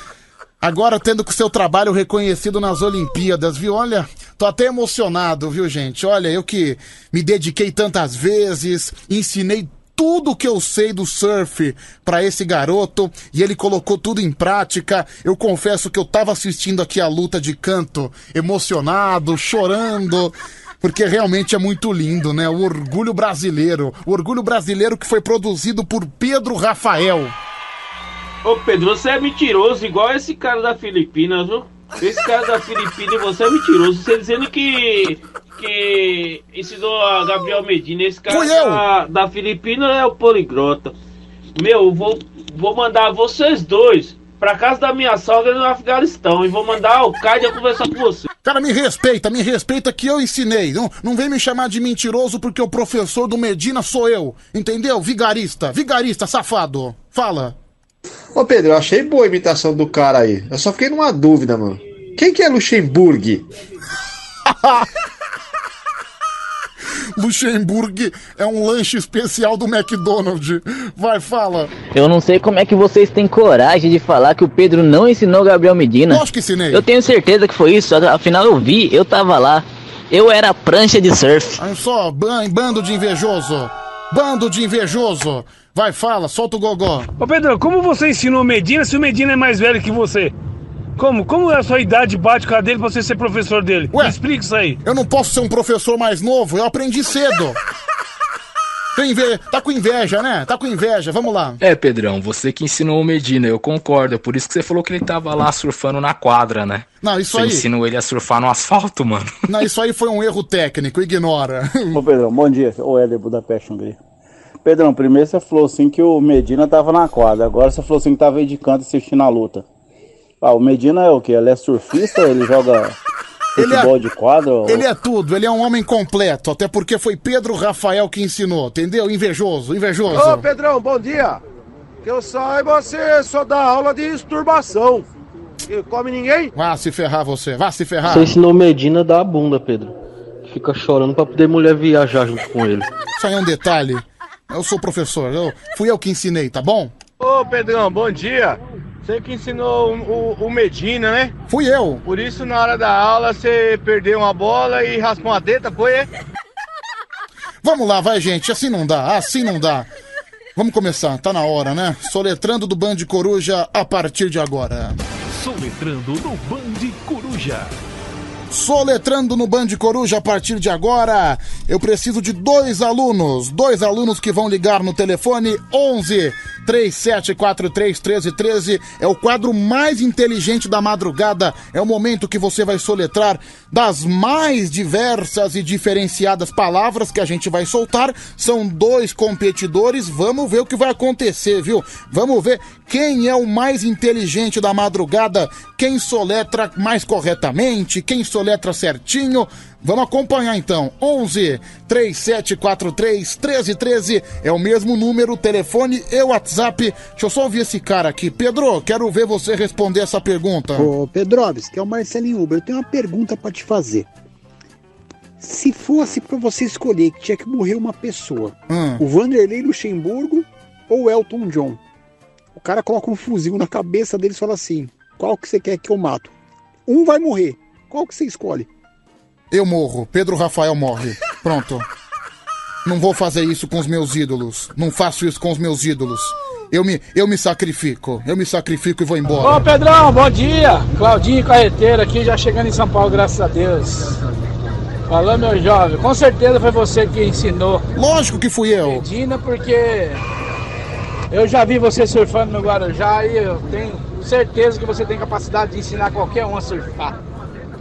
agora tendo com seu trabalho reconhecido nas Olimpíadas, viu? Olha, tô até emocionado, viu, gente? Olha, eu que me dediquei tantas vezes, ensinei tudo que eu sei do surf pra esse garoto e ele colocou tudo em prática. Eu confesso que eu tava assistindo aqui a luta de canto, emocionado, chorando. Porque realmente é muito lindo, né? O orgulho brasileiro. O orgulho brasileiro que foi produzido por Pedro Rafael. Ô Pedro, você é mentiroso, igual esse cara da Filipinas, viu? Esse cara da Filipinas, você é mentiroso. Você dizendo que. que ensinou a Gabriel Medina. Esse cara da, da Filipinas é o poligrota. Meu, eu vou, vou mandar vocês dois pra casa da minha sogra no Afeganistão e vou mandar o Cádia conversar com você. Cara, me respeita, me respeita que eu ensinei. Não, não vem me chamar de mentiroso porque o professor do Medina sou eu. Entendeu? Vigarista, vigarista, safado. Fala. Ô Pedro, eu achei boa a imitação do cara aí. Eu só fiquei numa dúvida, mano. Quem que é Luxemburgo? Luxemburgo é um lanche especial do McDonald's. Vai, fala. Eu não sei como é que vocês têm coragem de falar que o Pedro não ensinou o Gabriel Medina. Lógico que ensinei. Eu tenho certeza que foi isso, afinal eu vi, eu tava lá. Eu era a prancha de surf. Olha só, ban- bando de invejoso. Bando de invejoso. Vai, fala, solta o gogó. Ô Pedro, como você ensinou o Medina se o Medina é mais velho que você? Como? Como a sua idade bate com a dele pra você ser professor dele? Me explica isso aí. Eu não posso ser um professor mais novo, eu aprendi cedo. Tem inve... Tá com inveja, né? Tá com inveja, vamos lá. É, Pedrão, você que ensinou o Medina, eu concordo. É por isso que você falou que ele tava lá surfando na quadra, né? Não, isso você aí- ensinou ele a surfar no asfalto, mano. Não, isso aí foi um erro técnico, ignora. Ô Pedrão, bom dia. Ô Éder Budapeste, Hungria. Pedrão, primeiro você falou assim que o Medina tava na quadra, agora você falou assim que tava aí de canto assistindo a luta. Ah, o Medina é o quê? Ele é surfista? Ele joga Ele é- futebol de quadra? ou- Ele é tudo, ele é um homem completo, até porque foi Pedro Rafael que ensinou, entendeu? Invejoso, invejoso. Ô Pedrão, bom dia. Que eu saiba, você só dá aula de esturbação. E come ninguém? Vá se ferrar você, vá se ferrar. Você ensinou Medina a dar a bunda, Pedro. Fica chorando pra poder mulher viajar junto com ele. Isso aí é um detalhe. Eu sou professor, eu, fui eu que ensinei, tá bom? Ô Pedrão, bom dia. Você que ensinou o, o- o Medina, né? Fui eu. Por isso, na hora da aula, você perdeu uma bola e raspou uma teta, foi? é? Vamos lá, vai gente, assim não dá, assim não dá. Vamos começar, tá na hora, né? Soletrando do Band Coruja a partir de agora. Soletrando no Band Coruja. Soletrando no Band Coruja a partir de agora. Eu preciso de dois alunos, dois alunos que vão ligar no telefone 11 3743 1313. É o quadro mais inteligente da madrugada. É o momento que você vai soletrar das mais diversas e diferenciadas palavras que a gente vai soltar. São dois competidores. Vamos ver o que vai acontecer, viu? Vamos ver quem é o mais inteligente da madrugada, quem soletra mais corretamente, quem soletra certinho. Vamos acompanhar então. 11 3743 1313 é o mesmo número, telefone e WhatsApp. Deixa eu só ouvir esse cara aqui. Pedro, quero ver você responder essa pergunta. Ô, Pedroves, que é o Marcelinho Uber, eu tenho uma pergunta pra te fazer. Se fosse pra você escolher que tinha que morrer uma pessoa, Hum. o Vanderlei Luxemburgo ou o Elton John? O cara coloca um fuzil na cabeça deles e fala assim: qual que você quer que eu mato? Um vai morrer. Qual que você escolhe? Eu morro. Pedro Rafael morre. Pronto. Não vou fazer isso com os meus ídolos. Não faço isso com os meus ídolos. Eu me, eu me sacrifico. Eu me sacrifico e vou embora. Ô Pedrão, bom dia! Claudinho Carreteiro aqui, já chegando em São Paulo, graças a Deus. Falou, meu jovem, com certeza foi você que ensinou. Lógico que fui eu. Medina, porque eu já vi você surfando no Guarujá e eu tenho certeza que você tem capacidade de ensinar qualquer um a surfar.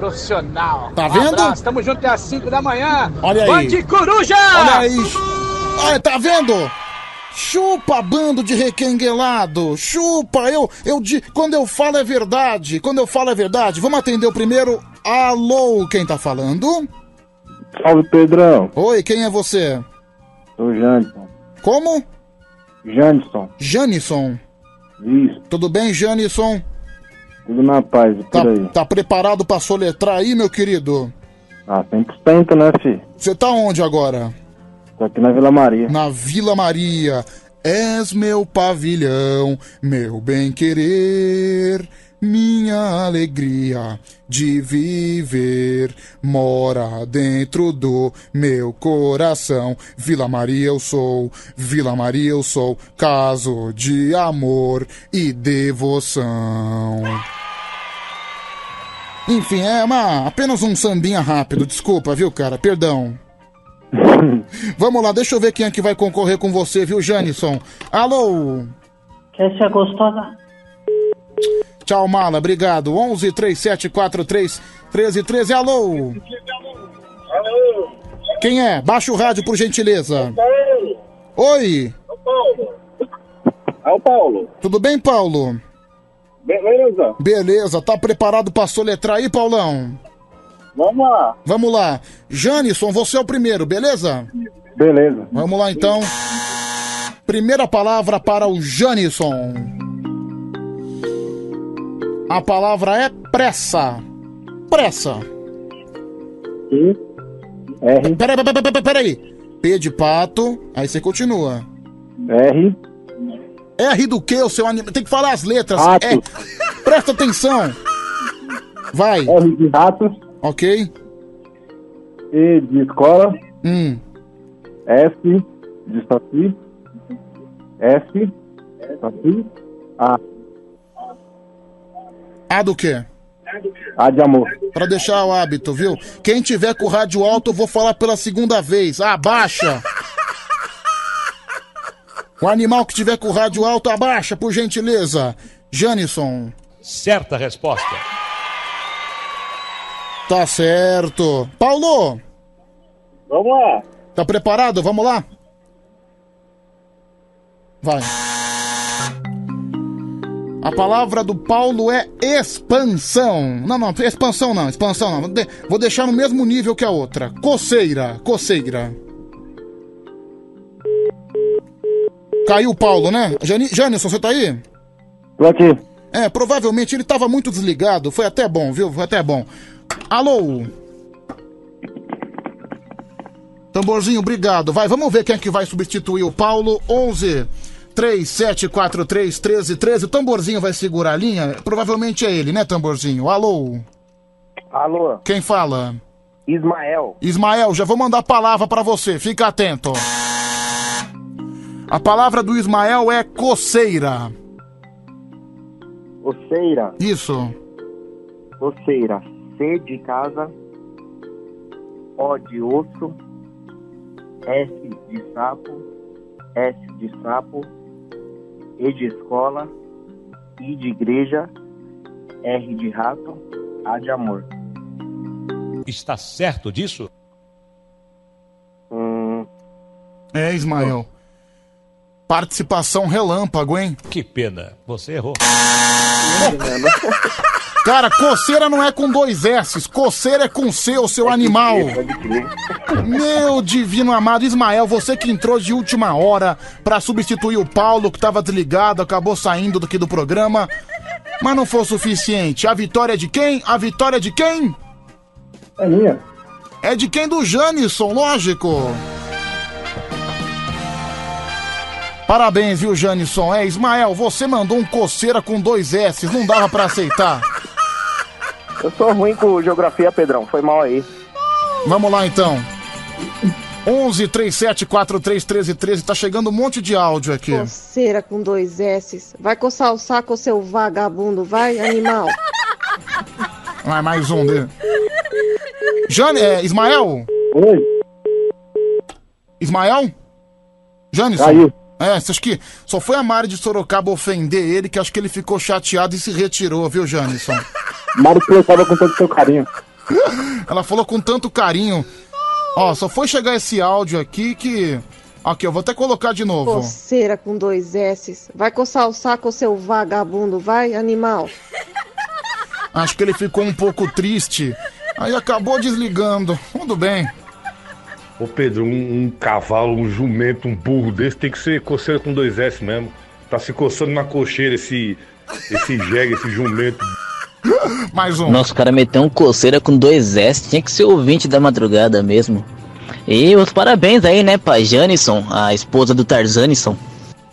Profissional. Tá Um vendo? abraço, tamo junto até às 5 da manhã. Olha aí. Bande Coruja! Olha aí. Olha, tá vendo? Chupa, bando de requenguelado. Chupa, eu, eu, di- quando eu falo é verdade. Quando eu falo é verdade. Vamos atender o primeiro. Alô, quem tá falando? Salve, Pedrão. Oi, quem é você? Sou o Janison. Como? Janison. Janisson. Isso. Tudo bem, Janisson? Tudo na paz, por Tá, aí. tá preparado pra soletrar aí, meu querido? Ah, 100%, né, fi? Você tá onde agora? Tô aqui na Vila Maria. Na Vila Maria. És meu pavilhão, meu bem-querer, minha alegria de viver mora dentro do meu coração. Vila Maria eu sou, Vila Maria eu sou, caso de amor e devoção. Enfim, é uma, apenas um sambinha rápido, desculpa, viu, cara? Perdão. Vamos lá, deixa eu ver quem é que vai concorrer com você, viu, Janisson? Alô? Quer ser gostosa? Tchau, mala, obrigado. 11 3743 1313, alô? Alô? Quem é? Baixa o rádio, por gentileza. Oi, É o Paulo. tudo bem, Paulo? Beleza? Beleza, tá preparado pra soletrar aí, Paulão? Vamos lá. Vamos lá. Janisson, você é o primeiro, beleza? Beleza. Vamos lá então. Primeira palavra para o Janisson. A palavra é pressa. Pressa. R. Peraí, peraí, peraí, peraí. P de pato. Aí você continua. R. R do que, o seu anime? Tem que falar as letras. Rato. É. Presta atenção. Vai. R de rato. Ok. E de escola. Hum. S de saci. S. Saci. A. A do quê? A de amor. Pra deixar o hábito, viu? Quem tiver com o rádio alto, eu vou falar pela segunda vez. Abaixa! O animal que tiver com o rádio alto, abaixa, por gentileza. Janisson. Certa resposta. Tá certo. Paulo, Vamos lá. tá preparado? Vamos lá? Vai. A palavra do Paulo é expansão. Não, não, expansão não, expansão não. Vou de- Vou deixar no mesmo nível que a outra. Coceira, coceira. Caiu o Paulo, né? Jani, Janison, você tá aí? Tô aqui. É, provavelmente ele tava muito desligado. Foi até bom, viu? Foi até bom. Alô? Tamborzinho, obrigado. Vai, vamos ver quem é que vai substituir o Paulo. 11 3743 1313. O tamborzinho vai segurar a linha? Provavelmente é ele, né, tamborzinho? Alô? Alô? Quem fala? Ismael. Ismael, já vou mandar a palavra pra você. Fica atento. A palavra do Ismael é coceira. Oceira. Isso. Oceira. C de casa. O de osso. S de sapo. S de sapo. E de escola. I de igreja. R de rato. A de amor. Está certo disso? É, Ismael. Participação relâmpago, hein? Que pena. Você errou. Cara, coceira não é com dois S, coceira é com C, o seu animal. Meu divino amado Ismael, você que entrou de última hora pra substituir o Paulo, que tava desligado, acabou saindo daqui do programa. Mas não foi o suficiente. A vitória é de quem? A vitória é de quem? É minha. É de quem? Do Janisson, lógico. Parabéns, viu, Janisson? É, Ismael, você mandou um coceira com dois S, não dava pra aceitar. Eu sou ruim com geografia, Pedrão. Foi mal aí. Vamos lá então. 11 37 43 13 13, tá chegando um monte de áudio aqui. Coceira com dois S. Vai coçar o saco, seu vagabundo, vai, animal. Vai, mais um dele. Jane, é, Ismael? Oi. Ismael? Janisson? Caiu. É, você acha que só foi a Mari de Sorocaba ofender ele que acho que ele ficou chateado e se retirou, viu, Janisson? Mário colocava com todo seu carinho. Ela falou com tanto carinho. Ó, só foi chegar esse áudio aqui que. Aqui, eu vou até colocar de novo. Coceira com dois S. Vai coçar o saco, seu vagabundo, vai, animal. Acho que ele ficou um pouco triste. Aí acabou desligando. Tudo bem. Ô Pedro, um, um cavalo, um jumento, um burro desse tem que ser coceira com dois S mesmo. Tá se coçando na cocheira esse. esse jegue, esse jumento. Mais um. Nosso cara meteu um coceira com dois S, tinha que ser ouvinte da madrugada mesmo. E os parabéns aí, né, pra Janisson, a esposa do Tarzanison.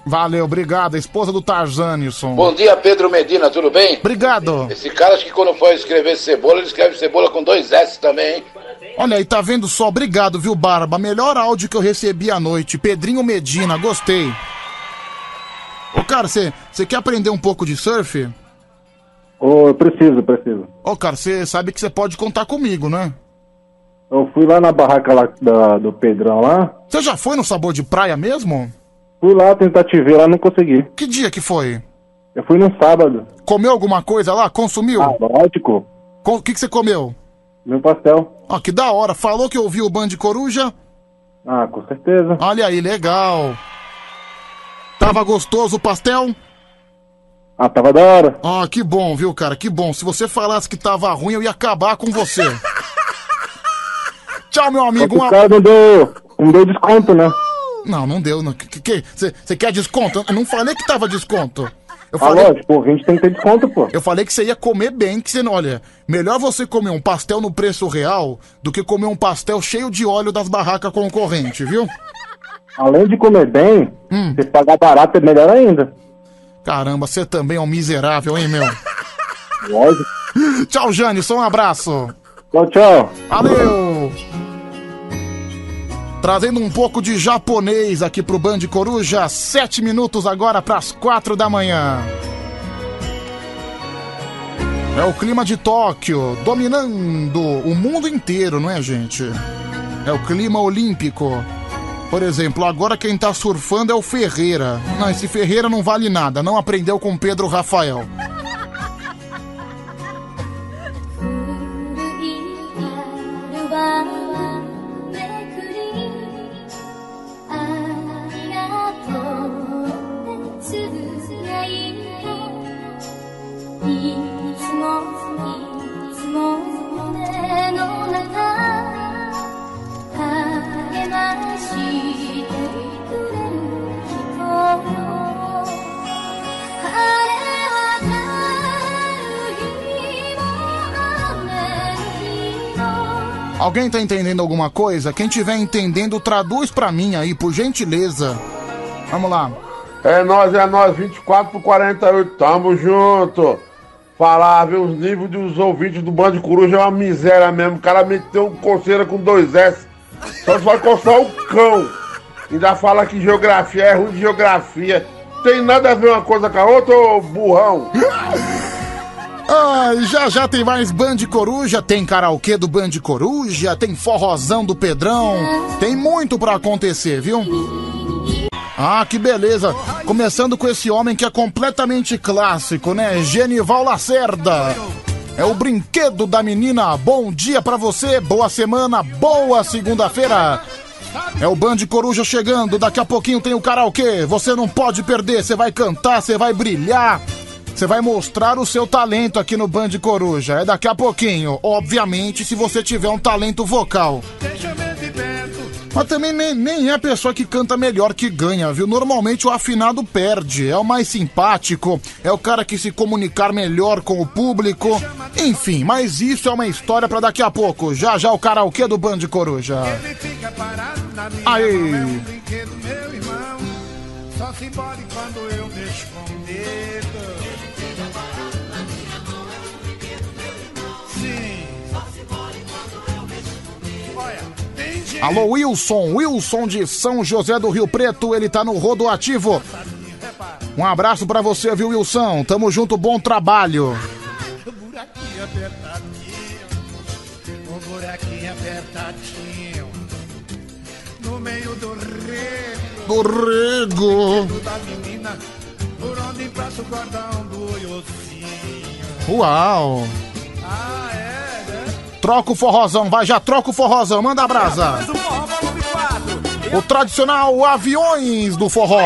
Valeu, obrigado. A esposa do Tarzanison. Bom dia, Pedro Medina, tudo bem? Obrigado. Esse cara acho que quando for escrever cebola, ele escreve cebola com dois S também, hein? Olha aí, tá vendo só? Obrigado, viu, Barba? Melhor áudio que eu recebi à noite. Pedrinho Medina, gostei. Ô, cara, você quer aprender um pouco de surf? Eu preciso, preciso. Ô, cara, você sabe que você pode contar comigo, né? Eu fui lá na barraca lá da- do Pedrão lá. Você já foi no sabor de praia mesmo? Fui lá tentar te ver lá, não consegui. Que dia que foi? Eu fui no sábado. Comeu alguma coisa lá? Consumiu? Ah, lógico. O que, que você comeu? Meu pastel. Ó, que da hora. Falou que ouviu o Band Coruja? Ah, com certeza. Olha aí, legal. Tava gostoso o pastel? Ah, tava da hora. Ah, que bom, viu, cara? Que bom. Se você falasse que tava ruim, eu ia acabar com você. Tchau, meu amigo. que Um o cara não deu, não deu desconto, né? Não, não deu. Não. Que- que- Você você quer desconto? Eu não falei que tava desconto. Eu Ah, falei, lógico, pô, a gente tem que ter desconto, pô. eu falei que você ia comer bem, que você não. Olha, melhor você comer um pastel no preço real do que comer um pastel cheio de óleo das barracas concorrentes, viu? Além de comer bem, Hum. você pagar barato é melhor ainda. Caramba, você também é um miserável, hein, meu? Lógico. Tchau, Jânio, um abraço. Tchau, tchau. Valeu! Trazendo um pouco de japonês aqui pro Band Coruja, sete minutos agora pras quatro da manhã. É o clima de Tóquio, dominando o mundo inteiro, não é, gente? É o clima olímpico. Por exemplo, agora quem tá surfando é o Ferreira. Não, esse Ferreira não vale nada, não aprendeu com Pedro Rafael. Alguém tá entendendo alguma coisa? Quem tiver entendendo, traduz pra mim aí, por gentileza. Vamos lá. É nós, é nós, 24 por 48, tamo junto. Falar, ver os níveis dos ouvintes do Band Coruja é uma miséria mesmo. O cara meteu um coceira com dois S. Só vai coçar o cão. Ainda fala que geografia é ruim de geografia. Tem nada a ver uma coisa com a outra, ô burrão. Ah, já já tem mais Band Coruja, tem karaokê do Band Coruja, tem forrozão do Pedrão, tem muito pra acontecer, viu? Ah, que beleza! Começando com esse homem que é completamente clássico, né? Genival Lacerda. É o brinquedo da menina. Bom dia pra você, boa semana, boa segunda-feira. É o Band Coruja chegando, daqui a pouquinho tem o karaokê. Você não pode perder, você vai cantar, você vai brilhar. Você vai mostrar o seu talento aqui no Band Coruja. É daqui a pouquinho. Obviamente, se você tiver um talento vocal. Mas também nem, nem é a pessoa que canta melhor que ganha, viu? Normalmente o afinado perde. É o mais simpático, é o cara que se comunicar melhor com o público. Enfim, mas isso é uma história pra daqui a pouco. Já já o karaokê do Band Coruja. Aí. irmão. Só se quando eu Alô, Wilson, Wilson de São José do Rio Preto, ele tá no rodo ativo. Um abraço pra você, viu, Wilson? Tamo junto, bom trabalho. O buraquinho apertadinho. O buraquinho apertadinho. No meio do rego. Do rego. Da menina. Por onde passa o cordão do iocinho. Uau. Ah, é? Troca o forrozão, vai, já troca o forrozão, manda a brasa. O tradicional aviões do forró.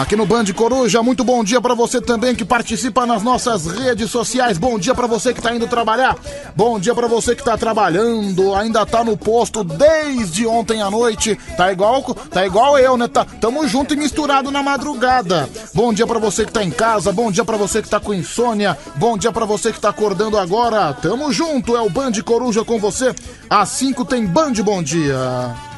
Aqui no Band Coruja, muito bom dia pra você também que participa nas nossas redes sociais. Bom dia pra você que tá indo trabalhar. Bom dia pra você que tá trabalhando, ainda tá no posto desde ontem à noite. Tá igual, tá igual eu, né? Tá, tamo junto e misturado na madrugada. Bom dia pra você que tá em casa, bom dia pra você que tá com insônia, bom dia pra você que tá acordando agora. Tamo junto, é o Band Coruja com você. Às 5 tem Band Bom Dia.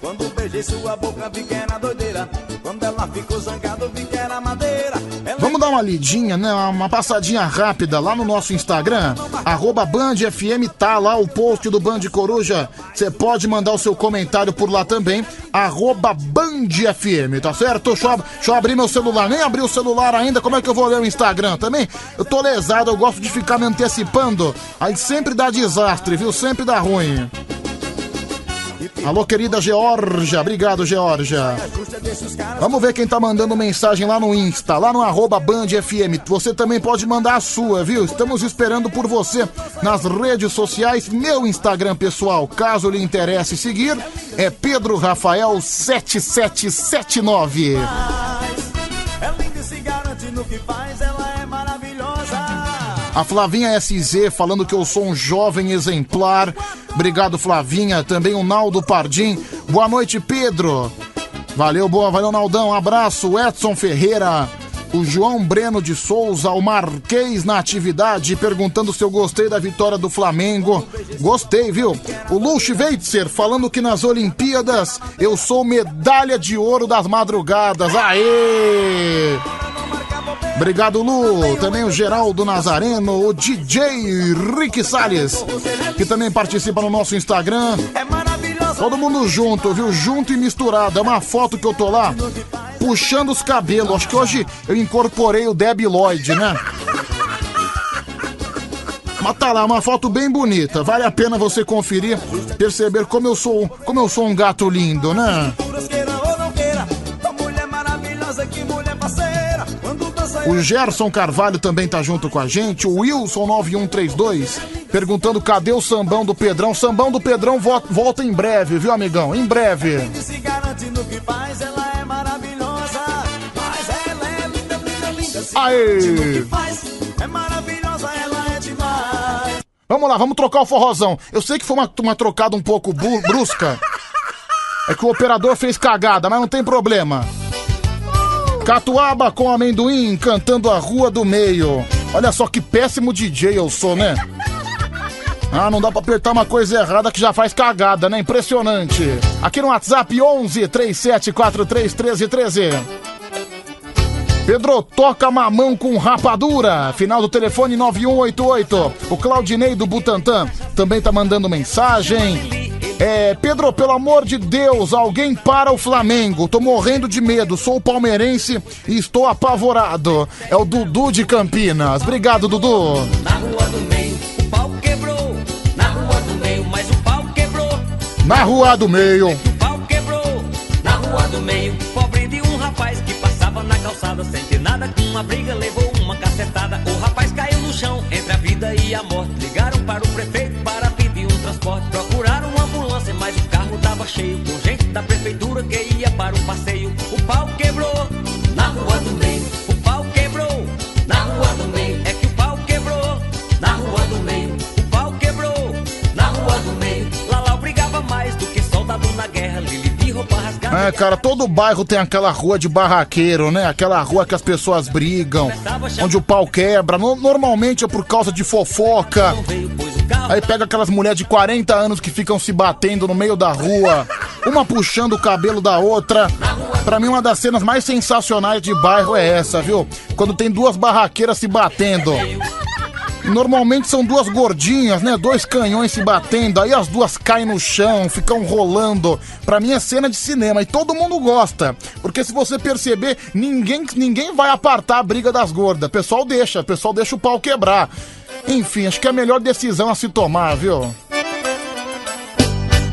Quando beijei sua boca, vi que era doideira. Quando ela ficou zangada, vi que era madeira. Ela Vamos dar uma lidinha, né? Uma passadinha rápida lá no nosso Instagram, arroba Band FM, tá lá o post do Band Coruja. Você pode mandar o seu comentário por lá também, arroba Band FM, tá certo? Deixa eu, deixa eu abrir meu celular, nem abri o celular ainda, como é que eu vou ler o Instagram também? Eu tô lesado, eu gosto de ficar me antecipando, aí sempre dá desastre, viu? Sempre dá ruim. Alô, querida Georgia, obrigado, Georgia. Vamos ver quem tá mandando mensagem lá no Insta, lá no arroba Band FM. Você também pode mandar a sua, viu? Estamos esperando por você nas redes sociais. Meu Instagram pessoal, caso lhe interesse seguir, é Pedro Rafael 7779. é linda e se garante no que faz, ela. A Flavinha SZ falando que eu sou um jovem exemplar. Obrigado, Flavinha. Também o Naldo Pardim. Boa noite, Pedro. Valeu, boa, valeu, Naldão. Abraço, Edson Ferreira. O João Breno de Souza, o Marquês na atividade, perguntando se eu gostei da vitória do Flamengo. Gostei, viu? O Luch Weitzer falando que nas Olimpíadas eu sou medalha de ouro das madrugadas. Aê! Obrigado, Lu. Também o Geraldo Nazareno, o DJ Rick Salles, que também participa no nosso Instagram. Todo mundo junto, viu? Junto e misturado. É uma foto que eu tô lá puxando os cabelos. Acho que hoje eu incorporei o Debbie Lloyd, né? Mas tá lá, uma foto bem bonita. Vale a pena você conferir, perceber como eu sou, como eu sou um gato lindo, né? O Gerson Carvalho também tá junto com a gente. O Wilson 9132 perguntando cadê o sambão do Pedrão. Sambão do Pedrão vo- volta em breve, viu, amigão? Em breve. é é Aê! é. Vamos lá, vamos trocar o forrozão. Eu sei que foi uma, uma trocada um pouco brusca. É que o operador fez cagada, mas não tem problema. Catuaba com amendoim cantando a Rua do Meio. Olha só que péssimo DJ eu sou, né? Ah, não dá pra apertar uma coisa errada que já faz cagada, né? Impressionante. Aqui no WhatsApp 11 3743 1313. Pedro toca mamão com rapadura. Final do telefone 9188. O Claudinei do Butantã também tá mandando mensagem. É, Pedro, pelo amor de Deus, alguém para o Flamengo. Tô morrendo de medo. Sou palmeirense e estou apavorado. É o Dudu de Campinas. Obrigado, Dudu. Na rua do meio, o pau quebrou. Na rua do meio, mas o pau quebrou. Na rua do meio. O pau quebrou. Na rua do meio, pobre de um rapaz que passava na calçada sem ter nada com uma briga, levou uma cacetada. O rapaz caiu no chão entre a vida e a morte. Ligaram para o prefeito para pedir um transporte. Procuraram cheio com gente da prefeitura que ia para um passeio. O pau quebrou na rua do meio. O pau quebrou na rua do meio. É que o pau quebrou na rua do meio. O pau quebrou na rua do meio. Lalau brigava mais do que soldado na guerra. Lili de roupa rasgada. É, cara, todo bairro tem aquela rua de barraqueiro, né? Aquela rua que as pessoas brigam, onde o pau quebra. Normalmente é por causa de fofoca. Não veio, pois Aí pega aquelas mulheres de 40 anos que ficam se batendo no meio da rua, uma puxando o cabelo da outra. Pra mim, uma das cenas mais sensacionais de bairro é essa, viu? Quando tem duas barraqueiras se batendo. Normalmente são duas gordinhas, né? Dois canhões se batendo, aí as duas caem no chão, ficam rolando. Pra mim é cena de cinema e todo mundo gosta. Porque se você perceber, ninguém, ninguém vai apartar a briga das gordas. O pessoal deixa, o pessoal deixa o pau quebrar. Enfim, acho que é a melhor decisão a se tomar, viu?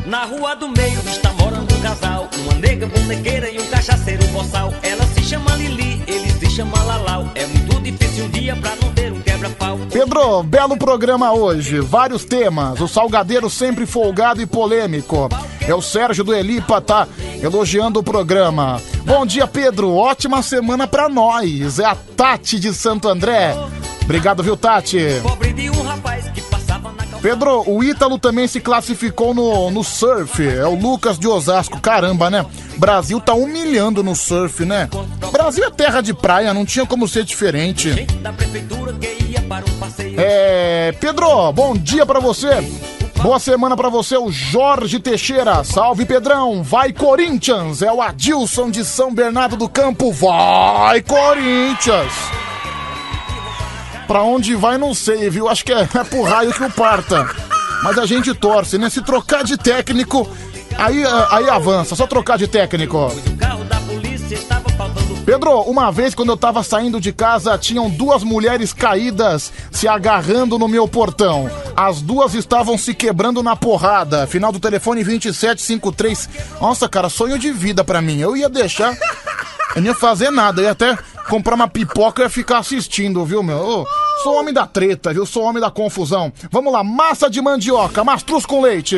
Na rua do meio está morando um casal Uma nega bonequeira e um cachaceiro boçal Ela se chama Lili, ele se chama Lalau É muito difícil um dia pra não ter um quebra-pau Pedro, belo programa hoje, vários temas, o salgadeiro sempre folgado e polêmico. É o Sérgio do Elipa, tá elogiando o programa. Bom dia, Pedro, ótima semana pra nós. É a Tati de Santo André. Obrigado, viu, Tati? Pedro, o Ítalo também se classificou no, no surf. É o Lucas de Osasco. Caramba, né? Brasil tá humilhando no surf, né? Brasil é terra de praia, não tinha como ser diferente. para É, Pedro, bom dia pra você. Boa semana pra você, o Jorge Teixeira. Salve, Pedrão. Vai, Corinthians. É o Adilson de São Bernardo do Campo. Vai, Corinthians. Pra onde vai, não sei, viu? Acho que é, é pro raio que o parta. Mas a gente torce, né? Se trocar de técnico, aí, aí avança. Só trocar de técnico. Pedro, uma vez quando eu tava saindo de casa, tinham duas mulheres caídas se agarrando no meu portão. As duas estavam se quebrando na porrada. Final do telefone 2753. Nossa, cara, sonho de vida pra mim. Eu ia deixar. Eu não ia fazer nada. Eu ia até comprar uma pipoca e ia ficar assistindo, viu, meu? Ô, sou homem da treta, viu? Sou homem da confusão. Vamos lá, massa de mandioca, mastruz com leite.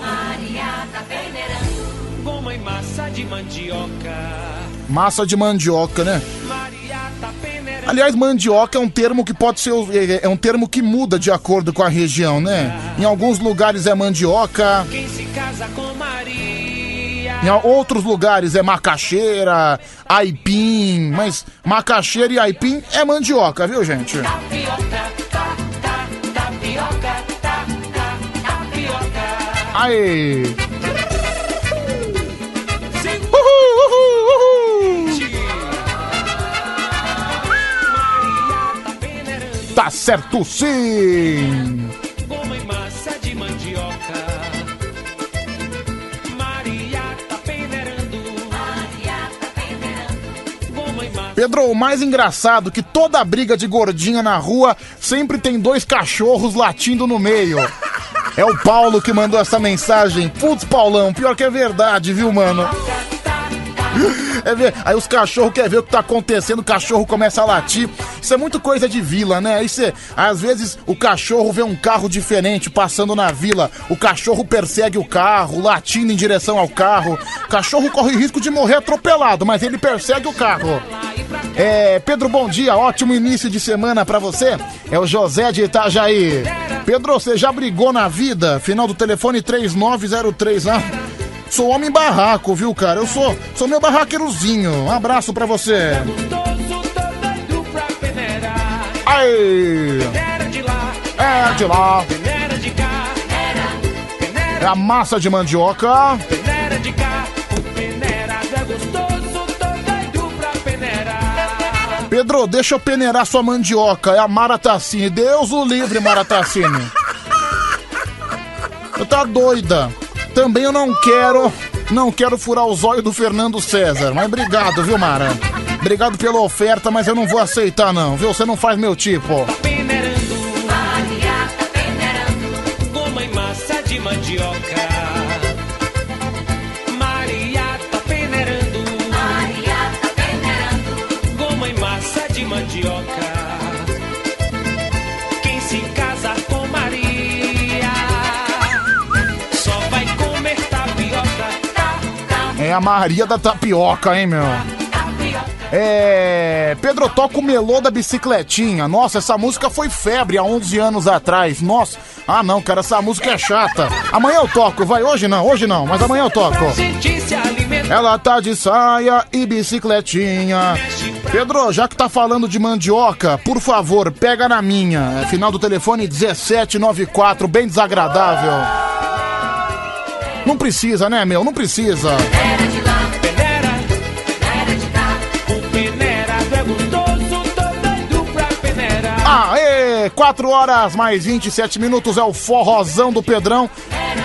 Maria tá peneirando Goma e massa de mandioca Massa de mandioca, né? Aliás, mandioca é um termo que pode ser. é- É um termo que muda de acordo com a região, né? Em alguns lugares é mandioca, Quem se casa com em outros lugares é macaxeira, aipim, mas macaxeira e aipim é mandioca, viu, gente? Aí! Tá certo sim! Pedro, o mais engraçado é que toda briga de gordinha na rua sempre tem dois cachorros latindo no meio. É o Paulo que mandou essa mensagem. Putz, Paulão, pior que é verdade, viu, mano? É Aí os cachorros querem ver o que tá acontecendo, o cachorro começa a latir. Isso é muito coisa de vila, né? Aí você, às vezes o cachorro vê um carro diferente passando na vila, o cachorro persegue o carro, latindo em direção ao carro. O cachorro corre risco de morrer atropelado, mas ele persegue o carro. É, Pedro, bom dia, ótimo início de semana pra você. É o José de Itajaí. Pedro, você já brigou na vida? Final do telefone 3903. Ah, sou homem barraco, viu, cara? Eu sou, sou meu barraqueirozinho. Um abraço pra você. Aí! Lá, É de lá. É a massa de mandioca. Pedro, deixa eu peneirar sua mandioca. É a Mara Tassini. Deus o livre, Mara Tassini. Eu tá doida. Também eu não quero, não quero furar os olhos do Fernando César. Mas obrigado, viu, Mara? Obrigado pela oferta, mas eu não vou aceitar não, viu? Você não faz meu tipo. A Maria da Tapioca, hein, meu? É. Pedro toca o melô da bicicletinha. Nossa, essa música foi febre há 11 anos atrás. Nossa. Ah, não, cara, essa música é chata. Amanhã eu toco, vai. Hoje não, hoje não, mas amanhã eu toco. Ela tá de saia e bicicletinha. Pedro, já que tá falando de mandioca, por favor, pega na minha. É final do telefone 1794, bem desagradável. Não precisa, né, meu? Não precisa. Aê! 4 horas mais 27 minutos é o forrozão do Pedrão.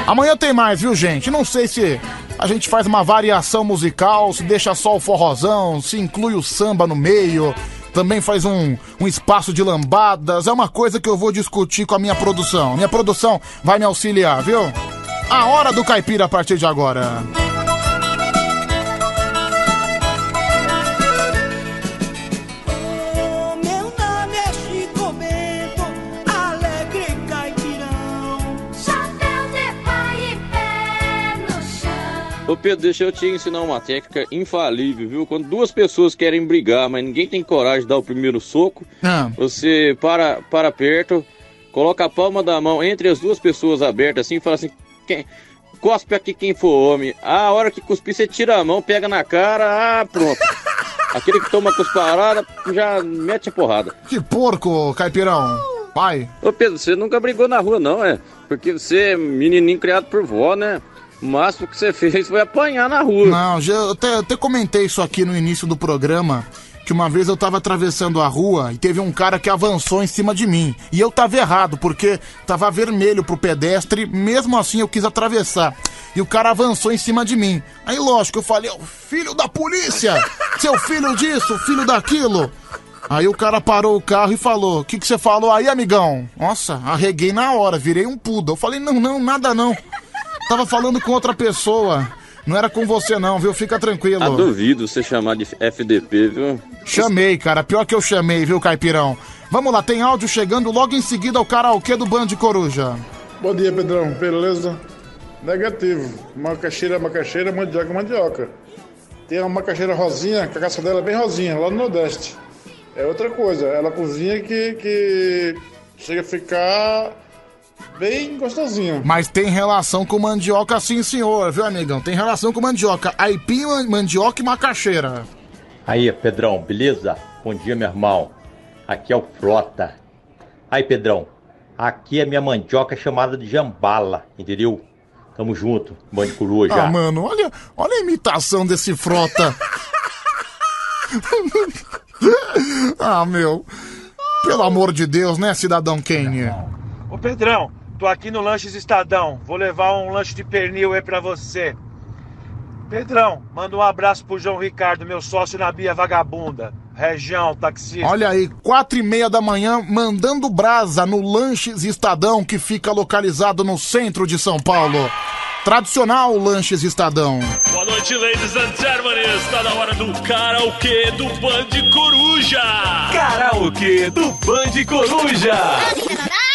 Amanhã tem mais, viu, gente? Não sei se a gente faz uma variação musical, se deixa só o forrozão, se inclui o samba no meio, também faz um, um espaço de lambadas. É uma coisa que eu vou discutir com a minha produção. Minha produção vai me auxiliar, viu? A hora do caipira a partir de agora. Nome é Chico Bento, alegre caipirão. Chapéu de pai e pé no chão. Ô Pedro, deixa eu te ensinar uma técnica infalível, viu? Quando duas pessoas querem brigar, mas ninguém tem coragem de dar o primeiro soco, Ah. você para, para perto, coloca a palma da mão entre as duas pessoas abertas assim e fala assim: quem, cospe aqui quem for homem. A hora que cuspir, você tira a mão, pega na cara, ah, pronto. Aquele que toma cusparada já mete a porrada. Que porco, caipirão. Pai. Ô Pedro, você nunca brigou na rua, não, é? Porque você é menininho criado por vó, né? O máximo que você fez foi apanhar na rua. Não, já, eu até, até comentei isso aqui no início do programa. Que uma vez eu tava atravessando a rua e teve um cara que avançou em cima de mim. E eu tava errado, porque tava vermelho pro pedestre, mesmo assim eu quis atravessar. E o cara avançou em cima de mim. Aí, lógico, eu falei, "Ô, filho da polícia! Seu filho disso, filho daquilo! Aí o cara parou o carro e falou: O que, que você falou aí, amigão? Nossa, arreguei na hora, virei um puda. Eu falei: Não, não, nada não. Tava falando com outra pessoa. Não era com você, não, viu? Fica tranquilo. Ah, duvido você chamar de FDP, viu? Chamei, cara. Pior que eu chamei, viu, Caipirão? Vamos lá, tem áudio chegando logo em seguida o karaokê do Band Coruja. Bom dia, Pedrão. Beleza? Negativo. Macaxeira, macaxeira, mandioca, mandioca. Tem uma macaxeira rosinha, que a caça dela é bem rosinha, lá no Nordeste. É outra coisa. Ela cozinha que, que chega a ficar bem gostosinha. Mas tem relação com mandioca, sim, senhor, viu, amigão? Tem relação com mandioca. Aipim, man- mandioca e macaxeira. Aí, Pedrão, beleza? Bom dia, meu irmão. Aqui é o Frota. Aí, Pedrão, aqui é minha mandioca chamada de jambala, entendeu? Tamo junto, Band Coruja. Ah, mano, olha, olha a imitação desse frota. ah, meu. Pelo amor de Deus, né, cidadão Kane? Ô Pedrão, tô aqui no Lanches Estadão. Vou levar um lanche de pernil aí pra você. Pedrão, manda um abraço pro João Ricardo, meu sócio na Bia Vagabunda. Região, taxista. Olha aí, quatro e meia da manhã, mandando brasa no Lanches Estadão, que fica localizado no centro de São Paulo. Tradicional Lanches Estadão. Boa noite, ladies and gentlemen. Está na hora do karaokê do Band Coruja. Karaokê do Band Coruja.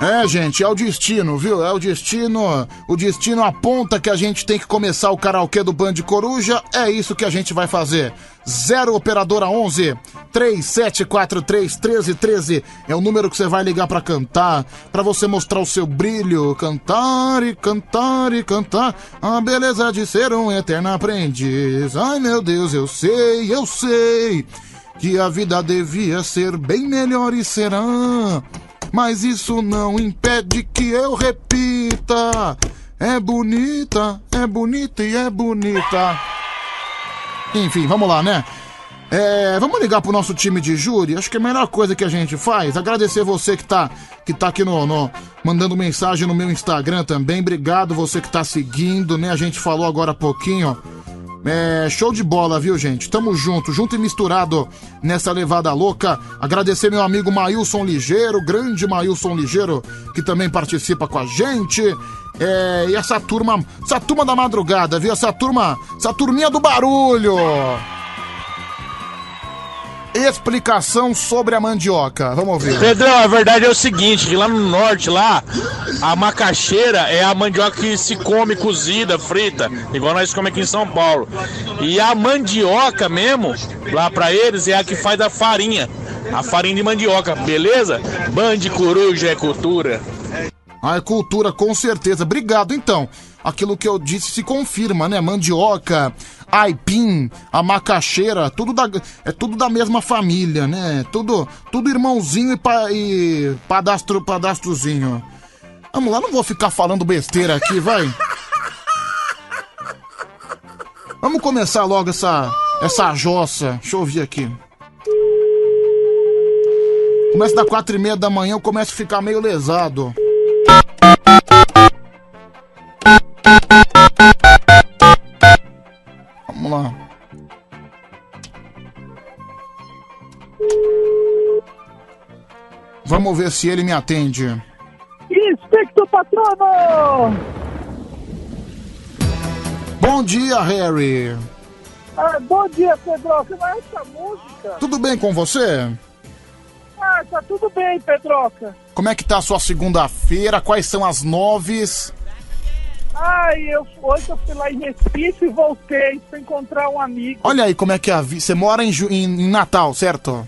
É, gente, é o destino, viu? É o destino. O destino aponta que a gente tem que começar o karaokê do Band Coruja. É isso que a gente vai fazer. 0 operadora 11 3743 1313 é o número que você vai ligar pra cantar, pra você mostrar o seu brilho, cantar e cantar e cantar a beleza de ser um eterno aprendiz. Ai, meu Deus, eu sei, eu sei que a vida devia ser bem melhor e será. Mas isso não impede que eu repita. É bonita, é bonita e é bonita. Enfim, vamos lá, né? É, vamos ligar pro nosso time de júri. Acho que é a melhor coisa que a gente faz. Agradecer você que tá, que tá aqui no, no- mandando mensagem no meu Instagram também. Obrigado você que tá seguindo, né? A gente falou agora há pouquinho. É, show de bola, viu, gente? Tamo junto, junto e misturado nessa levada louca. Agradecer meu amigo Mailson Ligeiro, grande Mailson Ligeiro, que também participa com a gente. É, e essa turma, essa turma da madrugada, viu? Essa turma, essa turminha do barulho. Explicação sobre a mandioca. Vamos ouvir. Pedrão, a verdade é o seguinte, que lá no norte, lá, a macaxeira é a mandioca que se come cozida, frita, igual nós comemos aqui em São Paulo. E a mandioca mesmo, lá pra eles, é a que faz a farinha. A farinha de mandioca, beleza? Band Coruja é cultura. Ah, é cultura, com certeza. Obrigado, então. Aquilo que eu disse se confirma, né? Mandioca, aipim, a macaxeira, tudo da, é tudo da mesma família, né? Tudo, tudo irmãozinho e, pa, e padastro, padastrozinho. Vamos lá, não vou ficar falando besteira aqui, vai. Vamos começar logo essa, essa jossa. Deixa eu ouvir aqui. Começa das quatro e meia da manhã, eu começo a ficar meio lesado. Vamos ver se ele me atende. Inspector Patrono! Bom dia, Harry. Ah, bom dia, Pedroca. Mas essa música... Tudo bem com você? Ah, tá tudo bem, Pedroca. Como é que tá a sua segunda-feira? Quais são as noves? Ai, eu, hoje eu fui lá em Recife e voltei pra encontrar um amigo. Olha aí como é que é a vida. Você mora em, em- em Natal, certo?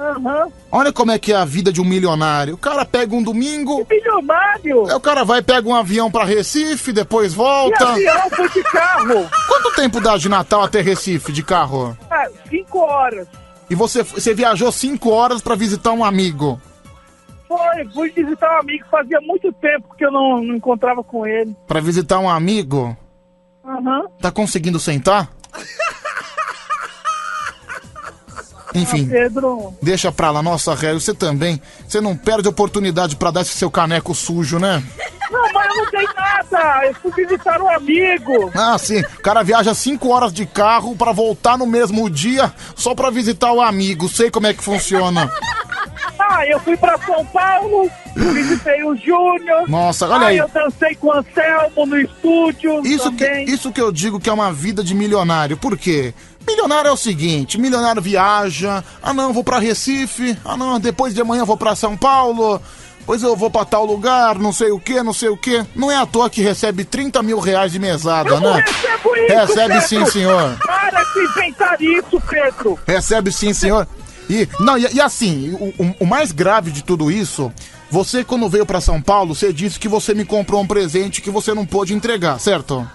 Aham. Olha como é que é a vida de um milionário. O cara pega um domingo. Milionário? Aí o cara vai, pega um avião pra Recife, depois volta. Que avião? Foi de carro. Quanto tempo dá de Natal até Recife de carro? Ah, cinco horas. E você, você viajou cinco horas pra visitar um amigo. Foi, fui visitar um amigo. Fazia muito tempo que eu não, não encontrava com ele. Pra visitar um amigo? Aham. Tá conseguindo sentar? Enfim, Pedro, deixa pra lá. Nossa, Harry, você também. Você não perde oportunidade pra dar esse seu caneco sujo, né? não, mas eu não dei nada. Eu fui visitar um amigo. Ah, sim. O cara viaja cinco horas de carro pra voltar no mesmo dia só pra visitar o amigo. Sei como é que funciona. Ah, eu fui pra São Paulo, visitei o Júnior. Nossa, olha ah, aí. eu dancei com o Anselmo no estúdio Isso que, isso que eu digo que é uma vida de milionário. Por quê? Milionário é o seguinte, milionário viaja, ah não, vou pra Recife, ah não, depois de amanhã vou pra São Paulo, depois eu vou pra tal lugar, não sei o que, não sei o que. Não é à toa que recebe 30 mil reais de mesada, Eu né? recebo isso, Recebe Pedro. sim, senhor. Para de inventar isso, Pedro. Recebe sim, senhor. E, não, e, e assim, o, o- o mais grave de tudo isso, você quando veio pra São Paulo, você disse que você me comprou um presente que você não pôde entregar, certo?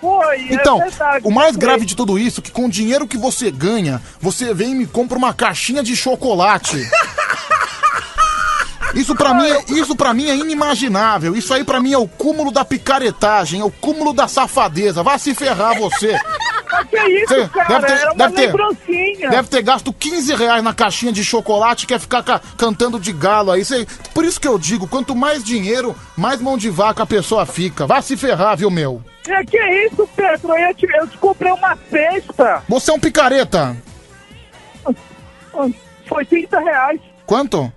Foi, Então, é verdade. o mais grave de tudo isso é que com o dinheiro que você ganha, você vem e me compra uma caixinha de chocolate. Isso pra mim, é- isso para mim é inimaginável. Isso aí pra mim é o cúmulo da picaretagem, é o cúmulo da safadeza. Vá se ferrar você. Mas que isso, cara? deve ter- uma deve ter-. Deve ter gasto 15 reais na caixinha de chocolate e quer ficar ca- cantando de galo aí. Cê- por isso que eu digo, quanto mais dinheiro, mais mão de vaca a pessoa fica. Vá se ferrar, viu, meu? É, que isso, Pedro? Eu te, eu te comprei uma cesta. Você é um picareta. Foi 30 reais. Quanto?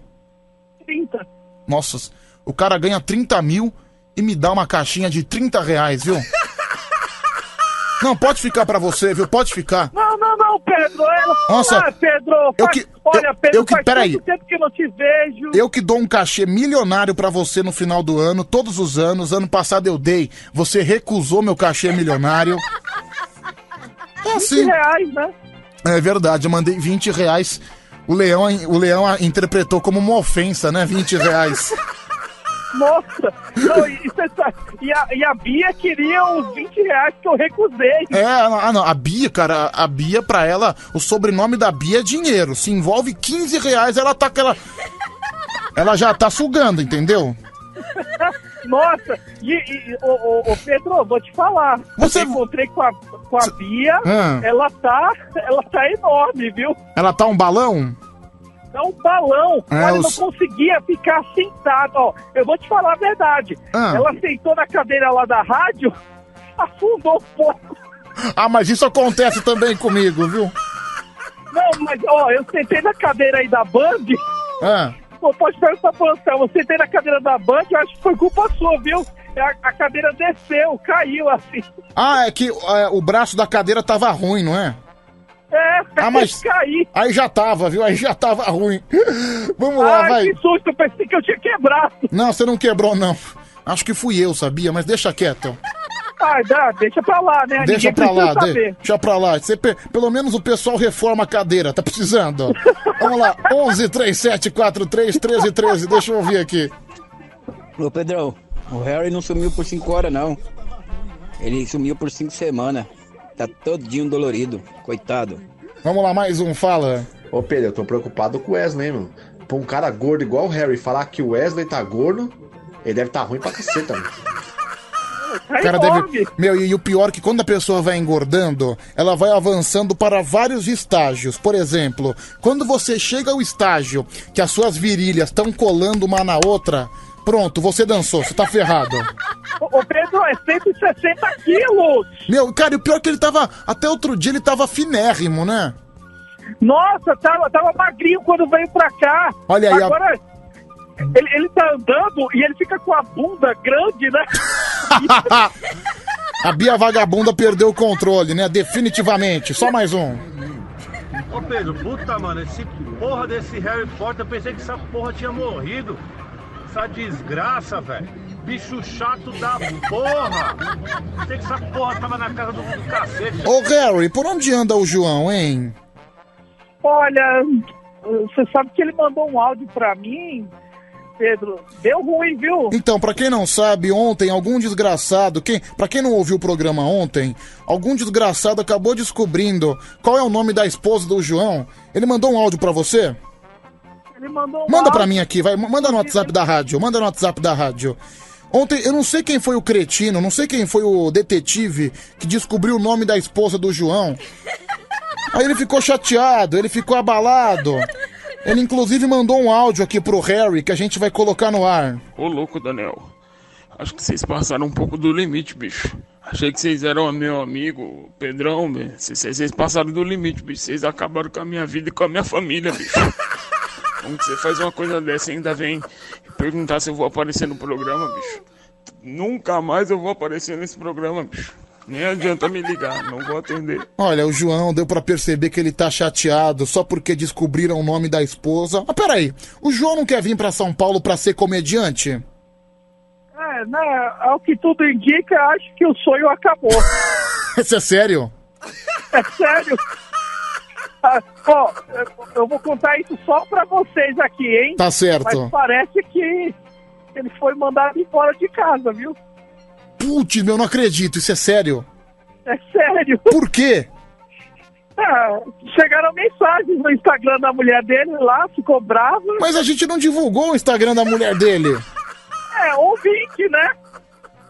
30. Nossa, o cara ganha 30 mil e me dá uma caixinha de 30 reais, viu? Não, pode ficar pra você, viu? Pode ficar. Não, não, não, Pedro. Eu, Nossa, ah, Pedro, eu faz- que- olha, eu- Pedro, eu que- faz peraí. tanto tempo que eu não te vejo. Eu que dou um cachê milionário pra você no final do ano, todos os anos. Ano passado eu dei, você recusou meu cachê milionário. É 20 assim. reais, né? É verdade, eu mandei 20 reais. O leão, o leão interpretou como uma ofensa, né? 20 reais. Nossa, não, e, e a, e a Bia queria uns 20 reais que eu recusei. É, ah, não, a Bia, cara, a Bia, pra ela, o sobrenome da Bia é dinheiro. Se envolve 15 reais, ela tá aquela. Ela já tá sugando, entendeu? Nossa, e, e ô, ô, ô, Pedro, vou te falar. Você- Eu encontrei com a, com a Bia, Ah. ela tá, ela tá enorme, viu? Ela tá um balão? É um balão. É, eu os- não conseguia ficar sentado. Ó, eu vou te falar a verdade. Ah. Ela sentou na cadeira lá da rádio, afundou um pouco. Ah, mas isso acontece também comigo, viu? Não, mas ó, eu sentei na cadeira aí da Band. Ah. Pô, pode perguntar pro Anselmo, eu sentei na cadeira da Band, eu acho que foi culpa sua, viu? A, a cadeira desceu, caiu assim. Ah, é que é, o braço da cadeira tava ruim, não é? É, Ah, mas. caí. Aí já tava, viu? Aí já tava ruim. Vamos lá, Ai, vai. que susto, eu pensei que eu tinha quebrado. Não, você não quebrou, não. Acho que fui eu, sabia? Mas deixa quieto. Ai, dá, deixa pra lá, né? Deixa Ninguém pra lá, de- deixa pra lá. Você pe- pelo menos o pessoal reforma a cadeira, tá precisando. Vamos lá, 11 37 43 13 13, deixa eu ouvir aqui. Ô Pedrão, o Harry não sumiu por 5 horas, não. Ele sumiu por cinco semanas. Tá todinho dolorido, coitado. Vamos lá, mais um, fala. Ô Pedro, eu tô preocupado com o Wesley, hein, mano. Pra um cara gordo igual o Harry falar que o Wesley tá gordo, ele deve tá ruim pra caceta, mano. O cara deve. Meu, e, e o pior é que quando a pessoa vai engordando, ela vai avançando para vários estágios. Por exemplo, quando você chega ao estágio que as suas virilhas estão colando uma na outra, pronto, você dançou, você tá ferrado. Ô, ô, Pedro, é 160 quilos! Meu, cara, e o pior é que ele tava. Até outro dia ele tava finérrimo, né? Nossa, tava, tava magrinho quando veio pra cá. Olha aí, a- Agora, ele, ele tá andando e ele fica com a bunda grande, né? a Bia Vagabunda perdeu o controle, né? Definitivamente. Só mais um. Ô Pedro, puta, mano, esse porra desse Harry Potter, eu pensei que essa porra tinha morrido. Essa desgraça, velho. Bicho chato da porra. Pensei que essa porra tava na casa do, do cacete. Ô, Harry, por onde anda o João, hein? Olha, você sabe que ele mandou um áudio pra mim, Pedro. Deu ruim, viu? Então, pra quem não sabe, ontem algum desgraçado, quem, para quem não ouviu o programa ontem, algum desgraçado acabou descobrindo qual é o nome da esposa do João. Ele mandou um áudio pra você? Ele mandou um Manda pra áudio. mim aqui, vai, manda no WhatsApp da rádio, manda no WhatsApp da rádio. Ontem, eu não sei quem foi o cretino, não sei quem foi o detetive que descobriu o nome da esposa do João. Aí ele ficou chateado, ele ficou abalado. Ele inclusive mandou um áudio aqui pro Harry que a gente vai colocar no ar. Ô louco, Daniel. Acho que vocês passaram um pouco do limite, bicho. Achei que vocês eram meu amigo, Pedrão, bicho. Vocês, vocês passaram do limite, bicho. Vocês acabaram com a minha vida e com a minha família, bicho. Como que você faz uma coisa dessa e ainda vem perguntar se eu vou aparecer no programa, bicho? Nunca mais eu vou aparecer nesse programa, bicho. Nem adianta me ligar, não vou atender. Olha, o João deu pra perceber que ele tá chateado só porque descobriram o nome da esposa. Mas peraí, o João não quer vir pra São Paulo pra ser comediante? É, né? Ao que tudo indica, acho que o sonho acabou. Isso é sério? É sério? Ah, Ó, eu- vou contar isso só pra vocês aqui, hein? Tá certo. Mas parece que ele foi mandado embora de casa, viu? Putz, meu, não acredito, isso é sério. É sério. Por quê? Ah, chegaram mensagens no Instagram da mulher dele lá, ficou brava. Mas a gente não divulgou o Instagram da mulher dele. É, ouvinte, né?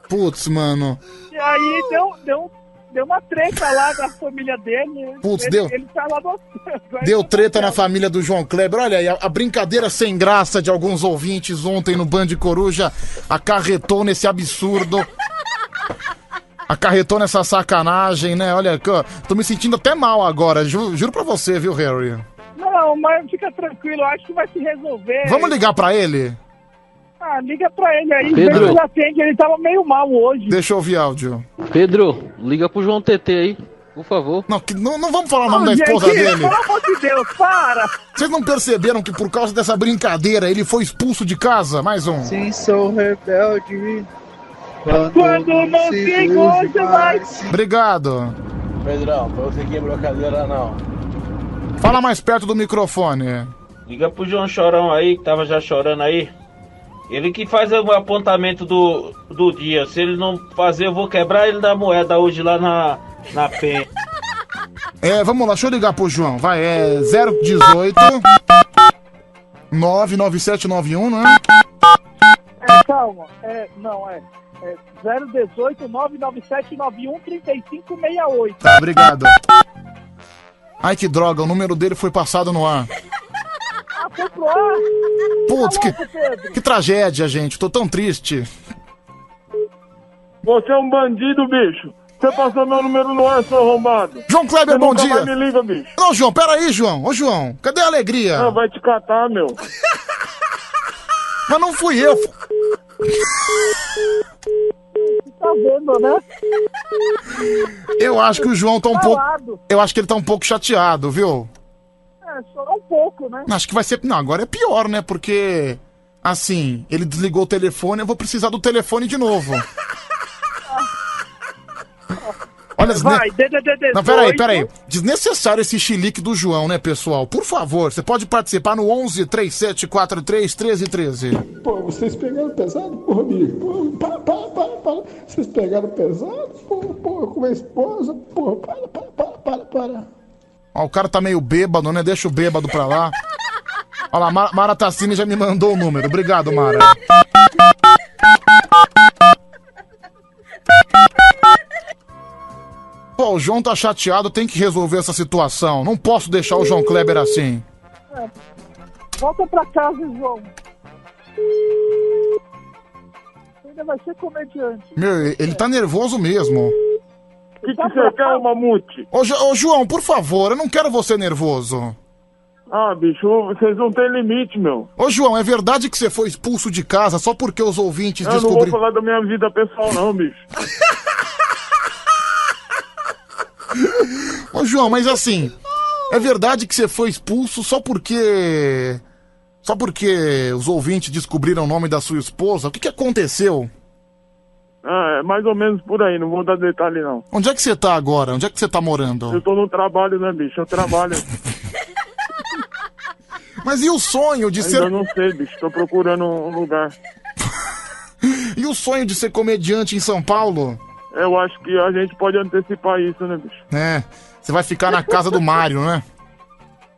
Putz, mano. E aí deu, deu, deu uma treta lá da família dele. Putz, ele, deu- Ele tá lá no... Deu treta na família do João Kleber. Olha aí, a, a brincadeira sem graça de alguns ouvintes ontem no Band Coruja acarretou nesse absurdo. Acarretou nessa sacanagem, né? Olha, tô me sentindo até mal agora. Ju, juro pra você, viu, Harry? Não, mas fica tranquilo, acho que vai se resolver. Vamos ligar pra ele? Ah, liga pra ele aí, Pedro. se ele atende. Ele tava meio mal hoje. Deixa eu ouvir áudio. Pedro, liga pro João TT aí, por favor. Não, que- não, não vamos falar o nome Ô, da gente, esposa dele. Pelo amor de Deus, para! Vocês não perceberam que por causa dessa brincadeira ele foi expulso de casa? Mais um. Sim, sou rebelde. Quando não tem coisa mais. Obrigado. Pedrão, pra você quebrou a cadeira não. Fala mais perto do microfone. Liga pro João Chorão aí, que tava já chorando aí. Ele que faz o apontamento do, do dia. Se ele não fazer, eu vou quebrar ele da moeda hoje lá na, na penha. É, vamos lá, deixa eu ligar pro João. Vai, é 018 99791, né? É, calma, é, não, é, é 018 997 91 3568. Tá, obrigado. Ai, que droga, o número dele foi passado no ar. Putz, Tá que, Pedro? que tragédia, gente. Tô tão triste. Você é um bandido, bicho. Você passou meu número no ar, seu arrombado. João Kleber, Você bom nunca dia. mais me liga, bicho. Não, João, peraí, João. Ô, João, cadê a alegria? Ah, vai te catar, meu. Mas não fui eu. Tá vendo, né? Eu acho que o João tá um pouco. Eu acho que ele tá um pouco chateado, viu? É, só um pouco, né? Acho que vai ser. Não, agora é pior, né? Porque. Assim, ele desligou o telefone, eu vou precisar do telefone de novo. Olha Vai, desne- DDD Não, peraí, 18. peraí. Desnecessário esse chilique do João, né, pessoal? Por favor, você pode participar no 11 3743 1313. Pô, vocês pegaram pesado, porra, bicho. Pô, para, para, para, para. Vocês pegaram pesado, pô, pô, com a esposa, pô, para, para, para, para, para. Ó, o cara tá meio bêbado, né? Deixa o bêbado pra lá. Olha lá, Mara, Mara Tassini já me mandou o número. Obrigado, Mara. Pô, o João tá chateado, tem que resolver essa situação. Não posso deixar o João Kleber assim. É. Volta pra casa, João. Ainda vai ser comediante. Meu, ele tá nervoso mesmo. O que, que você quer, mamute? Ô, ô, João, por favor, eu não quero você nervoso. Ah, bicho, vocês não têm limite, meu. Ô, João, é verdade que você foi expulso de casa só porque os ouvintes Eu não vou descobriram. falar da minha vida pessoal, não, bicho. Ô, João, mas assim, é verdade que você foi expulso só porque. Só porque os ouvintes descobriram o nome da sua esposa? O que, que aconteceu? Ah, é mais ou menos por aí, não vou dar detalhe, não. Onde é que você tá agora? Onde é que você tá morando? Eu tô no trabalho, né, bicho? Eu trabalho. Mas e o sonho de Ainda ser. não sei, bicho. Tô procurando um lugar. E o sonho de ser comediante em São Paulo? Eu acho que a gente pode antecipar isso, né, bicho? É. Você vai ficar na casa do Mário, né?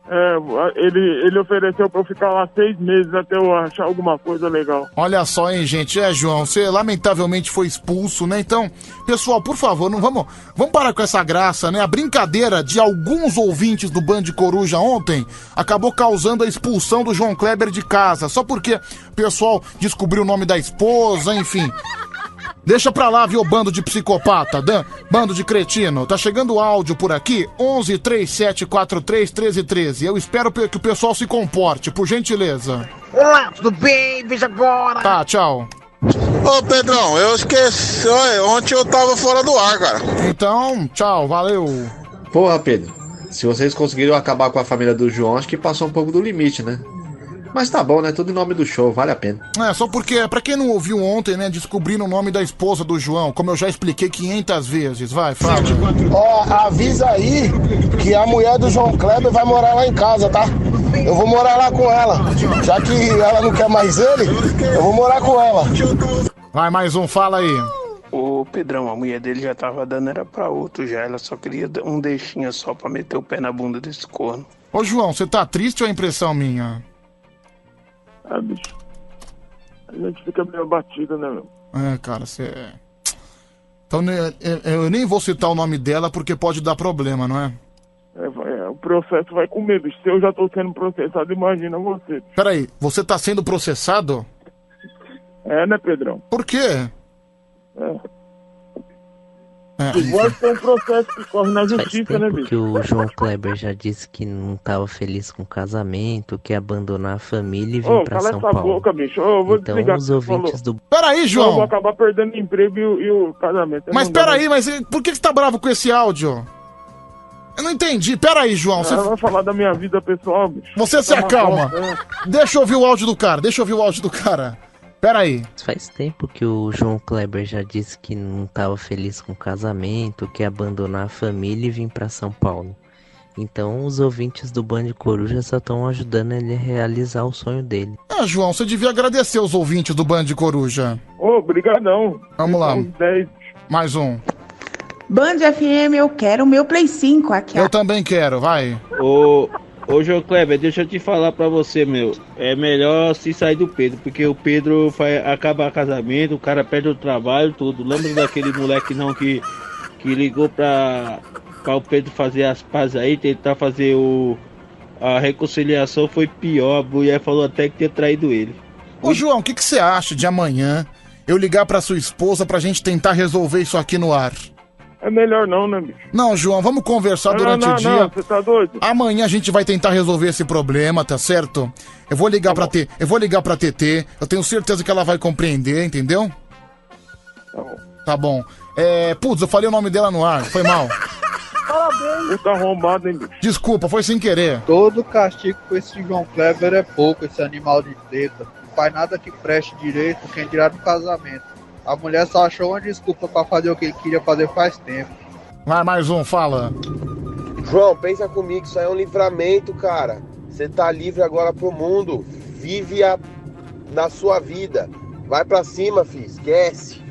É, ele, ele ofereceu pra eu ficar lá seis meses até eu achar alguma coisa legal. Olha só, hein, gente. É, João, você lamentavelmente foi expulso, né? Então, pessoal, por favor, não vamos, vamos parar com essa graça, né? A brincadeira de alguns ouvintes do Band Coruja ontem acabou causando a expulsão do João Kleber de casa, só porque o pessoal descobriu o nome da esposa, enfim. Deixa pra lá, viu, bando de psicopata, Dan, bando de cretino. Tá chegando áudio por aqui, 11 3743 1313. Eu espero que o pessoal se comporte, por gentileza. Olá, tudo bem? Veja agora. Tá, tchau. Ô Pedrão, eu esqueci. Oi, Ontem eu tava fora do ar, cara. Então, tchau, valeu. Porra, Pedro, se vocês conseguiram acabar com a família do João, acho que passou um pouco do limite, né? Mas tá bom, né? Tudo em nome do show, vale a pena. É, só porque, pra quem não ouviu ontem, né, descobrindo o nome da esposa do João, como eu já expliquei 500 vezes. Vai, fala. Ó, avisa aí que a mulher do João Kleber vai morar lá em casa, tá? Eu vou morar lá com ela. Já que ela não quer mais ele, eu vou morar com ela. Vai, mais um, fala aí. Ô Pedrão, a mulher dele já tava dando, era pra outro já. Ela só queria um deixinho só pra meter o pé na bunda desse corno. Ô, João, você tá triste ou é impressão minha? Ah, bicho. A gente fica meio abatido, né, meu? É, cara, você. Então, né, eu- nem vou citar o nome dela porque pode dar problema, não é? É, é, o processo vai comer, bicho. Se eu já tô sendo processado, imagina você. Peraí, você tá sendo processado? É, né, Pedrão? Por quê? É. É, Divórcio tem um processo que corre na Faz justiça, né, bicho? que o João Kleber já disse que não tava feliz com o casamento, que ia abandonar a família e vir Ô, pra cala São essa Paulo. boca, bicho. Eu vou então desligar os ouvintes falou. do Peraí, Eu João. vou acabar perdendo o emprego e, o- e o casamento. Eu Mas não peraí, mas por que que você tá bravo com esse áudio? Eu não entendi. Peraí, João. Você, Ela vai falar da minha vida pessoal, bicho. você se acalma. né? Deixa eu ouvir o áudio do cara. Deixa eu ouvir o áudio do cara. Peraí. Faz tempo que o João Kleber já disse que não tava feliz com o casamento, que ia abandonar a família e vir pra São Paulo. Então os ouvintes do Band Coruja só estão ajudando ele a realizar o sonho dele. Ah, João, você devia agradecer os ouvintes do Band Coruja. Ô, brigadão. Vamos lá. Uns 10. Mais um. Band FM, eu quero o meu Play 5 aqui. Eu também quero, vai. Ô, ô João Kleber, deixa eu te falar pra você, meu. É melhor se sair do Pedro, porque o Pedro vai acabar casamento, o cara perde o trabalho, tudo. Lembra daquele moleque não que, que ligou pra, pra o Pedro fazer as pazes aí, tentar fazer o. A reconciliação foi pior, a mulher falou até que tinha traído ele. Ô, João, o que, que você acha de amanhã eu ligar pra sua esposa pra gente tentar resolver isso aqui no ar? É melhor não, né, bicho? Não, João, vamos conversar Não, durante não, o dia. não, você tá doido? Amanhã a gente vai tentar resolver esse problema, tá certo? Eu vou ligar pra T, eu vou ligar pra TT. Eu tenho certeza que ela vai compreender, entendeu? Tá bom. É, putz, eu falei o nome dela no ar, foi mal. Parabéns. Puta arrombado, hein, bicho? Desculpa, foi sem querer. Todo castigo com esse João Kleber é pouco, esse animal de treta. Não faz nada que preste direito, quem dirá no casamento. A mulher só achou uma desculpa pra fazer o que ele queria fazer faz tempo. Vai, mais um, fala. João, pensa comigo, isso aí é um livramento, cara. Você tá livre agora pro mundo. Vive a... na sua vida. Vai pra cima, filho. Esquece.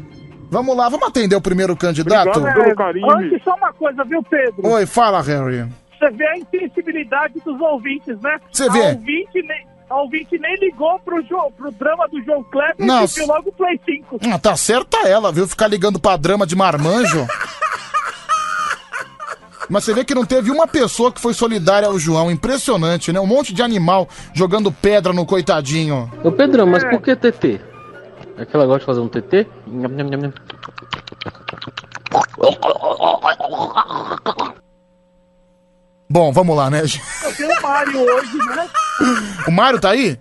Vamos lá, vamos atender o primeiro candidato? É, antes, só uma coisa, viu, Pedro? Oi, fala, Harry. Você vê a insensibilidade dos ouvintes, né? Você vê. A ouvinte nem, a ouvinte nem ligou pro, jo, pro drama do João Kleber Não, e pediu logo o Play 5. Ah, tá certa ela, viu? Ficar ligando pra drama de marmanjo. Mas você vê que não teve uma pessoa que foi solidária ao João. Impressionante, né? Um monte de animal jogando pedra no coitadinho. Ô Pedrão, mas por que TT? É que ela gosta de fazer um TT? Bom, vamos lá, né? Eu tenho o Mário hoje, né? O Mário tá aí?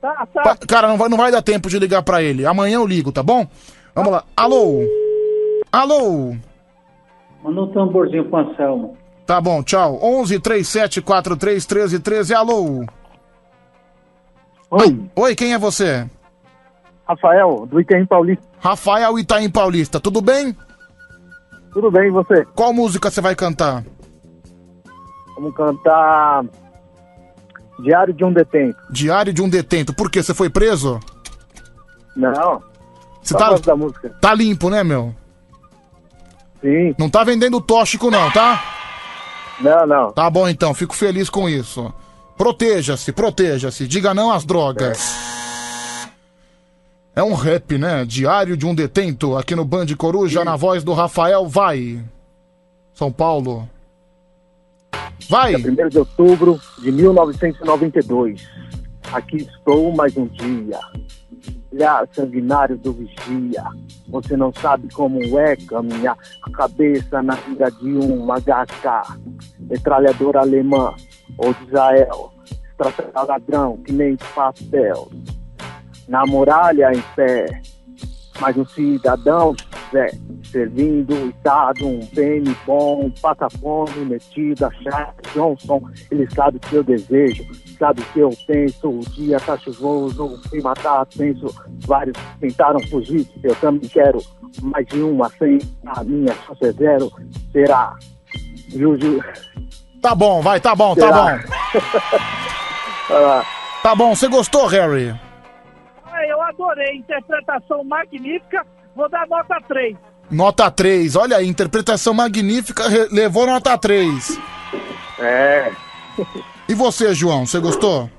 Tá, tá. Pa- Cara, não vai, não vai dar tempo de ligar pra ele. Amanhã eu ligo, tá bom? Vamos lá. Alô? Alô? Manda um tamborzinho pro Anselmo. Tá bom, tchau. 11 37 43 13 13. Alô? Oi. Oi, quem é você? Rafael, do Itaim Paulista. Rafael Itaim Paulista, tudo bem? Tudo bem, e você? Qual música você vai cantar? Vamos cantar Diário de um Detento. Diário de um detento. Por quê? Você foi preso? Não. Você tá, da música. tá limpo, né, meu? Sim. Não tá vendendo tóxico, não, tá? Não, não. Tá bom, então. Fico feliz com isso. Proteja-se, proteja-se. Diga não às drogas. É um rap, né? Diário de um detento, aqui no Band Coruja, na voz do Rafael Vai. São Paulo. Vai! Dia 1 de outubro de 1992. Aqui estou mais um dia. Olhar sanguinário do vigia. Você não sabe como é caminhar. A cabeça na vida de um HK. Metralhadora alemã ou de Israel. Estratégia ladrão que nem papel. Na muralha em pé. Mas um cidadão Zé, servindo o Estado, um PM bom, passa fome, metido, a chave, Johnson, ele sabe o que eu desejo, sabe o que eu penso, o dia tá chuvoso, o clima tá tenso, vários tentaram fugir, eu também quero mais de uma, sem a minha chance é zero, será? Juju. Tá bom, vai, tá bom, tá Será? bom. Tá bom, você gostou, Harry? Eu adorei, interpretação magnífica, vou dar nota 3. Nota 3. Olha aí, interpretação magnífica, levou nota 3. É. E você, João, você gostou?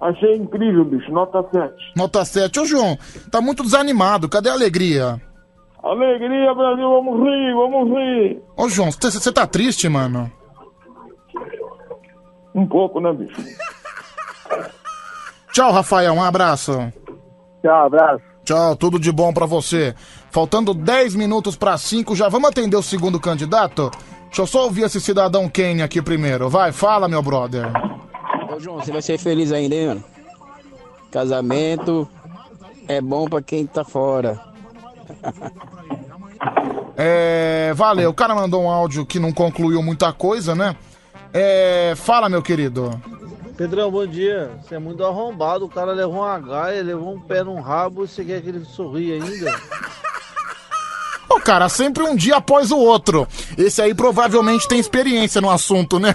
Achei incrível, bicho. Nota 7. Nota 7. Ô, João, tá muito desanimado. Cadê a alegria? Alegria, Brasil. Vamos rir, vamos rir. Ô, João, você você tá triste, mano? Um pouco, né, bicho? Tchau, Rafael. Um abraço. Tchau, abraço. Tchau, tudo de bom pra você. Faltando 10 minutos pra 5, já vamos atender o segundo candidato? Deixa eu só ouvir esse cidadão Kane aqui primeiro. Vai, fala, meu brother. Ô, João, você vai ser feliz ainda, hein, mano? Casamento é bom pra quem tá fora. É. Valeu, o cara mandou um áudio que não concluiu muita coisa, né? É. Fala, meu querido. Pedrão, bom dia. Você é muito arrombado. O cara levou um H, ele levou um pé no rabo e você quer que ele sorria ainda? Ô, cara, sempre um dia após o outro. Esse aí provavelmente tem experiência no assunto, né?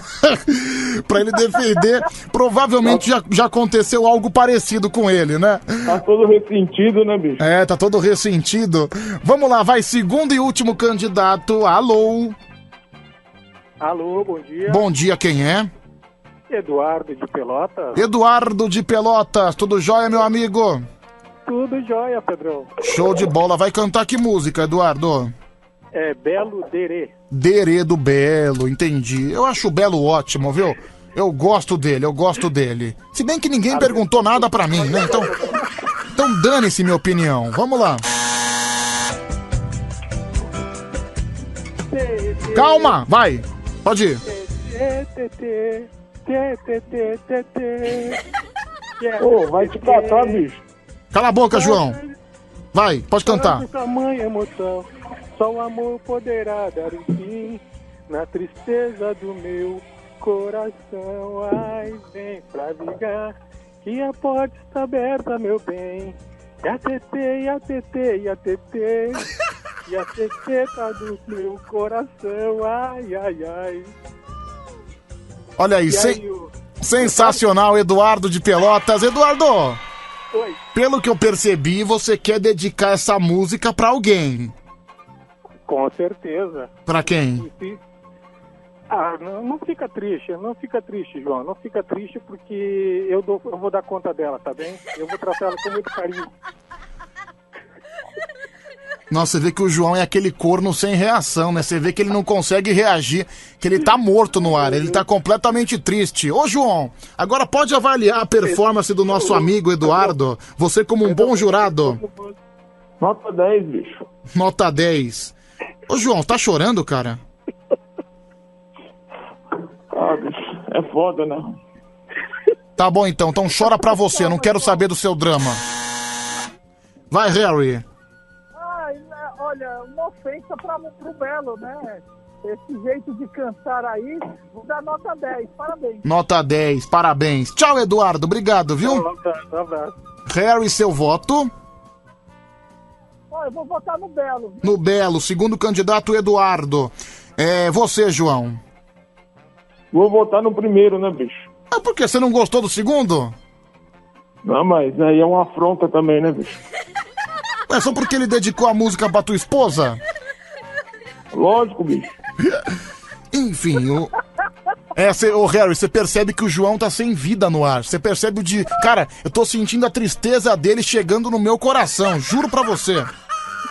pra ele defender, provavelmente já, já aconteceu algo parecido com ele, né? Tá todo ressentido, né, bicho? É, tá todo ressentido. Vamos lá, vai, segundo e último candidato. Alô? Alô, bom dia. Bom dia, quem é? Eduardo de Pelotas. Eduardo de Pelotas, tudo jóia, meu amigo? Tudo jóia, Pedrão. Show de bola. Vai cantar que música, Eduardo? É Belo Derê. Derê do Belo, entendi. Eu acho o Belo ótimo, viu? Eu gosto dele, eu gosto dele. Se bem que ninguém perguntou nada pra mim, né? Então, então dane-se minha opinião. Vamos lá. Calma, vai. Pode ir. Ô, vai te catar, bicho. Cala a boca, João. Vai, pode cantar. Tamanha emoção, só o amor poderá dar um fim na tristeza do meu coração. Ai, vem pra ligar, que a porta está aberta, meu bem. E a TT, e a TT, e a TT. E a secreta do meu coração, ai, ai, ai. Olha aí, sen- aí, o- sensacional, Eduardo de Pelotas. Eduardo, Oi. pelo que eu percebi, você quer dedicar essa música pra alguém. Com certeza. Pra quem? Ah, não, não fica triste, não fica triste, João. Não fica triste porque eu, dou- eu vou dar conta dela, tá bem? Eu vou tratar ela com muito carinho. Nossa, você vê que o João é aquele corno sem reação, né? Você vê que ele não consegue reagir, que ele tá morto no ar, ele tá completamente triste. Ô, João, agora pode avaliar a performance do nosso amigo Eduardo, você como um bom jurado. Nota 10, bicho. Nota 10. Ô, João, tá chorando, cara? Ah, bicho, é foda, né? Tá bom então, então chora pra você, eu não quero saber do seu drama. Vai, Harry. Olha, uma ofensa pra, pro Belo, né? Esse jeito de cantar aí, vou dar nota 10. Parabéns. Nota 10, parabéns. Tchau, Eduardo, obrigado, viu? Um abraço. Harry, seu voto. Ó, eu vou votar no Belo. No Belo, segundo candidato Eduardo. É você, João. Vou votar no primeiro, né, bicho? Ah, por que você não gostou do segundo? Não, mas aí é uma afronta também, né, bicho? É só porque ele dedicou a música pra tua esposa? Lógico, bicho. Enfim, o. É, cê, ô Harry, você percebe que o João tá sem vida no ar. Você percebe o de. Cara, eu tô sentindo a tristeza dele chegando no meu coração, juro pra você.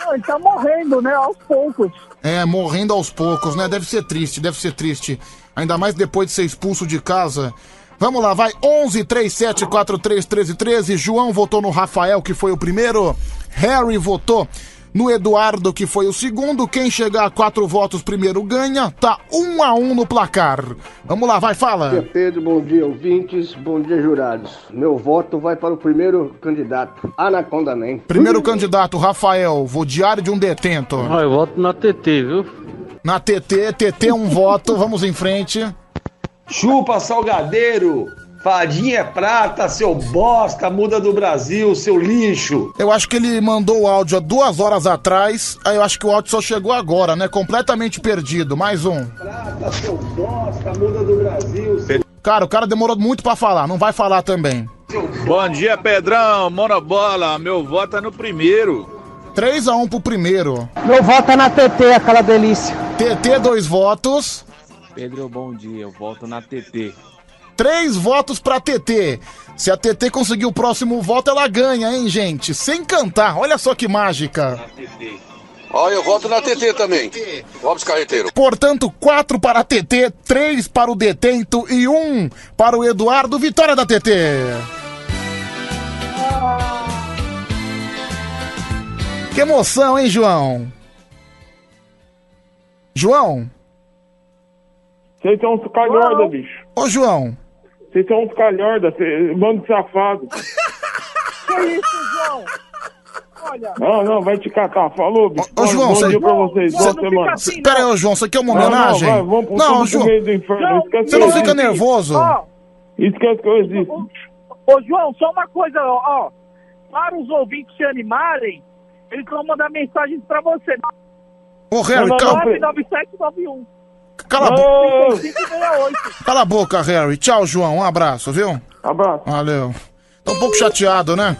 Não, ele tá morrendo, né? Aos poucos. É, morrendo aos poucos, né? Deve ser triste, deve ser triste. Ainda mais depois de ser expulso de casa. Vamos lá, vai. 11 37 43 13 13. João votou no Rafael, que foi o primeiro. Harry votou no Eduardo, que foi o segundo. Quem chegar a quatro votos primeiro ganha. Tá um a um no placar. Vamos lá, vai, Bom dia, fala. Pedro. Bom dia, ouvintes. Bom dia, jurados. Meu voto vai para o primeiro candidato, Anaconda Man. Primeiro candidato, Rafael, vou diário de um detento. Ah, eu voto na TT, viu? Na TT, TT um voto, vamos em frente. Chupa salgadeiro! Fadinha é prata, seu bosta, muda do Brasil, seu lixo! Eu acho que ele mandou o áudio há duas horas atrás, aí eu acho que o áudio só chegou agora, né? Completamente perdido. Mais um. Prata, seu bosta, muda do Brasil, seu... Cara, o cara demorou muito pra falar, não vai falar também. Bom dia, Pedrão. Monobola, meu voto é no primeiro. 3x1 pro primeiro. Meu voto é na TT, aquela delícia. TT, dois votos. Pedro, bom dia. Eu volto na TT. Três votos pra TT. Se a TT conseguir o próximo voto, ela ganha, hein, gente? Sem cantar. Olha só que mágica. Ó, eu voto na TT também. Lopes Carreteiro. Portanto, quatro para a TT, três para o Detento e um para o Eduardo. Vitória da TT. Que emoção, hein, João? João? Vocês são calhorda, bicho. Ô, João. Vocês são uns calhorda, cê- bando de safado. Que isso, João? Olha. Não, não, vai te catar. Falou, bicho. Ô, João, você- dia pra vocês. Cê- Boa semana. cê- Pera aí, ô, João, isso aqui é uma Não, não, homenagem? vai, Não, João. meio do inferno, esquece Você não fica nervoso? Ó, Esquece que eu existo. Ô, João, só uma coisa, ó. Para os ouvintes se animarem, eles vão mandar mensagens pra você. Ô, Harry, Não, não, calma. 99791. Cala a boca. 5568. Cala a boca, Harry. Tchau, João. Um abraço, viu? Abraço. Valeu. Tô um pouco chateado, né?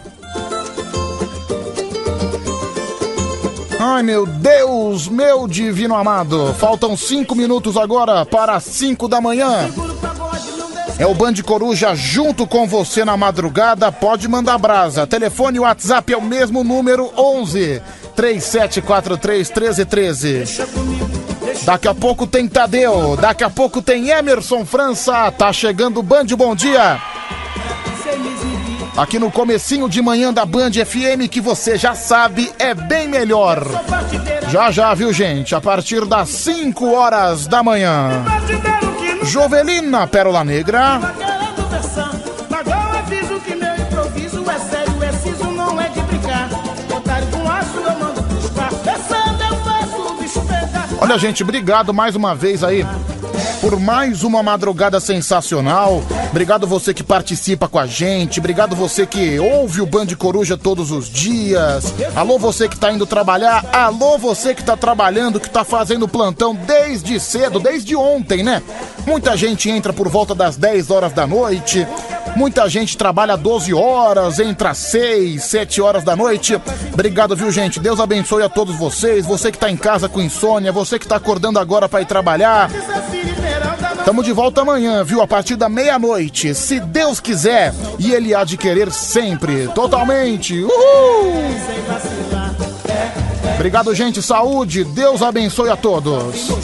Ai, meu Deus, meu divino amado. Faltam cinco minutos agora para cinco da manhã. É o Band Coruja junto com você na madrugada. Pode mandar brasa. Telefone e WhatsApp é o mesmo número 11 3743 1313. Daqui a pouco tem Tadeu, daqui a pouco tem Emerson França. Tá chegando o Band Bom Dia. Aqui no comecinho de manhã da Band FM que você já sabe é bem melhor. Já já, viu, gente? A partir das 5 horas da manhã. Jovelina Pérola Negra. Olha, gente, obrigado mais uma vez aí por mais uma madrugada sensacional. Obrigado você que participa com a gente. Obrigado você que ouve o Band Coruja todos os dias. Alô você que tá indo trabalhar. Alô você que tá trabalhando, que tá fazendo plantão desde cedo, desde ontem, né? Muita gente entra por volta das 10 horas da noite. Muita gente trabalha 12 horas, entra às 6, 7 horas da noite. Obrigado, viu, gente? Deus abençoe a todos vocês. Você que tá em casa com insônia, você que tá acordando agora pra ir trabalhar. Tamo de volta amanhã, viu? A partir da meia-noite, se Deus quiser. E Ele há de querer sempre, totalmente. Uhul! Obrigado, gente. Saúde. Deus abençoe a todos. O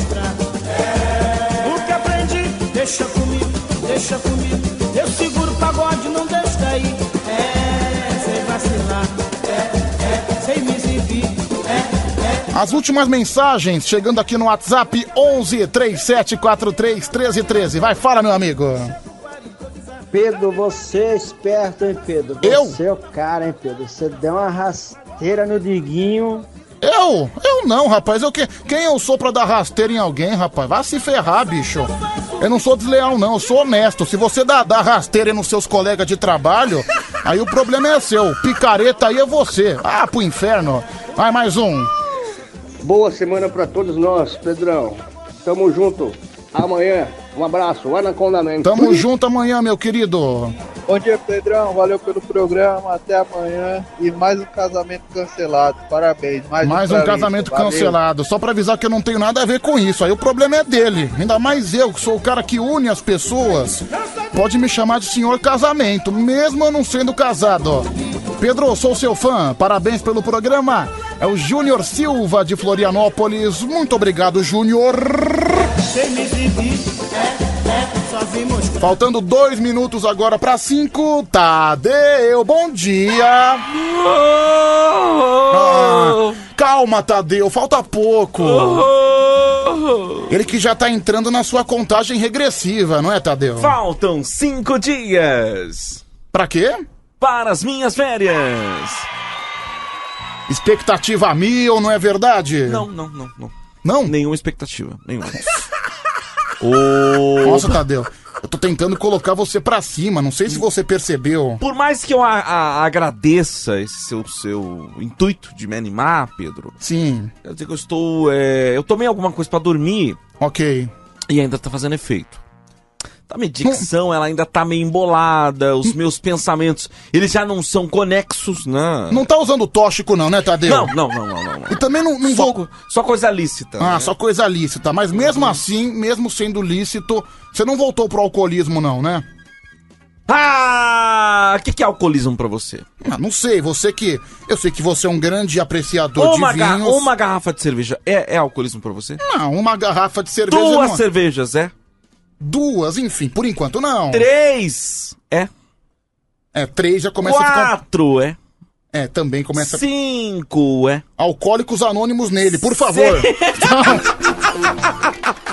que aprendi, deixa comigo, deixa comigo. Eu seguro o pagode, não deixo cair. É, sem vacilar, é, é, sem me exibir. É, é. As últimas mensagens chegando aqui no WhatsApp 11 3743 1313. Vai, fala, meu amigo. Pedro, você é esperto, hein, Pedro? Eu? Você é o cara, hein, Pedro? Você deu uma rasteira no Diguinho. Eu? Eu não, rapaz. Eu que... Quem eu sou pra dar rasteira em alguém, rapaz? Vai se ferrar, bicho. Eu não sou desleal, não. Eu sou honesto. Se você dá, dá rasteira nos seus colegas de trabalho, aí o problema é seu. Picareta aí é você. Ah, pro inferno. Vai, mais um. Boa semana pra todos nós, Pedrão. Tamo junto. Amanhã, um abraço. Anaconda Man. Tamo junto amanhã, meu querido. Bom dia, Pedrão. Valeu pelo programa. Até amanhã. E mais um casamento cancelado. Parabéns. Mais, Mais um lista. casamento Valeu. cancelado. Só pra avisar que eu não tenho nada a ver com isso. Aí o problema é dele. Ainda mais eu, que sou o cara que une as pessoas. Pode me chamar de senhor casamento, mesmo eu não sendo casado. ó. Pedro, sou seu fã. Parabéns pelo programa. É o Júnior Silva de Florianópolis. Muito obrigado, Júnior. É, é. Faltando dois minutos agora pra cinco. Tadeu, bom dia. Ah, calma, Tadeu, falta pouco. Ele que já tá entrando na sua contagem regressiva, não é, Tadeu? Faltam cinco dias. Pra quê? Para as minhas férias. Expectativa mil, não é verdade? Não, não, não, não. Não? Nenhuma expectativa, nenhuma. Nossa, Tadeu, eu tô tentando colocar você pra cima, não sei se você percebeu. Por mais que eu a- a- agradeça esse seu, seu intuito de me animar, Pedro. Sim. Quer dizer que eu estou. é, eu tomei alguma coisa pra dormir. Ok. E ainda tá fazendo efeito. A minha dicção, ela ainda tá meio embolada, os meus pensamentos, eles já não são conexos, né? Não tá usando tóxico não, né, Tadeu? Não, não, não, não, não. não. E também não, não Só, vou... só coisa lícita. Ah, né? só coisa lícita. Mas mesmo assim, mesmo sendo lícito, você não voltou pro alcoolismo, não, né? Ah, o que, que é alcoolismo pra você? Ah, não sei, você que. Eu sei que você é um grande apreciador Uma, de vinhos. uma garrafa de cerveja é, é alcoolismo pra você? Não, uma garrafa de cerveja. Duas não... cervejas, é? Duas, enfim, por enquanto não. Três, é? É, três já começa a ficar. Quatro, é? É, também começa. Cinco, é? Alcoólicos anônimos nele, por favor. Não.